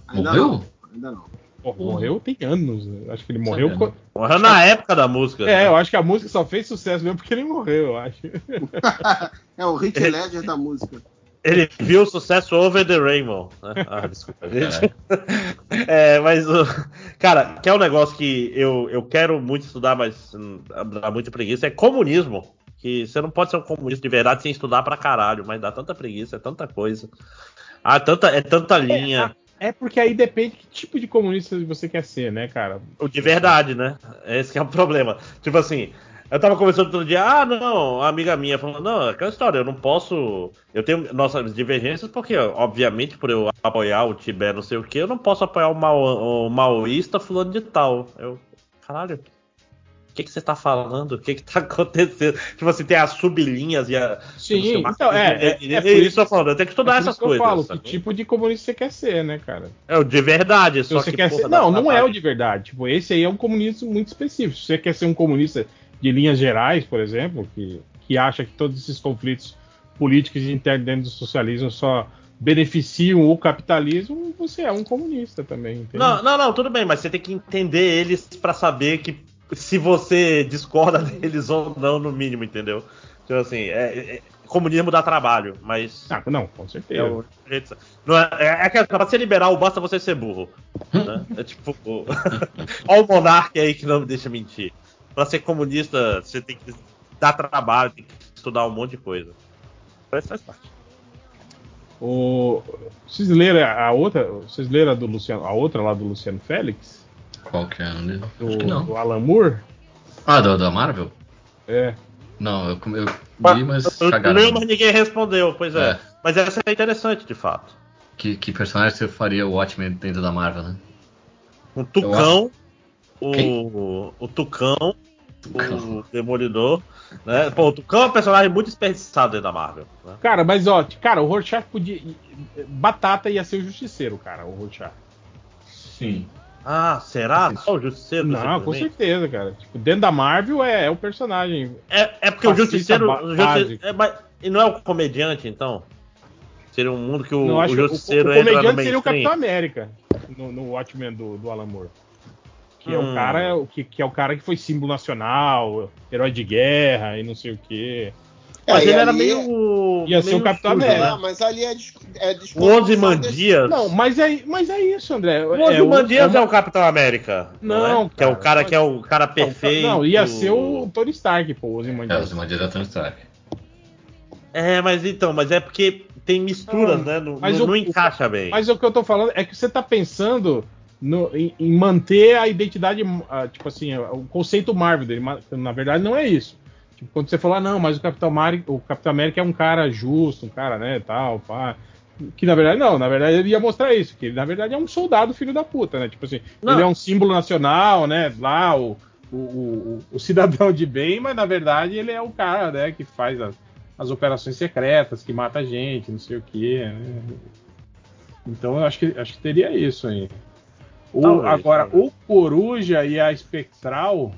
ainda Morreu? não. Ainda não. Pô, morreu tem anos. né? Acho que ele morreu. Morreu na época da música. É, né? eu acho que a música só fez sucesso mesmo porque ele morreu, eu acho. É o Hit Ledger da música. Ele viu o sucesso Over the Rainbow. né? Ah, desculpa, gente. É, mas, cara, que é um negócio que eu, eu quero muito estudar, mas dá muita preguiça, é comunismo. Que você não pode ser um comunista de verdade sem estudar pra caralho, mas dá tanta preguiça, é tanta coisa. Ah, tanta, é tanta linha. É porque aí depende que tipo de comunista você quer ser, né, cara? O de verdade, né? Esse é o problema. Tipo assim, eu tava conversando outro dia, ah, não, uma amiga minha falou, não, é aquela história, eu não posso. Eu tenho nossas divergências, porque, obviamente, por eu apoiar o Tibete, não sei o que, eu não posso apoiar o, mao, o maoísta fulano de tal. Eu, caralho. O que, que você tá falando? O que, que tá acontecendo? Tipo assim, tem as sublinhas e a. Sim, então, é, é, é por isso eu falando, eu tenho que estudar É essas que eu coisas. falo, sabe? que tipo de comunista você quer ser, né, cara? É o de verdade, só você que. quer porra, ser. Não, não é o de verdade. Tipo, esse aí é um comunismo muito específico. Se você quer ser um comunista de linhas gerais, por exemplo, que, que acha que todos esses conflitos políticos internos dentro do socialismo só beneficiam o capitalismo, você é um comunista também, entende? Não, não, não, tudo bem, mas você tem que entender eles pra saber que se você discorda deles ou não, no mínimo, entendeu? Então, assim, é, é- comunismo dá trabalho, mas. Ah, não, com certeza. É, o não é, é, é aquela- pra ser liberal, basta você ser burro. né? É tipo. Olha o monarca aí que não me deixa mentir. Pra ser comunista, você tem que dar trabalho, tem que estudar um monte de coisa. Mas faz parte. O... Vocês leram a outra? Vocês leram a do Luciano, a outra lá do Luciano Félix? Qual que é? Não lembro. Do, Acho que não. do Alan Moore? Ah, da, da Marvel? É. Não, eu, eu li, mas Eu cagaram. lembro, mas ninguém respondeu, pois é. É. Mas essa é interessante, de fato. Que, que personagem você faria o Watchmen dentro da Marvel, né? Um Tucão, o, o Tucão, o Demolidor. Né? Pô, o Tucão é um personagem muito desperdiçado dentro da Marvel. Né? Cara, mas ó, cara, o Rorschach podia. Batata ia ser o justiceiro, cara, o Rorschach. Sim. Ah, será? Só o Justiceiro? Não, com certeza, cara. Tipo, dentro da Marvel é, é o personagem. É, é porque o Justiceiro. ba- o Justi- básico. é, mas- e não é o comediante, então? Seria um mundo que o, Não, o acho que o, Justiceiro o comediante seria o. Capitão América no, no Watchmen do, do Alan Moore. Que é Hum. o cara que, que é o cara que foi símbolo nacional, herói de guerra e não sei o quê. Mas É, ele era ali- meio. Ia ser o Capitão sujo, América. né? Ah, mas ali é, é O desconstrução Onze Mandias. Não, mas é, mas é isso, André. O é, Onze o- Mandias é é, o Capitão América. Não, é? Que é o cara, que é o cara perfeito. Não, ia ser o Tony Stark, pô, o É, Ozymandias. os Imandias da Tony Stark. É, mas então, mas é porque tem misturas, Não, né? Não, mas não- o- não encaixa bem. Mas o que eu tô falando é que você tá pensando no- em, em manter a identidade, ah, tipo assim, o conceito Marvel dele. mas, Na verdade, não é isso. Tipo, quando você falar, não, mas o Capitão, América, o Capitão América é um cara justo, um cara, né, tal, pá. Que na verdade não, na verdade ele ia mostrar isso, que ele na verdade é um soldado filho da puta, né? Tipo assim, Não. ele é um símbolo nacional, né? Lá, o, o, o, o cidadão de bem, mas na verdade ele é o cara, né, que faz as, as operações secretas, que mata gente, não sei o quê. Né? Então eu acho que, acho que teria isso aí. O, Talvez, agora, talvez. o Coruja e a Espectral,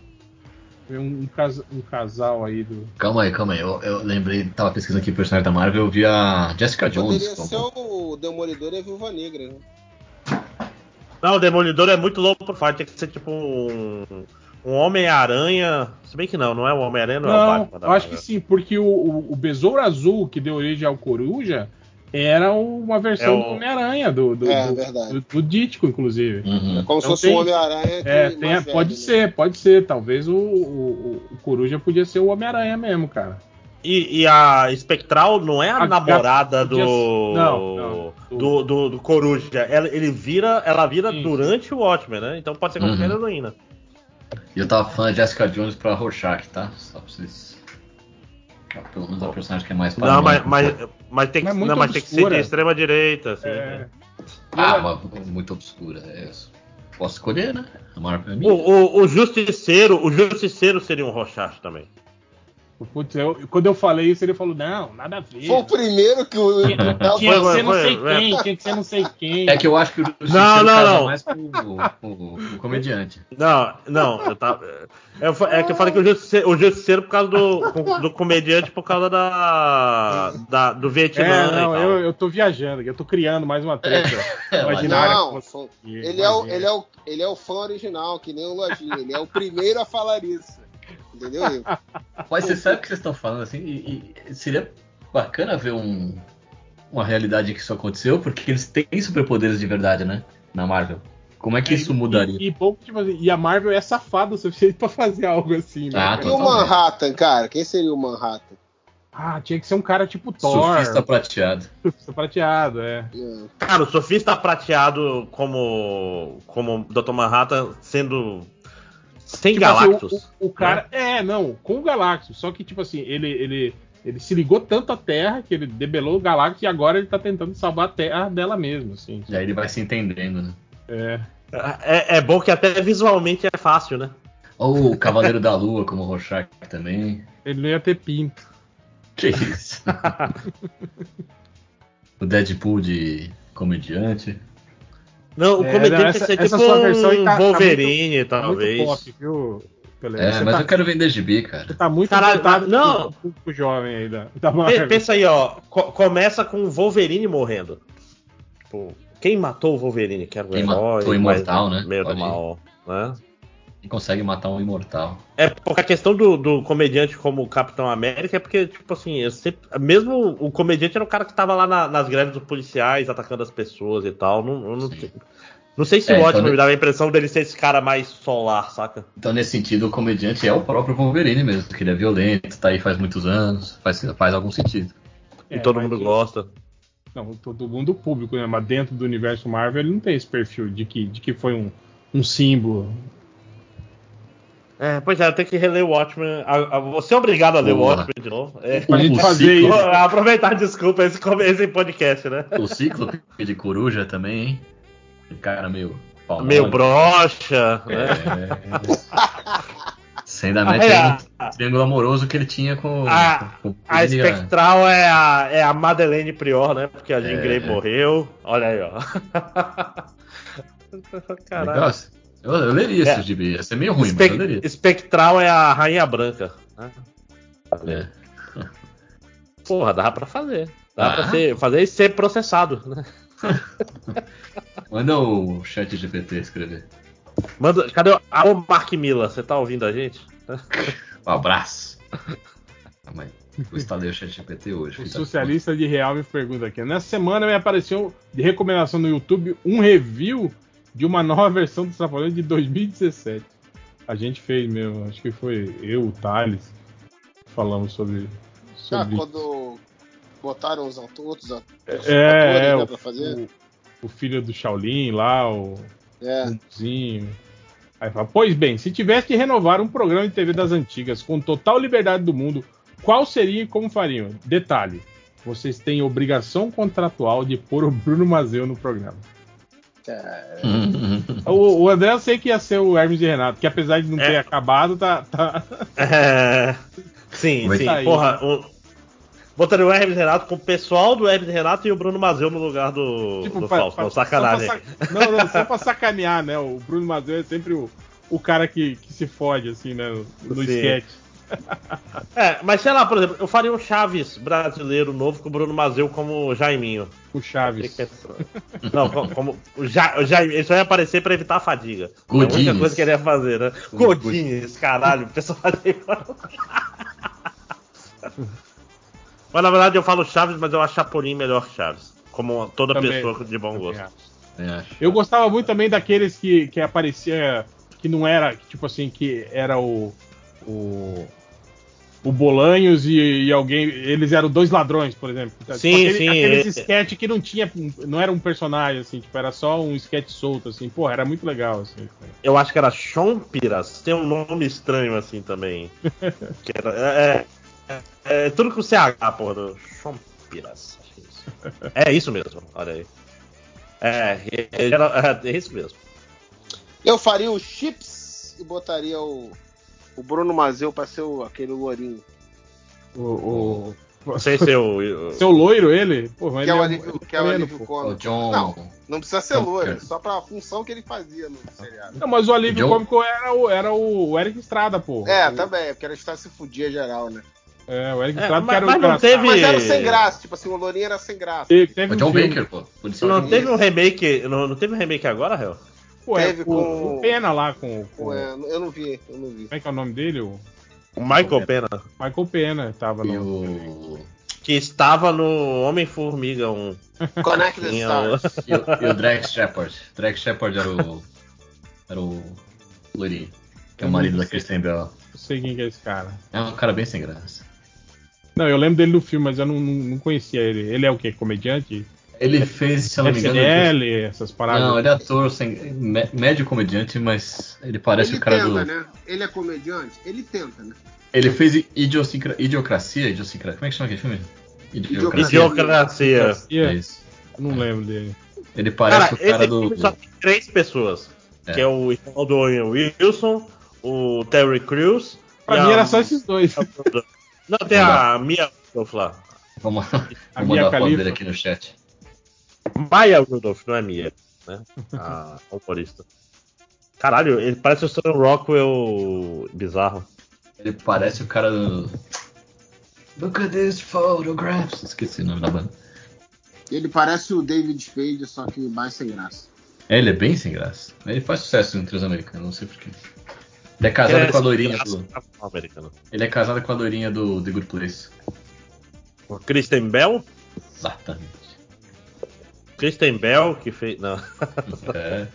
um, um, casa- um casal aí do. Calma aí, calma aí. Eu, eu lembrei, tava pesquisando aqui o personagem da Marvel, eu vi a Jessica Jones. Poderia como- ser o Demolidor e a Viúva Negra, né? Não, o Demolidor é muito low profile, tem que ser tipo um, um Homem-Aranha. Se bem que não, não é o Homem-Aranha, não, é o Não, Batman. eu acho que Marvel. sim, porque o, o, o Besouro Azul que deu origem ao Coruja era uma versão É o- do Homem-Aranha, do, do, É, do, do, do Dítico, inclusive. Uhum. É como se Então fosse tem- um Homem-Aranha. É, tem a- velho, pode né? ser, pode ser. Talvez o, o, o Coruja podia ser o Homem-Aranha mesmo, cara. E, e a Espectral não é a, A namorada podia do, não, não, do- do, do, do Coruja. Ela, ele vira, ela vira Sim, durante o Watchmen, né? Então pode ser qualquer Uhum. heroína. E eu tava falando de Jessica Jones pra Rorschach, tá? Só pra vocês. Ah, Pelo menos é o personagem que é mais Não, mas, parâmetro. mas, mas tem que, Mas é não, mas tem que ser de extrema direita, assim. É. né? Ah, mas muito obscura. É isso. Posso escolher, né? A Marvel é minha. O, o, o Justiceiro, o Justiceiro seria um Rorschach também. Putz, eu- quando eu falei isso, ele falou: não, nada a ver. Foi o primeiro que o. Tinha que ser não sei quem, tinha que ser não sei quem. É que eu acho que o Não, não, não. mais com o, com o comediante. Não, não, eu tava. eu é que eu falei que o Justiceiro, o Justiceiro por causa do, do comediante, por causa da, da do Vietnã É, não, eu, eu tô viajando, aqui, eu tô criando mais uma treta É, imaginária. Não, ele é, o, ele, é o, ele é o fã original, que nem o Lojinha. Ele é o primeiro a falar isso. Entendeu? Mas você sabe o que vocês estão falando assim? E, e seria bacana ver um, uma realidade que isso aconteceu, porque eles têm superpoderes de verdade, né? Na Marvel. Como é que isso mudaria? E, e, pouco, tipo assim, e a Marvel é safada o suficiente pra fazer algo assim, né? Ah, E o. Manhattan, cara? Quem seria o Manhattan? Ah, tinha que ser um cara tipo Thor. Surfista prateado. Surfista prateado, é. É. Cara, o surfista prateado como como Dr. Manhattan sendo sem Tipo assim, Galactus. o, o- o cara. É, não, com o Galactus. Só que, tipo assim, ele, ele, ele se ligou tanto à Terra que ele debelou o Galactus e agora ele tá tentando salvar a Terra dela mesmo, assim. E aí ele vai se entendendo, né? É. É, é bom que até visualmente é fácil, né? Ou o Cavaleiro da Lua, como o Rorschach também. Ele não ia ter pinto. Que isso? o Deadpool de comediante. Não, o É, comediante não, tem que essa- ser essa tipo sua versão um tá- tá Wolverine, muito- Tá talvez. muito pop, viu? É, Você mas tá, eu quero vender gibi, cara. você tá muito Caralho, voltado não. pro público jovem aí da, da Marvel. Pensa aí, ó. co- começa com o Wolverine morrendo. Tipo, quem matou o Wolverine? Que era o Quem herói. matou o imortal, mas né? Meio do mal, né? E consegue matar um imortal. É porque a questão do, do comediante como Capitão América é porque, tipo assim, eu sempre- mesmo o comediante era o cara que tava lá na- nas greves dos policiais, atacando as pessoas e tal. Não, eu não, não sei se É, o então, Watchmen né? me dava a impressão dele ser esse cara mais solar, saca? Então, nesse sentido, o comediante é o próprio Wolverine mesmo, que ele é violento, tá aí faz muitos anos, faz, faz algum sentido. E É, todo mas mundo o- gosta. Não, todo mundo público, né? Mas dentro do universo Marvel ele não tem esse perfil de que, de que foi um, um símbolo. É, pois é, eu tenho que reler o Watchmen. A- a- Você é obrigado a ler o. Watchmen de novo. É. Pra gente O fazer ciclo- isso. Aproveitar, desculpa, esse, esse podcast, né? O Cíclope de Coruja também, hein? O cara meio. palmole. Meio broxa, né? É. Você ainda mete É, a- um triângulo amoroso que ele tinha com. A, com a ele, espectral é a, é a Madeleine Prior, né? Porque a Jean É. Grey morreu. Olha aí, ó. Caralho. Legal. Eu, eu leria É. esse gibi. Ia ser meio ruim, Espe- mas eu leria. espectral é a Rainha Branca. né? É. Porra, dá pra fazer. Dá Ah. pra ser, fazer e ser processado. Né? Manda o chat GPT escrever. Manda, cadê o. Ah, ô Mark Miller, você tá ouvindo a gente? Um abraço. Calma aí. Vou instalar o chat GPT hoje. O socialista de real me pergunta aqui. Nessa semana me apareceu de recomendação no YouTube um review de uma nova versão do Trapalhões de 2017. A gente fez mesmo, acho que foi eu, o Thales, falamos sobre. Ah, sobre quando botaram os outros é, é, né, o, pra fazer. o, o filho do Shaolin lá, o É. Aí fala, pois bem, se tivesse que renovar um programa de TV das antigas com total liberdade do mundo, qual seria e como fariam? Detalhe, vocês têm obrigação contratual de pôr o Bruno Mazeu no programa. O, o André eu sei que ia ser o Hermes e Renato, que apesar de não É. ter acabado, tá. tá... É, sim, Vai sim. sair, Porra, o- botaria o Hermes e Renato com o pessoal do Hermes e Renato e o Bruno Mazeu no lugar do, do Tipo, pra- Fausto. pra- Não, sacanagem. só pra sa- Não, não, só pra sacanear, né? O Bruno Mazeu é sempre o, o cara que, que se fode, assim, né? No, sketch. É, mas sei lá, por exemplo, eu faria um Chaves brasileiro novo com o Bruno Mazeu como Jaiminho. O Chaves. Não, como, como o Ja- o Jaiminho. Ele só ia aparecer pra evitar a fadiga. É a única coisa que ele ia fazer, né? Godinhas, caralho, o pessoal fazia igual. Mas na verdade eu falo Chaves, mas eu acho Chapolin melhor que Chaves. Como toda Também. pessoa de bom gosto. Eu gostava muito também daqueles que, que aparecia que não era, que, tipo assim, que era o. O, o Bolanhos e, e alguém. Eles eram dois ladrões, por exemplo. Tipo, Sim, aquele- sim, Aqueles é- sketch que não tinha. Não era um personagem, assim, tipo, era só um sketch solto, assim. Pô, era muito legal, assim. Eu acho que era Chompiras. Tem um nome estranho assim também. Que era, é, é- é tudo com CH, porra. do Chompiras. acho que é isso. É isso mesmo, olha aí. É, é, é isso mesmo. Eu faria o Chips e botaria o, o Bruno Mazeu pra ser o, aquele lourinho. O. o... Sem ser o. Seu loiro, ele? Pô, mas Que é o um- alívio, que é o moreno, alívio pô. cômico. John- Não, não precisa ser loiro, só pra função que ele fazia no seriado. Não, mas o alívio John- cômico era o, era o Eric Estrada, pô. É, O- também, porque era estar se fudia geral, né? É, o Eric É, Estrada mas- que era o mas não teve- Mas era sem graça, tipo assim, o lourinho era sem graça. Teve, teve O um John filme- Baker, pô. Não teve um remake. Não, não teve um remake agora, Réu? Pô, Teve o, com- o Pena lá com. com- Ué, eu não vi, eu não vi. Como é que é o nome dele? O O Michael Pena. Michael Pena tava E no. o, Que estava no Homem-Formiga 1. Connect the Stars. e o, e o Drax Shepard. Drax Shepard era o. Era o. Loirinho. Que é o marido da Kristen Bell. Não sei quem que é esse cara. É um cara bem sem graça. Não, eu lembro dele do filme, mas eu não, não, não conhecia ele. Ele é o quê? Comediante? Ele fez, se eu não me engano. ele SNL, essas paradas. Não, ele é ator, sem, mé- médio comediante, mas ele parece ele o cara tenta, do. né? Ele é comediante? Ele tenta, né? Ele fez Idiosincra... Idiocracia. Como é que chama aquele filme? Idiocracia. É isso. Eu não lembro dele. Ele parece Cara, o cara esse do. filme só tem três pessoas. É. Que é o irmão do Wilson, o Terry Crews. Pra mim a- era só esses dois. Não, tem a Mia lá. Vamos, A vou mandar a foto dele aqui no chat. Maya Rudolph, não é Mia, né? A humorista. Caralho, ele parece o Sam Rockwell bizarro. Ele parece o cara do. Look at these photographs. Esqueci o nome da banda. Ele parece o David Spade, só que mais sem graça. É, ele é bem sem graça. Ele faz sucesso entre os americanos, não sei porquê. Ele é casado Ele é com a loirinha do. americano. Ele é casado com a loirinha do The Good Place. O Kristen Bell? Exatamente. Kristen Bell, que fez. Não. É.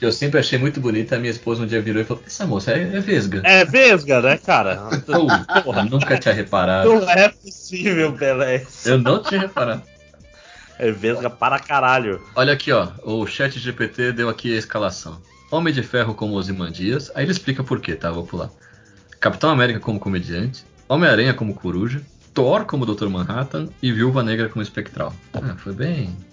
Que eu sempre achei muito bonita. A minha esposa um dia virou e falou: Essa moça é, é vesga. É vesga, né, cara? Porra, nunca tinha reparado. Não é possível, Pelé. Eu não tinha reparado. É vesga para caralho. Olha aqui, ó. O chat GPT deu aqui a escalação. Homem de Ferro como Ozymandias. Aí ele explica por quê, tá? Vou pular. Capitão América como comediante. Homem-Aranha como coruja. Thor como Dr. Manhattan. E Viúva Negra como espectral. Ah, foi bem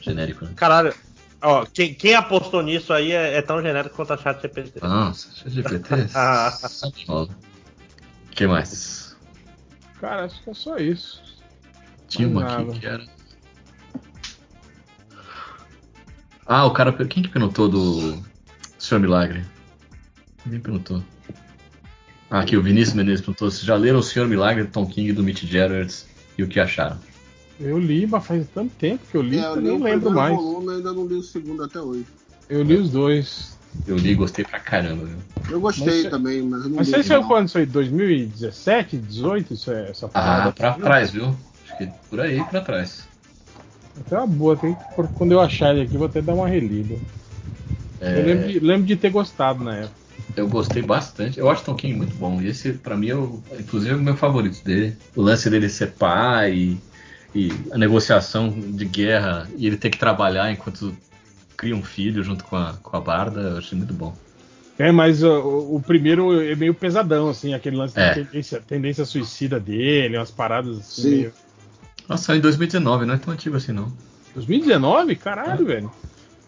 genérico, né? Caralho. Ó, quem, quem apostou nisso aí é, é tão genérico quanto a chat GPT. Nossa, chat GPT. O que mais? Cara, acho que é só isso. Tinha uma aqui que era. Ah, o cara. Quem que perguntou do Senhor Milagre? Ninguém perguntou. Ah, aqui o Vinícius Menezes perguntou se já leram o Senhor Milagre do Tom King e do Mitch Gerrits e o que acharam. Eu li, mas faz tanto tempo que eu li É, eu eu li nem o lembro primeiro mais. volume, ainda não li o segundo até hoje. Eu li os dois. Eu li e gostei pra caramba, viu? Eu gostei Mas- também, mas eu não Mas li. não. quando? Isso aí? 2017, 18? Isso é, essa Ah, parada? pra trás, viu? Acho que por aí pra trás. Até uma boa, tem quando eu achar ele aqui, vou até dar uma relida. É, Eu lembro de, lembro de ter gostado na época. Eu gostei bastante. Eu acho Tom King muito bom. E esse, pra mim, é o, inclusive, é o meu favorito dele. O lance dele ser pai e, a negociação de guerra e ele ter que trabalhar enquanto cria um filho junto com a, com a Barda, eu achei muito bom. É, mas o, o primeiro é meio pesadão, assim, aquele lance É. da tendência, tendência suicida dele, umas paradas assim, Sim. meio. Nossa, saiu em 2019, não é tão antigo assim não. 2019? Caralho, velho.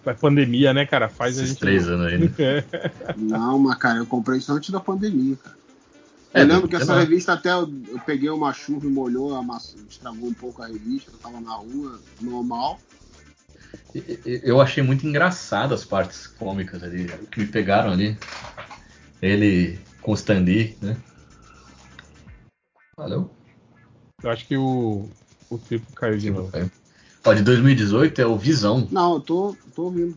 A pandemia, né, cara? Faz a Esses gente. três anos aí, né? É. Não, mas cara, eu comprei isso antes da pandemia, cara. É, eu lembro que essa 2019. revista até eu, eu peguei uma chuva e molhou, amassou, estragou um pouco a revista, eu tava na rua, normal. Eu achei muito engraçado as partes cômicas ali, que me pegaram ali. Ele com o Stan Lee, né? Valeu. Eu acho que o, o triplo caiu de novo. Ó, de 2018 é o Visão. Não, eu tô, tô ouvindo.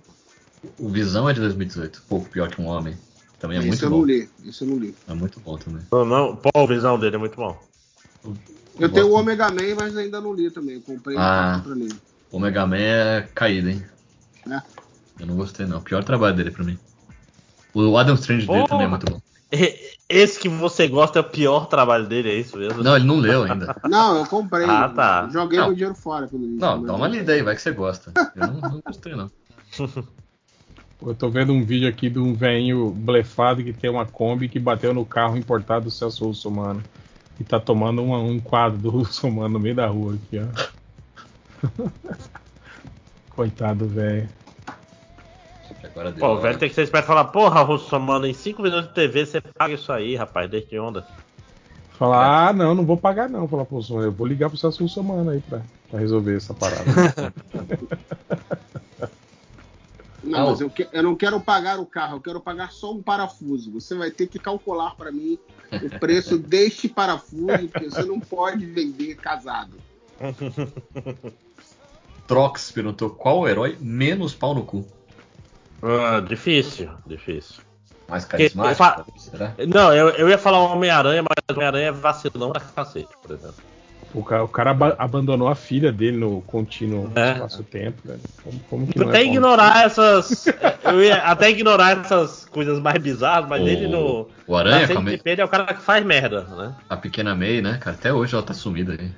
O Visão é de 2018. Pouco pior que um homem. Também é esse muito eu bom. não li, esse eu não li. É muito bom também. Não, não, pô, a visão dele é muito bom. Eu tenho o Omega Man, mas ainda não li também. Eu comprei Ah. pra ler. O Mega Man é caído, hein? É. Eu não gostei, não. O pior trabalho dele pra mim. O Adam Strange dele Porra. também é muito bom. Esse que você gosta é o pior trabalho dele, é isso mesmo? Não, ele não leu ainda. Não, eu comprei. Ah, tá. Joguei Não. meu dinheiro fora pelo. Não, dá uma lida aí, vai que você gosta. Eu não, não gostei, não. Eu tô vendo um vídeo aqui de um velhinho blefado que tem uma Kombi que bateu no carro importado do Celso Russomano. E tá tomando uma- um quadro do Russomano no meio da rua aqui, ó. Coitado, velho. Pô, o velho tem que ser esperto e falar, porra, Russo, mano, em 5 minutos de TV você paga isso aí, rapaz, desde onda. Falar, ah, não, não vou pagar não. Falar, pô, eu vou ligar pro Celso Russomano aí pra, pra resolver essa parada. Não, mas eu, que- eu não quero pagar o carro, eu quero pagar só um parafuso. Você vai ter que calcular para mim o preço deste parafuso, porque você não pode vender casado. Trox perguntou qual o herói menos pau no cu. Ah, difícil, difícil. Mais carismático? fa- Será? Não, eu, eu ia falar o Homem-Aranha, mas o Homem-Aranha é vacilão pra cacete, por exemplo. O cara, o cara aba- abandonou a filha dele no contínuo É. espaço-tempo, velho. Como, como que não até é bom? ignorar essas. Eu ia até ignorar essas coisas mais bizarras, mas O- ele no. o Aranha na com a CNTP, ele é o cara que faz merda, né? A pequena May, né, cara? Até hoje ela tá sumida aí.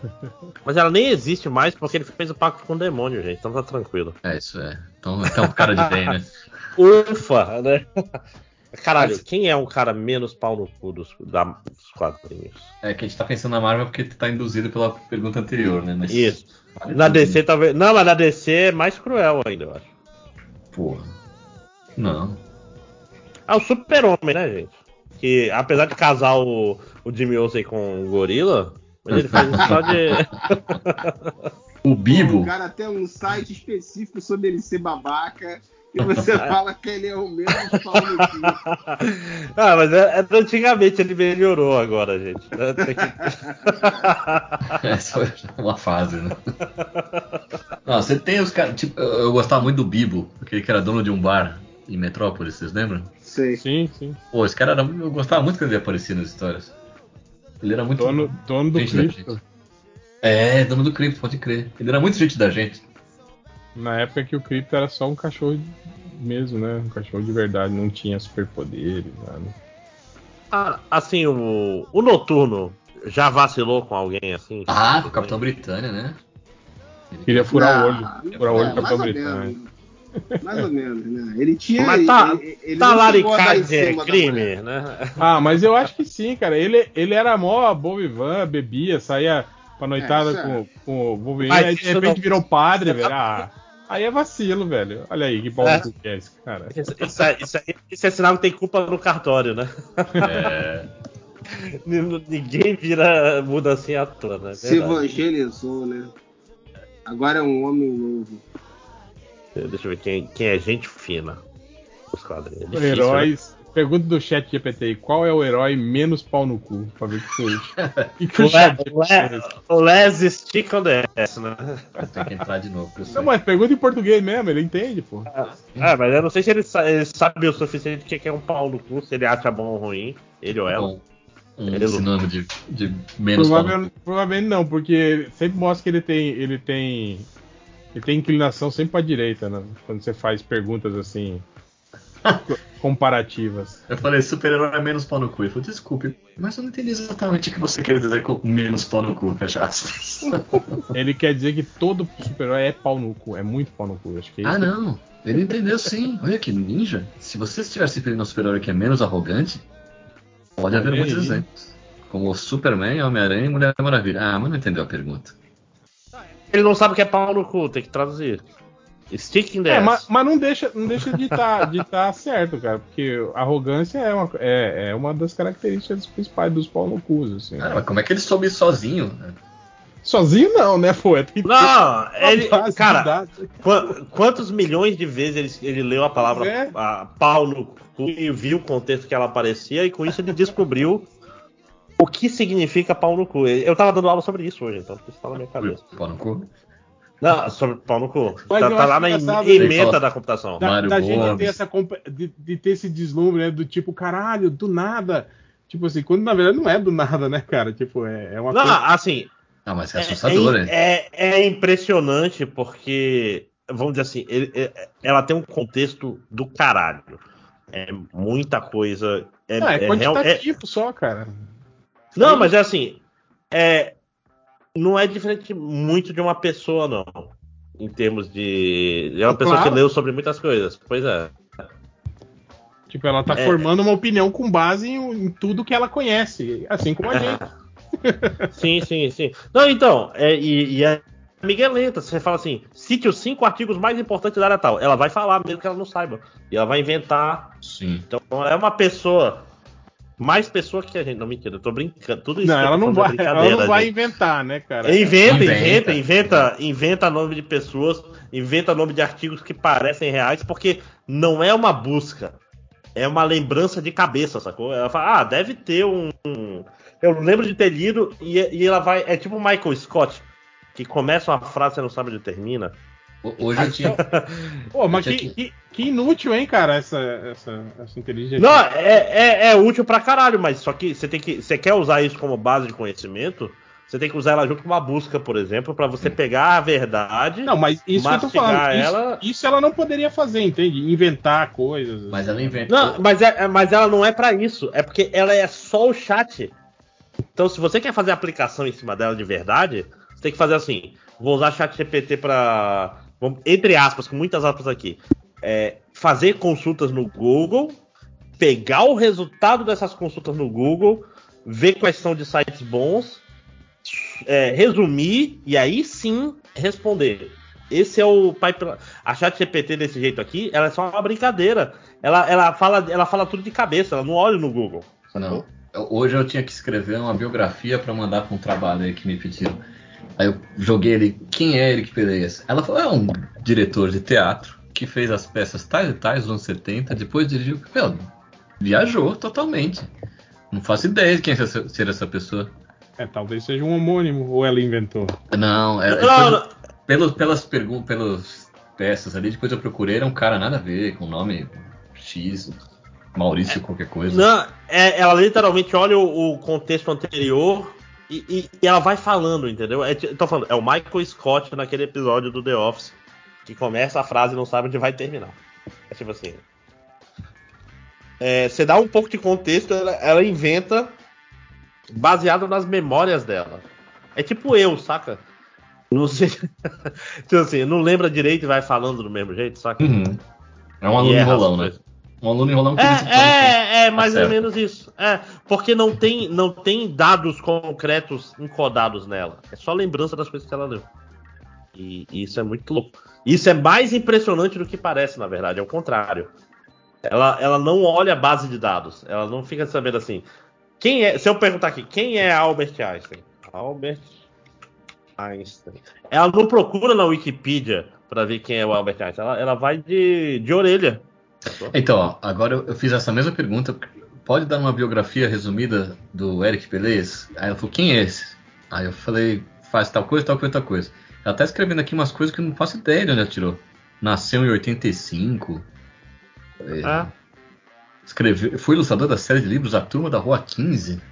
Mas ela nem existe mais porque ele fez o pacto com o demônio, gente. Então tá tranquilo. É, isso é. Então, então o cara de bem, né? Ufa, né? Caralho, quem é um cara menos pau no cu dos, da- dos quadrinhos? É que a gente tá pensando na Marvel porque tá induzido pela pergunta anterior, né? Mas Isso. vale Na DC né? talvez. Não, mas na DC é mais cruel ainda, eu acho. Porra. Não. Ah, o Super-Homem, né, gente? Que apesar de casar o, o Jimmy Olsen com o Gorila, mas ele faz isso só de. O Bibo. O cara tem um site específico sobre ele ser babaca. E você fala que ele é o mesmo pau no cu. ah, mas é, é antigamente ele melhorou agora, gente. né? Que- Essa foi uma fase, né? Não, você tem os caras. Tipo, eu eu gostava muito do Bibo, aquele que era dono de um bar em Metrópolis, vocês lembram? Sei. Sim, sim. Pô, esse cara era. Eu gostava muito quando ele aparecia nas histórias. Ele era muito. Dono, dono do gente da Cripto. gente. É, dono do Cripto, pode crer. Ele era muito gente da gente. Na época que o Cripto era só um cachorro mesmo, né? Um cachorro de verdade, não tinha superpoderes, nada. Ah, assim, o, o Noturno já vacilou com alguém assim? Ah, com o Capitão Britânia, né? Queria furar o Ah, olho. Furar o olho é, do mais Capitão Britânia. menos. Mais ou menos, né? Ele tinha. Mas tá, ele, ele tá é crime, né? Ah, mas eu acho que sim, cara. Ele, ele era mó bovivan, bebia, saía pra noitada É, isso é. com, com o Wolverine, aí de repente não- virou padre, isso velho. Ah, aí é vacilo, velho. Olha aí, que pau É. que é esse cara. Isso, isso, é- isso, é- isso é sinal que tem culpa no cartório, né? É. Ninguém vira, muda assim à toa, né? Se Verdade. evangelizou, né? Agora é um homem novo. Deixa eu ver quem, quem é gente fina. Os quadrinhos. É difícil, né? Pergunta do chat GPT aí, qual é o herói menos pau no cu? Pra ver o que você. que que O Les Stick on the ass, né? Tem que entrar de novo. Não, mas pergunta em português mesmo, ele entende, pô. Ah, mas eu não sei se ele, sa- ele sabe o suficiente do que é um pau no cu, se ele acha bom ou ruim, ele ou ela. Bom, um Ele- sinônimo de, de menos. Provavelmente, provavelmente não, porque sempre mostra que ele tem. Ele tem. Ele tem inclinação sempre pra direita, né? Quando você faz perguntas assim. Co- comparativas. Eu falei, super-herói é menos pau no cu. Ele falou, desculpe, mas eu não entendi exatamente o que você quer dizer com menos pau no cu, fecha aspas. Ele quer dizer que todo super-herói é pau no cu, é muito pau no cu. Acho que é ah, isso. não. Ele entendeu sim. Olha que ninja. Se você estiver se referindo a um super-herói que é menos arrogante, pode haver muitos exemplos. Como o Superman, Homem-Aranha e Mulher Maravilha. Ah, mas não entendeu a pergunta. Ele não sabe o que é pau no cu, tem que traduzir. Stick in the É, ass. mas, mas não deixa, não deixa de estar de tá certo, cara, porque arrogância é uma, é, é uma das características principais dos pau no cu, assim. Cara, mas como é que ele soube sozinho? Sozinho não, né, pô? É, Não, ele. Cara, quantos milhões de vezes ele, ele leu a palavra É. a, pau no cu e viu o contexto que ela aparecia e com isso ele descobriu o que significa pau no cu. Eu tava dando aula sobre isso hoje, então isso tá na minha cabeça. Pau no cu? Não, sobre pau no cu. Mas Tá, tá lá na engraçado, em- né? ementa da computação. Da, Mário da gente ter essa de, de ter esse deslumbre, né? Do tipo, caralho, do nada. Tipo assim, quando na verdade não é do nada, né, cara? Tipo, é, é uma Não, coisa. assim, Ah, mas é assustador, é, né? é, é impressionante porque, vamos dizer assim, ele- é- ela tem um contexto do caralho. É muita coisa. É, Ah, é é real- é- quantitativo só, cara. Não, mas é assim, é, não é diferente muito de uma pessoa, não. Em termos de. É uma pessoa Claro. que leu sobre muitas coisas. Pois é. Tipo, ela tá É. formando uma opinião com base em, em tudo que ela conhece, assim como a gente. sim, sim, sim. Não, então, é, e, e é Miguelenta, você fala assim, cite os cinco artigos mais importantes da área tal. Ela vai falar, mesmo que ela não saiba. E ela vai inventar. Sim. Então, é uma pessoa. Mais pessoa que a gente. Não, mentira, eu tô brincando. Tudo isso Não, ela tô não vai, é ela não vai gente. inventar, né, cara? Inventa, Inventa. inventa, inventa, inventa nome de pessoas, inventa nome de artigos que parecem reais, porque não é uma busca, é uma lembrança de cabeça, sacou? Ela fala, ah, deve ter um. Eu lembro de ter lido, e, e ela vai. É tipo o Michael Scott, que começa uma frase e você não sabe onde termina. Hoje eu tinha. Pô, mas que, tinha que, que inútil, hein, cara, essa, essa, essa inteligência. Não, é, é, é útil pra caralho, mas só que você tem que. Você quer usar isso como base de conhecimento? Você tem que usar ela junto com uma busca, por exemplo, pra você pegar a verdade. Não, mas isso que eu tô falando. Isso, ela- isso ela não poderia fazer, entende? Inventar coisas. Mas ela inventou. Não, mas, é, é- mas ela não é pra isso. É porque ela é só o chat. Então, se você quer fazer aplicação em cima dela de verdade, você tem que fazer assim. Vou usar chat GPT pra. Vamos- Entre aspas, com muitas aspas aqui. é, fazer consultas no Google, pegar o resultado dessas consultas no Google, ver quais são de sites bons, é, resumir e aí sim responder. Esse é o pipeline. A chat GPT desse jeito aqui, ela é só uma brincadeira. Ela, ela, fala, ela fala tudo de cabeça, ela não olha no Google. Não. Hoje eu tinha que escrever uma biografia pra mandar pra um trabalho aí que me pediram. Aí eu joguei ele, quem é Eric Pereias? Ela falou, é um diretor de teatro que fez as peças tais e tais nos anos 70, depois dirigiu. Meu, viajou totalmente. Não faço ideia de quem é essa- ser essa pessoa. É, talvez seja um homônimo, ou ela inventou. Não, é, Não, depois- não. Pelos, pelas perguntas, pelas peças ali, depois eu procurei, era um cara nada a ver, com nome X, Maurício qualquer coisa. Não, é- ela literalmente olha o, o contexto anterior e, e- e ela vai falando, entendeu? É, tô falando, é o Michael Scott naquele episódio do The Office que começa a frase e não sabe onde vai terminar. É tipo assim. é, você dá um pouco de contexto, ela, ela inventa baseado nas memórias dela. É tipo eu, saca? Não sei. tipo assim, não lembra direito e vai falando do mesmo jeito, saca? Uhum. É um aluno as enrolão, né? Um aluno que diz que É, é, é tá mais ou certo. menos isso. É, porque não tem, não tem dados concretos encodados nela. É só lembrança das coisas que ela leu. E, e isso é muito louco. Isso é mais impressionante do que parece, na verdade. É o contrário. Ela, ela não olha a base de dados. Ela não fica sabendo assim. Quem é? Se eu perguntar aqui, quem é Albert Einstein? Albert Einstein. Ela não procura na Wikipedia para ver quem é o Albert Einstein. Ela, ela vai de, de orelha. Então, ó, agora eu, fiz essa mesma pergunta. Pode dar uma biografia resumida do Eric Pelez? Aí ela falou, quem é esse? Aí eu falei, faz tal coisa, tal coisa, tal coisa. Ela tá escrevendo aqui umas coisas que eu não faço ideia de onde ela tirou. Nasceu em 85. É, Ah. escreveu, foi ilustrador da série de livros A Turma da Rua 15. Não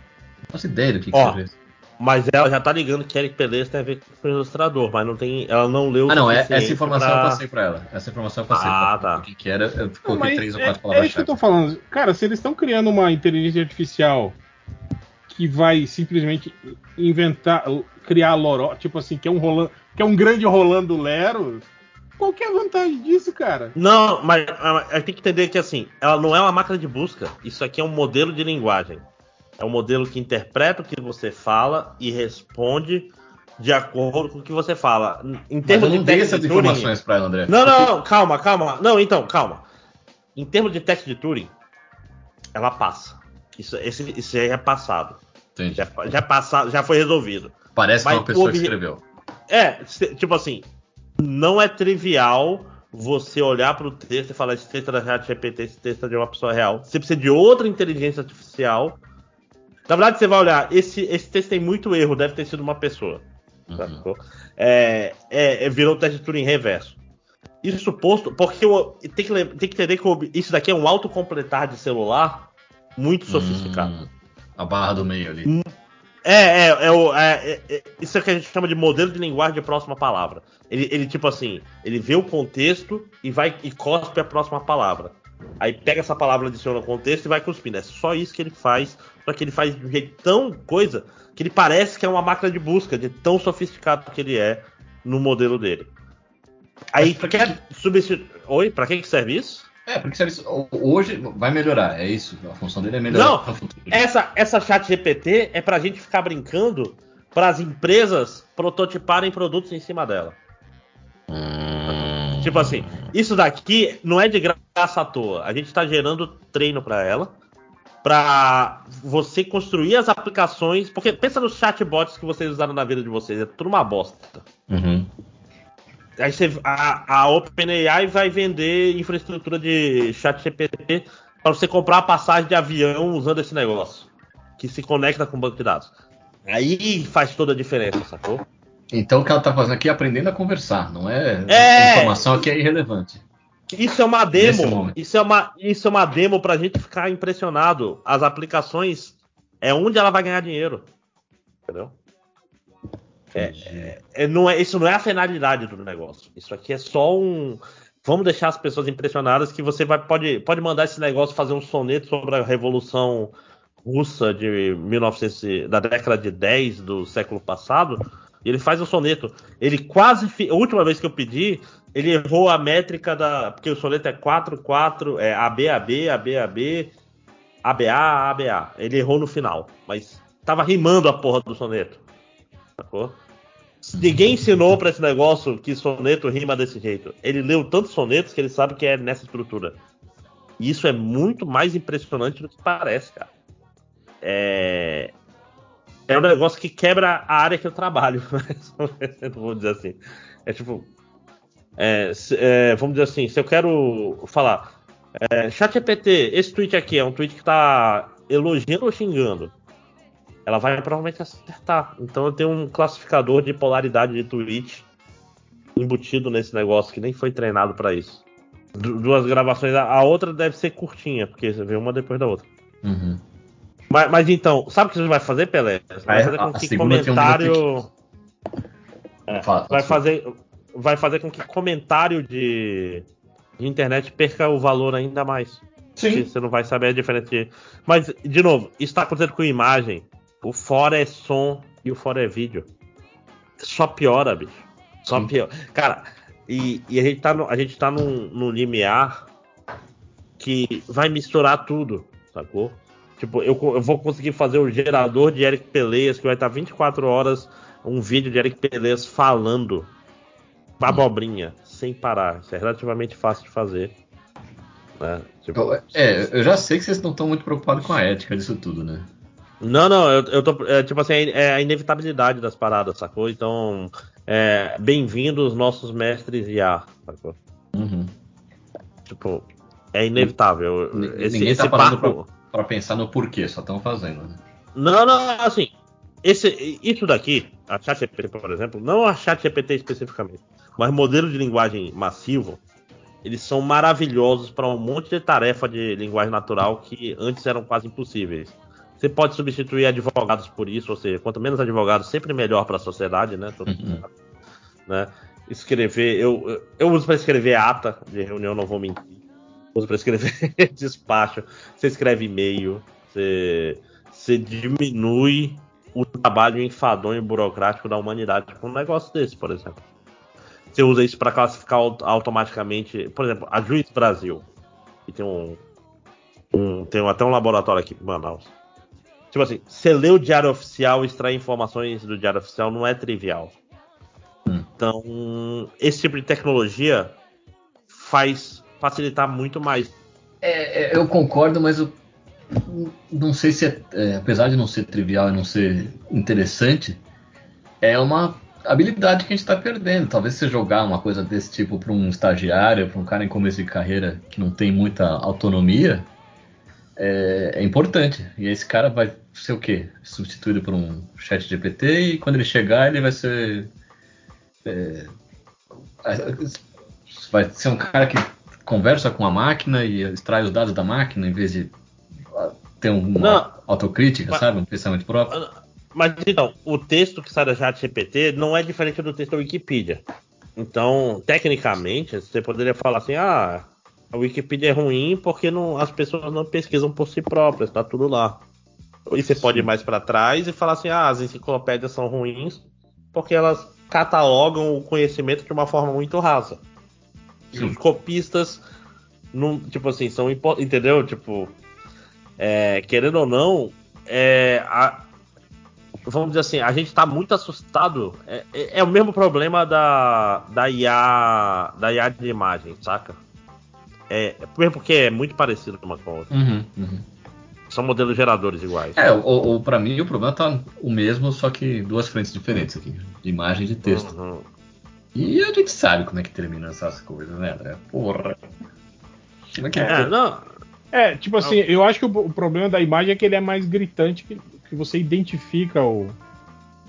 faço ideia do que, que Ó, isso. Mas ela já tá ligando que Eric Pelez tem a ver com o ilustrador, mas não tem, ela não leu o Ah, não, é, essa informação pra- eu passei pra ela. Essa informação eu passei. Ah, pra- tá. O que, que era, eu coloquei três ou é, quatro é palavras isso que eu tô falando. Cara, se eles estão criando uma inteligência artificial que vai simplesmente inventar, criar loró, tipo assim, que é um rolando, que é um grande Rolando Lero, qual que é a vantagem disso, cara? Não, mas, mas tem que entender que assim, ela não é uma máquina de busca. Isso aqui é um modelo de linguagem. É um modelo que interpreta o que você fala e responde de acordo com o que você fala. Em Mas termos eu não de dei essas de informações pra ela, André. Não, não, não, calma, calma. Não, então, calma. Em termos de teste de Turing, ela passa. Isso, esse, isso aí é passado. Já, já, passa, já foi resolvido. Parece que é Mas uma pessoa que obje- escreveu. É, tipo assim, não é trivial você olhar para o texto e falar esse texto é da ChatGPT, esse texto é de uma pessoa real. Você precisa de outra inteligência artificial. Na verdade, você vai olhar, esse, esse texto tem muito erro, deve ter sido uma pessoa. sacou? É, é, é, virou o teste de Turing reverso. Isso posto, porque o- tem, que, tem que entender que isso daqui é um autocompletar de celular muito sofisticado. A barra do meio ali. É, é, é, o- é, é, é, isso é o que a gente chama de modelo de linguagem de próxima palavra. Ele, ele, tipo assim, ele vê o contexto e vai e cospe a próxima palavra. Aí pega essa palavra, adiciona o contexto e vai cuspindo. É só isso que ele faz, só que ele faz de um jeito tão coisa que ele parece que é uma máquina de busca, de tão sofisticado que ele é no modelo dele. Aí quer substituir. Oi, pra que que serve isso? É, porque sabe, isso- hoje vai melhorar, é isso. A função dele é melhorar. Não, essa, essa chat GPT é pra gente ficar brincando para as empresas prototiparem produtos em cima dela. Tipo assim, isso daqui não é de graça à toa. A gente tá gerando treino para ela, para você construir as aplicações. Porque pensa nos chatbots que vocês usaram na vida de vocês, é tudo uma bosta. Uhum. Aí você, a, a OpenAI vai vender infraestrutura de chat GPT para você comprar a passagem de avião usando esse negócio. Que se conecta com o banco de dados. Aí faz toda a diferença, sacou? Então o que ela tá fazendo aqui é aprendendo a conversar, não é? É. Informação aqui é irrelevante. Isso é uma demo. Isso é uma, isso é uma demo pra gente ficar impressionado. As aplicações é onde ela vai ganhar dinheiro. Entendeu? É, é- é- não é, isso não é a finalidade do negócio. Isso aqui é só um. Vamos deixar as pessoas impressionadas que você vai, pode, pode mandar esse negócio fazer um soneto sobre a Revolução Russa de 1900, e- da década de 10 do século passado. E ele faz um soneto. Ele quase. A última vez que eu pedi, ele errou a métrica da. Porque o soneto é 4, 4, é AB, AB, AB, AB, ABA, ABA. Ele errou no final. Mas tava rimando a porra do soneto. Sacou? Ninguém ensinou pra esse negócio que soneto rima desse jeito. Ele leu tantos sonetos que ele sabe que é nessa estrutura. E isso é muito mais impressionante do que parece, cara. É. É um negócio que quebra a área que eu trabalho. Não vou dizer assim. É tipo. É, é, vamos dizer assim, se eu quero falar. É, ChatGPT, esse tweet aqui é um tweet que tá elogiando ou xingando? Ela vai provavelmente acertar. Então eu tenho um classificador de polaridade de tweet embutido nesse negócio que nem foi treinado pra isso. Du- duas gravações, a, outra deve ser curtinha, porque você vê uma depois da outra. Uhum. Mas, mas então, sabe o que você vai fazer, Pelé? Você vai é? fazer com que comentário. É, vai, fazer, vai fazer com que comentário de, de internet perca o valor ainda mais. Sim. Você não vai saber a diferença de. Mas, de novo, isso está acontecendo com imagem. O fora é som e o fora é vídeo. Só piora, bicho. Só piora. Cara, e, e a gente tá, no, a gente tá num, num limiar que vai misturar tudo, sacou? Tipo, eu, eu vou conseguir fazer o gerador de Eric Peleias, que vai estar 24 horas um vídeo de Eric Peleias falando abobrinha, sem parar. Isso é relativamente fácil de fazer. Né? Tipo, É, eu já sei que vocês não estão muito preocupados com a ética disso tudo, né? Não, não, eu, eu tô. é, tipo assim, é a inevitabilidade das paradas, sacou? Então, é, bem-vindos nossos mestres IA, sacou? Uhum. Tipo, é inevitável. Esse, Ninguém esse tá parando papo. pra, pra pensar no porquê, só estão fazendo, né? Não, não, assim. Esse, isso daqui, a ChatGPT, por exemplo, não a ChatGPT especificamente, mas modelo de linguagem massivo, eles são maravilhosos para um monte de tarefa de linguagem natural que antes eram quase impossíveis. Você pode substituir advogados por isso, ou seja, quanto menos advogados, sempre melhor para a sociedade, né? Sabe, né? Escrever, eu, eu- eu uso para escrever ata de reunião, não vou mentir. Uso para escrever despacho. Você escreve e-mail, você, você diminui o trabalho enfadonho e burocrático da humanidade com um negócio desse, por exemplo. Você usa isso para classificar au- automaticamente, por exemplo, a Juiz Brasil, que tem um, um- tem até um laboratório aqui em Manaus. Tipo assim, você lê o diário oficial, extrair informações do diário oficial não é trivial. Então, esse tipo de tecnologia faz facilitar muito mais. É, é, eu concordo, mas eu não sei se, é, é, apesar de não ser trivial e não ser interessante, é uma habilidade que a gente está perdendo. Talvez você jogar uma coisa desse tipo para um estagiário, para um cara em começo de carreira que não tem muita autonomia, é, é, importante. E esse cara vai ser o quê? Substituído por um chat GPT e quando ele chegar ele vai ser. É, vai ser um cara que conversa com a máquina e extrai os dados da máquina em vez de ter uma Não. autocrítica, Mas- sabe? Um pensamento próprio. Mas então, o texto que sai da ChatGPT não é diferente do texto da Wikipedia. Então, tecnicamente, você poderia falar assim: ah, a Wikipedia é ruim porque não, as pessoas não pesquisam por si próprias, tá tudo lá. E você pode ir mais para trás e falar assim: ah, as enciclopédias são ruins porque elas catalogam o conhecimento de uma forma muito rasa. E os copistas, não, tipo assim, são entendeu? Tipo, é, querendo ou não, é, a- vamos dizer assim, a gente tá muito assustado. É, é- é o mesmo problema da, da IA da IA de imagem, saca? É, é mesmo porque é muito parecido uma com a outra. Uhum, uhum. São modelos geradores iguais. É, ou, ou para mim o problema tá o mesmo, só que duas frentes diferentes aqui, de imagem e de texto. Uhum. E a gente sabe como é que termina essas coisas, né, André? Porra. Como é que É, não. É, tipo assim, eu acho que o, o problema da imagem é que ele é mais gritante, que, que você identifica o,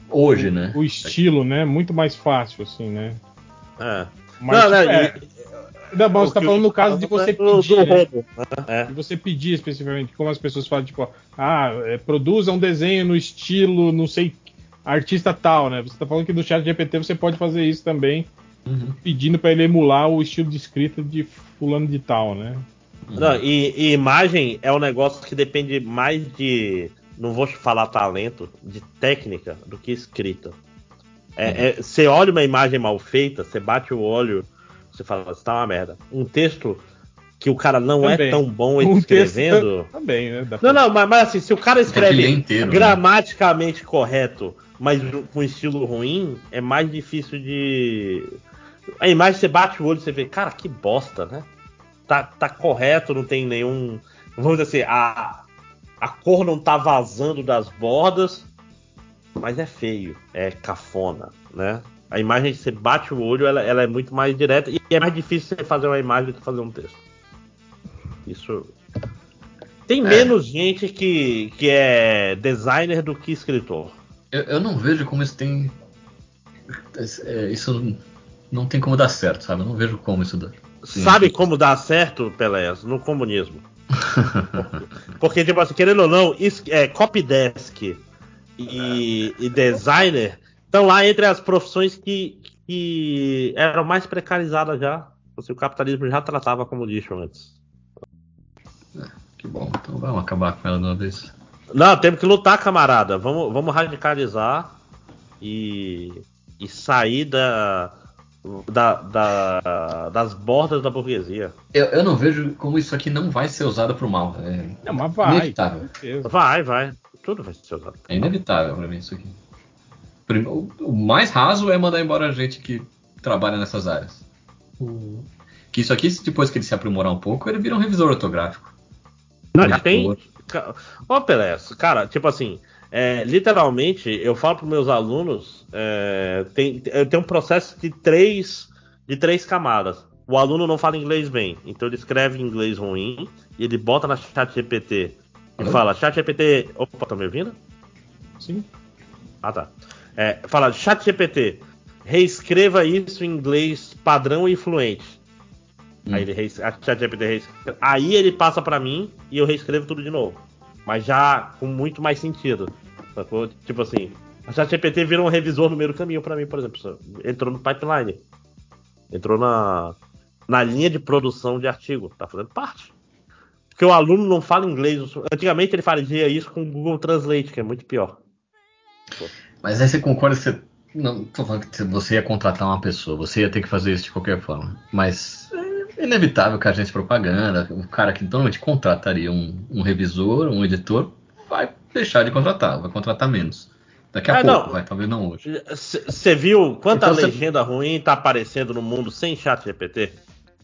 Hoje, né? o estilo, né? Muito mais fácil, assim, né? É. Mas, Não, não, tipo, é, e- Não, mas o você tá falando no caso de você pedir. né? né? De você pedir especificamente, como as pessoas falam, tipo, ah, é, produza um desenho no estilo, não sei, artista tal, né? Você tá falando que no chat GPT você pode fazer isso também, Uhum. pedindo para ele emular o estilo de escrita de fulano de tal, né? Não, e, e imagem é um negócio que depende mais de. Não vou falar talento, de técnica do que escrita. É, é, você olha uma imagem mal feita, você bate o olho, você fala, isso tá uma merda. Um texto que o cara não é Também. tão bom Um escrevendo. Também, né? Não, não, mas, mas assim, se o cara escreve inteiro, né? gramaticamente correto, mas com estilo ruim, é mais difícil de. A imagem você bate o olho e você vê, cara, que bosta, né? Tá, tá correto, não tem nenhum. Vamos dizer assim, a, a cor não tá vazando das bordas, mas é feio, é cafona, né? A imagem que você bate o olho, ela, ela é muito mais direta e é mais difícil você fazer uma imagem do que fazer um texto. Isso. Tem menos gente que, que é designer do que escritor. Eu, eu não vejo como isso tem. é, isso não tem como dar certo, sabe? Eu não vejo como isso dá. Sim. Sabe como dá certo, Pelés? No comunismo. Porque, tipo assim, querendo ou não, é, copydesk e, e designer estão lá entre as profissões que, que eram mais precarizadas já. Assim, o capitalismo já tratava como lixo antes. Que bom, então vamos acabar com ela de uma vez. Não, temos que lutar, camarada. Vamos, vamos radicalizar e, e sair da, da, da- das bordas da burguesia. Eu, eu não vejo como isso aqui não vai ser usado pro mal. É Não, mas vai. inevitável. Vai, vai. Tudo vai ser usado. É inevitável pra mim isso aqui. O o mais raso é mandar embora gente que trabalha nessas áreas. Que isso aqui, depois que ele se aprimorar um pouco, ele vira um revisor ortográfico. Não, Editor. tem. Ó, Pelés, cara, tipo assim, é, literalmente, eu falo para meus alunos, é, tem, eu tenho um processo de três, de três camadas. O aluno não fala inglês bem, então ele escreve em inglês ruim e ele bota na chat GPT e Alô? fala, chat GPT. Opa, tá me ouvindo? Sim. Ah, tá. É, fala, chat GPT, reescreva isso em inglês padrão e fluente. Aí ele rees- a ChatGPT reescreve. Aí ele passa pra mim e eu reescrevo tudo de novo. Mas já com muito mais sentido. Sacou? Tipo assim, a ChatGPT virou um revisor no meio do caminho pra mim, por exemplo. Entrou no pipeline. Entrou na, na linha de produção de artigo. Tá fazendo parte. Porque o aluno não fala inglês. Antigamente ele fazia isso com o Google Translate, que é muito pior. Mas aí você concorda que você. Não tô falando que você ia contratar uma pessoa, você ia ter que fazer isso de qualquer forma. Mas inevitável que a agência de propaganda, o cara que normalmente contrataria um, um revisor, um editor, vai deixar de contratar, vai contratar menos. Daqui a É, pouco, não. vai, talvez não hoje. Você viu quanta Então, cê- legenda ruim tá aparecendo no mundo sem chat GPT?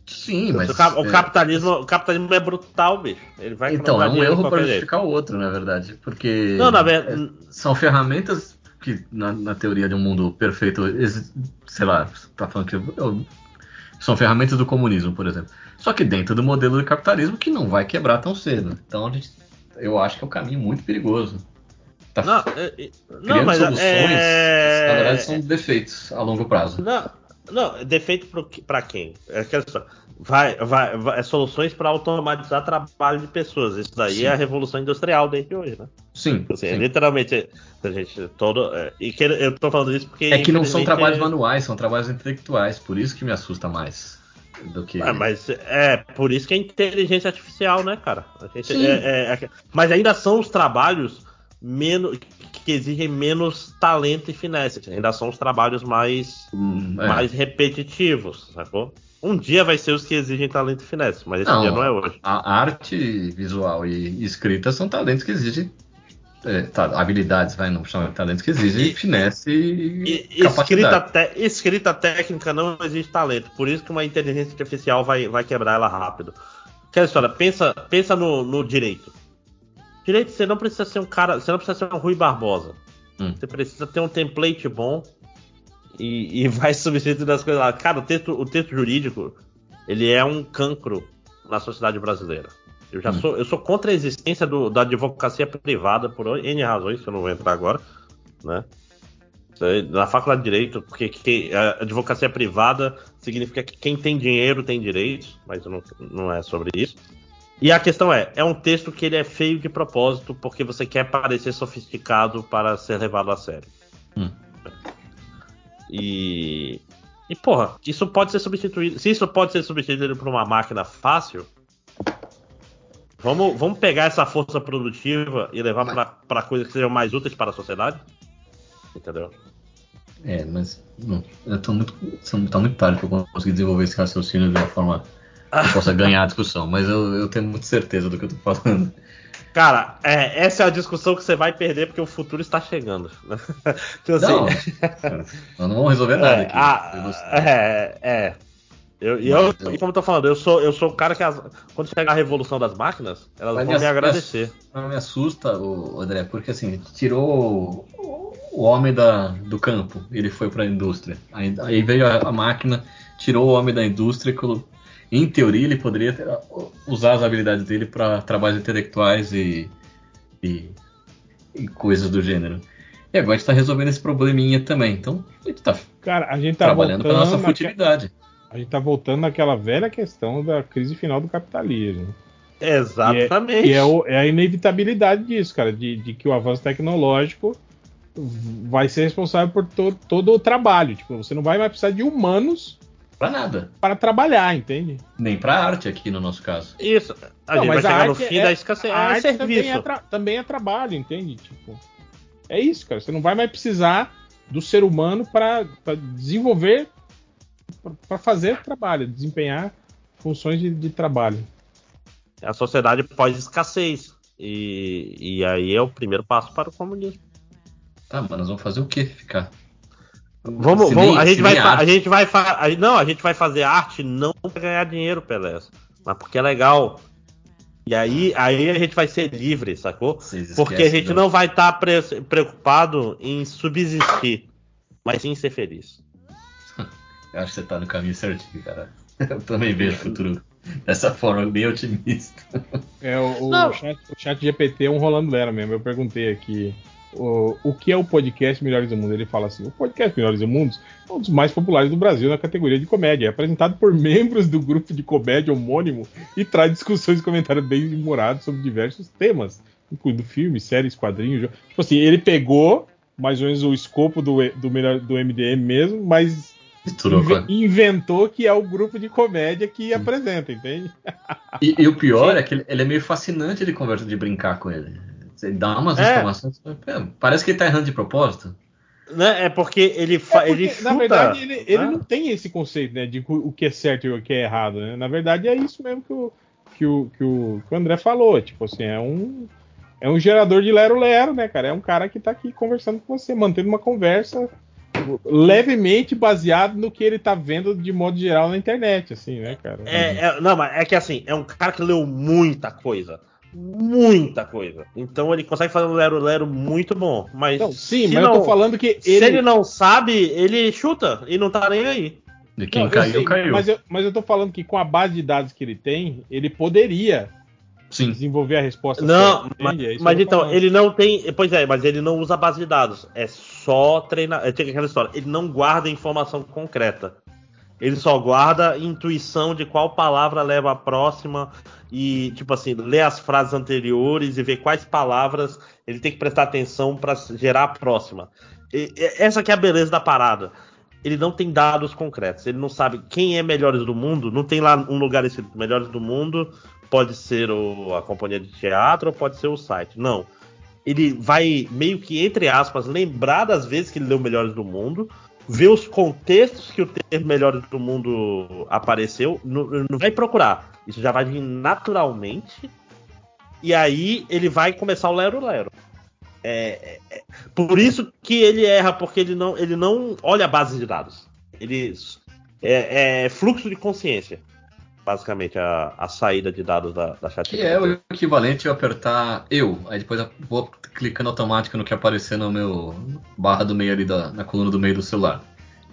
Sim, mas. o, cap- o é, capitalismo, o capitalismo é brutal, bicho. Ele vai Então, é um erro para justificar o outro, na verdade. Porque Não, na verdade- é, são ferramentas que, na, na teoria de um mundo perfeito, sei lá, você tá falando que. eu- são ferramentas do comunismo, por exemplo. Só que dentro do modelo do capitalismo que não vai quebrar tão cedo. Então, a gente, eu acho que é um caminho muito perigoso. Tá Não, é- é- não criando mas soluções, é... na verdade, são defeitos a longo prazo. Não, não, defeito pra quem? É aquela história. Vai, vai, vai- é soluções para automatizar trabalho de pessoas. Isso daí Sim. é a revolução industrial desde hoje, né? Sim. Assim, sim. Literalmente, a gente todo. é, E que eu tô falando isso porque. É que não são trabalhos manuais, são trabalhos intelectuais. Por isso que me assusta mais do que. Ah, mas é por isso que é inteligência artificial, né, cara? Gente- é- é- é- mas ainda são os trabalhos menos que exigem menos talento e finesse. Ainda são os trabalhos mais, Hum, é. mais repetitivos, sacou? Um dia vai ser os que exigem talento e finesse, mas esse Não, dia não é hoje. A arte visual e escrita são talentos que exigem. é, tá, habilidades, vai, não talentos que exigem finesse e, E- escrita, te- escrita técnica não exige talento, por isso que uma inteligência artificial vai, vai quebrar ela rápido. Aquela história, pensa, pensa no, no direito. Direito, você não precisa ser um cara, você não precisa ser um Rui Barbosa. Hum. Você precisa ter um template bom e, e vai substituindo as coisas lá. Cara, o texto, o texto jurídico, ele é um cancro na sociedade brasileira. Eu já Hum. sou, eu sou contra a existência do- da advocacia privada por N razões, que eu não vou entrar agora, né? Na faculdade de Direito, porque que- a advocacia privada significa que quem tem dinheiro tem direitos, mas não, não é sobre isso. E a questão é, é um texto que ele é feio de propósito porque você quer parecer sofisticado para ser levado a sério. Hum. E e porra, isso pode ser substituído. Se isso pode ser substituído por uma máquina fácil, vamos, vamos pegar essa força produtiva e levar para coisas que sejam mais úteis para a sociedade? Entendeu? É, mas não, eu muito, tá muito tarde pra eu conseguir desenvolver esse raciocínio de uma forma que possa ganhar a discussão, mas eu, eu tenho muita certeza do que eu tô falando. Cara, é, essa é a discussão que você vai perder porque o futuro está chegando. Então, Não, assim, nós não vamos resolver nada É, aqui. a- é, é. Eu, e eu, e como eu tô falando, eu sou, eu sou o cara que as- quando chegar a revolução das máquinas, elas vão me me- agradecer. Não me assusta, o André, porque assim, tirou o- homem da, do campo, ele foi para a indústria. Aí, aí veio a, a máquina, tirou o homem da indústria, e em teoria ele poderia ter- usar as habilidades dele para trabalhos intelectuais e, e, e coisas do gênero. E agora a gente tá resolvendo esse probleminha também. Então, a gente tá Cara, a gente tá trabalhando para voltando nossa naque- futilidade. A gente tá voltando naquela velha questão da crise final do capitalismo. Exatamente. E é, o- é a inevitabilidade disso, cara, de, de que o avanço tecnológico vai ser responsável por to- todo o trabalho. Tipo, você não vai mais precisar de humanos Para nada. para trabalhar, entende? Nem para arte aqui no nosso caso. Isso. A Não, gente vai mas a chegar no arte fim é- da escassez. a É arte também serviço. é, tra- também é trabalho, entende? Tipo, é isso, cara. Você não vai mais precisar do ser humano para desenvolver, para fazer trabalho, desempenhar funções de, de trabalho. É a sociedade pós-escassez. E, e aí é o primeiro passo para o comunismo. Tá, mas nós vamos fazer o quê? Ficar. Vamos, vamos- nem- a gente vai, nem fa- arte. a gente vai, a- não, a gente vai fazer arte não para ganhar dinheiro, Pelé, mas porque é legal. E aí, aí a gente vai ser livre, sacou? Vocês Porque a gente do- não vai estar preocupado em subsistir, mas sim ser feliz. Eu acho que você tá no caminho certinho, cara. Eu também vejo o futuro dessa forma bem otimista. É, o, o Não. chat, o chat GPT é um Rolando Lera mesmo. Eu perguntei aqui o, o que é o podcast Melhores do Mundo. Ele fala assim: o podcast Melhores do Mundo é um dos mais populares do Brasil na categoria de comédia. É apresentado por membros do grupo de comédia homônimo e traz discussões e comentários bem humorados sobre diversos temas, incluindo filmes, séries, quadrinhos. Tipo assim, ele pegou mais ou menos o escopo do, do, melhor, do MDM mesmo, mas inve- inventou que é o grupo de comédia que apresenta, entende? E, e o pior é que ele, ele é meio fascinante de conversa, de brincar com ele. Você dá umas É. Parece que ele tá errando de propósito. Né? É porque ele, fa- É porque, ele chuta. na verdade, ele, ele né? não tem esse conceito, né, de o que é certo e o que é errado, né? Na verdade, é isso mesmo que o, que o, que o, que o André falou. Tipo assim, é um. É um gerador de lero-lero, né, cara? É um cara que tá aqui conversando com você, mantendo uma conversa levemente baseado no que ele tá vendo de modo geral na internet, assim, né, cara? É, é- não, mas é que assim, é um cara que leu muita coisa. Muita coisa. Então ele consegue fazer um Lero Lero muito bom. Mas. Não, sim, se mas eu tô falando que Se ele- ele não sabe, ele chuta e não tá nem aí. E Não, eu sei, Mas eu, mas eu tô falando que com a base de dados que ele tem, ele poderia Sim. desenvolver a resposta Não, certa, mas? É isso mas então, falando. ele não tem. Pois é, mas ele não usa a base de dados. É só treinar. É tem aquela história. Ele não guarda informação concreta. Ele só guarda intuição de qual palavra leva a próxima e, tipo assim, lê as frases anteriores e vê quais palavras ele tem que prestar atenção para gerar a próxima. E- essa que é a beleza da parada. Ele não tem dados concretos. Ele não sabe quem é melhores do mundo. Não tem lá um lugar escrito melhores do mundo. Pode ser o- a companhia de teatro ou pode ser o site. Não. Ele vai meio que, entre aspas, lembrar das vezes que ele leu Melhores do Mundo, ver os contextos que o termo Melhores do Mundo apareceu, não, vai procurar. Isso já vai vir naturalmente. E aí ele vai começar o Lero Lero. É, é- é- por isso que ele erra, porque ele não, ele não olha a base de dados. Ele é, é fluxo de consciência, basicamente, a, a saída de dados da, da chat. Que é o equivalente a apertar eu, aí depois eu vou clicando automático no que aparecer no meu barra do meio ali da, na coluna do meio do celular.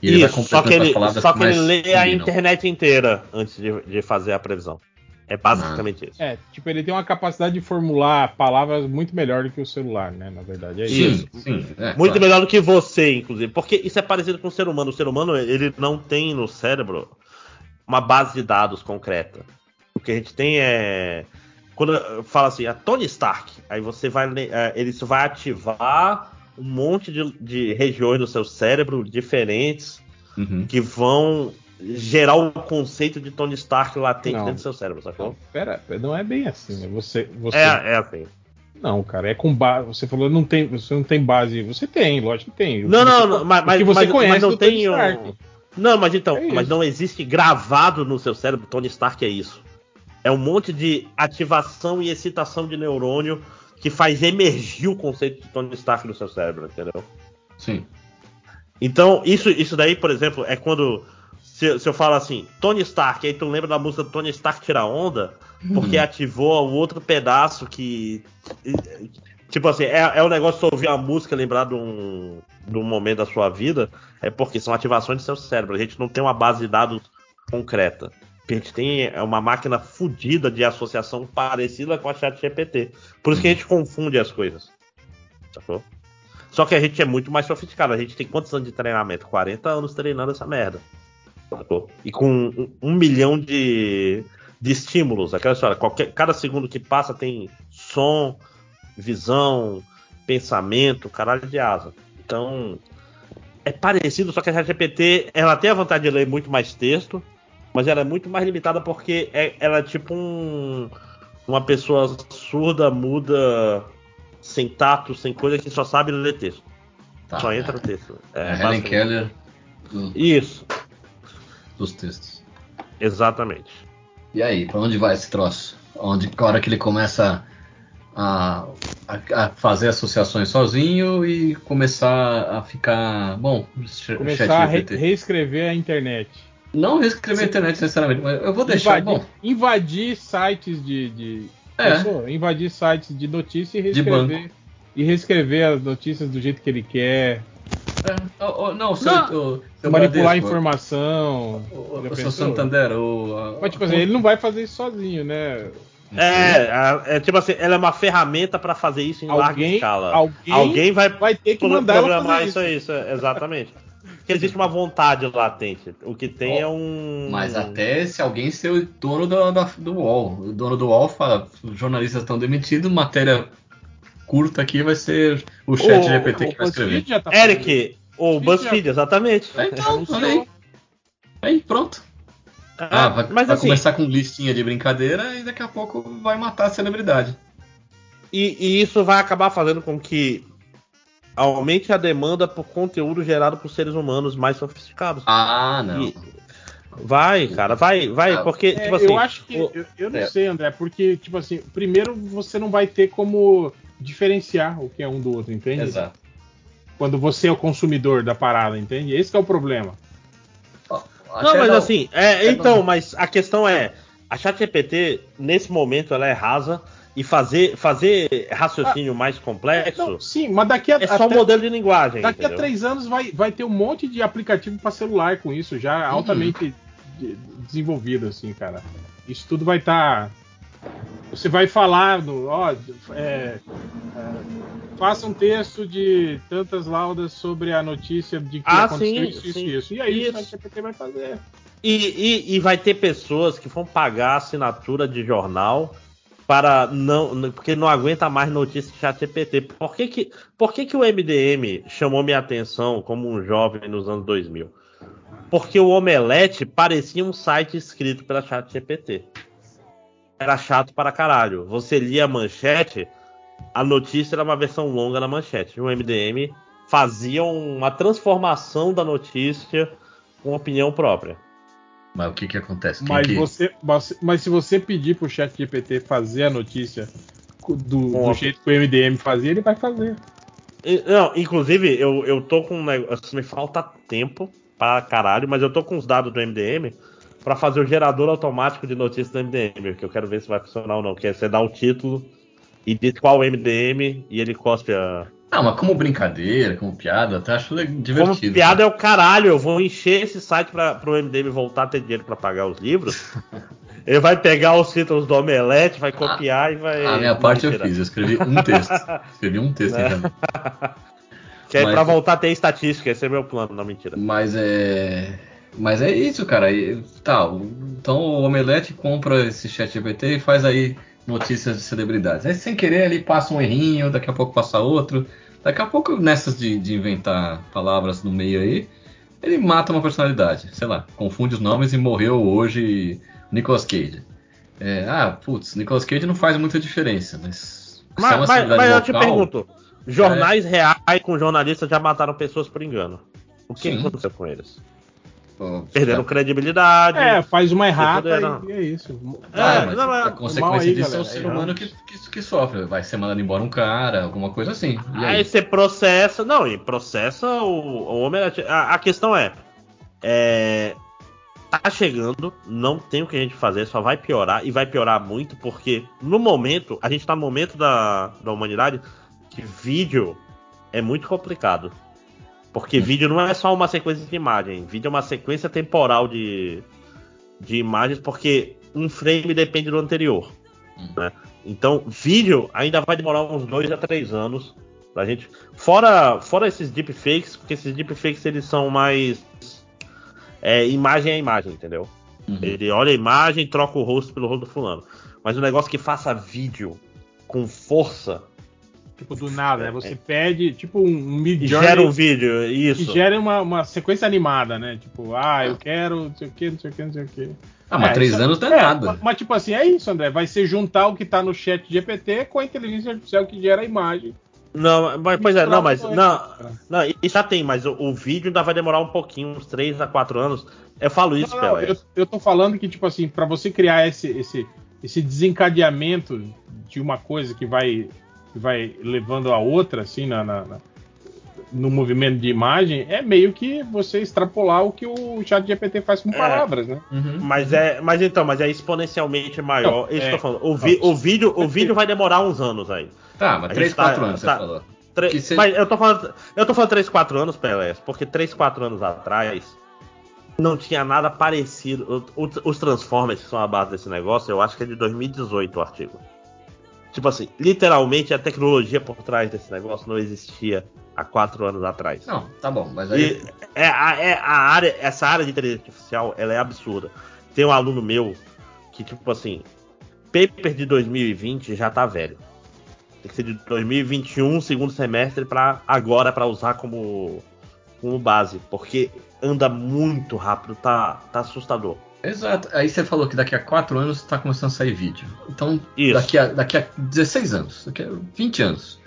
E ele vai Isso, só que ele, só que ele lê a combinam. internet inteira antes de, de fazer a previsão. É basicamente isso. É, tipo, ele tem uma capacidade de formular palavras muito melhor do que o celular, né? Na verdade, é isso. é, Muito melhor do que você, inclusive. Porque isso é parecido com o ser humano. O ser humano, ele não tem no cérebro uma base de dados concreta. O que a gente tem é. Quando fala assim, a Tony Stark, aí você vai. é, Ele isso vai ativar um monte de, de regiões do seu cérebro diferentes Uhum. que vão gerar o conceito de Tony Stark latente Não. dentro do seu cérebro, sacou? Pera, pera, não é bem assim, né? Você, você... É, é assim. Não, cara, é com base. Você falou não tem, você não tem base. Você tem, lógico que tem. Não, não, você- não, mas, que você mas- conhece mas não do Tony tem. Stark. um- Não, mas então, É mas não existe gravado no seu cérebro Tony Stark é isso. É um monte de ativação e excitação de neurônio que faz emergir o conceito de Tony Stark no seu cérebro, entendeu? Sim. Então, isso, isso daí, por exemplo, é quando. Se, se eu falo assim, Tony Stark, aí tu lembra da música Tony Stark Tira Onda, porque Uhum. ativou o outro pedaço que. Tipo assim, é, é um negócio de ouvir a música, lembrar de um, de um momento da sua vida, é porque são ativações do seu cérebro. A gente não tem uma base de dados concreta. A gente tem é uma máquina fodida de associação parecida com a chat GPT. Por isso que a gente confunde as coisas. Sacou? Só que a gente é muito mais sofisticado. A gente tem quantos anos de treinamento? 40 anos treinando essa merda. Sacou? E com um, um milhão de, de estímulos. Aquela história, qualquer, cada segundo que passa tem som, visão, pensamento, caralho de asa. Então, é parecido, só que a ChatGPT, ela tem a vantagem de ler muito mais texto, mas ela é muito mais limitada porque é- ela é tipo um, uma pessoa surda, muda, sem tato, sem coisa, que só sabe ler texto. Tá, só é. entra texto. É, É, Helen Keller do- Isso, dos textos. exatamente. E aí, pra onde vai esse troço? Onde, a hora que ele começa a, a- a fazer associações sozinho e começar a ficar. Bom, Começar a re- reescrever a internet. Não reescrever a internet, sinceramente, mas eu vou deixar. Invadir, Bom, invadir sites de. de É. Pensou? Invadir sites de notícia e reescrever. E reescrever as notícias do jeito que ele quer. é, não, seu, Não. ô, seu manipular Bradesco, informação. O, o pensou? Santander, o, Mas, tipo assim, ele não vai fazer isso sozinho, né? É, a- é tipo assim, ela é uma ferramenta para fazer isso em larga Alguém- escala. alguém vai, vai ter que mandar ela programar fazer isso aí, isso, é- exatamente. Porque existe uma vontade latente. O que tem é um. Mas até se alguém ser o dono do, da- do UOL. O dono do UOL fala, os jornalistas estão demitidos, matéria curta aqui vai ser o chat O- GPT o que vai escrever. Tá Eric, o BuzzFeed BuzzFeed, exatamente. É, então, olha aí. Aí, pronto. Ah, Ah, vai, mas vai assim, começar com listinha de brincadeira e daqui a pouco vai matar a celebridade. E, e isso vai acabar fazendo com que aumente a demanda por conteúdo gerado por seres humanos mais sofisticados. Ah, não. E- vai, cara, vai, vai, Ah, porque, É, tipo assim. eu acho que. o- Eu, eu não é. sei, André, porque, tipo assim, primeiro você não vai ter como diferenciar o que é um do outro, entende? Exato. Quando você é o consumidor da parada, entende? Esse que é o problema. Não, mas assim, é, então, mas a questão é, a ChatGPT, nesse momento, ela é rasa e fazer, fazer raciocínio mais complexo. Não, sim, mas daqui a é só um modelo de linguagem. Daqui entendeu? a três anos vai, vai ter um monte de aplicativo para celular com isso, já altamente de- desenvolvido, assim, cara. Isso tudo vai estar. Você vai falar do. Ó, é, é, faça um texto de tantas laudas sobre a notícia de que Ah, aconteceu sim, isso, isso e isso. E aí Isso. o ChatGPT vai fazer. E, e- e vai ter pessoas que vão pagar assinatura de jornal para não. porque não aguenta mais notícia de ChatGPT. Por que, que, por que, que o MDM chamou minha atenção como um jovem nos anos 2000? Porque o Omelete parecia um site escrito pela ChatGPT. Era chato para caralho. Você lia a manchete, a notícia era uma versão longa da manchete. O MDM fazia uma transformação da notícia com opinião própria. Mas o que que acontece? Quem Mas, que- você, mas, mas se você pedir pro ChatGPT fazer a notícia do, do jeito que o MDM fazia, ele vai fazer. Não, inclusive, eu, eu tô com um negócio. Me falta tempo pra caralho, mas eu tô com os dados do MDM pra fazer o gerador automático de notícias do MDM, que eu quero ver se vai funcionar ou não. Que é você dá o título e diz qual o MDM e ele cospe a. Ah, mas como brincadeira, como piada, até acho le- Como divertido. piada é o caralho, eu vou encher esse site pra, pro MDM voltar a ter dinheiro pra pagar os livros. Ele vai pegar os títulos do Omelete, vai copiar e vai. A minha parte eu fiz, eu escrevi um texto. escrevi um texto Né? janeiro. Que é Mas- pra voltar a ter estatística, esse é meu plano, não mentira. Mas é. Mas é isso, cara. E, tá, então o Omelete compra esse chat GPT e faz aí notícias de celebridades. Aí sem querer ele passa um errinho, daqui a pouco passa outro. Daqui a pouco, nessas de, de inventar palavras no meio aí, ele mata uma personalidade. Sei lá, confunde os nomes e morreu hoje Nicolas Cage. É, ah, putz, Nicolas Cage não faz muita diferença, mas. é Mas, uma mas- mas eu te local, pergunto: jornais reais com jornalistas já mataram pessoas por engano. O que Sim. aconteceu com eles? Perderam tá- credibilidade. É, faz uma fuderam. e, e é isso. Ah, É, mas não, mas- a mal consequência aí, disso é o galera, ser humano que, que, que sofre. Vai ser mandado embora um cara, alguma coisa assim. E aí? Aí você processa. Não, e processa o, o homem. A, a questão é, é. Tá chegando, não tem o que a gente fazer, só vai piorar e vai piorar muito, porque no momento, a gente tá no momento da, da humanidade que vídeo é muito complicado. Porque vídeo não é só uma sequência de imagem, vídeo é uma sequência temporal de, de imagens, porque um frame depende do anterior. né? Então, vídeo ainda vai demorar uns dois a três anos pra gente. Fora, fora esses deepfakes, porque esses deepfakes eles são mais é, imagem a imagem, entendeu? Ele olha a imagem, troca o rosto pelo rosto do fulano. Mas um negócio que faça vídeo com força Tipo, do nada, né? Você pede, tipo, um mid e gera um vídeo, isso. Que gera uma, uma sequência animada, né? Tipo, ah, eu quero, não sei o que, não sei o que, não sei o que. Ah, mas três anos não é nada. Mas, mas, tipo assim, é isso, André. Vai ser juntar o que tá no chat GPT com a inteligência artificial que gera a imagem. Não, mas, pois é, não, mas não, não, isso já tem, mas o, o vídeo ainda vai demorar um pouquinho, uns 3 a 4 anos. Eu falo isso, Não, não, eu, eu tô falando que, tipo assim, pra você criar esse, esse, esse desencadeamento de uma coisa que vai, que vai levando a outra, assim, na, na- na- no movimento de imagem, é meio que você extrapolar o que o chat GPT faz com É. palavras, né? Mas é, mas então, mas é exponencialmente maior. Não, isso é. que eu tô falando. O, vi- o vídeo, o vídeo vai demorar uns anos aí. Tá, mas A 3, gente tá- 4 anos tá- você falou. Tre- Que cê- Mas eu tô falando, eu tô falando 3, 4 anos, Pelé, porque 3, 4 anos atrás não tinha nada parecido. Os Transformers que são a base desse negócio, eu acho que é de 2018 o artigo. Tipo assim, literalmente a tecnologia por trás desse negócio não existia há 4 anos atrás. Não, tá bom, mas aí. E é, a, é a área, essa área de inteligência artificial, ela é absurda. Tem um aluno meu que, tipo assim, paper de 2020 já tá velho. Tem que ser de 2021, segundo semestre, para agora para usar como, como base, porque anda muito rápido, tá, tá assustador. Exato. Aí você falou que daqui a 4 anos está começando a sair vídeo. Então, Isso. daqui a, daqui a 16 anos, daqui a 20 anos,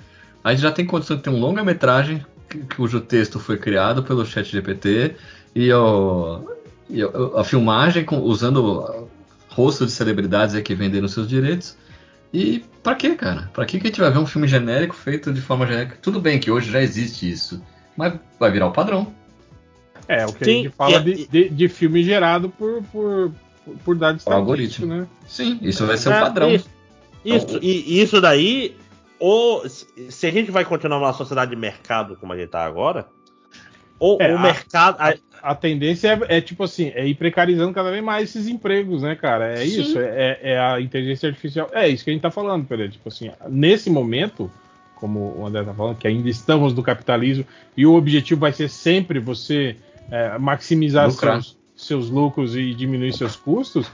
a gente já tem condição de ter um longa-metragem que- cujo texto foi criado pelo chat GPT e, o, e a filmagem com- usando rostos de celebridades que venderam seus direitos E pra quê, cara? Pra que que a gente vai ver um filme genérico feito de forma genérica? Tudo bem que hoje já existe isso, mas vai virar o padrão. É, o que a gente fala e- de, de, de filme gerado por, por, por, dados algoritmo. né? Sim, isso vai ser o É, padrão. Isso, isso, e, e isso daí, ou se a gente vai continuar numa sociedade de mercado como a gente tá agora, ou É, o a- mercado. a- A tendência é, é, tipo assim, é ir precarizando cada vez mais esses empregos, né, cara? É Sim. isso, é, é a inteligência artificial. É isso que a gente tá falando, Pedro. Tipo assim, nesse momento, como o André tá falando, que ainda estamos no capitalismo, e o objetivo vai ser sempre você é, maximizar Lucrar. seus, seus lucros e diminuir seus custos.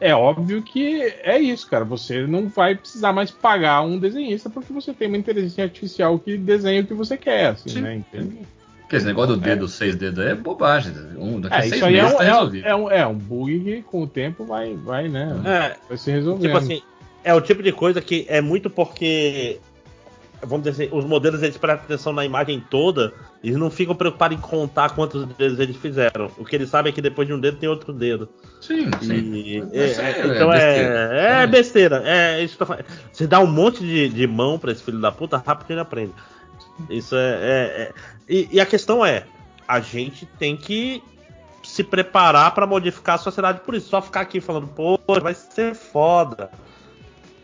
É óbvio que é isso, cara. Você não vai precisar mais pagar um desenhista porque você tem uma inteligência artificial que desenha o que você quer, assim, Sim. né? Entende? Porque esse negócio do dedo, seis dedos é bobagem. Um, daqui a É, seis isso aí é meses um, tá é, um, resolvido. é, um, é um bug que com o tempo vai, vai né? É, Vai se resolvendo. Tipo assim, é o tipo de coisa que é muito porque. Vamos dizer assim, os modelos eles prestam atenção na imagem toda, eles não ficam preocupados em contar quantos dedos eles fizeram. O que eles sabem é que depois de um dedo tem outro dedo. Sim, sim. E- é- é- então é é, besteira. é. É isso que eu. Você dá um monte de, de mão pra esse filho da puta, rápido ele aprende. Isso é. é- é- E, e a questão é: a gente tem que se preparar pra modificar a sociedade por isso. Só ficar aqui falando, pô, vai ser foda.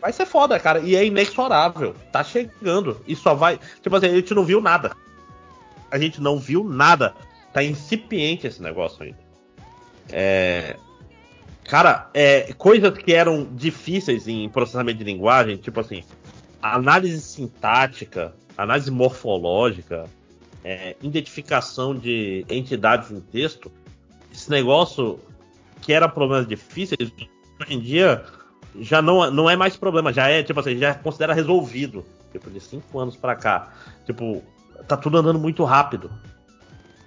Vai ser foda, cara. E é inexorável. Tá chegando. E só vai. Tipo assim, a gente não viu nada. A gente não viu nada. Tá incipiente esse negócio ainda. É. Cara, é, coisas que eram difíceis em processamento de linguagem, tipo assim, análise sintática, análise morfológica, é, identificação de entidades em texto, esse negócio que era problemas difíceis, hoje em dia já não, não é mais problema, já é, tipo assim, já considera resolvido. Tipo, de cinco anos pra cá. Tipo, tá tudo andando muito rápido.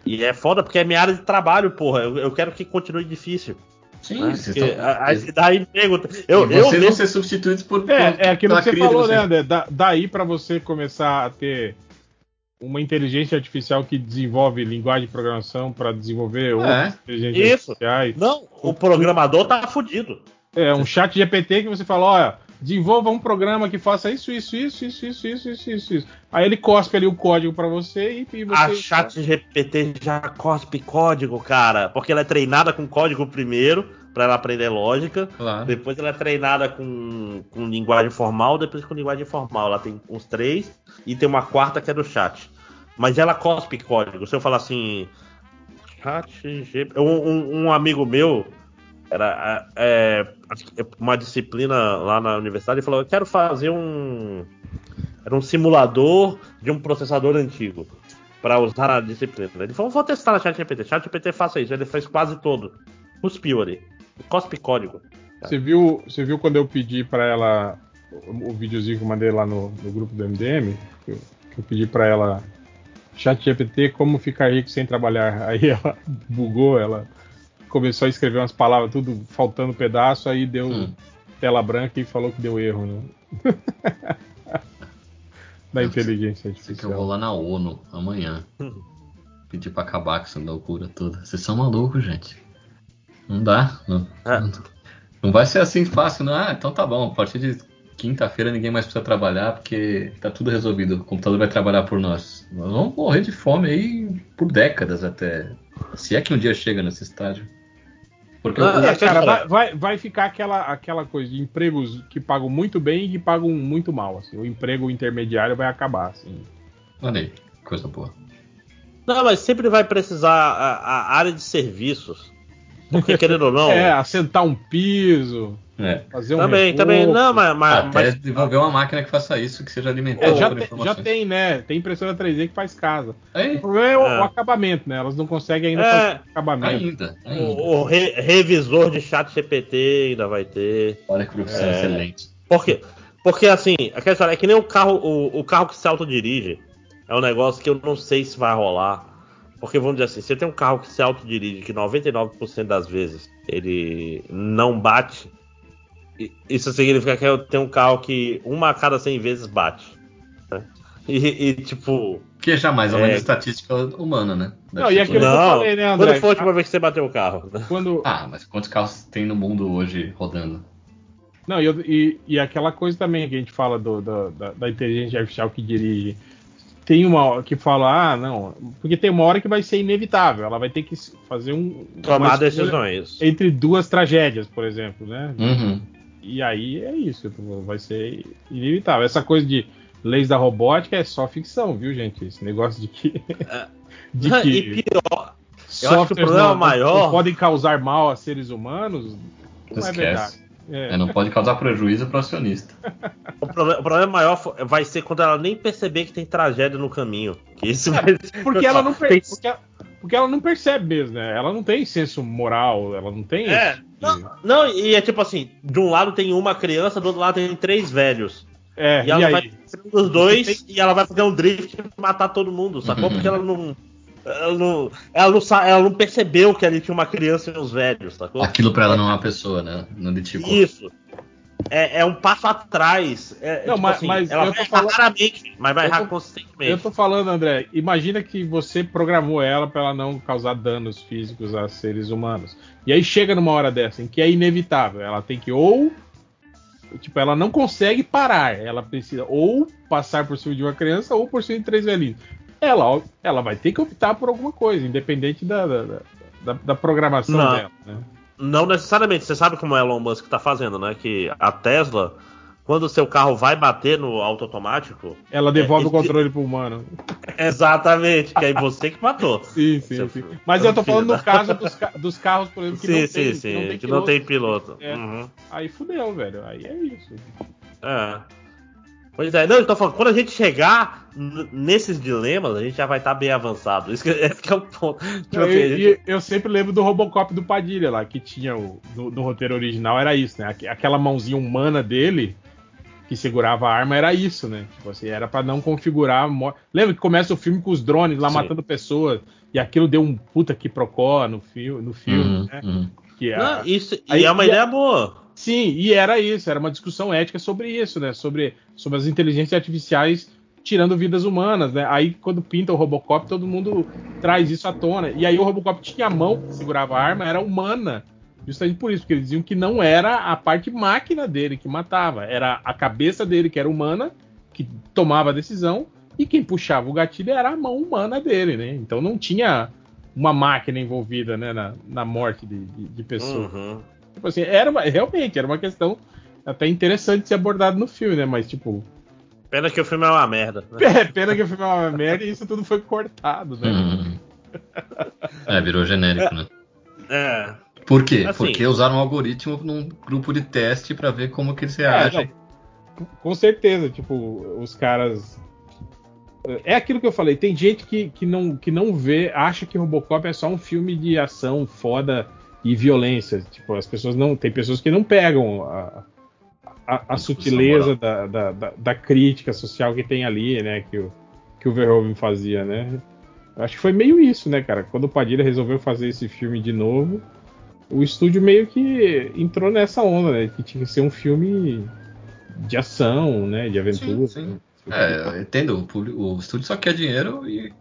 E é foda porque é minha área de trabalho, porra. Eu, eu quero que continue difícil. Sim, né? vocês dá emprego. Eu, e eu vocês vão mesmo- ser substituídos por. É, por- é aquilo que você falou, né, vocês. André? Da, daí pra você começar a ter uma inteligência artificial que desenvolve linguagem de programação para desenvolver outras inteligências Isso. artificiais. Não, o programador tá fudido. É, um chat GPT que você fala, olha, desenvolva um programa que faça isso, isso, isso, isso, isso, isso, isso, isso. isso. Aí ele cospe ali o código para você e, e você... A chat GPT já cospe código, cara, porque ela é treinada com código primeiro, para ela aprender lógica. Claro. Depois ela é treinada com, com linguagem formal, depois com linguagem formal. Ela tem uns três e tem uma quarta que é do chat. Mas ela cospe código. Se eu falar assim. Chat. Um, um, um amigo meu era é, uma disciplina lá na universidade e falou: Eu quero fazer um. Era um simulador de um processador antigo para usar na disciplina. Ele falou: Vou testar na ChatGPT. ChatGPT faça isso. Ele fez quase todo. Cuspiu ali. Cospe código. Você viu, você viu quando eu pedi para ela o, videozinho que eu mandei lá no, no grupo do MDM? Que eu, que eu pedi para ela chat GPT como ficar rico sem trabalhar. Aí ela bugou, ela começou a escrever umas palavras, tudo faltando pedaço, aí deu Hum. tela branca e falou que deu erro, né? da inteligência Sei que eu vou artificial. lá na ONU amanhã. Pedir pra acabar com essa loucura toda. Vocês são malucos, gente. Não dá. Não, não, não vai ser assim fácil, não. Ah, então tá bom. A partir de quinta-feira ninguém mais precisa trabalhar porque tá tudo resolvido. O computador vai trabalhar por nós. Nós vamos morrer de fome aí por décadas até. Se é que um dia chega nesse estágio. Porque Ah, É, cara, vai, vai, vai ficar aquela, aquela coisa de empregos que pagam muito bem e que pagam muito mal. Assim. O emprego intermediário vai acabar. Assim. Olha aí, coisa boa. Não, mas sempre vai precisar a, a área de serviços. Porque, querendo ou não. É, assentar um piso, É. fazer um também, reboco. também. Não, mas. mas, Até mas- desenvolver uma máquina que faça isso, que seja alimentada É, já, por te- informações. já tem, né? Tem impressora 3D que faz casa. Aí, O problema é o, É. o acabamento, né? Elas não conseguem ainda É. fazer acabamento. ainda, ainda. o, o re- revisor de chat GPT ainda vai ter. Olha que profissão É. excelente. Por quê? Porque assim, aquela história é que nem o carro, o, o carro que se autodirige. É um negócio que eu não sei se vai rolar. Porque vamos dizer assim, você tem um carro que se autodirige, que 99% das vezes ele não bate. Isso significa que eu tenho um carro que uma a cada 100 vezes bate. né? E, e, tipo. Porque jamais é uma É. estatística humana, né? Não, e aquilo que eu Não, falei, né, André? quando foi a última vez que você bateu o carro? Quando, Ah, mas quantos carros tem no mundo hoje rodando? Não, e, e- e aquela coisa também que a gente fala do- do- da, da inteligência artificial que dirige. Tem uma hora que fala, ah, não, porque tem uma hora que vai ser inevitável, ela vai ter que fazer um. Tomar decisões. Entre duas tragédias, por exemplo, né? Uhum. E aí é isso, tipo, vai ser inevitável. Essa coisa de leis da robótica é só ficção, viu, gente? Esse negócio de que. de E que pior, eu acho que o problema não- maior. não podem causar mal a seres humanos. Não é verdade. Esquece. É, não pode causar prejuízo para o acionista. O problema, maior vai ser quando ela nem perceber que tem tragédia no caminho. Que isso vai Porque ela não, per- Tem- porque, porque ela não percebe mesmo, né? Ela não tem senso moral, ela não tem. É, esse- Não, e é tipo assim: de um lado tem uma criança, do outro lado tem três velhos. É, e ela e vai ser um dos dois e ela vai fazer um drift e matar todo mundo, sacou? Porque ela não. Ela não, ela, não ela não percebeu que ali tinha uma criança e uns velhos, sacou? Aquilo para ela não é uma pessoa, né? Não identificou. Isso. É, é um passo atrás. É, Não, tipo mas- assim, mas ela vai falando- raramente, mas vai errar tô- consistentemente. Eu tô falando, André, imagina que você programou ela para ela não causar danos físicos a seres humanos. E aí chega numa hora dessa em que é inevitável, ela tem que ou tipo, ela não consegue parar, ela precisa ou passar por cima de uma criança ou por cima de três velhinhos. Ela, ela vai ter que optar por alguma coisa, independente da, da, da, da programação Não. dela. Né? Não necessariamente. Você sabe como o Elon Musk tá fazendo, né? Que a Tesla, quando o seu carro vai bater no auto automático. Ela devolve é, o controle pro humano. Exatamente, que aí você que matou. Sim, sim, Seu sim. Mas eu tô Filho falando no da- caso dos, dos carros, por exemplo, que Sim, não sim, tem, sim. que não tem Que não tem piloto. piloto. É. Uhum. Aí fudeu, velho. Aí é isso. É. Pois é, não, eu tô falando, quando a gente chegar nesses dilemas, a gente já vai estar bem avançado. Isso que, esse que é o ponto. Tipo Eu, a gente- e- eu sempre lembro do Robocop do Padilha lá, que tinha o. No, no roteiro original era isso, né? Aqu- Aquela mãozinha humana dele que segurava a arma era isso, né? Tipo assim, era pra não configurar. a Lembra que começa o filme com os drones lá Sim. matando pessoas e aquilo deu um puta que procó no, fio, no filme, Uhum, né? uhum. Que a- Não, isso, e Aí- é uma e a- ideia boa. Sim, e era isso, era uma discussão ética sobre isso, né? Sobre, sobre as inteligências artificiais tirando vidas humanas, né? Aí quando pinta o Robocop, todo mundo traz isso à tona. E aí o Robocop tinha a mão que segurava a arma, era humana. Justamente por isso, porque eles diziam que não era a parte máquina dele que matava, era a cabeça dele que era humana, que tomava a decisão, e quem puxava o gatilho era a mão humana dele, né? Então não tinha uma máquina envolvida né, na, na morte de, de, de pessoas. Uhum. Tipo assim, era uma- realmente, era uma questão até interessante de ser abordado no filme, né? Mas, tipo, Pena que o filme é uma merda. né? é, pena que o filme é uma merda e isso tudo foi cortado, né? Uhum. É, virou genérico, né? É. Por quê? Assim- Porque usaram um algoritmo num grupo de teste pra ver como que eles É, reagem. não, com certeza, tipo, os caras. É aquilo que eu falei, tem gente que, que, não, que não vê, acha que Robocop é só um filme de ação foda e violência. Tipo, as pessoas não. Tem pessoas que não pegam a, a, a sutileza da, da, da, da crítica social que tem ali, né? Que o, que o Verhoeven fazia, né? Eu acho que foi meio isso, né, cara? Quando o Padilha resolveu fazer esse filme de novo, o estúdio meio que entrou nessa onda, né? Que tinha que ser um filme de ação, né? De aventura. Sim, sim. É, eu entendo. O, público- o estúdio só quer dinheiro e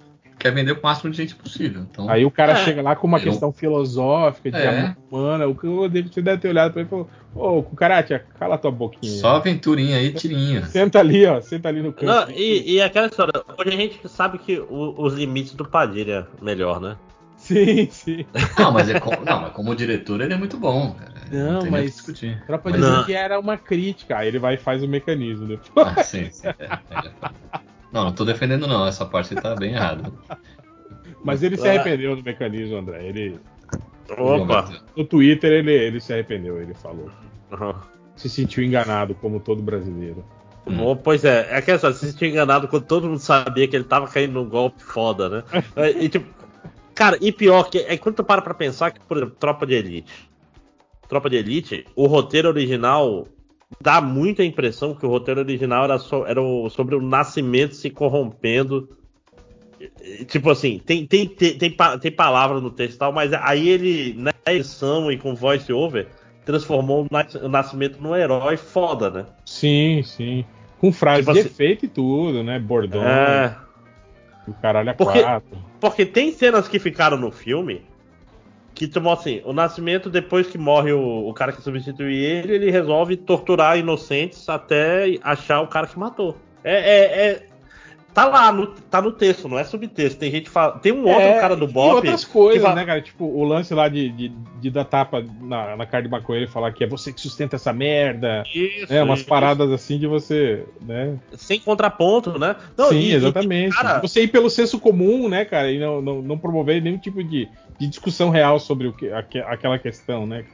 quer vender o máximo de gente possível. Então, Aí o cara É. chega lá com uma Eu- questão filosófica, de É. amor humana. O que o David deve ter olhado pra ele e falou: Ô, Cucaracha, cala tua boquinha. só aventurinha aí, tirinha. Senta ali, ó. Senta ali no canto. Não, e, e aquela história, hoje a gente sabe que o- os limites do Padilha é melhor, né? Sim, sim. Não, mas, é como, não, mas como diretor ele é muito bom, cara. Não, tem nem o que mas- discutir. Tropa Mas- dizer que era uma crítica. Aí ele vai e faz o mecanismo depois. Ah, sim, sim. é, é. Não, não tô defendendo não, essa parte tá bem errada. Mas ele se arrependeu do mecanismo, André. Ele, Opa! no Twitter ele, ele se arrependeu, ele falou. Uhum. Se sentiu enganado, como todo brasileiro. Bom, pois é, é aquela história, você se tinha enganado quando todo mundo sabia que ele tava caindo num golpe foda, né? E, tipo, cara, e pior que é quando tu para pra pensar que, por exemplo, Tropa de Elite. Tropa de Elite, o roteiro original dá muita impressão que o roteiro original era, so- era o- sobre o nascimento se corrompendo. Tipo assim, tem, tem, tem, tem, tem palavra no texto e tal, mas aí ele, na edição e com voice over, transformou o nas- o nascimento num herói foda, né? Sim, sim. Com frase Tipo de assim- efeito e tudo, né? Bordão. É. O caralho a Porque- quatro. Porque tem cenas que ficaram no filme Que tipo assim, o Nascimento, depois que morre o, o cara que substitui ele, ele resolve torturar inocentes até achar o cara que matou. É, é, é- tá lá, no, tá no texto, não é subtexto. Tem gente fala, tem um outro É, cara do E Bop. outras coisas, fala- né, cara? Tipo, o lance lá de, de, de dar tapa na, na cara de maconheiro e falar que é você que sustenta essa merda. Isso, né, umas isso. paradas assim de você, né? Sem contraponto, né? Não, Sim, e- e- exatamente. cara- Você ir pelo senso comum, né, cara? E não, não, não promover nenhum tipo de, de discussão real sobre o que, aque- aquela questão, né?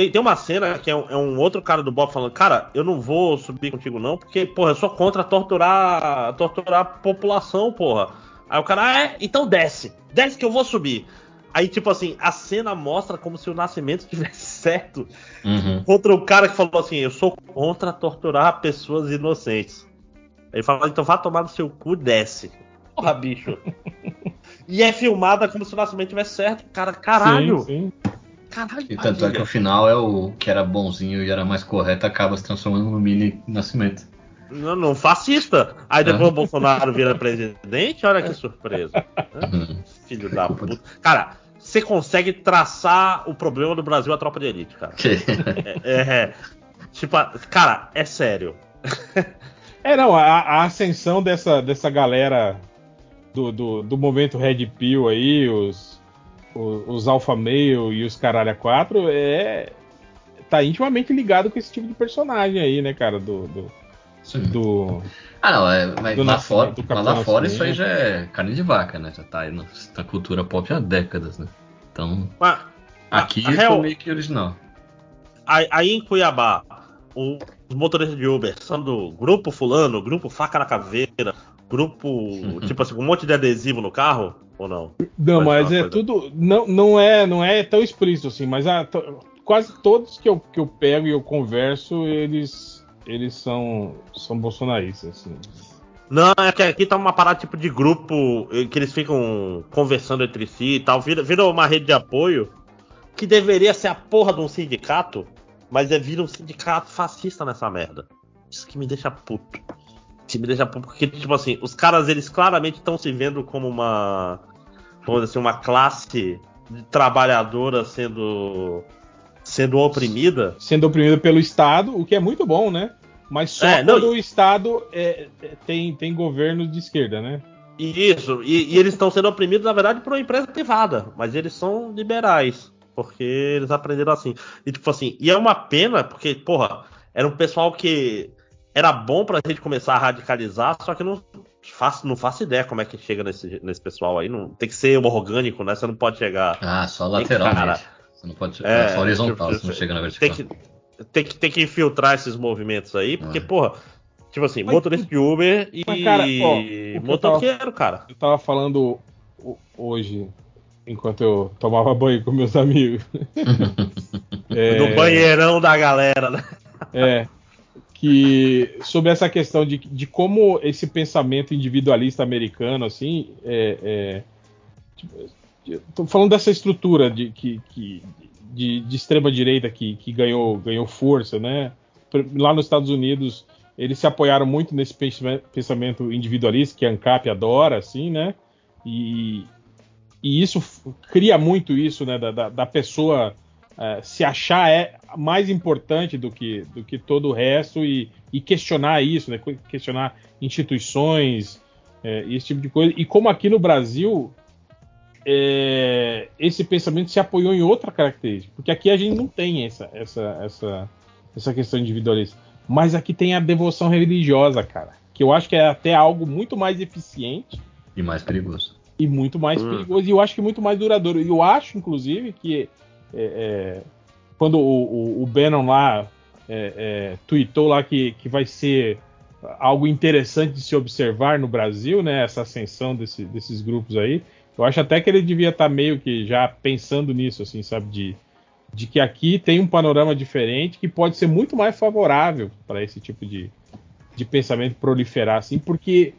Tem, tem uma cena que é um, é um outro cara do Bob falando, cara, eu não vou subir contigo não, porque, porra, eu sou contra torturar, torturar a população, porra. Aí o cara, ah, é? Então desce, desce que eu vou subir. Aí, tipo assim, a cena mostra como se o Nascimento tivesse certo Uhum. contra o cara que falou assim, eu sou contra torturar pessoas inocentes. Ele fala, então vá tomar no seu cu, desce. Porra, bicho. e é filmada como se o Nascimento tivesse certo. Cara, caralho. Sim, sim. Caralho. E tanto é que o final é o que era bonzinho e era mais correto, acaba se transformando no mini nascimento. Não, não fascista. Aí depois É. o Bolsonaro vira presidente, olha que surpresa. Uhum. Filho da puta. Cara, você consegue traçar o problema do Brasil a tropa de elite, cara. É, é, tipo, cara, é sério. É, não, a, a ascensão dessa, dessa galera do, do, do movimento Red Pill aí, os, os, os Alpha Male e os Caralho 4, é. tá intimamente ligado com esse tipo de personagem aí, né, cara? Do. do, do- Ah, não, é, mas Do lá fora, do mas lá fora isso aí já é carne de vaca, né? Já tá aí na, na cultura pop há décadas, né? Então, Mas, aqui a real- foi meio que original. aí, aí em Cuiabá, o- os motoristas de Uber são do grupo fulano, grupo faca na caveira, grupo, tipo assim, um monte de adesivo no carro, ou não? Não, mas uma é coisa- tudo. Não, não, é, não é tão explícito assim, mas a- to- quase todos que eu, que eu pego e eu converso, eles, eles são, são bolsonaristas. Assim. Não, é que aqui tá uma parada tipo de grupo que eles ficam conversando entre si e tal. Vira, vira uma rede de apoio que deveria ser a porra de um sindicato, mas é vira um sindicato fascista nessa merda. Isso que me deixa puto. Isso me deixa puto, porque, tipo assim, os caras, eles claramente estão se vendo como uma. Vamos dizer assim, uma classe de trabalhadora sendo. sendo oprimida. Sendo oprimido pelo Estado, o que é muito bom, né? Mas só É, não, quando o Estado é, é, tem, tem governo de esquerda, né? Isso, e, e eles estão sendo oprimidos, na verdade, por uma empresa privada, mas eles são liberais, porque eles aprenderam assim. E tipo assim, e é uma pena, porque, porra, era um pessoal que era bom pra gente começar a radicalizar, só que não faço, não faço ideia como é que chega nesse, nesse pessoal aí. Não, tem que ser orgânico, né? Você não pode chegar. Ah, só Tem lateralmente. cara, Você não pode É, é, só horizontal, tipo, você não chega na tem vertical. que, tem, que, tem que infiltrar esses movimentos aí, porque, É. porra, tipo assim, Mas- motorista de Uber e Mas, cara, ó, motoqueiro, cara. Eu tava falando ho- hoje, enquanto eu tomava banho com meus amigos. É, Do banheirão da galera, né? É. Que sobre essa questão de, de como esse pensamento individualista americano, assim, é, é, tipo, tô falando dessa estrutura de, que, que- de, de extrema direita que, que ganhou, ganhou força, né? Lá nos Estados Unidos eles se apoiaram muito nesse pensamento- individualista que a ANCAP adora, assim, né? E, e isso cria muito isso, né? Da, da, da pessoa eh, se achar é mais importante do que, do que todo o resto e, e questionar isso, né? Que- Questionar instituições, eh, esse tipo de coisa. E como aqui no Brasil eh, esse pensamento se apoiou em outra característica, porque aqui a gente não tem essa, essa, essa, essa questão individualista. Mas aqui tem a devoção religiosa, cara. Que eu acho que é até algo muito mais eficiente E mais perigoso. e muito mais Hum. perigoso. E eu acho que muito mais duradouro. E eu acho, inclusive, que é, é, quando o, o, o Bannon lá é, é, tweetou lá que, que vai ser algo interessante de se observar no Brasil, né? Essa ascensão desse- desses grupos aí. Eu acho até que ele devia estar meio que já pensando nisso, assim, sabe? De, de que aqui tem um panorama diferente que pode ser muito mais favorável para esse tipo de, de pensamento proliferar, assim, porque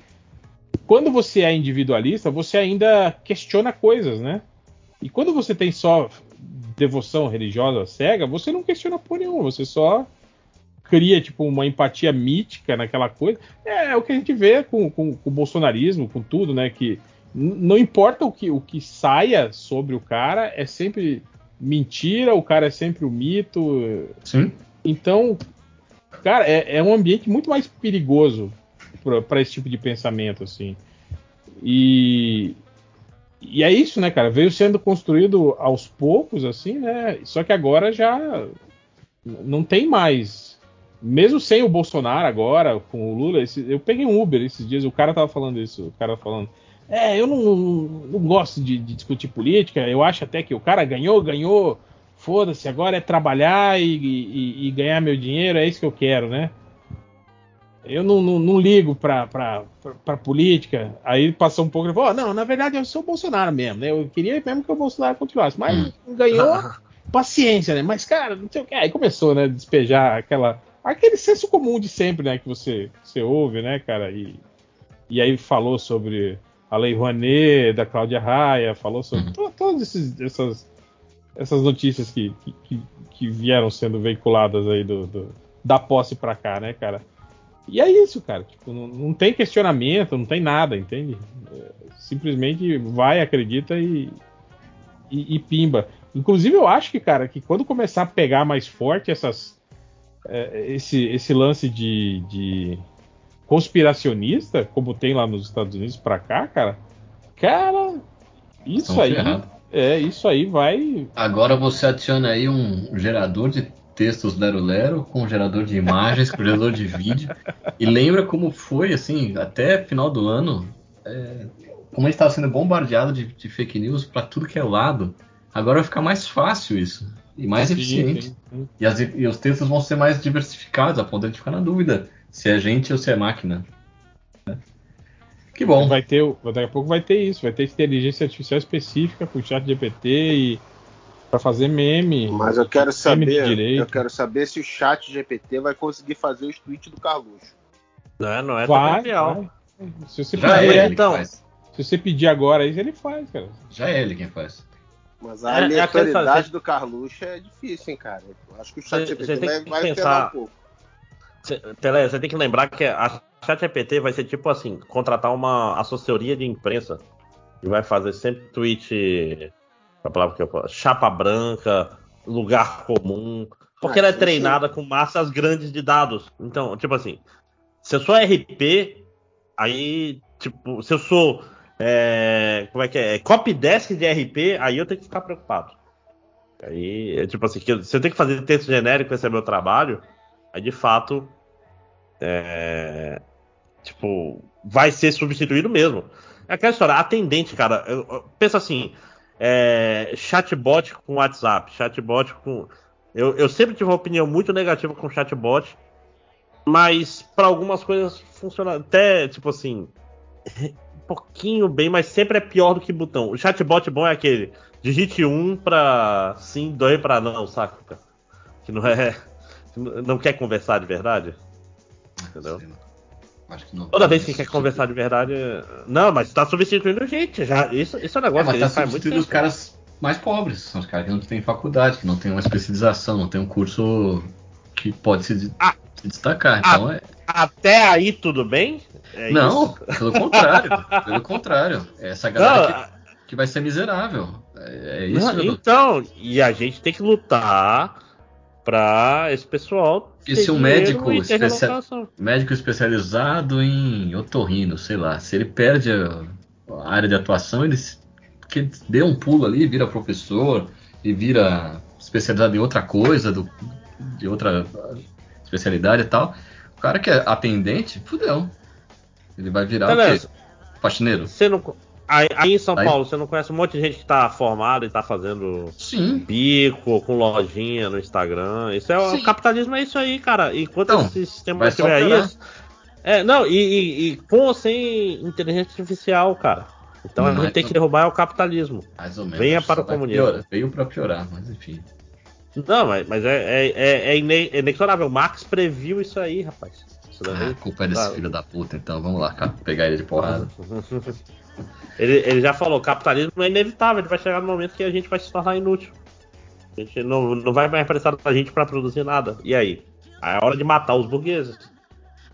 quando você é individualista, você ainda questiona coisas, né? E quando você tem só devoção religiosa cega, você não questiona por nenhum, você só cria tipo uma empatia mítica naquela coisa. É, o que a gente vê com, com- com o bolsonarismo, com tudo, né? Que, Não importa o que, o que saia sobre o cara, é sempre mentira, o cara é sempre o mito. Sim. Então, cara, é, é um ambiente muito mais perigoso para esse tipo de pensamento, assim. E, e é isso, né, cara? Veio sendo construído aos poucos, assim, né? Só que agora já não tem mais. Mesmo sem o Bolsonaro agora, com o Lula, esse- eu peguei um Uber esses dias, o cara tava falando isso, o cara falando. É, eu não, não gosto de, de discutir política, eu acho até que o cara ganhou, ganhou, foda-se, agora é trabalhar e, e- e ganhar meu dinheiro, é isso que eu quero, né? Eu não, não, não ligo pra, pra, pra, pra política. Aí passou um pouco e falou: "Ó, não, na verdade eu sou o Bolsonaro mesmo, né? Eu queria mesmo que o Bolsonaro continuasse, mas não ganhou, paciência, né? Mas, cara, não sei o que. Aí começou, né, a despejar aquela. Aquele senso comum de sempre, né, que você, você ouve, né, cara? E, e aí falou sobre a Lei Rouanet, da Cláudia Raia, falou sobre to- todas essas, essas notícias que, que, que- que vieram sendo veiculadas aí do, do- da posse pra cá, né, cara? E é isso, cara. Tipo, não, não tem questionamento, não tem nada, entende? É, simplesmente vai, acredita e, e, e pimba. Inclusive, eu acho que, cara, que quando começar a pegar mais forte essas, é, esse, esse lance de, de conspiracionista, como tem lá nos Estados Unidos pra cá, cara, cara, isso Estão aí, ferrados. é, isso aí vai. Agora você adiciona aí um gerador de textos Lero Lero com um gerador de imagens, com gerador de vídeo. E lembra como foi, assim, até final do ano, é, como a gente estava sendo bombardeado de, de fake news para tudo que é lado. Agora vai ficar mais fácil isso. E mais Sim, eficiente. sim, sim. E, as- e os textos vão ser mais diversificados, a ponto de ficar na dúvida se é gente ou se é máquina. Que bom. Vai ter, daqui a pouco vai ter isso, vai ter inteligência artificial específica com o chat GPT e para fazer meme. Mas eu quero meme de saber, direito. eu quero saber se o chat GPT vai conseguir fazer os tweets do Carluxo. Não é, não é Vai, trivial. vai. Se você Já é pedir, ele que então. faz. se você pedir agora isso, ele faz, cara. Já é ele quem faz. Mas É, a é aleatoriedade fazer- do Carluxo é difícil, hein, cara. Eu acho que o chat GPT vai, que vai pensar- um pouco. Pelé, você tem que lembrar que a ChatGPT vai ser tipo assim, contratar uma assessoria de imprensa e vai fazer sempre tweet, a palavra que eu falo, chapa branca, lugar comum, porque Ah, ela é sim, treinada com massas grandes de dados. Então, tipo assim, se eu sou RP, aí, tipo, se eu sou, é, como é que é, copydesk de RP, aí eu tenho que ficar preocupado. Aí, é tipo assim, eu- se eu tenho que fazer texto genérico, esse é meu trabalho, aí de fato, é, tipo, vai ser substituído mesmo. É aquela história, atendente, cara, eu- eu- pensa assim, é, chatbot com WhatsApp, chatbot com... Eu, eu sempre tive uma opinião muito negativa com chatbot, mas para algumas coisas funciona até, tipo assim, um pouquinho bem, mas sempre é pior do que botão. O chatbot bom é aquele, digite um pra sim, dois pra não, saca? Que não é... Não quer conversar de verdade? Entendeu? Lá. Acho que não. Toda vez que quer conversar de verdade. Não, mas tá substituindo gente. Já, isso, isso é um É, negócio mas que tá a faz muito substituindo tempo. os caras mais pobres. São os caras que não têm faculdade, que não têm uma especialização, não têm um curso que pode se, Ah. se destacar. Então é. Até aí tudo bem? É não, isso? pelo contrário. pelo contrário. É essa galera Não, que, que vai ser miserável. É, é isso. Não, então, e a gente tem que lutar pra esse pessoal. Ter se um médico, e especia- médico especializado em otorrino, sei lá, se ele perde a, área de atuação, ele que dê um pulo ali, vira professor e vira especializado em outra coisa, do- de outra especialidade e tal. O cara que é atendente, fudeu. Ele vai virar Beleza. o quê? Faxineiro? Você não, aí, aí em São Aí- Paulo, você não conhece um monte de gente que tá formada e tá fazendo Sim. bico, com lojinha no Instagram. Isso é o Sim. capitalismo é isso aí, cara. Enquanto Então, esse sistema não aí. só piorar. É, não, e, e- e com ou sem inteligência artificial, cara. Então a Mas gente tem não- que derrubar o capitalismo. Mais ou menos. Venha para o comunismo. Veio pra piorar, mas enfim. Não, mas, mas é, é, é, é é inexorável. Marx previu isso aí, rapaz. Isso daí- Ah, a culpa é desse Ah. filho da puta, então vamos lá, cara, pegar ele de porrada. ele, ele já falou, capitalismo é inevitável, ele vai chegar no momento que a gente vai se tornar inútil. A gente não, não vai mais precisar da gente pra produzir nada. E aí? Aí É hora de matar os burgueses.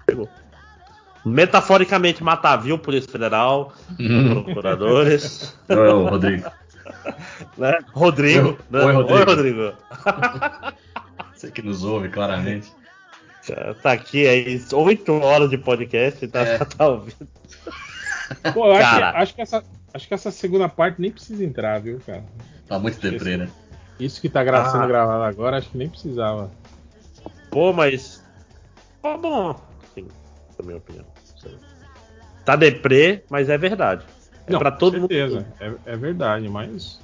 Chegou. metaforicamente matar, viu, Polícia Federal, Hum. procuradores. Não é o Rodrigo. né? Rodrigo. Oi, né? oi, Rodrigo. Oi, Rodrigo. Você que nos ouve, claramente. Tá aqui aí, 8 horas de podcast, tá, É. tá ouvindo. Pô, eu acho, que, acho, que essa, acho que essa segunda parte nem precisa entrar, viu, cara? Tá muito deprê, né? Isso que tá gra- sendo Ah. gravado agora, acho que nem precisava. Pô, mas. Tá bom. Sim, na minha opinião. Tá deprê, mas é verdade. É Não, pra com todo mundo. certeza, É, é verdade, mas.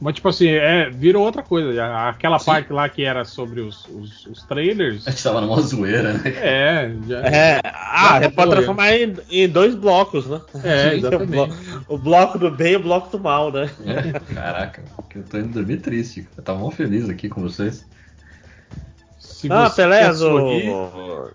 Mas, tipo assim, é, virou outra coisa. já. Aquela parte lá que era sobre os, os, os trailers. A gente tava numa zoeira, né? É, já. É, ah, Já é transformar em, em dois blocos, né? É, exatamente. O, blo- o bloco do bem e o bloco do mal, né? É, Caraca, que eu tô indo dormir triste. Eu tava mó feliz aqui com vocês. Se Ah, você Pelé, sorrir, o...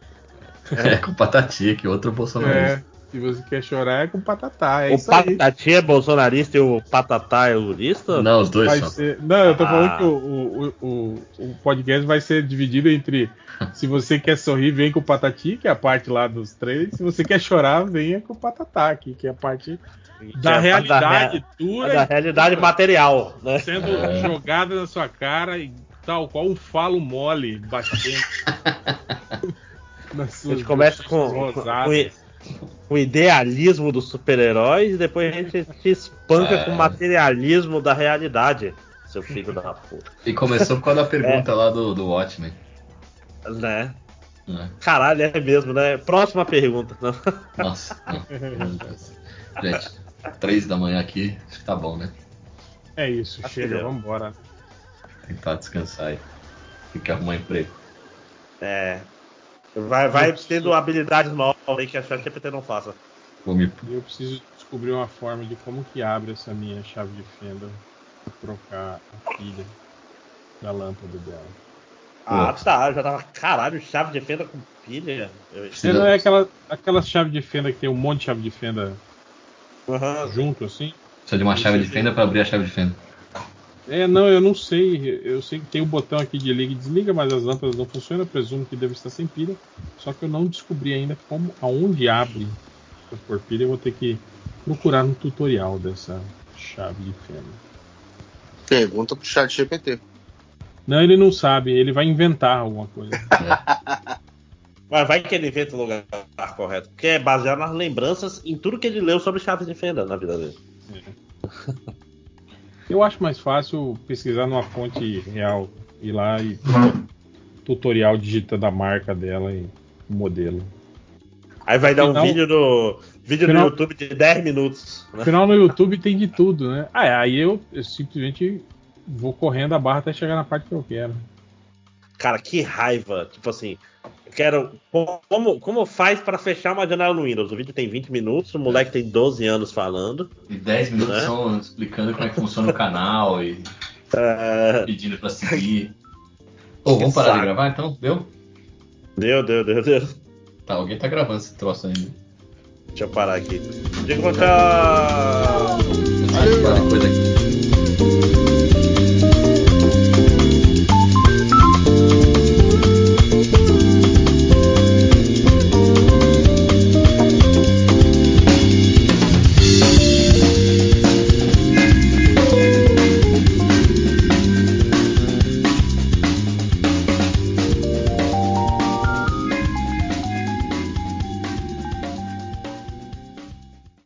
É, com Patati aqui, outro bolsonarista. é, se você quer chorar, é com patatá. É o isso aí. Patati é bolsonarista e o Patatá é lulista? Não, os dois Vai são. ser- Não, eu tô Ah. falando que o, o, o, o podcast vai ser dividido entre se você quer sorrir, vem com o Patati, que é a parte lá dos trailers. Se você quer chorar, venha com o Patatá, que é a parte da é realidade da, dura da realidade material, né? sendo É. jogada na sua cara e tal qual um falo mole batendo. A gente começa com, com, com o idealismo dos super-heróis e depois a gente te espanca É. com o materialismo da realidade, seu filho da puta. E começou por causa da pergunta lá do, do Watchmen. Né? né? Caralho, é mesmo, né? Próxima pergunta. Nossa, não. Gente, três da manhã aqui, acho que tá bom, né? É isso, Acho chega, vambora. Tentar descansar aí. Tem que arrumar emprego. É. Vai, vai tendo habilidades novas aí que a ChatGPT não faça. Me. Eu preciso descobrir uma forma de como que abre essa minha chave de fenda pra trocar a pilha da lâmpada dela. Ah, tá. Já tava. Caralho, chave de fenda com pilha. Eu... Você não é aquela, aquela chave de fenda que tem um monte de chave de fenda Aham. junto assim? Precisa de uma chave de fenda pra abrir a chave de fenda. É, não, eu não sei. Eu sei que tem o botão aqui de liga e desliga, mas as lâmpadas não funcionam. Eu presumo que deve estar sem pilha. Só que eu não descobri ainda como, aonde abre pôr pilha. Eu vou ter que procurar no tutorial dessa chave de fenda. Pergunta pro chat GPT. Não, ele não sabe. Ele vai inventar alguma coisa. Mas vai que ele inventa o lugar correto. Porque é baseado nas lembranças em tudo que ele leu sobre chaves de fenda na vida dele. Eu acho mais fácil pesquisar numa fonte real, ir lá e tutorial digitando a marca dela e o modelo. Aí vai dar um vídeo no vídeo Afinal- no YouTube de 10 minutos. né? Afinal, no YouTube tem de tudo, né? Ah, é, aí eu, eu simplesmente vou correndo a barra até chegar na parte que eu quero. Cara, que raiva. Tipo assim, quero. Como, como faz pra fechar uma janela no Windows? O vídeo tem 20 minutos, o moleque tem 12 anos falando. E 10 minutos Né? são explicando como é que funciona o canal e É, pedindo pra seguir. Ô, vamos parar de saco. gravar então? Deu? Deu, deu, deu, deu. Tá, alguém tá gravando esse troço ainda. Deixa eu parar aqui. Digo tchau. Aqui.